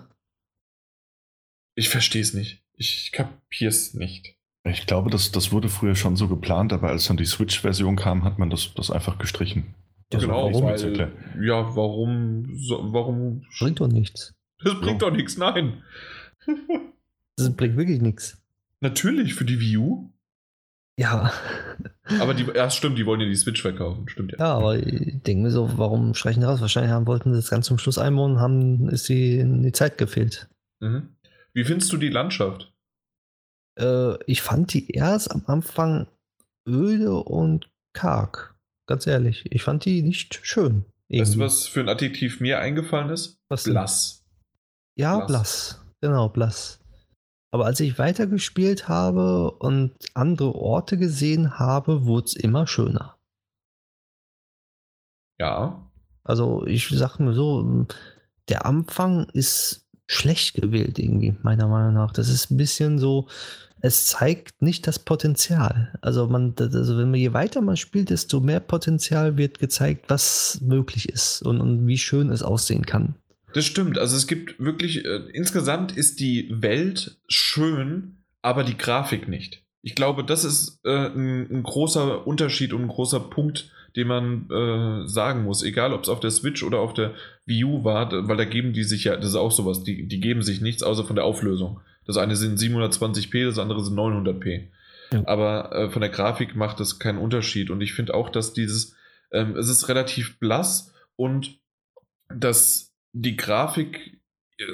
Ich verstehe es nicht. Ich kapiere es nicht. Ich glaube, das, das wurde früher schon so geplant, aber als dann die Switch-Version kam, hat man das, das einfach gestrichen. Also genau, mehr weil, ja, warum, so, warum, Bringt doch nichts. das bringt Ja. doch nichts, nein. Das bringt wirklich nichts. Natürlich für die Wii U, Ja. aber die, ja, stimmt, die wollen ja die Switch verkaufen, stimmt ja. Ja, aber ich denke mir so, warum streichen die raus? Wahrscheinlich haben, wollten sie das ganz zum Schluss einbauen, haben, ist die, in die Zeit gefehlt. Mhm. Wie findest du die Landschaft? Äh, ich fand die erst am Anfang öde und karg. Ganz ehrlich. Ich fand die nicht schön. Weißt du, irgendwie. was für ein Adjektiv mir eingefallen ist? Was denn? Blass. Ja, Blass. blass. Genau, blass. Aber als ich weitergespielt habe und andere Orte gesehen habe, wurde es immer schöner. Ja. Also ich sag mir so, der Anfang ist schlecht gewählt irgendwie, meiner Meinung nach. Das ist ein bisschen so, es zeigt nicht das Potenzial. Also man, also wenn man je weiter man spielt, desto mehr Potenzial wird gezeigt, was möglich ist und, und wie schön es aussehen kann. Das stimmt. Also es gibt wirklich, äh, insgesamt ist die Welt schön, aber die Grafik nicht. Ich glaube, das ist äh, ein, ein großer Unterschied und ein großer Punkt, den man äh, sagen muss. Egal, ob es auf der Switch oder auf der Wii U war, weil da geben die sich ja, das ist auch sowas, die, die geben sich nichts außer von der Auflösung. Das eine sind 720p, das andere sind 900p. Ja. Aber äh, von der Grafik macht das keinen Unterschied. Und ich finde auch, dass dieses, ähm, es ist relativ blass und dass die Grafik,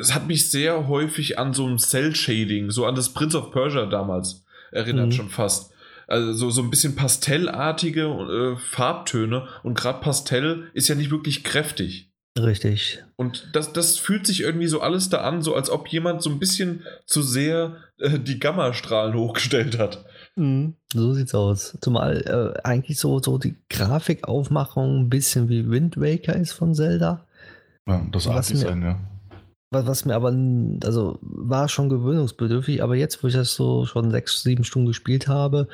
es hat mich sehr häufig an so ein Cell-Shading, so an das Prince of Persia damals erinnert Mhm. schon fast. Also so, so ein bisschen pastellartige äh, Farbtöne und gerade Pastell ist ja nicht wirklich kräftig. Richtig. Und das, das fühlt sich irgendwie so alles da an, so als ob jemand so ein bisschen zu sehr äh, die Gammastrahlen hochgestellt hat. Mhm. So sieht's aus. Zumal äh, eigentlich so, so die Grafikaufmachung ein bisschen wie Wind Waker ist von Zelda. Ja, das Was Art-Design, ja. Was, mir aber, also war schon gewöhnungsbedürftig, aber jetzt, wo ich das so schon sechs, sieben Stunden gespielt habe,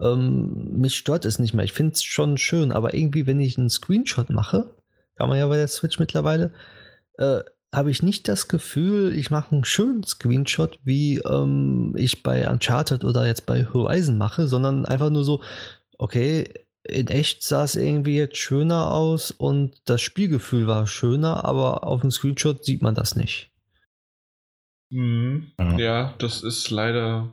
ähm, mich stört es nicht mehr. Ich finde es schon schön, aber irgendwie, wenn ich einen Screenshot mache, kann man ja bei der Switch mittlerweile, äh, habe ich nicht das Gefühl, ich mache einen schönen Screenshot, wie ähm, ich bei Uncharted oder jetzt bei Horizon mache, sondern einfach nur so, okay, in echt sah es irgendwie jetzt schöner aus und das Spielgefühl war schöner, aber auf dem Screenshot sieht man das nicht. Mhm. Ja. Ja, das ist leider.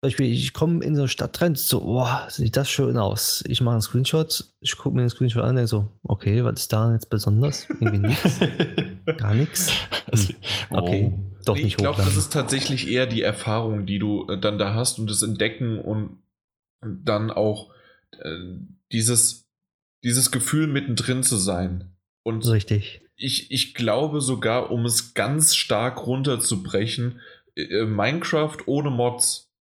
Zum Beispiel, ich komme in so eine Stadt rein, so, boah, sieht das schön aus. Ich mache einen Screenshot, ich gucke mir den Screenshot an und denke so, okay, was ist da jetzt besonders? Irgendwie nichts, gar nichts. Also, Okay, oh. doch Nee, nicht ich glaube, das ist tatsächlich eher die Erfahrung, die du äh, dann da hast und das Entdecken und dann auch dieses, dieses Gefühl mittendrin zu sein. Und Richtig. ich, ich glaube sogar, um es ganz stark runterzubrechen, äh, Minecraft ohne Mods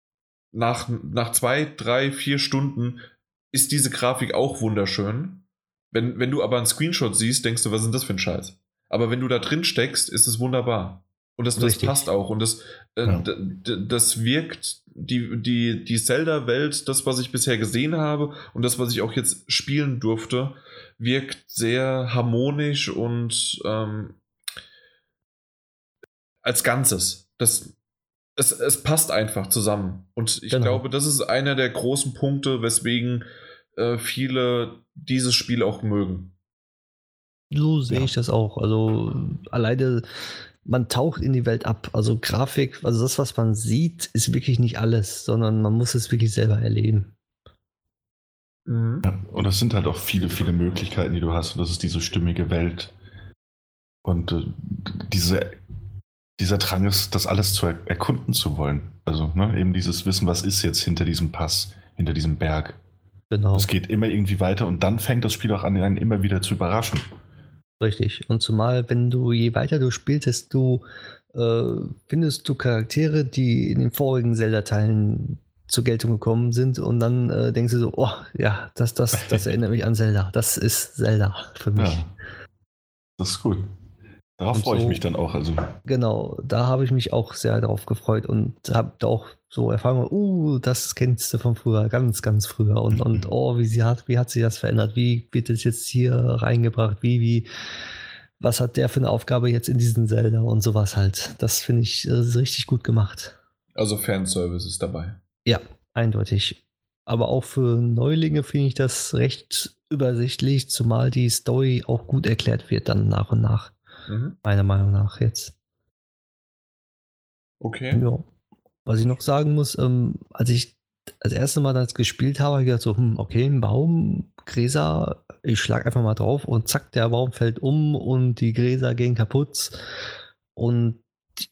nach, nach zwei, drei, vier Stunden ist diese Grafik auch wunderschön. Wenn, wenn du aber einen Screenshot siehst, denkst du, was ist denn das für ein Scheiß? Aber wenn du da drin steckst, ist es wunderbar. Und das, das Richtig. passt auch. Und das, äh, Ja. das wirkt, die, die, die Zelda-Welt, das, was ich bisher gesehen habe und das, was ich auch jetzt spielen durfte, wirkt sehr harmonisch und ähm, als Ganzes. Das, es, es passt einfach zusammen. Und ich Genau. glaube, das ist einer der großen Punkte, weswegen äh, viele dieses Spiel auch mögen. So sehe Ja. ich das auch. Also alleine, man taucht in die Welt ab. Also Grafik, also das, was man sieht, ist wirklich nicht alles, sondern man muss es wirklich selber erleben. Mhm. Ja, und das sind halt auch viele, viele Möglichkeiten, die du hast. Und das ist diese stimmige Welt. Und äh, diese, dieser Drang ist, das alles zu er erkunden zu wollen. Also ne, eben dieses Wissen, was ist jetzt hinter diesem Pass, hinter diesem Berg. Genau, Es geht immer irgendwie weiter und dann fängt das Spiel auch an, einen immer wieder zu überraschen. Richtig. Und zumal, wenn du, je weiter du spielst, desto äh, findest du Charaktere, die in den vorigen Zelda-Teilen zur Geltung gekommen sind und dann äh, denkst du so, oh ja, das, das, das erinnert mich an Zelda. Das ist Zelda für mich. Ja. Das ist gut. Darauf freue ich so- mich dann auch. Also, Genau, da habe ich mich auch sehr drauf gefreut und habe da auch so erfahren, uh, das kennst du von früher, ganz, ganz früher. Und, und oh, wie, sie hat, wie hat sich das verändert? Wie wird es jetzt hier reingebracht? Wie, wie, was hat der für eine Aufgabe jetzt in diesen Zelda und sowas halt? Das finde ich äh, richtig gut gemacht. Also Fanservice ist dabei. Ja, eindeutig. Aber auch für Neulinge finde ich das recht übersichtlich, zumal die Story auch gut erklärt wird dann nach und nach, Mhm. meiner Meinung nach jetzt. Okay. Ja. Was ich noch sagen muss, ähm, als ich das erste Mal das gespielt habe, habe ich gedacht so, hm, okay, ein Baum, Gräser, ich schlag einfach mal drauf und zack, der Baum fällt um und die Gräser gehen kaputt. Und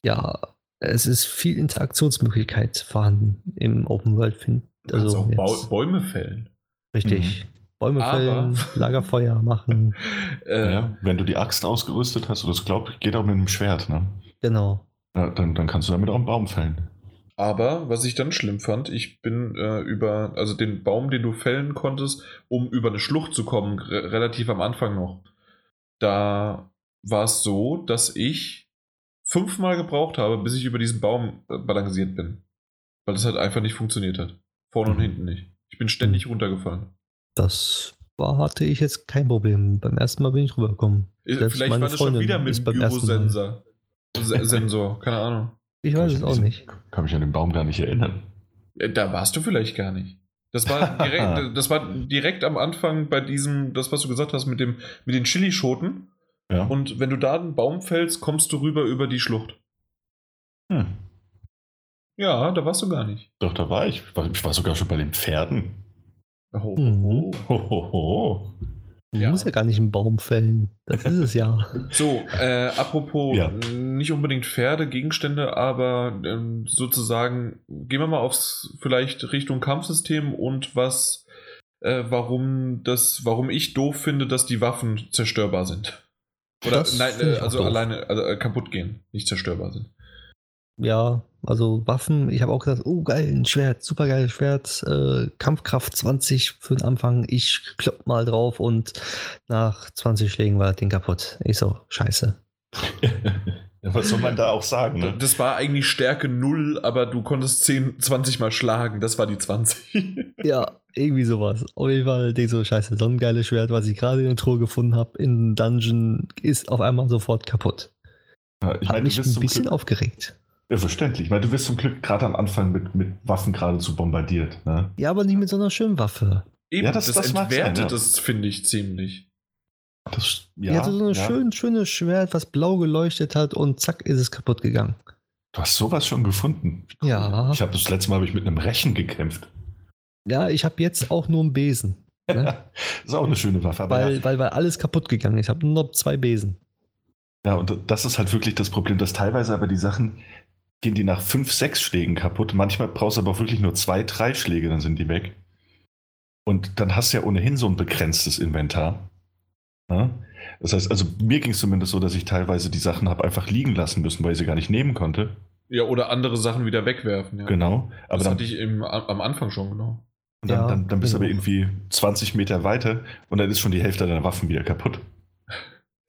ja, es ist viel Interaktionsmöglichkeit vorhanden im Open World. Find, also auch Bäume fällen. richtig. Bäume fällen, Lagerfeuer machen. Äh, ja, wenn du die Axt ausgerüstet hast, oder das glaubt, geht auch mit einem Schwert, ne? Genau. Ja, dann, dann kannst du damit auch einen Baum fällen. Aber was ich dann schlimm fand, ich bin äh, über, also den Baum, den du fällen konntest, um über eine Schlucht zu kommen, re relativ am Anfang noch. Da war es so, dass ich fünfmal gebraucht habe, bis ich über diesen Baum äh, balanciert bin. Weil das halt einfach nicht funktioniert hat. Vorne und Mhm. hinten nicht. Ich bin ständig runtergefallen. Das war, hatte ich jetzt kein Problem. Beim ersten Mal bin ich rübergekommen. Selbst Vielleicht meine war das schon Freundin wieder mit dem. Gyrosensor. Se- Sensor, keine Ahnung. Ich weiß es auch nicht. Kann mich an den Baum gar nicht erinnern. Äh, Da warst du vielleicht gar nicht. Das war direkt, das war direkt am Anfang bei diesem, das, was du gesagt hast, mit, dem, mit den Chilischoten. Ja. Und wenn du da einen Baum fällst, kommst du rüber über die Schlucht. Hm. Ja, da warst du gar nicht. Doch, da war ich. Ich war, ich war sogar schon bei den Pferden. Oh, Mhm. oh. Hohoho. Du Ja. musst ja gar nicht einen Baum fällen. Das ist es ja. So, äh, apropos Ja. nicht unbedingt Pferde, Gegenstände, aber ähm, sozusagen, gehen wir mal aufs vielleicht Richtung Kampfsystem und was, äh, warum das, warum ich doof finde, dass die Waffen zerstörbar sind. Oder Das nein, äh, also alleine also, äh, kaputt gehen, nicht zerstörbar sind. Ja, also Waffen. Ich habe auch gesagt, oh geil, ein Schwert, super geiles Schwert. Äh, Kampfkraft 20 für den Anfang. Ich klopp mal drauf und nach 20 Schlägen war das Ding kaputt. Ich so, scheiße. ja, was soll man da auch sagen? Ne? Das war eigentlich Stärke 0, aber du konntest 10, 20 Mal schlagen. Das war die 20. Ja, irgendwie sowas. Auf jeden Fall, denk so, scheiße, so ein geiles Schwert, was ich gerade in der Truhe gefunden habe, in Dungeon, ist auf einmal sofort kaputt. Ja, ich Hat meine, mich ein bisschen Glück, aufgeregt. Ja, verständlich. Ich meine, du wirst zum Glück gerade am Anfang mit, mit Waffen geradezu bombardiert. Ne? Ja, aber nicht mit so einer schönen Waffe. Eben, Ja, das- das, das entwertet sein, ja. das, finde ich, ziemlich. Das, Ja, die hatte so ein ja. schön, schönes Schwert, was blau geleuchtet hat und zack ist es kaputt gegangen. Du hast sowas schon gefunden. Ja. Ich habe das letzte Mal hab ich mit einem Rechen gekämpft. Ja, ich habe jetzt auch nur einen Besen. Ne? das ist auch eine schöne Waffe. Aber weil, ja, weil, weil alles kaputt gegangen ist. Ich habe nur noch zwei Besen. ja, und das ist halt wirklich das Problem, dass teilweise aber die Sachen gehen die nach fünf, sechs Schlägen kaputt. Manchmal brauchst du aber auch wirklich nur zwei, drei Schläge, dann sind die weg. Und dann hast du ja ohnehin so ein begrenztes Inventar. Ja? Das heißt, also mir ging es zumindest so, dass ich teilweise die Sachen habe einfach liegen lassen müssen, weil ich sie gar nicht nehmen konnte. Ja, oder andere Sachen wieder wegwerfen. Ja. Genau. Aber das dann, hatte ich im, am Anfang schon, genau. und dann, Ja, dann, dann bist du aber genau. irgendwie 20 Meter weiter und dann ist schon die Hälfte deiner Waffen wieder kaputt.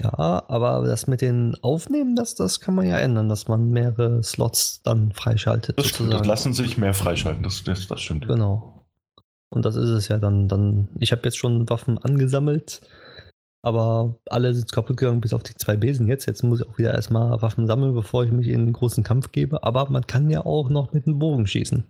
Ja, aber das mit den Aufnehmen, das, das kann man ja ändern, dass man mehrere Slots dann freischaltet. Das, stimmt, das lassen sich mehr freischalten, das, das, das stimmt. Genau. Und das ist es ja dann. dann ich habe jetzt schon Waffen angesammelt, aber alle sind kaputt gegangen, bis auf die zwei Besen jetzt. Jetzt muss ich auch wieder erstmal Waffen sammeln, bevor ich mich in einen großen Kampf gebe. Aber man kann ja auch noch mit einem Bogen schießen.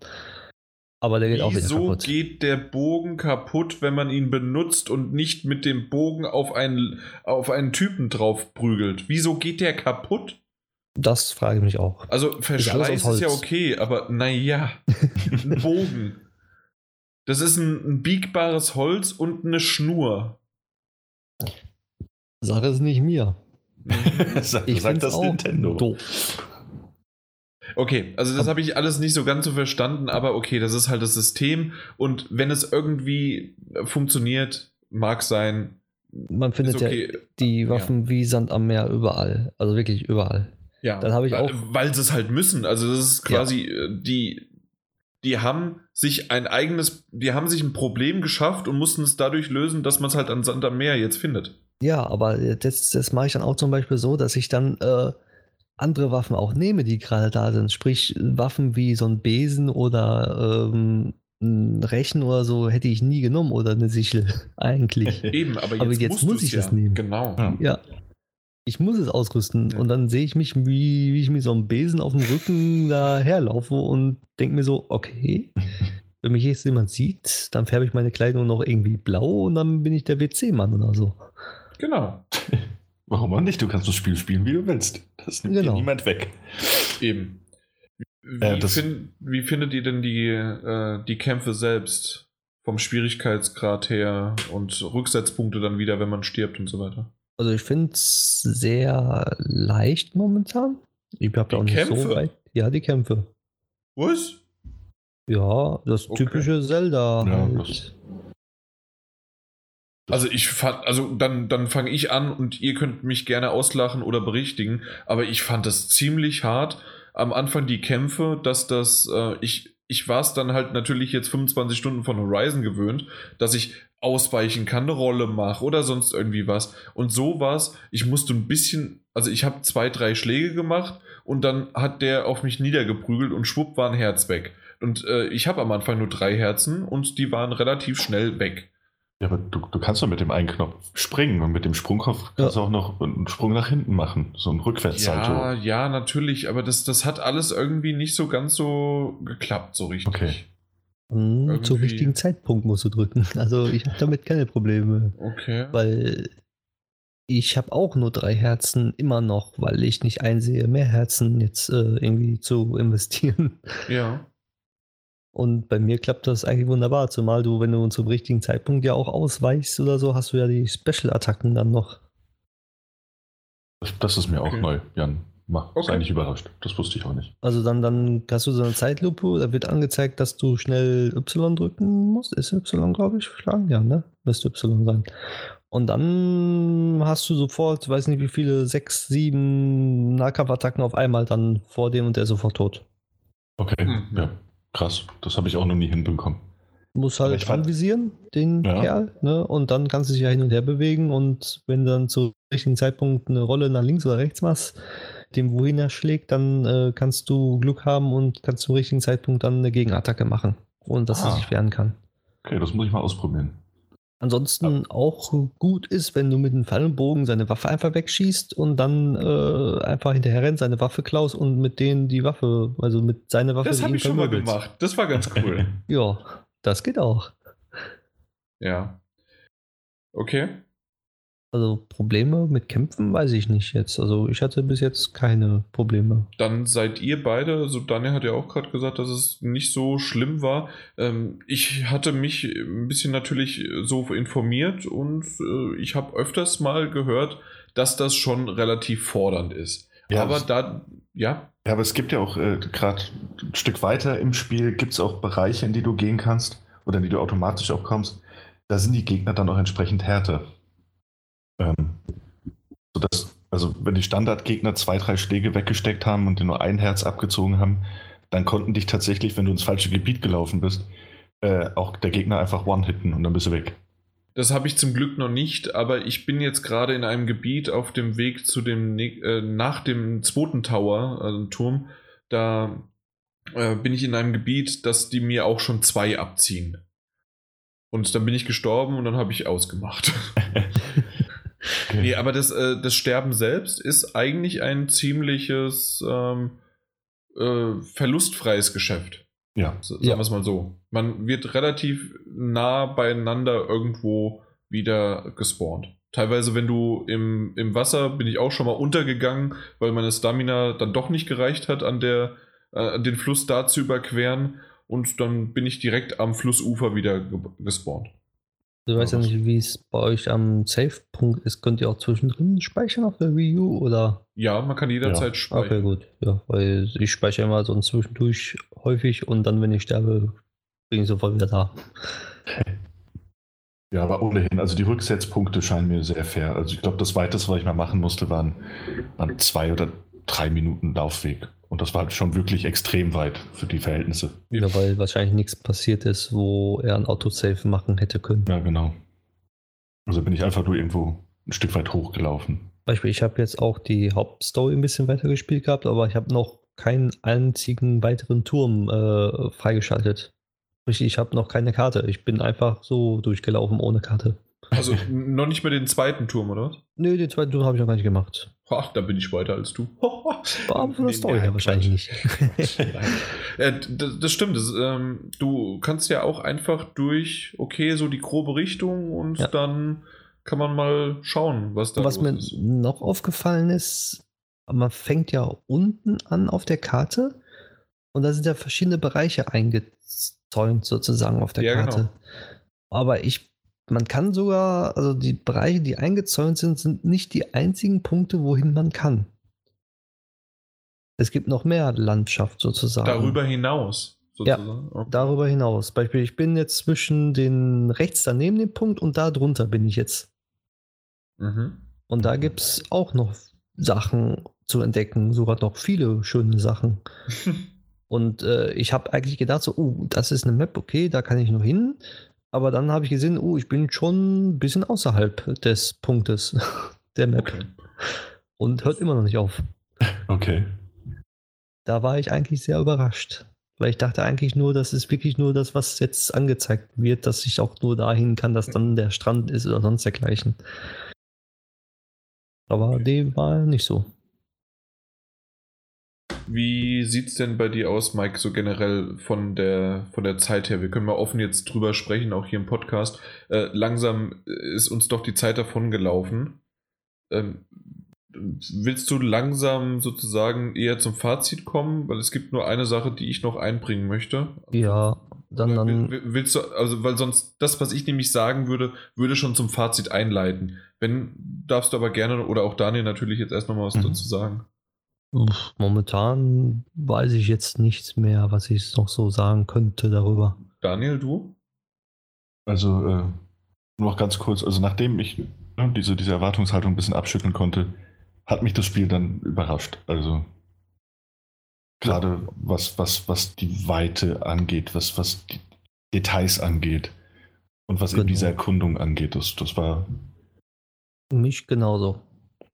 Aber der geht auch wieder Wieso kaputt. geht der Bogen kaputt, wenn man ihn benutzt und nicht mit dem Bogen auf einen, auf einen Typen drauf prügelt? Wieso geht der kaputt? Das frage ich mich auch. Also Verschleiß ist ja okay, aber naja, ein Bogen. Das ist ein, ein biegbares Holz und eine Schnur. Sache ist nicht mir. Sag, Ich sag das auch Nintendo. doof. Okay, also das habe ich alles nicht so ganz so verstanden, aber okay, das ist halt das System und wenn es irgendwie funktioniert, mag sein, Man findet okay. ja die Waffen wie Sand am Meer überall. Also wirklich überall. Ja, Dann habe ich weil, auch- weil sie es halt müssen. Also das ist quasi äh, die, die haben sich ein eigenes, die haben sich ein Problem geschafft und mussten es dadurch lösen, dass man es halt an Sand am Meer jetzt findet. Ja, aber das, das mache ich dann auch zum Beispiel so, dass ich dann äh, andere Waffen auch nehme, die gerade da sind. Sprich, Waffen wie so ein Besen oder ähm, ein Rechen oder so hätte ich nie genommen oder eine Sichel eigentlich. Eben, aber jetzt, Aber jetzt musst muss ich ja. es nehmen. Genau. Ja. ja. Ich muss es ausrüsten Ja. und dann sehe ich mich, wie, wie ich mit so einem Besen auf dem Rücken da herlaufe und denke mir so, okay, wenn mich jetzt jemand sieht, dann färbe ich meine Kleidung noch irgendwie blau und dann bin ich der WC-Mann oder so. Genau. Warum auch nicht? Du kannst das Spiel spielen, wie du willst. Das nimmt dir Genau. niemand weg. Eben. Wie, Äh, das- fin wie findet ihr denn die, äh, die Kämpfe selbst? Vom Schwierigkeitsgrad her und Rücksetzpunkte dann wieder, wenn man stirbt und so weiter. Also ich finde es sehr leicht momentan. Ich habe da Die auch nicht Kämpfe? so weit. Ja, die Kämpfe. Was? Ja, das Okay. typische Zelda. Ja, halt. das- Also ich fand, also dann, dann fange ich an und ihr könnt mich gerne auslachen oder berichtigen, aber ich fand das ziemlich hart am Anfang die Kämpfe, dass das, äh, ich, ich war es dann halt natürlich jetzt 25 Stunden von Horizon gewöhnt, dass ich ausweichen kann, eine Rolle mache oder sonst irgendwie was. Und so war es, ich musste ein bisschen, also ich habe zwei, drei Schläge gemacht und dann hat der auf mich niedergeprügelt und schwupp war ein Herz weg. Und äh, ich habe am Anfang nur drei Herzen und die waren relativ schnell weg. Ja, aber du, du kannst doch mit dem einen Knopf springen und mit dem Sprungkopf kannst du auch noch einen Sprung nach hinten machen. So ein Rückwärtssalto. Ja, ja, natürlich, aber das, das hat alles irgendwie nicht so ganz so geklappt, so richtig. Okay. Hm, Zum irgendwie- richtigen Zeitpunkt musst du drücken. Also ich habe damit keine Probleme. Okay. Weil ich habe auch nur drei Herzen immer noch, weil ich nicht einsehe, mehr Herzen jetzt äh, irgendwie zu investieren. Ja. Und bei mir klappt das eigentlich wunderbar, zumal du, wenn du zum richtigen Zeitpunkt ja auch ausweichst oder so, hast du ja die Special-Attacken dann noch. Das, ist mir auch Okay. neu, Jan. Mach, Okay. sei nicht überrascht. Das wusste ich auch nicht. Also dann, dann hast du so eine Zeitlupe, da wird angezeigt, dass du schnell Y drücken musst. Ist Y, glaube ich, schlagen? Ja, ne? Müsste Y sein. Und dann hast du sofort, weiß nicht wie viele, sechs, sieben Nahkampfattacken auf einmal dann vor dem und der ist sofort tot. Okay, Mhm. ja. Krass. Das habe ich auch noch nie hinbekommen. Du musst Aber halt anvisieren, den Ja. Kerl, ne? Und dann kannst du dich ja hin und her bewegen und wenn du dann zu richtigen Zeitpunkt eine Rolle nach links oder rechts machst, dem wohin er schlägt, dann äh, kannst du Glück haben und kannst zum richtigen Zeitpunkt dann eine Gegenattacke machen, ohne dass Ah. er sich wehren kann. Okay, das muss ich mal ausprobieren. Ansonsten auch gut ist, wenn du mit einem Pfeil und Bogen seine Waffe einfach wegschießt und dann äh, einfach hinterher rennst, seine Waffe klaust und mit denen die Waffe, also mit seiner Waffe. Das habe ich schon mal gemacht. Das war ganz cool. Ja, das geht auch. ja. Okay. Also Probleme mit Kämpfen weiß ich nicht jetzt. Also ich hatte bis jetzt keine Probleme. Dann seid ihr beide, also Daniel hat ja auch gerade gesagt, dass es nicht so schlimm war. Ähm, ich hatte mich ein bisschen natürlich so informiert und äh, ich habe öfters mal gehört, dass das schon relativ fordernd ist. Ja, Aber da, ja, Ja, aber es gibt ja auch äh, gerade ein Stück weiter im Spiel, gibt es auch Bereiche, in die du gehen kannst oder in die du automatisch auch kommst. Da sind die Gegner dann auch entsprechend härter. Ähm, sodass, also wenn die Standardgegner zwei, drei Schläge weggesteckt haben und dir nur ein Herz abgezogen haben, dann konnten dich tatsächlich, wenn du ins falsche Gebiet gelaufen bist, äh, auch der Gegner einfach one-hitten und dann bist du weg. Das habe ich zum Glück noch nicht, aber ich bin jetzt gerade in einem Gebiet auf dem Weg zu dem äh, nach dem zweiten Tower, also Turm. Da äh, bin ich in einem Gebiet, dass die mir auch schon zwei abziehen. Und dann bin ich gestorben und dann habe ich ausgemacht. nee, aber das, äh, das Sterben selbst ist eigentlich ein ziemliches ähm, äh, verlustfreies Geschäft. Ja, S- Sagen Ja. wir es mal so. Man wird relativ nah beieinander irgendwo wieder gespawnt. Teilweise, wenn du im, im Wasser, bin ich auch schon mal untergegangen, weil meine Stamina dann doch nicht gereicht hat, an der, äh, den Fluss da zu überqueren. Und dann bin ich direkt am Flussufer wieder ge gespawnt. Du weißt ja nicht, wie es bei euch am Save-Punkt ist. Könnt ihr auch zwischendrin speichern auf der Wii U oder? Ja, man kann jederzeit Okay, speichern. gut. Ja, weil ich speichere immer so zwischendurch häufig und dann, wenn ich sterbe, bin ich sofort wieder da. Ja, aber ohnehin, also die Rücksetzpunkte scheinen mir sehr fair. Also ich glaube, das weiteste, was ich mal machen musste, waren, waren zwei oder drei Minuten Laufweg. Und das war halt schon wirklich extrem weit für die Verhältnisse. Ja, weil wahrscheinlich nichts passiert ist, wo er ein Autosave machen hätte können. Ja, genau. Also bin ich einfach nur irgendwo ein Stück weit hochgelaufen. Beispiel, ich habe jetzt auch die Hauptstory ein bisschen weiter gespielt gehabt, aber ich habe noch keinen einzigen weiteren Turm äh, freigeschaltet. Ich habe noch keine Karte. Ich bin einfach so durchgelaufen ohne Karte. Also noch nicht mehr den zweiten Turm, oder was? Nö, den zweiten Turm habe ich noch gar nicht gemacht. Ach, da bin ich weiter als du. Aber von der Story her wahrscheinlich nicht. Äh, d- das stimmt. Das, ähm, du kannst ja auch einfach durch, okay, so die grobe Richtung und Ja. dann kann man mal schauen, was da was mir ist. noch aufgefallen ist, man fängt ja unten an auf der Karte und da sind ja verschiedene Bereiche eingezäunt sozusagen auf der Ja, Karte. genau. Aber ich, man kann sogar, also die Bereiche, die eingezäunt sind, sind nicht die einzigen Punkte, wohin man kann. Es gibt noch mehr Landschaft sozusagen. Darüber hinaus, Ja, sozusagen. Okay. Darüber hinaus. Beispiel, ich bin jetzt zwischen den rechts daneben dem Punkt und da drunter bin ich jetzt. Mhm. Und da gibt es auch noch Sachen zu entdecken, sogar noch viele schöne Sachen. Und äh, ich habe eigentlich gedacht, so, oh, das ist eine Map, okay, da kann ich noch hin. Aber dann habe ich gesehen, oh, ich bin schon ein bisschen außerhalb des Punktes der Map Okay. und hört immer noch nicht auf. Okay. Da war ich eigentlich sehr überrascht. Weil ich dachte eigentlich nur, das ist wirklich nur das, was jetzt angezeigt wird, dass ich auch nur dahin kann, dass dann der Strand ist oder sonst dergleichen. Aber dem war nicht so. Wie sieht es denn bei dir aus, Mike, so generell von der, von der Zeit her? Wir können mal offen jetzt drüber sprechen, auch hier im Podcast. Äh, langsam ist uns doch die Zeit davon gelaufen. Ähm, willst du langsam sozusagen eher zum Fazit kommen? Weil es gibt nur eine Sache, die ich noch einbringen möchte. Ja, dann, dann will- Willst du, also, weil sonst das, was ich nämlich sagen würde, würde schon zum Fazit einleiten. Wenn, darfst du aber gerne, oder auch Daniel natürlich jetzt erst nochmal was Mhm. dazu sagen. Momentan weiß ich jetzt nichts mehr, was ich noch so sagen könnte darüber. Daniel, du? Also äh, nur noch ganz kurz, also nachdem ich ne, diese, diese Erwartungshaltung ein bisschen abschütteln konnte, hat mich das Spiel dann überrascht. Also gerade was, was, was die Weite angeht, was, was die Details angeht und was eben Genau. diese Erkundung angeht, das, das war Mich genauso.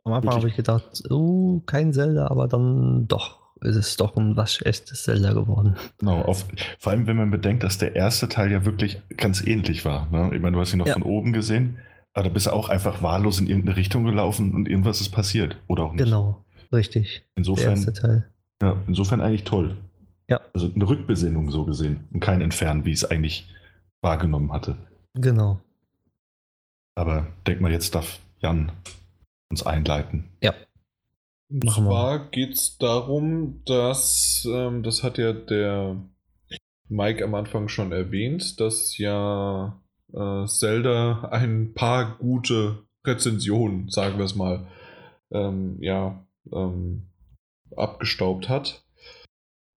Am Anfang habe ich gedacht, oh, kein Zelda, aber dann doch ist es doch ein waschechtes Zelda geworden. Genau, auf, vor allem wenn man bedenkt, dass der erste Teil ja wirklich ganz ähnlich war. Ne? Ich meine, du hast ihn noch Ja. von oben gesehen, aber da bist du auch einfach wahllos in irgendeine Richtung gelaufen und irgendwas ist passiert. Oder auch nicht. Genau, richtig. Der Insofern, erste Teil. ja, insofern eigentlich toll. Ja. Also eine Rückbesinnung so gesehen und kein Entfernen, wie ich es eigentlich wahrgenommen hatte. Genau. Aber denk mal, jetzt darf Jan uns einleiten. Und Machen zwar geht es darum, dass, ähm, das hat ja der Mike am Anfang schon erwähnt, dass ja äh, Zelda ein paar gute Rezensionen, sagen wir es mal, ähm, ja, ähm, abgestaubt hat.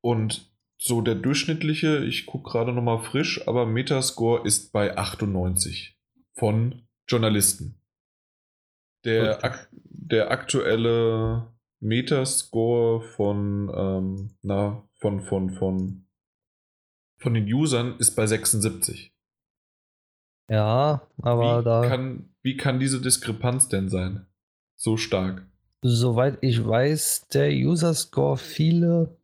Und so der durchschnittliche, ich gucke gerade nochmal frisch, aber Metascore ist bei 98 von Journalisten. Der, Okay. ak der aktuelle Metascore von, ähm, na, von, von, von, von den Usern ist bei 76. Ja, aber wie, da, kann, wie kann diese Diskrepanz denn sein? So stark. soweit ich weiß, der User Score, viele,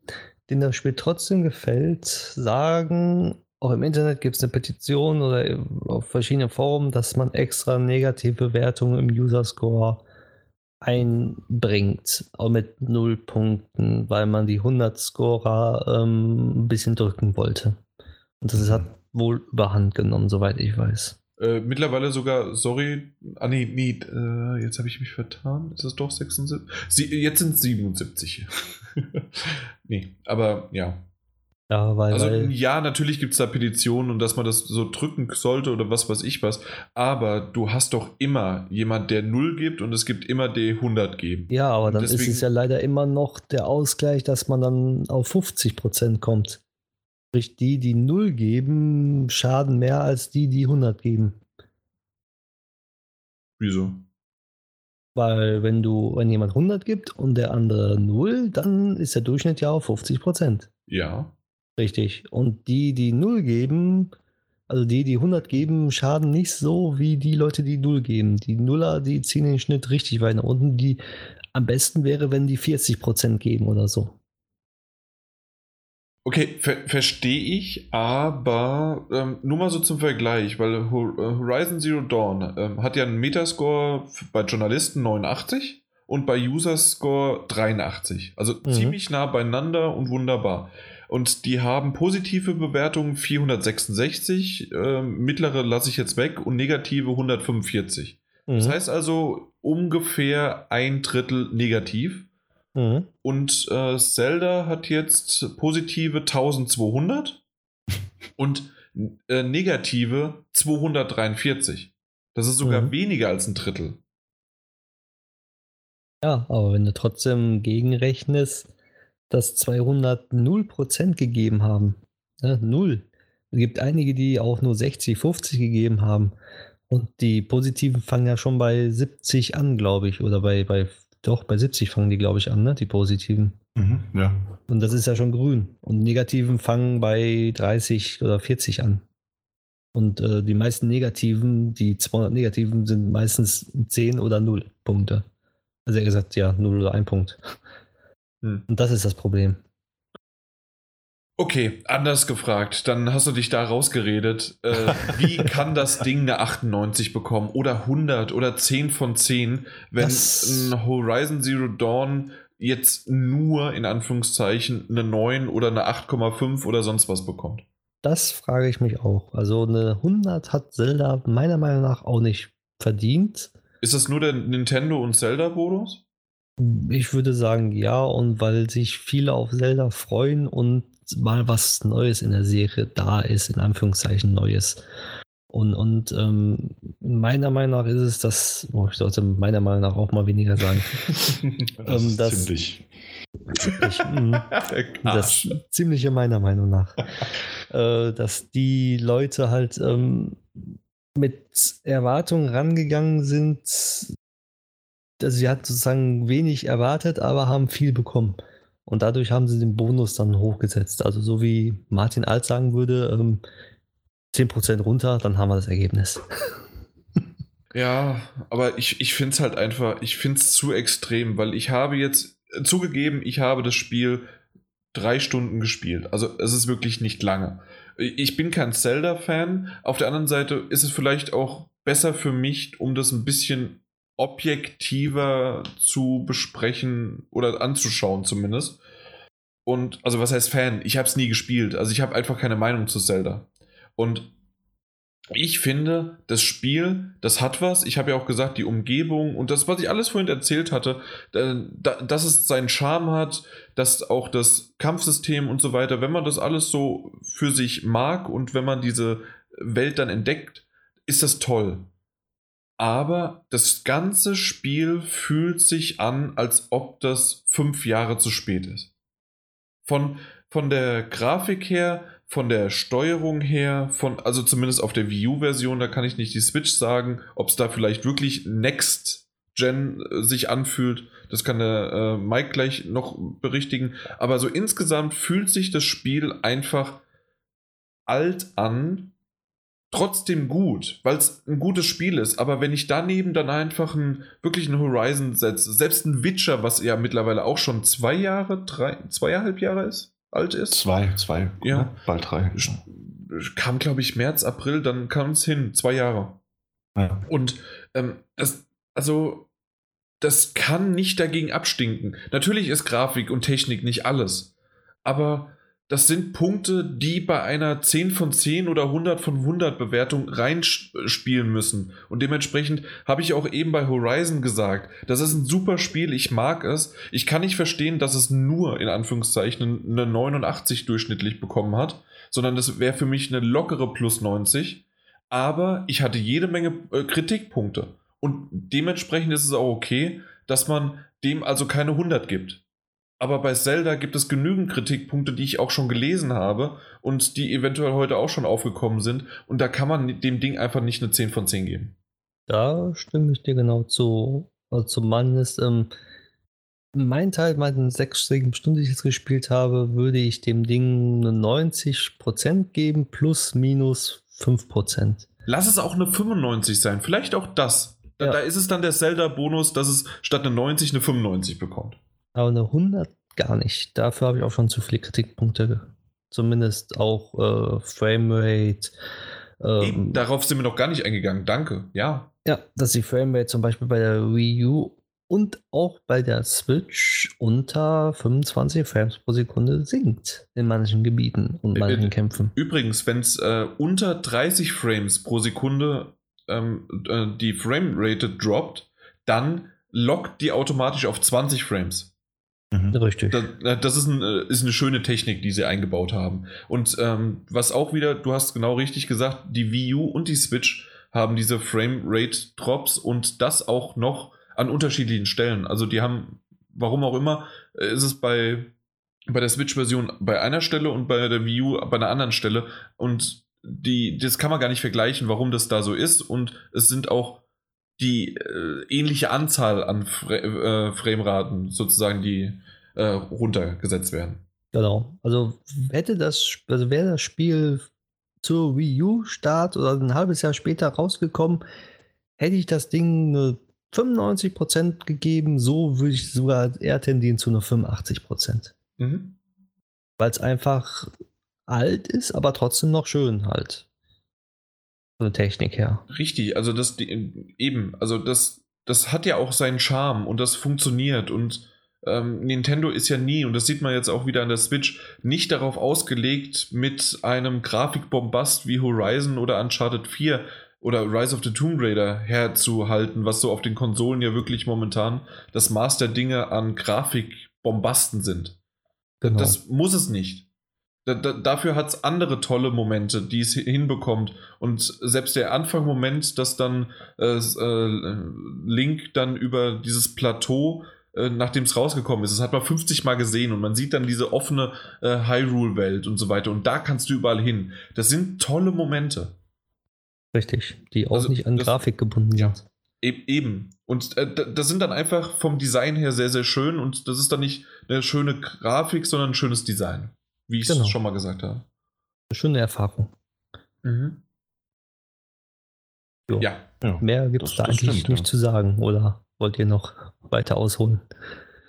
denen das Spiel trotzdem gefällt, sagen, auch im Internet gibt es eine Petition oder auf verschiedenen Foren, dass man extra negative Bewertungen im User Score einbringt, auch mit null Punkten, weil man die 100 Scorer ähm, ein bisschen drücken wollte. Und das hat wohl überhand genommen, soweit ich weiß. Äh, mittlerweile sogar, sorry, ah nee, nee, äh, jetzt habe ich mich vertan. Ist das doch 76? Sie, jetzt sind es 77. nee, aber ja. Ja, weil, Also weil ja, natürlich gibt es da Petitionen und dass man das so drücken sollte oder was weiß ich was. Aber du hast doch immer jemand, der 0 gibt und es gibt immer die 100 geben. Ja, aber dann ist deswegen- es ja leider immer noch der Ausgleich, dass man dann auf 50% kommt. Sprich, die, die 0 geben, schaden mehr als die, die 100 geben. Wieso? Weil wenn du, wenn jemand 100 gibt und der andere 0, dann ist der Durchschnitt ja auf 50%. Ja. Richtig. Und die, die 0 geben, also die, die 100 geben, schaden nicht so wie die Leute, die 0 geben. Die Nuller, die ziehen den Schnitt richtig weit nach unten. Die am besten wäre, wenn die 40% geben oder so. Okay, ver verstehe ich, aber ähm, nur mal so zum Vergleich, weil äh, Horizon Zero Dawn ähm, hat ja einen Metascore bei Journalisten 89 und bei User Score 83. Also Mhm. ziemlich nah beieinander und wunderbar. Und die haben positive Bewertungen 466, ähm, mittlere lasse ich jetzt weg und negative 145. Das Mhm. heißt also ungefähr ein Drittel negativ. Mhm. Und äh, Zelda hat jetzt positive 1200 und äh, negative 243. Das ist sogar Mhm. weniger als ein Drittel. Ja, aber wenn du trotzdem gegenrechnest, dass 200 0% gegeben haben, ne, null. Es gibt einige, die auch nur 60, 50 gegeben haben. Und die positiven fangen ja schon bei 70 an, glaube ich. Oder bei, bei, doch, bei 70 fangen die, glaube ich, an, ne? Die positiven. Mhm, ja. Und das ist ja schon grün. Und negativen fangen bei 30 oder 40 an. Und äh, die meisten negativen, die 200 negativen, sind meistens 10 oder 0 Punkte. Also er gesagt, ja, 0 oder 1 Punkt. Hm. Und das ist das Problem. Okay, anders gefragt. Dann hast du dich da rausgeredet. Äh, wie kann das Ding eine 98 bekommen? Oder 100 oder 10 von 10, wenn Das- ein Horizon Zero Dawn jetzt nur in Anführungszeichen eine 9 oder eine 8,5 oder sonst was bekommt? Das frage ich mich auch. Also eine 100 hat Zelda meiner Meinung nach auch nicht verdient. Ist das nur der Nintendo und Zelda-Bonus? Ich würde sagen ja, und weil sich viele auf Zelda freuen und mal was Neues in der Serie da ist, in Anführungszeichen Neues. Und, und ähm, meiner Meinung nach ist es das, oh, ich sollte meiner Meinung nach auch mal weniger sagen. Das Ähm, das- ziemlich. Ich, mm, das ziemliche meiner Meinung nach. äh, dass die Leute halt ähm, mit Erwartungen rangegangen sind. Also sie hat sozusagen wenig erwartet, aber haben viel bekommen. Und dadurch haben sie den Bonus dann hochgesetzt. Also so wie Martin Alt sagen würde, ähm, 10% runter, dann haben wir das Ergebnis. Ja, aber ich, ich finde es halt einfach, ich finde es zu extrem, weil ich habe jetzt äh, zugegeben, ich habe das Spiel drei Stunden gespielt. Also es ist wirklich nicht lange. Ich bin kein Zelda-Fan. Auf der anderen Seite ist es vielleicht auch besser für mich, um das ein bisschen objektiver zu besprechen oder anzuschauen zumindest. Und also was heißt Fan? Ich habe es nie gespielt. Also ich habe einfach keine Meinung zu Zelda. Und ich finde, das Spiel, das hat was. Ich habe ja auch gesagt, die Umgebung und das, was ich alles vorhin erzählt hatte, dass es seinen Charme hat, dass auch das Kampfsystem und so weiter, wenn man das alles so für sich mag und wenn man diese Welt dann entdeckt, ist das toll. Aber das ganze Spiel fühlt sich an, als ob das fünf Jahre zu spät ist. Von, von der Grafik her, von der Steuerung her, von, also zumindest auf der Wii U-Version, da kann ich nicht die Switch sagen, ob es da vielleicht wirklich Next Gen äh, sich anfühlt. Das kann der äh, Mike gleich noch berichtigen. Aber so insgesamt fühlt sich das Spiel einfach alt an, trotzdem gut, weil es ein gutes Spiel ist. Aber wenn ich daneben dann einfach ein, wirklich ein Horizon setze, selbst ein Witcher, was ja mittlerweile auch schon zwei Jahre, drei, zweieinhalb Jahre ist, alt ist. Zwei, zwei, ja. Ne? bald drei. Kam, glaube ich, März, April, dann kam es hin, zwei Jahre. Ja. Und ähm, das, also, das kann nicht dagegen abstinken. Natürlich ist Grafik und Technik nicht alles. Aber das sind Punkte, die bei einer 10 von 10 oder 100 von 100 Bewertung reinspielen müssen. Und dementsprechend habe ich auch eben bei Horizon gesagt, das ist ein super Spiel, ich mag es. Ich kann nicht verstehen, dass es nur in Anführungszeichen eine 89 durchschnittlich bekommen hat, sondern das wäre für mich eine lockere plus 90. Aber ich hatte jede Menge äh, Kritikpunkte. Und dementsprechend ist es auch okay, dass man dem also keine 100 gibt. Aber bei Zelda gibt es genügend Kritikpunkte, die ich auch schon gelesen habe und die eventuell heute auch schon aufgekommen sind. Und da kann man dem Ding einfach nicht eine 10 von 10 geben. Da stimme ich dir genau zu. Also zum Mann ist, ähm, mein Teil meinen sechs, Stunden, die ich jetzt gespielt habe, würde ich dem Ding eine 90% geben, plus minus 5%. Lass es auch eine 95 sein, vielleicht auch das. Da, Ja. da ist es dann der Zelda-Bonus, dass es statt eine 90 eine 95 bekommt. Aber eine 100 gar nicht. Dafür habe ich auch schon zu viele Kritikpunkte. Zumindest auch äh, Framerate. Eben, Ähm, darauf sind wir noch gar nicht eingegangen. Danke. Ja. ja, dass die Framerate zum Beispiel bei der Wii U und auch bei der Switch unter 25 Frames pro Sekunde sinkt in manchen Gebieten und manchen äh, Kämpfen. Übrigens, wenn es äh, unter 30 Frames pro Sekunde ähm, äh, die Framerate droppt, dann lockt die automatisch auf 20 Frames. Mhm. Richtig. Das, das ist, ein, äh, ist eine schöne Technik, die sie eingebaut haben. Und ähm, was auch wieder, du hast genau richtig gesagt, die Wii U und die Switch haben diese Framerate-Drops und das auch noch an unterschiedlichen Stellen. Also die haben, warum auch immer, äh, ist es bei, bei der Switch-Version bei einer Stelle und bei der Wii U bei einer anderen Stelle. Und die, das kann man gar nicht vergleichen, warum das da so ist. Und es sind auch die äh, ähnliche Anzahl an Fra äh, Frameraten sozusagen, die äh, runtergesetzt werden. Genau. Also hätte das, also wäre das Spiel zur Wii U Start oder ein halbes Jahr später rausgekommen, hätte ich das Ding eine 95% gegeben, so würde ich sogar eher tendieren zu einer 85%. Mhm. Weil es einfach alt ist, aber trotzdem noch schön halt. Von der Technik her. Richtig, also das eben, also das, das hat ja auch seinen Charme und das funktioniert und ähm, Nintendo ist ja nie, und das sieht man jetzt auch wieder an der Switch, nicht darauf ausgelegt, mit einem Grafikbombast wie Horizon oder Uncharted 4 oder Rise of the Tomb Raider herzuhalten, was so auf den Konsolen ja wirklich momentan das Maß der Dinge an Grafikbombasten sind. Genau. Das muss es nicht. Da, da, dafür hat es andere tolle Momente, die es hinbekommt. Und selbst der Anfangmoment, dass dann äh, äh, Link dann über dieses Plateau, äh, nachdem es rausgekommen ist, das hat man 50 Mal gesehen und man sieht dann diese offene äh, Hyrule-Welt und so weiter. Und da kannst du überall hin. Das sind tolle Momente. Richtig. Die auch Also, nicht an das- Grafik gebunden Ja. sind. E eben. Und äh, das sind dann einfach vom Design her sehr, sehr schön. Und das ist dann nicht eine schöne Grafik, sondern ein schönes Design. Wie ich es Genau. schon mal gesagt habe. Eine schöne Erfahrung. Jo. Ja. Ja. Mehr gibt es da eigentlich stimmt, nicht ja. zu sagen. Oder wollt ihr noch weiter ausholen?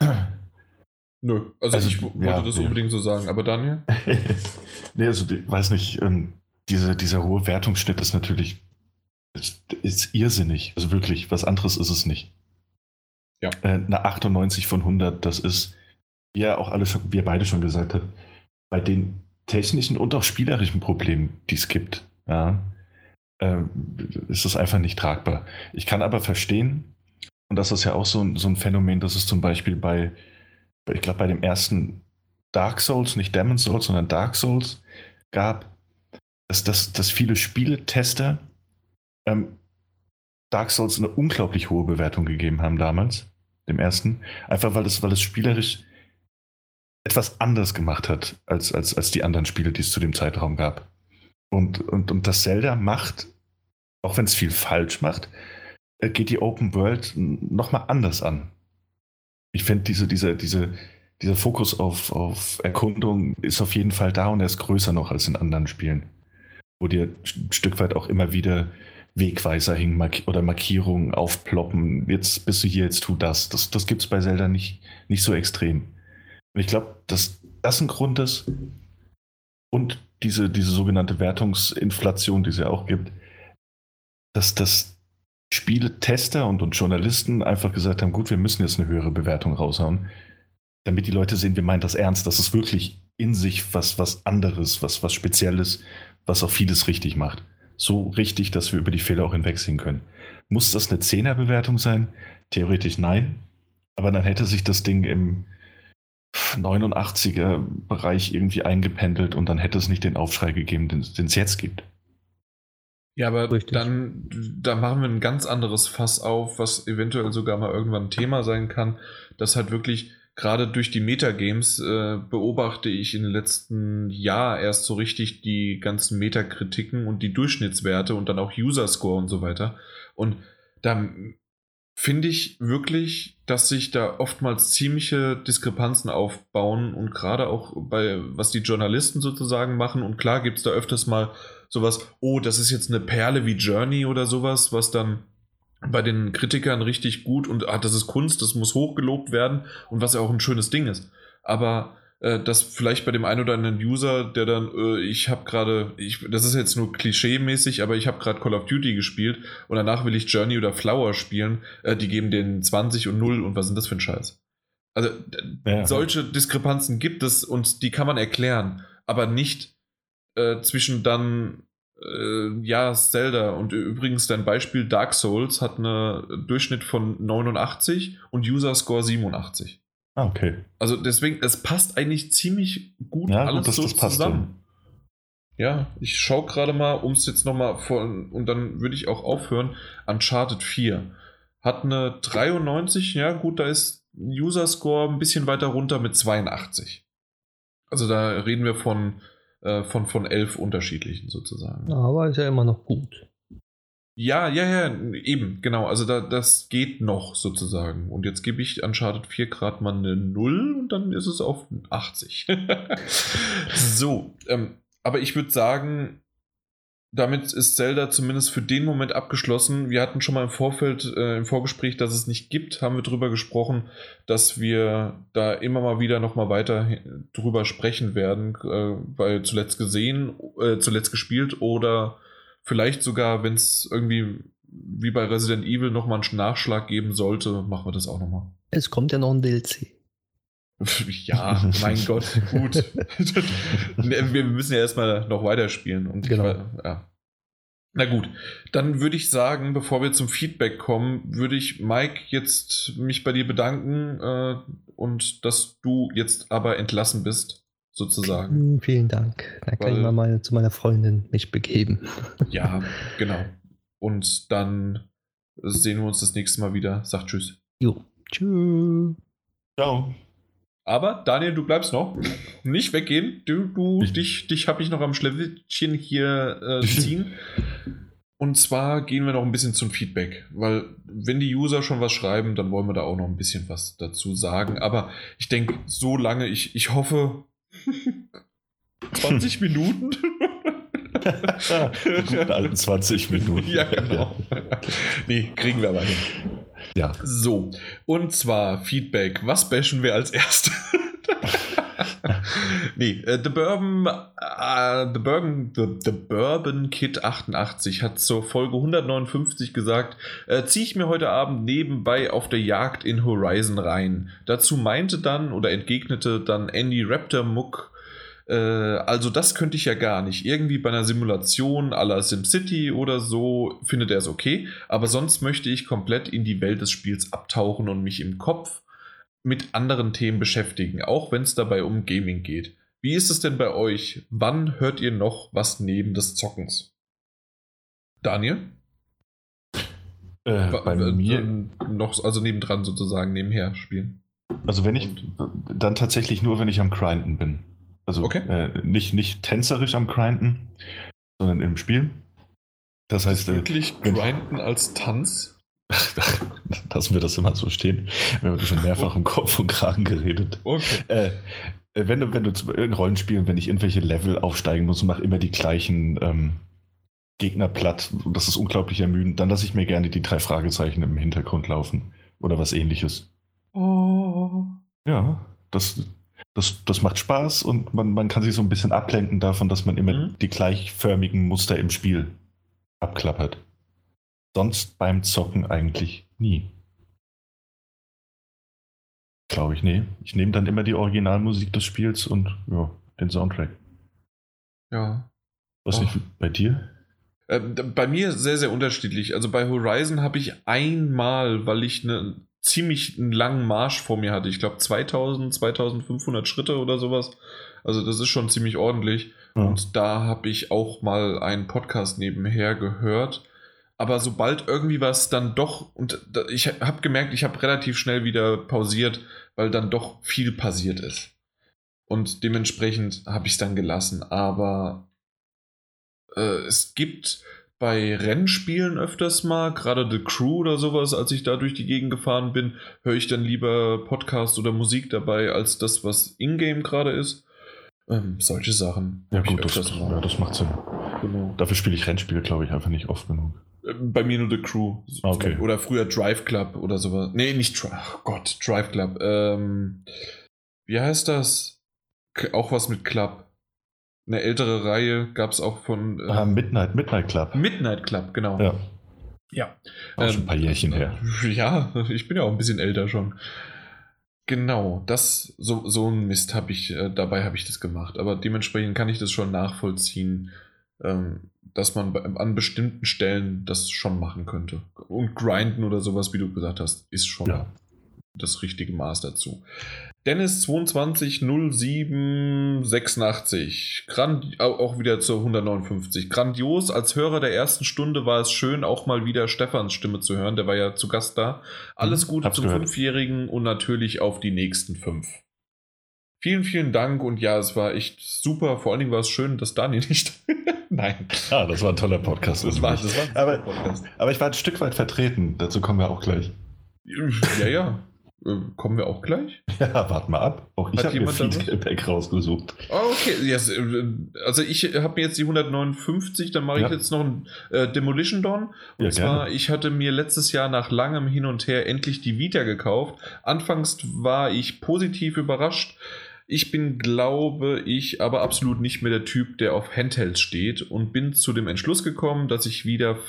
Nö, also, Also, ich wollte ja, das ja. unbedingt so sagen, aber Daniel? nee, also ich weiß nicht, ähm, diese, dieser hohe Wertungsschnitt ist natürlich ist, ist irrsinnig. Also wirklich, was anderes ist es nicht. Ja. Äh, eine 98 von 100, das ist, wie ja auch alle schon, wir beide schon gesagt haben, bei den technischen und auch spielerischen Problemen, die es gibt, ja, ähm, ist es einfach nicht tragbar. Ich kann aber verstehen, und das ist ja auch so ein, so ein Phänomen, dass es zum Beispiel bei, bei ich glaube, bei dem ersten Dark Souls, nicht Demon Souls, sondern Dark Souls gab, dass, dass, dass viele Spieletester ähm, Dark Souls eine unglaublich hohe Bewertung gegeben haben damals, dem ersten, einfach weil es, weil es spielerisch etwas anders gemacht hat als, als, als die anderen Spiele, die es zu dem Zeitraum gab. Und, und, und das Zelda macht, auch wenn es viel falsch macht, äh, geht die Open World nochmal anders an. Ich finde, diese, diese, diese, dieser Fokus auf, auf Erkundung ist auf jeden Fall da und er ist größer noch als in anderen Spielen. Wo dir ein Stück weit auch immer wieder Wegweiser mark oder Markierungen aufploppen. Jetzt bist du hier, jetzt tu das. Das, das gibt es bei Zelda nicht, nicht so extrem. Und ich glaube, dass das ein Grund ist und diese, diese sogenannte Wertungsinflation, die es ja auch gibt, dass das Spieletester und, und Journalisten einfach gesagt haben, gut, wir müssen jetzt eine höhere Bewertung raushauen, damit die Leute sehen, wir meinen das ernst. Das ist wirklich in sich was, was anderes, was, was Spezielles, was auch vieles richtig macht. So richtig, dass wir über die Fehler auch hinwegsehen können. Muss das eine 10er-Bewertung sein? Theoretisch nein. Aber dann hätte sich das Ding im 89er-Bereich irgendwie eingependelt und dann hätte es nicht den Aufschrei gegeben, den es jetzt gibt. Ja, aber Richtig. dann da machen wir ein ganz anderes Fass auf, was eventuell sogar mal irgendwann ein Thema sein kann, das halt wirklich gerade durch die Metagames äh, beobachte ich in den letzten Jahr erst so richtig die ganzen Metakritiken und die Durchschnittswerte und dann auch User Score und so weiter. Und da finde ich wirklich, dass sich da oftmals ziemliche Diskrepanzen aufbauen und gerade auch bei, was die Journalisten sozusagen machen. Und klar gibt es da öfters mal sowas, oh, das ist jetzt eine Perle wie Journey oder sowas, was dann bei den Kritikern richtig gut und ah, das ist Kunst, das muss hochgelobt werden und was ja auch ein schönes Ding ist. Aber äh, das vielleicht bei dem einen oder anderen User, der dann, äh, ich habe gerade, ich, das ist jetzt nur klischee-mäßig, aber ich habe gerade Call of Duty gespielt und danach will ich Journey oder Flower spielen, äh, die geben den 20 und 0 und was sind das für ein Scheiß? Also Ja. solche Diskrepanzen gibt es und die kann man erklären, aber nicht äh, zwischen dann äh, ja, Zelda und übrigens dein Beispiel Dark Souls hat einen Durchschnitt von 89 und User Score 87. Ah, okay. Also deswegen, es passt eigentlich ziemlich gut Ja, alles gut, dass so das passt, zusammen. Ja, ich schaue gerade mal, um es jetzt nochmal von, und dann würde ich auch aufhören, Uncharted 4 hat eine 93, ja gut, da ist User Score ein bisschen weiter runter mit 82. Also da reden wir von, äh, von, von elf unterschiedlichen sozusagen. Aber ist ja immer noch gut. Ja, ja, ja, eben, genau. Also da, das geht noch sozusagen. Und jetzt gebe ich Uncharted 4 Grad mal eine 0 und dann ist es auf 80. so, ähm, aber ich würde sagen, damit ist Zelda zumindest für den Moment abgeschlossen. Wir hatten schon mal im Vorfeld, äh, im Vorgespräch, dass es nicht gibt, haben wir drüber gesprochen, dass wir da immer mal wieder noch mal weiter drüber sprechen werden, äh, weil zuletzt gesehen, äh, zuletzt gespielt oder vielleicht sogar, wenn es irgendwie wie bei Resident Evil noch mal einen Nachschlag geben sollte, machen wir das auch noch mal. Es kommt ja noch ein DLC. Ja, mein Gott, gut. Wir müssen ja erstmal noch weiterspielen. Und Genau. war- ja. Na gut, dann würde ich sagen, bevor wir zum Feedback kommen, würde ich Mike jetzt mich bei dir bedanken äh, und dass du jetzt aber entlassen bist, sozusagen. Hm, Vielen Dank. Da kann ich mal meine, zu meiner Freundin mich begeben. Ja, genau. Und dann sehen wir uns das nächste Mal wieder. Sag Tschüss. Jo. Tschüss. Ciao. Aber Daniel, du bleibst noch. Nicht weggehen. Du, du, Ich- dich, dich habe ich noch am Schlewittchen hier äh, ziehen. Und zwar gehen wir noch ein bisschen zum Feedback, weil wenn die User schon was schreiben, dann wollen wir da auch noch ein bisschen was dazu sagen. Aber ich denke, so lange, ich, ich hoffe 20 Minuten. Die guten alten 20 Minuten. ja, genau. nee, kriegen wir aber hin. Ja. So, und zwar Feedback. Was bashen wir als erstes? nee, äh, The Bourbon, äh, The Bourbon, The, The Bourbon Kid 88 hat zur Folge 159 gesagt, äh, ziehe ich mir heute Abend nebenbei auf der Jagd in Horizon rein. Dazu meinte dann oder entgegnete dann Andy Raptor Muck, äh, also das könnte ich ja gar nicht. Irgendwie bei einer Simulation à la SimCity oder so findet er es okay, aber sonst möchte ich komplett in die Welt des Spiels abtauchen und mich im Kopf mit anderen Themen beschäftigen, auch wenn es dabei um Gaming geht. Wie ist es denn bei euch? Wann hört ihr noch was neben des Zockens? Daniel? Äh, bei mir, noch, also nebendran sozusagen, nebenher spielen. also wenn ich, dann tatsächlich nur, wenn ich am Grinden bin. Also Okay. äh, nicht, nicht tänzerisch am Grinden, sondern im Spiel. Das heißt, äh, Wirklich wenn- grinden als Tanz? lassen wir das immer so stehen. Wir haben schon mehrfach im Kopf und Kragen geredet. Okay. Äh, äh, wenn du, wenn du zu in Rollenspielen, wenn ich irgendwelche Level aufsteigen muss und mache immer die gleichen ähm, Gegner platt, das ist unglaublich ermüdend, dann lasse ich mir gerne die drei Fragezeichen im Hintergrund laufen oder was ähnliches. Oh. Ja, das, das, das macht Spaß und man, man kann sich so ein bisschen ablenken davon, dass man immer Mhm. die gleichförmigen Muster im Spiel abklappert. Sonst beim Zocken eigentlich nie. Glaube ich, nee. Ich nehme dann immer die Originalmusik des Spiels und ja, den Soundtrack. Ja. Was Oh. nicht bei dir? Ähm, bei mir sehr, sehr unterschiedlich. Also bei Horizon habe ich einmal, weil ich einen ziemlich langen Marsch vor mir hatte, ich glaube 2000, 2500 Schritte oder sowas. Also das ist schon ziemlich ordentlich. Ja. Und da habe ich auch mal einen Podcast nebenher gehört. Aber sobald irgendwie was dann doch, und ich habe gemerkt, ich habe relativ schnell wieder pausiert, weil dann doch viel passiert ist. Und dementsprechend habe ich es dann gelassen. Aber äh, es gibt bei Rennspielen öfters mal, gerade The Crew oder sowas, als ich da durch die Gegend gefahren bin, höre ich dann lieber Podcast oder Musik dabei, als das, was Ingame gerade ist. Ähm, solche Sachen. Ja gut, das, ja, das macht Sinn. Genau. Dafür spiele ich Rennspiele, glaube ich, einfach nicht oft genug. Bei mir nur The Crew. Okay. Oder früher Drive Club oder sowas. Nee, nicht Drive. Oh Gott, Drive Club. Ähm, wie heißt das? K auch was mit Club. Eine ältere Reihe gab es auch von äh, Ah, Midnight, Midnight Club. Midnight Club, genau. Ja, ja. auch schon ein paar Jährchen her. Ja, ich bin ja auch ein bisschen älter schon. Genau, das, so, so ein Mist habe ich, äh, dabei habe ich das gemacht. Aber dementsprechend kann ich das schon nachvollziehen, ähm, dass man an bestimmten Stellen das schon machen könnte. Und grinden oder sowas, wie du gesagt hast, ist schon Ja. das richtige Maß dazu. Dennis 220786, Grand, au- auch wieder zur 159. Grandios, als Hörer der ersten Stunde war es schön, auch mal wieder Stefans Stimme zu hören. Der war ja zu Gast da. Alles Mhm, Gute hab's zum gehört. Fünfjährigen und natürlich auf die nächsten fünf. Vielen, vielen Dank und ja, es war echt super. Vor allen Dingen war es schön, dass Daniel nicht. Nein, Ah, das war ein toller Podcast. das war, das war ein Aber- Podcast. Aber ich war ein Stück weit vertreten. Dazu kommen wir auch gleich. Ja, ja. Äh, Kommen wir auch gleich? Ja, wart mal ab. Auch ich habe mir? Feedback rausgesucht. Ah, Okay, yes, äh, also ich habe mir jetzt die 159, dann mache ich Ja. jetzt noch ein äh, Demolition Dawn. Und Ja, zwar, gerne. ich hatte mir letztes Jahr nach langem Hin und Her endlich die Vita gekauft. Anfangs war ich positiv überrascht. Ich bin, glaube ich, aber absolut nicht mehr der Typ, der auf Handhelds steht und bin zu dem Entschluss gekommen, dass ich wieder,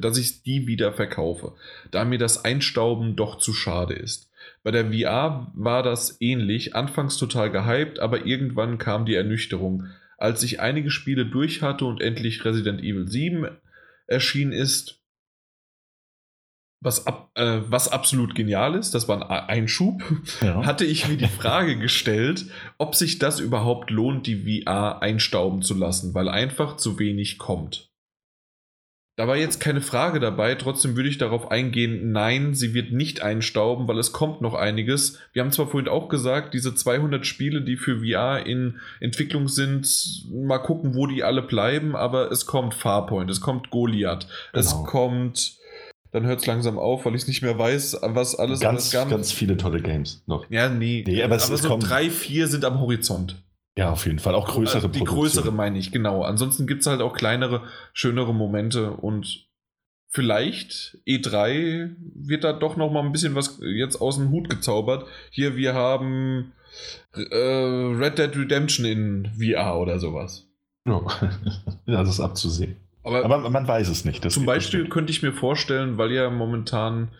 dass ich die wieder verkaufe, da mir das Einstauben doch zu schade ist. Bei der VR war das ähnlich, anfangs total gehypt, aber irgendwann kam die Ernüchterung. Als ich einige Spiele durch hatte und endlich Resident Evil 7 erschienen ist, was, ab, äh, was absolut genial ist, das war ein Einschub, Ja. hatte ich mir die Frage gestellt, ob sich das überhaupt lohnt, die VR einstauben zu lassen, weil einfach zu wenig kommt. Da war jetzt keine Frage dabei, trotzdem würde ich darauf eingehen, nein, sie wird nicht einstauben, weil es kommt noch einiges. Wir haben zwar vorhin auch gesagt, diese 200 Spiele, die für VR in Entwicklung sind, mal gucken, wo die alle bleiben, aber es kommt Farpoint, es kommt Goliath, es Genau. kommt, dann hört es langsam auf, weil ich es nicht mehr weiß, was alles ganz, alles gab. ganz viele tolle Games noch. Ja, nee. Nee, aber es- es so kommen- drei, vier sind am Horizont. Ja, auf jeden Fall. Auch größere Also die Produktionen. größere meine ich, genau. Ansonsten gibt es halt auch kleinere, schönere Momente und vielleicht E3 wird da doch noch mal ein bisschen was jetzt aus dem Hut gezaubert. Hier, wir haben äh, Red Dead Redemption in VR oder sowas. Ja, das ist abzusehen. Aber, Aber man weiß es nicht. Zum Beispiel könnte ich mir vorstellen, weil ja momentan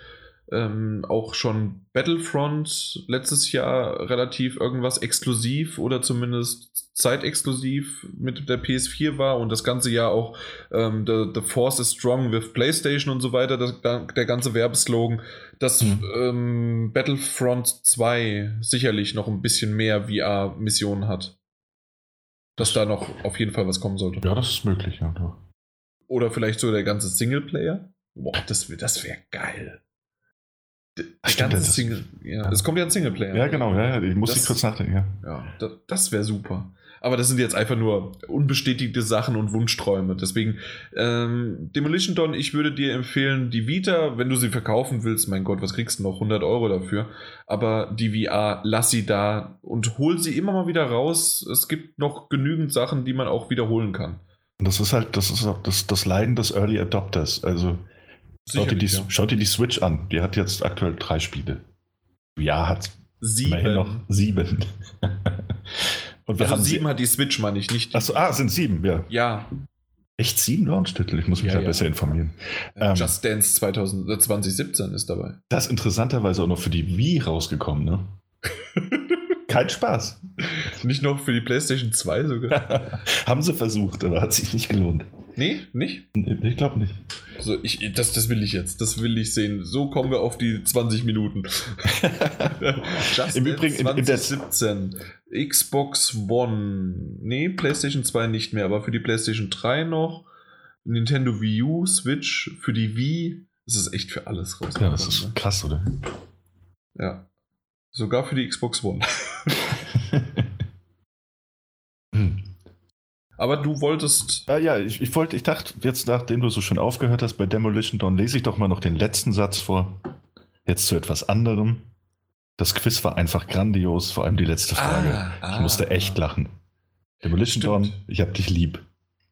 ähm, auch schon Battlefront letztes Jahr relativ irgendwas exklusiv oder zumindest zeitexklusiv mit der PS4 war und das ganze Jahr auch ähm, the, the Force is Strong with PlayStation und so weiter, das, der ganze Werbeslogan, dass Mhm. ähm, Battlefront 2 sicherlich noch ein bisschen mehr VR-Missionen hat. Dass da noch auf jeden Fall was kommen sollte. Ja, das ist möglich, ja. doch. Oder vielleicht so der ganze Singleplayer. Boah, das, wär- das wäre geil. Der, der Stimmt, ganze das- Single. Ja, es kommt ja ein Singleplayer. Ja, genau, ja, ja, ich muss Das- kurz nachdenken, ja. Ja, das, das wäre super. Aber das sind jetzt einfach nur unbestätigte Sachen und Wunschträume. Deswegen, ähm, Demolition Dawn, ich würde dir empfehlen, die Vita, wenn du sie verkaufen willst, mein Gott, was kriegst du noch? 100 Euro dafür. Aber die VR, lass sie da und hol sie immer mal wieder raus. Es gibt noch genügend Sachen, die man auch wiederholen kann. Und das ist halt, das ist auch das, das Leiden des Early Adopters. Also schaut dir, die, ja. schaut dir die Switch an. Die hat jetzt aktuell drei Spiele. Ja, hat immerhin noch Sieben. sieben. Und wir Also haben sieben sie. hat die Switch, meine ich, nicht. Achso, ah, sind sieben, ja. Ja, Echt sieben Launch-Titel? Ich muss mich Ja, da ja. besser informieren. äh, Ähm. Just Dance 2000, äh, 2017 ist dabei. Das ist interessanterweise auch noch für die Wii rausgekommen, ne? Kein Spaß. Nicht noch für die PlayStation 2 sogar. haben sie versucht, aber hat sich nicht gelohnt. nee, nicht? Ich glaube nicht. So, ich, das, das will ich jetzt. Das will ich sehen. So kommen wir auf die 20 Minuten. Just Im Übrigen, in- in der- 2017. Xbox One. Nee, PlayStation 2 nicht mehr, aber für die PlayStation 3 noch. Nintendo Wii U, Switch, für die Wii. Das ist echt für alles Ja, rausgekommen. das ist ne? krass, oder? ja. Sogar für die Xbox One. hm. Aber du wolltest. Ah, ja, ich, ich wollte, ich dachte, jetzt nachdem du so schön aufgehört hast bei Demolition Dawn, lese ich doch mal noch den letzten Satz vor. Jetzt zu etwas anderem. Das Quiz war einfach grandios, vor allem die letzte Frage. Ah, ich musste ah. echt lachen. Demolition Stimmt. Dawn, ich hab dich lieb.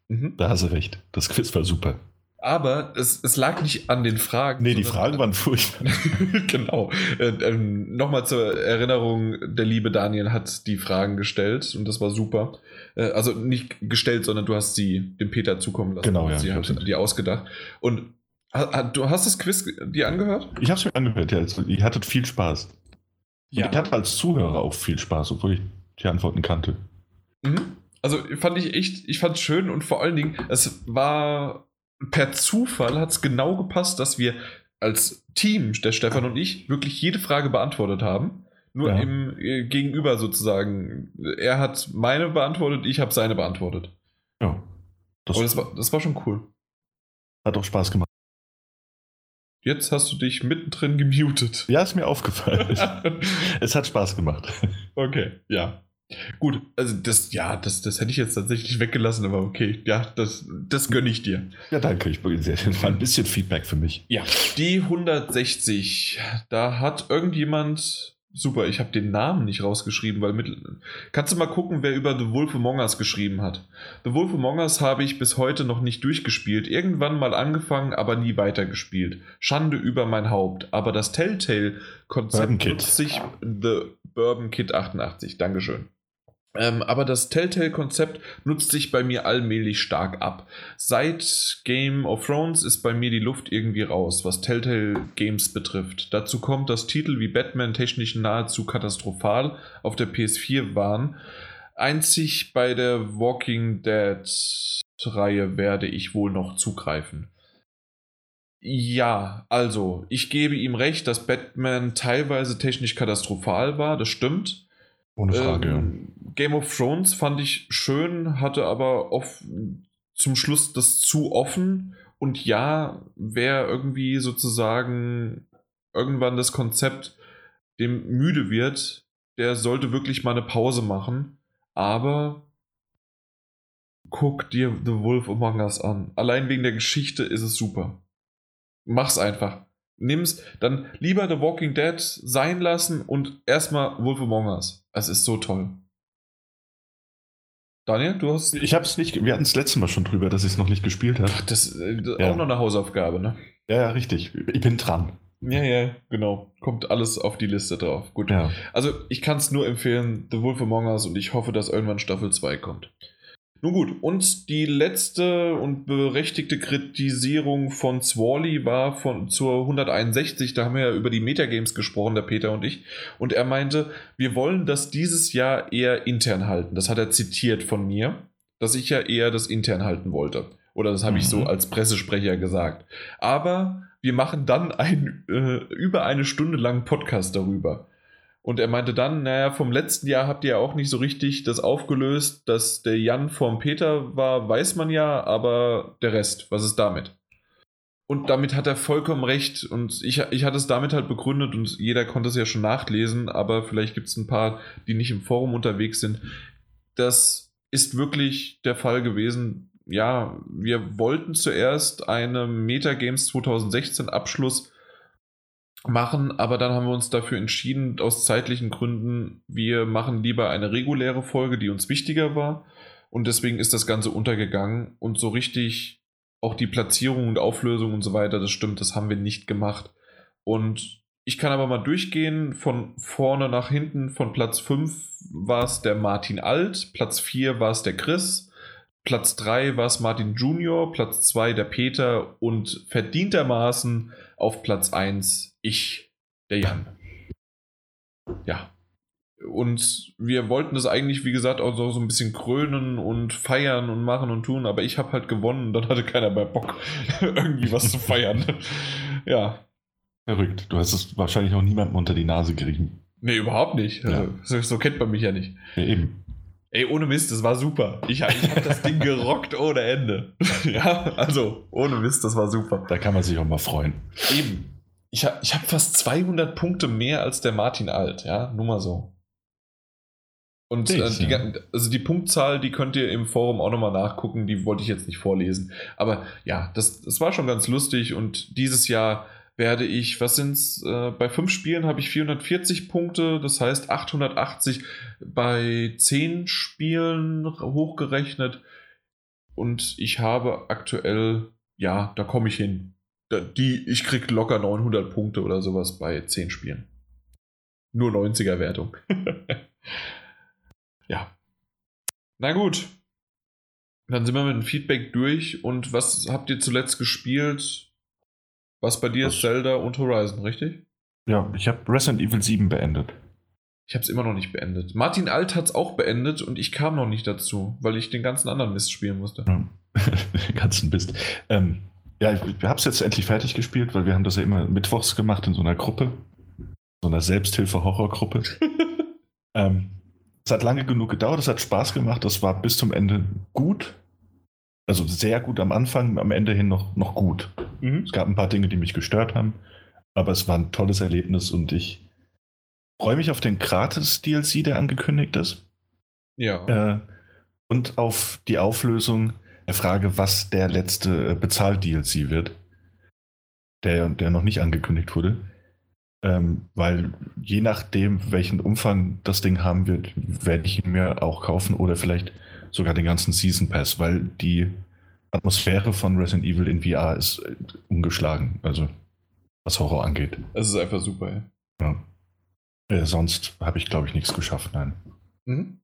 Mhm. Da hast du recht. Das Quiz war super. Aber es, es lag nicht an den Fragen. Nee, die Fragen waren furchtbar. genau. Äh, ähm, Nochmal zur Erinnerung, der liebe Daniel hat die Fragen gestellt und das war super. Äh, also nicht gestellt, sondern du hast sie dem Peter zukommen lassen. Genau, ja, Sie hat die ausgedacht. Und ha- du hast das Quiz dir angehört? Ich hab's mir angehört, ja. also, Ihr hattet viel Spaß. Und ich hatte als Zuhörer auch viel Spaß, obwohl ich die Antworten kannte. Mhm. Also fand ich echt, ich fand es schön und vor allen Dingen, es war per Zufall hat es genau gepasst, dass wir als Team, der Stefan und ich, wirklich jede Frage beantwortet haben. Nur Ja. im äh, Gegenüber sozusagen. Er hat meine beantwortet, ich habe seine beantwortet. Ja. Das, Aber das war, das war schon cool. hat auch Spaß gemacht. Jetzt hast du dich mittendrin gemutet. Ja, ist mir aufgefallen. es hat Spaß gemacht. okay, ja. Gut, also das, ja, das, das hätte ich jetzt tatsächlich weggelassen, aber okay, ja, das, das gönne ich dir. Ja, danke. Ich bin sehr, war ein bisschen Feedback für mich. Ja, die 160. Da hat irgendjemand. Super, ich habe den Namen nicht rausgeschrieben, weil mit. Kannst du mal gucken, wer über The Wolf Among Us geschrieben hat? The Wolf Among Us habe ich bis heute noch nicht durchgespielt. Irgendwann mal angefangen, aber nie weitergespielt. Schande über mein Haupt. Aber das Telltale-Konzept nutzt sich. The Bourbon Kid 88. Dankeschön. Ähm, aber das Telltale-Konzept nutzt sich bei mir allmählich stark ab. Seit Game of Thrones ist bei mir die Luft irgendwie raus, was Telltale Games betrifft. Dazu kommt, dass Titel wie Batman technisch nahezu katastrophal auf der PS4 waren. Einzig bei der Walking Dead-Reihe werde ich wohl noch zugreifen. Ja, also, ich gebe ihm recht, dass Batman teilweise technisch katastrophal war, das stimmt. Ohne Frage. Ähm, Game of Thrones fand ich schön, hatte aber oft zum Schluss das zu offen. Und ja, wer irgendwie sozusagen irgendwann das Konzept dem müde wird, der sollte wirklich mal eine Pause machen. Aber guck dir The Wolf Among Us an. Allein wegen der Geschichte ist es super. Mach's einfach. Nimm's dann lieber The Walking Dead sein lassen und erstmal Wolf Among Us. Es ist so toll. Daniel, du hast Ich habe es nicht, wir hatten es letztes Mal schon drüber, dass ich es noch nicht gespielt habe. Das äh, Ja. auch noch eine Hausaufgabe, ne? Ja, ja, richtig. Ich bin dran. Ja, ja, genau. Kommt alles auf die Liste drauf. Gut. Ja. Also, ich kann es nur empfehlen, The Wolf Among Us, und ich hoffe, dass irgendwann Staffel 2 kommt. Nun gut, und die letzte und berechtigte Kritisierung von Swally war von zur 161, da haben wir ja über die Metagames gesprochen, der Peter und ich, und er meinte, wir wollen das dieses Jahr eher intern halten. Das hat er zitiert von mir, dass ich ja eher das intern halten wollte. Oder das habe mhm. ich so mhm. als Pressesprecher gesagt. Aber wir machen dann ein, äh, über eine Stunde lang Podcast darüber. Und er meinte dann, naja, vom letzten Jahr habt ihr ja auch nicht so richtig das aufgelöst, dass der Jan vom Peter war, weiß man ja, aber der Rest, was ist damit? Und damit hat er vollkommen recht. Und ich, ich hatte es damit halt begründet und jeder konnte es ja schon nachlesen, aber vielleicht gibt es ein paar, die nicht im Forum unterwegs sind. Das ist wirklich der Fall gewesen. Ja, wir wollten zuerst eine Metagames 2016 Abschluss machen, aber dann haben wir uns dafür entschieden, aus zeitlichen Gründen, wir machen lieber eine reguläre Folge, die uns wichtiger war. Und deswegen ist das Ganze untergegangen und so richtig auch die Platzierung und Auflösung und so weiter, das stimmt, das haben wir nicht gemacht. Und ich kann aber mal durchgehen, von vorne nach hinten, von Platz 5 war es der Martin Alt, Platz 4 war es der Chris, Platz 3 war es Martin Junior, Platz 2 der Peter und verdientermaßen auf Platz 1 ich, der Jan. Ja. Und wir wollten das eigentlich, wie gesagt, auch so, so ein bisschen krönen und feiern und machen und tun, aber ich habe halt gewonnen und dann hatte keiner mehr Bock, irgendwie was zu feiern. ja. Verrückt. Du hast es wahrscheinlich auch niemandem unter die Nase gerieben. Nee, überhaupt nicht. Ja. Also, so, so, kennt man mich ja nicht. Ja, eben. Ey, ohne Mist, das war super. Ich, ich habe das Ding gerockt ohne Ende. ja, also, ohne Mist, das war super. Da kann man sich auch mal freuen. Eben. Ich habe ich hab fast 200 Punkte mehr als der Martin Alt, ja, nur mal so. Und äh, die, also die Punktzahl, die könnt ihr im Forum auch nochmal nachgucken, die wollte ich jetzt nicht vorlesen. Aber ja, das, das war schon ganz lustig und dieses Jahr werde ich, was sind's, äh, bei fünf Spielen habe ich 440 Punkte, das heißt 880 bei zehn Spielen hochgerechnet und ich habe aktuell, ja, da komme ich hin die, ich krieg locker 900 Punkte oder sowas bei 10 Spielen. Nur 90er Wertung. ja. Na gut. Dann sind wir mit dem Feedback durch. Und was habt ihr zuletzt gespielt? Was bei dir ist Zelda und Horizon, richtig? Ja, ich habe Resident Evil 7 beendet. Ich habe es immer noch nicht beendet. Martin Alt hat es auch beendet und ich kam noch nicht dazu, weil ich den ganzen anderen Mist spielen musste. Den ganzen Mist. Ähm, ja, ich, ich habe es jetzt endlich fertig gespielt, weil wir haben das ja immer mittwochs gemacht in so einer Gruppe. So einer Selbsthilfe-Horrorgruppe. ähm, es hat lange genug gedauert, es hat Spaß gemacht, das war bis zum Ende gut. Also sehr gut am Anfang, am Ende hin noch, noch gut. Mhm. Es gab ein paar Dinge, die mich gestört haben, aber es war ein tolles Erlebnis und ich freue mich auf den Gratis-DLC, der angekündigt ist. Ja. Äh, und auf die Auflösung der Frage, was der letzte äh, Bezahl-DLC wird, der, der noch nicht angekündigt wurde. Ähm, weil je nachdem, welchen Umfang das Ding haben wird, werde ich ihn mir auch kaufen oder vielleicht sogar den ganzen Season Pass, weil die Atmosphäre von Resident Evil in VR ist äh, ungeschlagen, also was Horror angeht. Es ist einfach super, ja. ja. Äh, sonst habe ich, glaube ich, nichts geschafft, nein. Mhm.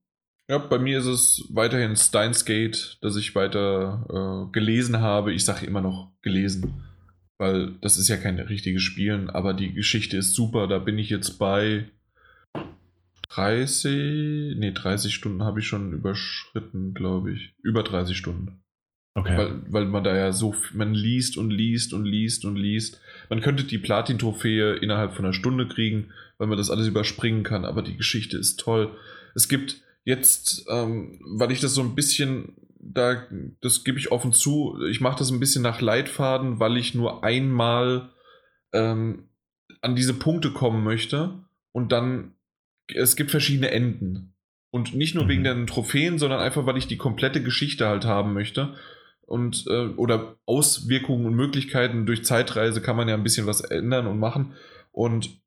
Ja, bei mir ist es weiterhin Steins Gate, dass ich weiter äh, gelesen habe. Ich sage immer noch gelesen, weil das ist ja kein richtiges Spielen, aber die Geschichte ist super. Da bin ich jetzt bei 30, nee, 30 Stunden habe ich schon überschritten, glaube ich. Über 30 Stunden. Okay. Weil, weil man da ja so, man liest und liest und liest und liest. Man könnte die Platin-Trophäe innerhalb von einer Stunde kriegen, weil man das alles überspringen kann, aber die Geschichte ist toll. Es gibt Jetzt, ähm, weil ich das so ein bisschen, da, das gebe ich offen zu, ich mache das ein bisschen nach Leitfaden, weil ich nur einmal ähm, an diese Punkte kommen möchte und dann, es gibt verschiedene Enden. Und nicht nur mhm. wegen den Trophäen, sondern einfach, weil ich die komplette Geschichte halt haben möchte. Und, äh, oder Auswirkungen und Möglichkeiten durch Zeitreise kann man ja ein bisschen was ändern und machen. Und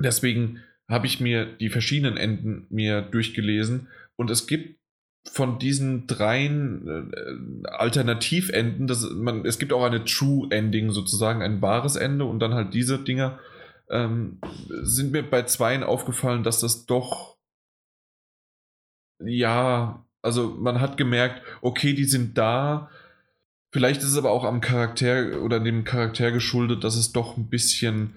deswegen habe ich mir die verschiedenen Enden mir durchgelesen und es gibt von diesen dreien äh, Alternativenden, das, man, es gibt auch eine True Ending sozusagen, ein wahres Ende und dann halt diese Dinger, ähm, sind mir bei zweien aufgefallen, dass das doch, ja, also man hat gemerkt, okay, die sind da. Vielleicht ist es aber auch am Charakter oder dem Charakter geschuldet, dass es doch ein bisschen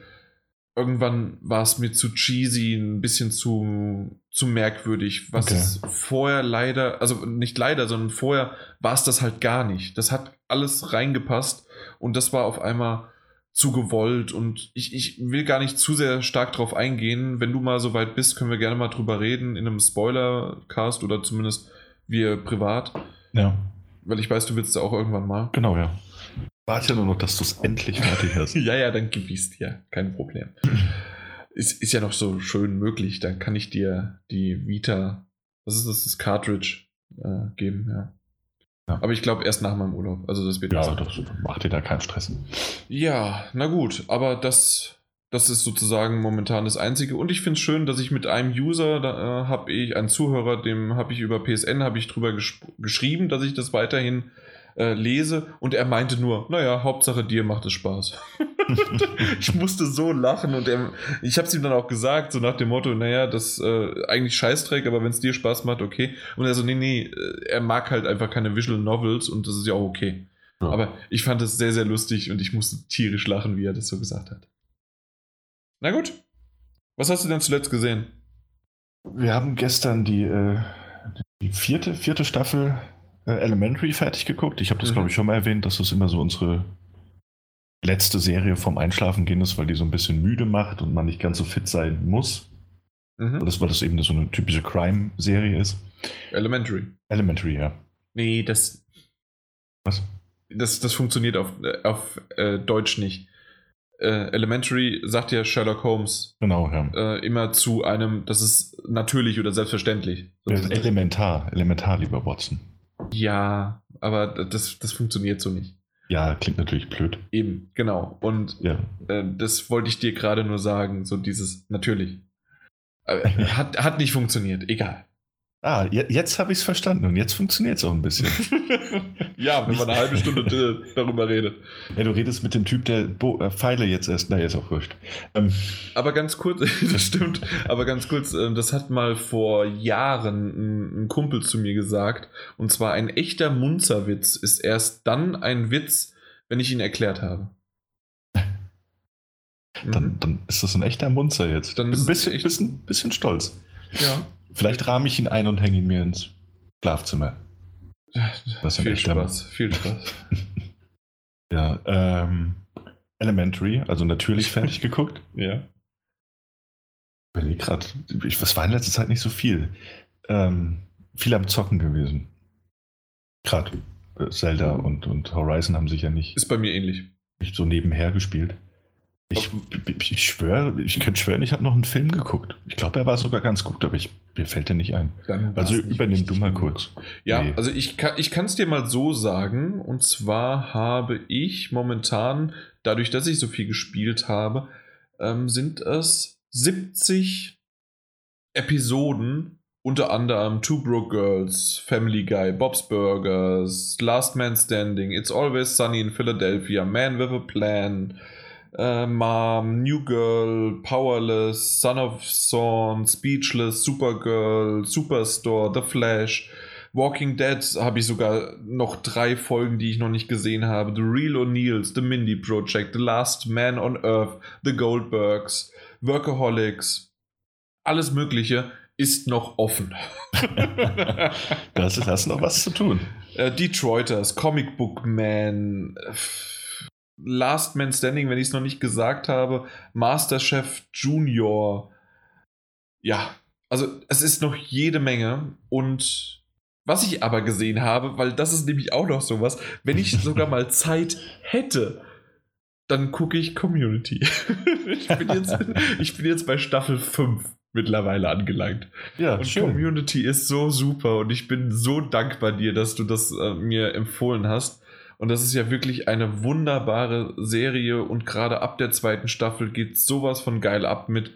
irgendwann war es mir zu cheesy, ein bisschen zu, zu merkwürdig, was okay. es vorher leider, also nicht leider, sondern vorher war es das halt gar nicht. Das hat alles reingepasst und das war auf einmal zu gewollt und ich, ich will gar nicht zu sehr stark drauf eingehen. Wenn du mal so weit bist, können wir gerne mal drüber reden in einem Spoiler-Cast oder zumindest wir privat. Ja. Weil ich weiß, du willst es auch irgendwann mal. Genau, ja. Warte nur noch, dass du es endlich fertig hast. ja, ja, dann es dir. Kein Problem. ist, ist ja noch so schön möglich. Dann kann ich dir die Vita, was ist das, das Cartridge äh, geben, ja. ja. Aber ich glaube erst nach meinem Urlaub. Also das wird. Ja, das macht dir da keinen Stress. Ja, na gut, aber das das ist sozusagen momentan das Einzige. Und ich finde es schön, dass ich mit einem User, da äh, habe ich einen Zuhörer, dem habe ich über PSN, habe ich drüber geschrieben, dass ich das weiterhin äh, lese. Und er meinte nur, naja, Hauptsache dir macht es Spaß. ich musste so lachen und er, ich habe es ihm dann auch gesagt, so nach dem Motto, naja, das äh, eigentlich Scheißdreck, aber wenn es dir Spaß macht, okay. Und er so, nee, nee, äh, er mag halt einfach keine Visual Novels und das ist ja auch okay. Ja. Aber ich fand es sehr, sehr lustig und ich musste tierisch lachen, wie er das so gesagt hat. Na gut. Was hast du denn zuletzt gesehen? Wir haben gestern die, äh, die vierte, vierte Staffel äh, Elementary fertig geguckt. Ich habe das, mhm. glaube ich, schon mal erwähnt, dass das immer so unsere letzte Serie vom Einschlafen gehen ist, weil die so ein bisschen müde macht und man nicht ganz so fit sein muss. Mhm. Das, weil das eben so eine typische Crime-Serie ist. Elementary. Elementary, ja. Nee, das. Was? Das, das funktioniert auf, äh, auf äh, Deutsch nicht äh, Elementary sagt ja Sherlock Holmes genau, ja. äh, immer zu einem, das ist natürlich oder selbstverständlich. elementar, elementar, lieber Watson. Ja, aber das, das funktioniert so nicht. Ja, klingt natürlich blöd. Eben, genau. Und ja. äh, das wollte ich dir gerade nur sagen, so dieses natürlich. Äh, hat, hat nicht funktioniert, egal. Ah, jetzt habe ich es verstanden und jetzt funktioniert es auch ein bisschen. ja, wenn man eine halbe Stunde darüber redet. Ja, du redest mit dem Typ, der Bo äh, Pfeile jetzt erst. Na, ist auch wurscht. Ähm. Aber ganz kurz, das stimmt, aber ganz kurz, äh, das hat mal vor Jahren ein, Kumpel zu mir gesagt. Und zwar ein echter Munzerwitz ist erst dann ein Witz, wenn ich ihn erklärt habe. Dann, mhm. dann ist das ein echter Munzer jetzt. Dann ein bisschen, bisschen, bisschen stolz. Ja. Vielleicht rahme ich ihn ein und hänge ihn mir ins Schlafzimmer. Das viel Spaß, viel Spaß. ja, ähm, Elementary, also natürlich fertig geguckt. Ja. Bin ich gerade, was war in letzter Zeit nicht so viel? Ähm, viel am Zocken gewesen. Gerade äh, Zelda und, und Horizon haben sich ja nicht. Ist bei mir ähnlich. Nicht so nebenher gespielt. Ich, ich schwöre, ich könnte schwören, ich habe noch einen Film geguckt. Ich glaube, er war sogar ganz gut, aber ich, mir fällt der nicht ein. Dann also übernimm du mal kurz. Ja, nee. also ich kann es dir mal so sagen. Und zwar habe ich momentan, dadurch, dass ich so viel gespielt habe, ähm, sind es 70 Episoden, unter anderem Two Broke Girls, Family Guy, Bob's Burgers, Last Man Standing, It's Always Sunny in Philadelphia, Man with a Plan, äh, Mom, New Girl, Powerless, Son of Thorn, Speechless, Supergirl, Superstore, The Flash, Walking Dead habe ich sogar noch drei Folgen, die ich noch nicht gesehen habe. The Real O'Neills, The Mindy Project, The Last Man on Earth, The Goldbergs, Workaholics, alles Mögliche ist noch offen. das ist, hast noch was zu tun. Äh, Detroiters, Comic Book Man, Last Man Standing, wenn ich es noch nicht gesagt habe, Masterchef Junior. Ja, also es ist noch jede Menge und was ich aber gesehen habe, weil das ist nämlich auch noch sowas, wenn ich sogar mal Zeit hätte, dann gucke ich Community. ich, bin jetzt, ich bin jetzt bei Staffel 5 mittlerweile angelangt. Ja, und schön. Community ist so super und ich bin so dankbar dir, dass du das äh, mir empfohlen hast. Und das ist ja wirklich eine wunderbare Serie und gerade ab der zweiten Staffel geht sowas von geil ab mit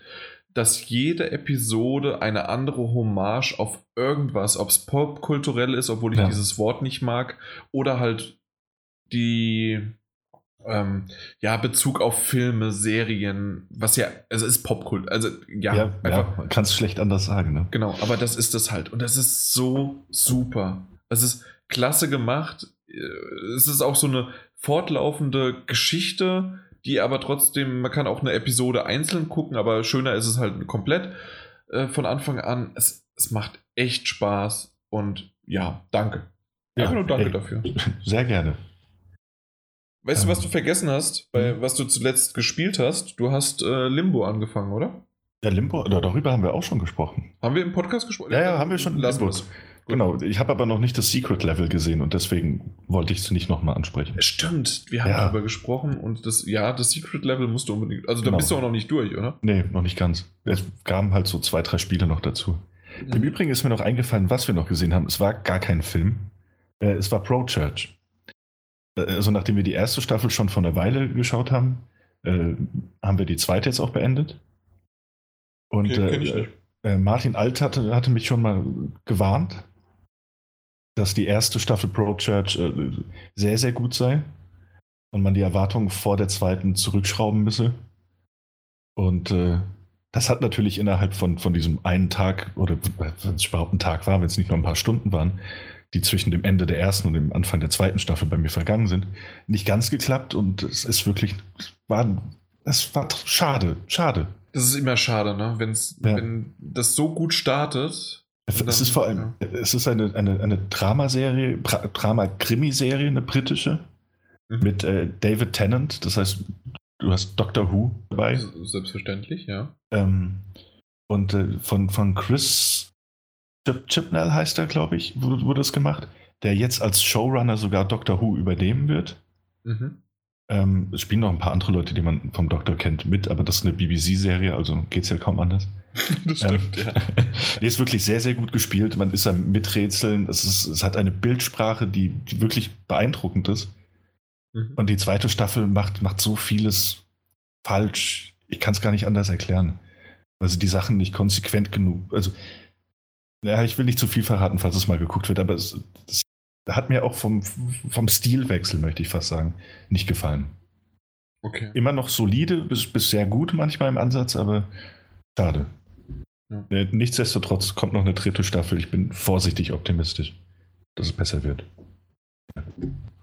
dass jede Episode eine andere Hommage auf irgendwas, ob es popkulturell ist, obwohl ich Ja. dieses Wort nicht mag, oder halt die ähm, ja, Bezug auf Filme, Serien, was ja, also es ist Popkult, also ja, Ja, einfach, ja man kann es schlecht anders sagen. Ne? genau, aber das ist es halt und das ist so super. Es ist klasse gemacht. Äh, Es ist auch so eine fortlaufende Geschichte, die aber trotzdem, man kann auch eine Episode einzeln gucken, aber schöner ist es halt komplett äh, von Anfang an. Es, es macht echt Spaß und ja, danke. Ja, Einfach nur danke ey. dafür. Sehr gerne. Weißt du, was Ähm, du vergessen hast, bei, mhm. was du zuletzt gespielt hast? Du hast äh, Limbo angefangen, oder? Ja, Limbo, darüber haben wir auch schon gesprochen. Haben wir im Podcast gesprochen? Ja, ja, haben wir schon. Lassen Limbo. Genau, ich habe aber noch nicht das Secret-Level gesehen und deswegen wollte ich es nicht nochmal ansprechen. Stimmt, wir haben Ja. darüber gesprochen und das, ja, das Secret Level musst du unbedingt. Also da Genau. bist du auch noch nicht durch, oder? Nee, noch nicht ganz. Es kamen halt so zwei, drei Spiele noch dazu. Mhm. Im Übrigen ist mir noch eingefallen, was wir noch gesehen haben. Es war gar kein Film. Äh, Es war Pro Church. Äh, Also nachdem wir die erste Staffel schon vor einer Weile geschaut haben, äh, haben wir die zweite jetzt auch beendet. Und Okay, äh, Martin Alt hatte, hatte mich schon mal gewarnt, dass die erste Staffel Pro Church äh, sehr, sehr gut sei und man die Erwartungen vor der zweiten zurückschrauben müsse. Und äh, das hat natürlich innerhalb von, von diesem einen Tag, oder wenn es überhaupt ein Tag war, wenn es nicht nur ein paar Stunden waren, die zwischen dem Ende der ersten und dem Anfang der zweiten Staffel bei mir vergangen sind, nicht ganz geklappt und es ist wirklich, es war, es war schade, schade. Das ist immer schade, ne? Wenn's, Ja. Wenn das so gut startet. Es dann- ist vor allem, es ist eine, eine, eine Dramaserie, Drama-Krimiserie, eine britische, Mhm. mit äh, David Tennant, das heißt, du hast Doctor Who dabei. Selbstverständlich, ja. Ähm, und äh, von, von Chris Chip Chipnell heißt er, glaube ich, wurde, es gemacht, der jetzt als Showrunner sogar Doctor Who übernehmen wird. Mhm. Ähm, es spielen noch ein paar andere Leute, die man vom Doktor kennt, mit, aber das ist eine BBC-Serie, also geht es ja kaum anders. Das Ähm, stimmt, ja. Die ist wirklich sehr, sehr gut gespielt. Man ist am Miträtseln. Es, ist, es hat eine Bildsprache, die, die wirklich beeindruckend ist. Mhm. Und die zweite Staffel macht, macht so vieles falsch. Ich kann es gar nicht anders erklären. Also die Sachen nicht konsequent genug. Also, ja, ich will nicht zu viel verraten, falls es mal geguckt wird, aber es, es hat mir auch vom, vom Stilwechsel, möchte ich fast sagen, nicht gefallen. Okay. Immer noch solide, bis, bis sehr gut manchmal im Ansatz, aber schade. Ja. Äh, Nichtsdestotrotz kommt noch eine dritte Staffel. Ich bin vorsichtig optimistisch, dass es besser wird.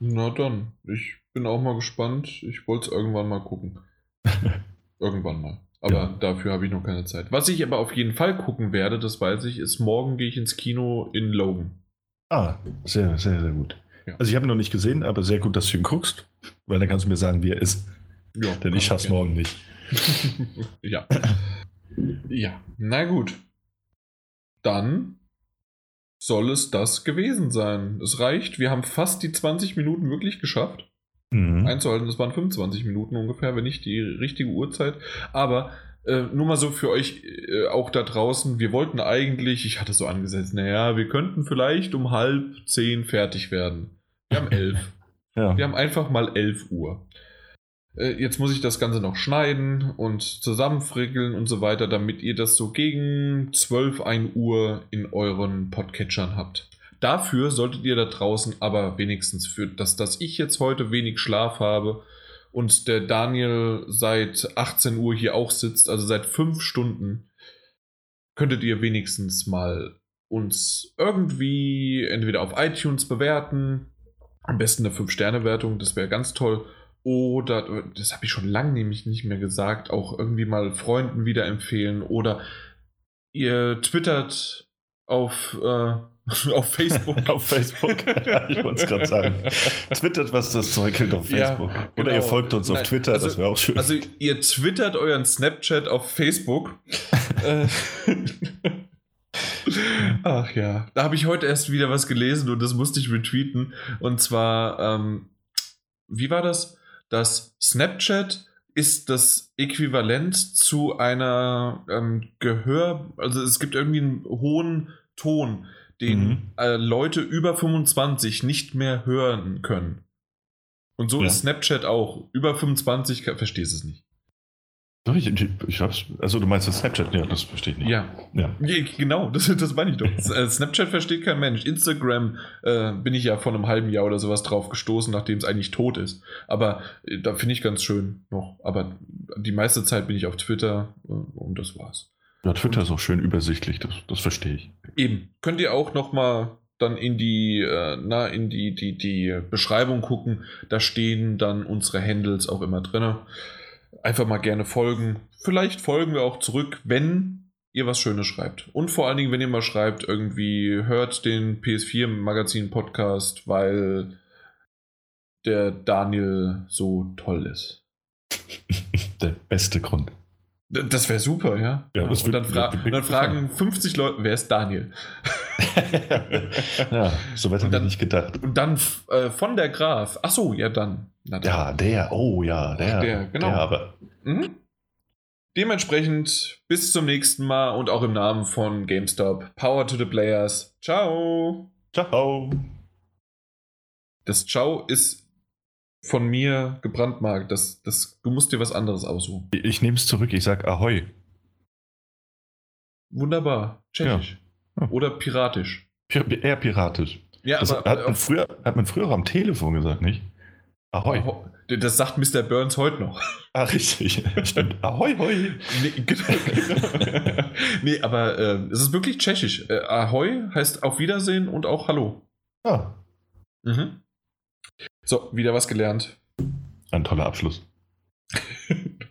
Na dann, ich bin auch mal gespannt. Ich wollte es irgendwann mal gucken. irgendwann mal. Aber Ja. dafür habe ich noch keine Zeit. Was ich aber auf jeden Fall gucken werde, das weiß ich, ist morgen gehe ich ins Kino in Logan. Ah, sehr, sehr, sehr gut. Ja. Also ich habe ihn noch nicht gesehen, aber sehr gut, dass du ihn guckst, weil dann kannst du mir sagen, wie er ist. Ja, Denn ich schaff's morgen nicht. ja. Ja, na gut. Dann soll es das gewesen sein. Es reicht. Wir haben fast die 20 Minuten wirklich geschafft. Mhm. einzuhalten. Das waren 25 Minuten ungefähr, wenn nicht die richtige Uhrzeit. Aber äh, nur mal so für euch äh, auch da draußen. Wir wollten eigentlich, ich hatte so angesetzt, naja, wir könnten vielleicht um halb zehn fertig werden. Wir haben elf. Ja. Wir haben einfach mal 11 Uhr. Äh, Jetzt muss ich das Ganze noch schneiden und zusammenfrickeln und so weiter, damit ihr das so gegen 12, 1 Uhr in euren Podcatchern habt. Dafür solltet ihr da draußen aber wenigstens für das, dass ich jetzt heute wenig Schlaf habe und der Daniel seit 18 Uhr hier auch sitzt, also seit 5 Stunden, könntet ihr wenigstens mal uns irgendwie entweder auf iTunes bewerten, am besten eine 5-Sterne-Wertung, das wäre ganz toll. Oder, das habe ich schon lange nämlich nicht mehr gesagt, auch irgendwie mal Freunden wieder empfehlen. Oder ihr twittert auf, äh, auf Facebook. Auf Facebook. ich wollte es gerade sagen. Twittert, was das Zeug hält auf Ja, Facebook. Oder genau. ihr folgt uns auf Nein, Twitter, also- das wäre auch schön. Also ihr twittert euren Snapchat auf Facebook. Äh, Ach ja, da habe ich heute erst wieder was gelesen und das musste ich retweeten. Und zwar, ähm, wie war das? Das Snapchat ist das Äquivalent zu einer ähm, Gehör, also es gibt irgendwie einen hohen Ton, den Mhm. äh, Leute über 25 nicht mehr hören können. Und so Ja. ist Snapchat auch. Über 25 ka- verstehst es nicht. Doch, ich, ich, hab's. Also, du meinst das Snapchat? Ja, das verstehe ich nicht. Ja, Ja. Genau, das, das meine ich doch. Äh, Snapchat versteht kein Mensch. Instagram äh, bin ich ja vor einem halben Jahr oder sowas drauf gestoßen, nachdem es eigentlich tot ist. Aber äh, da finde ich ganz schön noch. Aber die meiste Zeit bin ich auf Twitter äh, und das war's. ja, Twitter ist auch schön übersichtlich, das, das verstehe ich. Eben. Könnt ihr auch noch mal dann in die, äh, na, in die, die, die Beschreibung gucken. Da stehen dann unsere Handles auch immer drin. Einfach mal gerne folgen. Vielleicht folgen wir auch zurück, wenn ihr was Schönes schreibt. Und vor allen Dingen, wenn ihr mal schreibt, irgendwie hört den PS4 Magazin Podcast, weil der Daniel so toll ist. Der beste Grund. Das wäre super, ja. Ja, und dann, fra dann fragen 50 Leute, wer ist Daniel? ja, so weit habe ich nicht gedacht. Und dann äh, von der Graf. Ach so, ja dann. Dann. Ja, der, oh ja, der. Der, genau. Der aber. Mhm. Dementsprechend bis zum nächsten Mal und auch im Namen von GameStop. Power to the Players. Ciao. Ciao. Das Ciao ist von mir gebrandmarkt. Das, das, du musst dir was anderes aussuchen. Ich nehme es zurück, ich sag Ahoi. Wunderbar. Tschechisch. Ja. Oder piratisch. Pi- Eher piratisch. Ja, Das aber hat, man früher, hat man früher am Telefon gesagt, nicht? Ahoi. Aho- das sagt Mr. Burns heute noch. Ah, richtig. Stimmt. Ahoi, hoi. Nee, genau, genau. nee aber äh, es ist wirklich tschechisch. Äh, Ahoi heißt auf Wiedersehen und auch Hallo. Ah, Mhm. So, wieder was gelernt. ein toller Abschluss.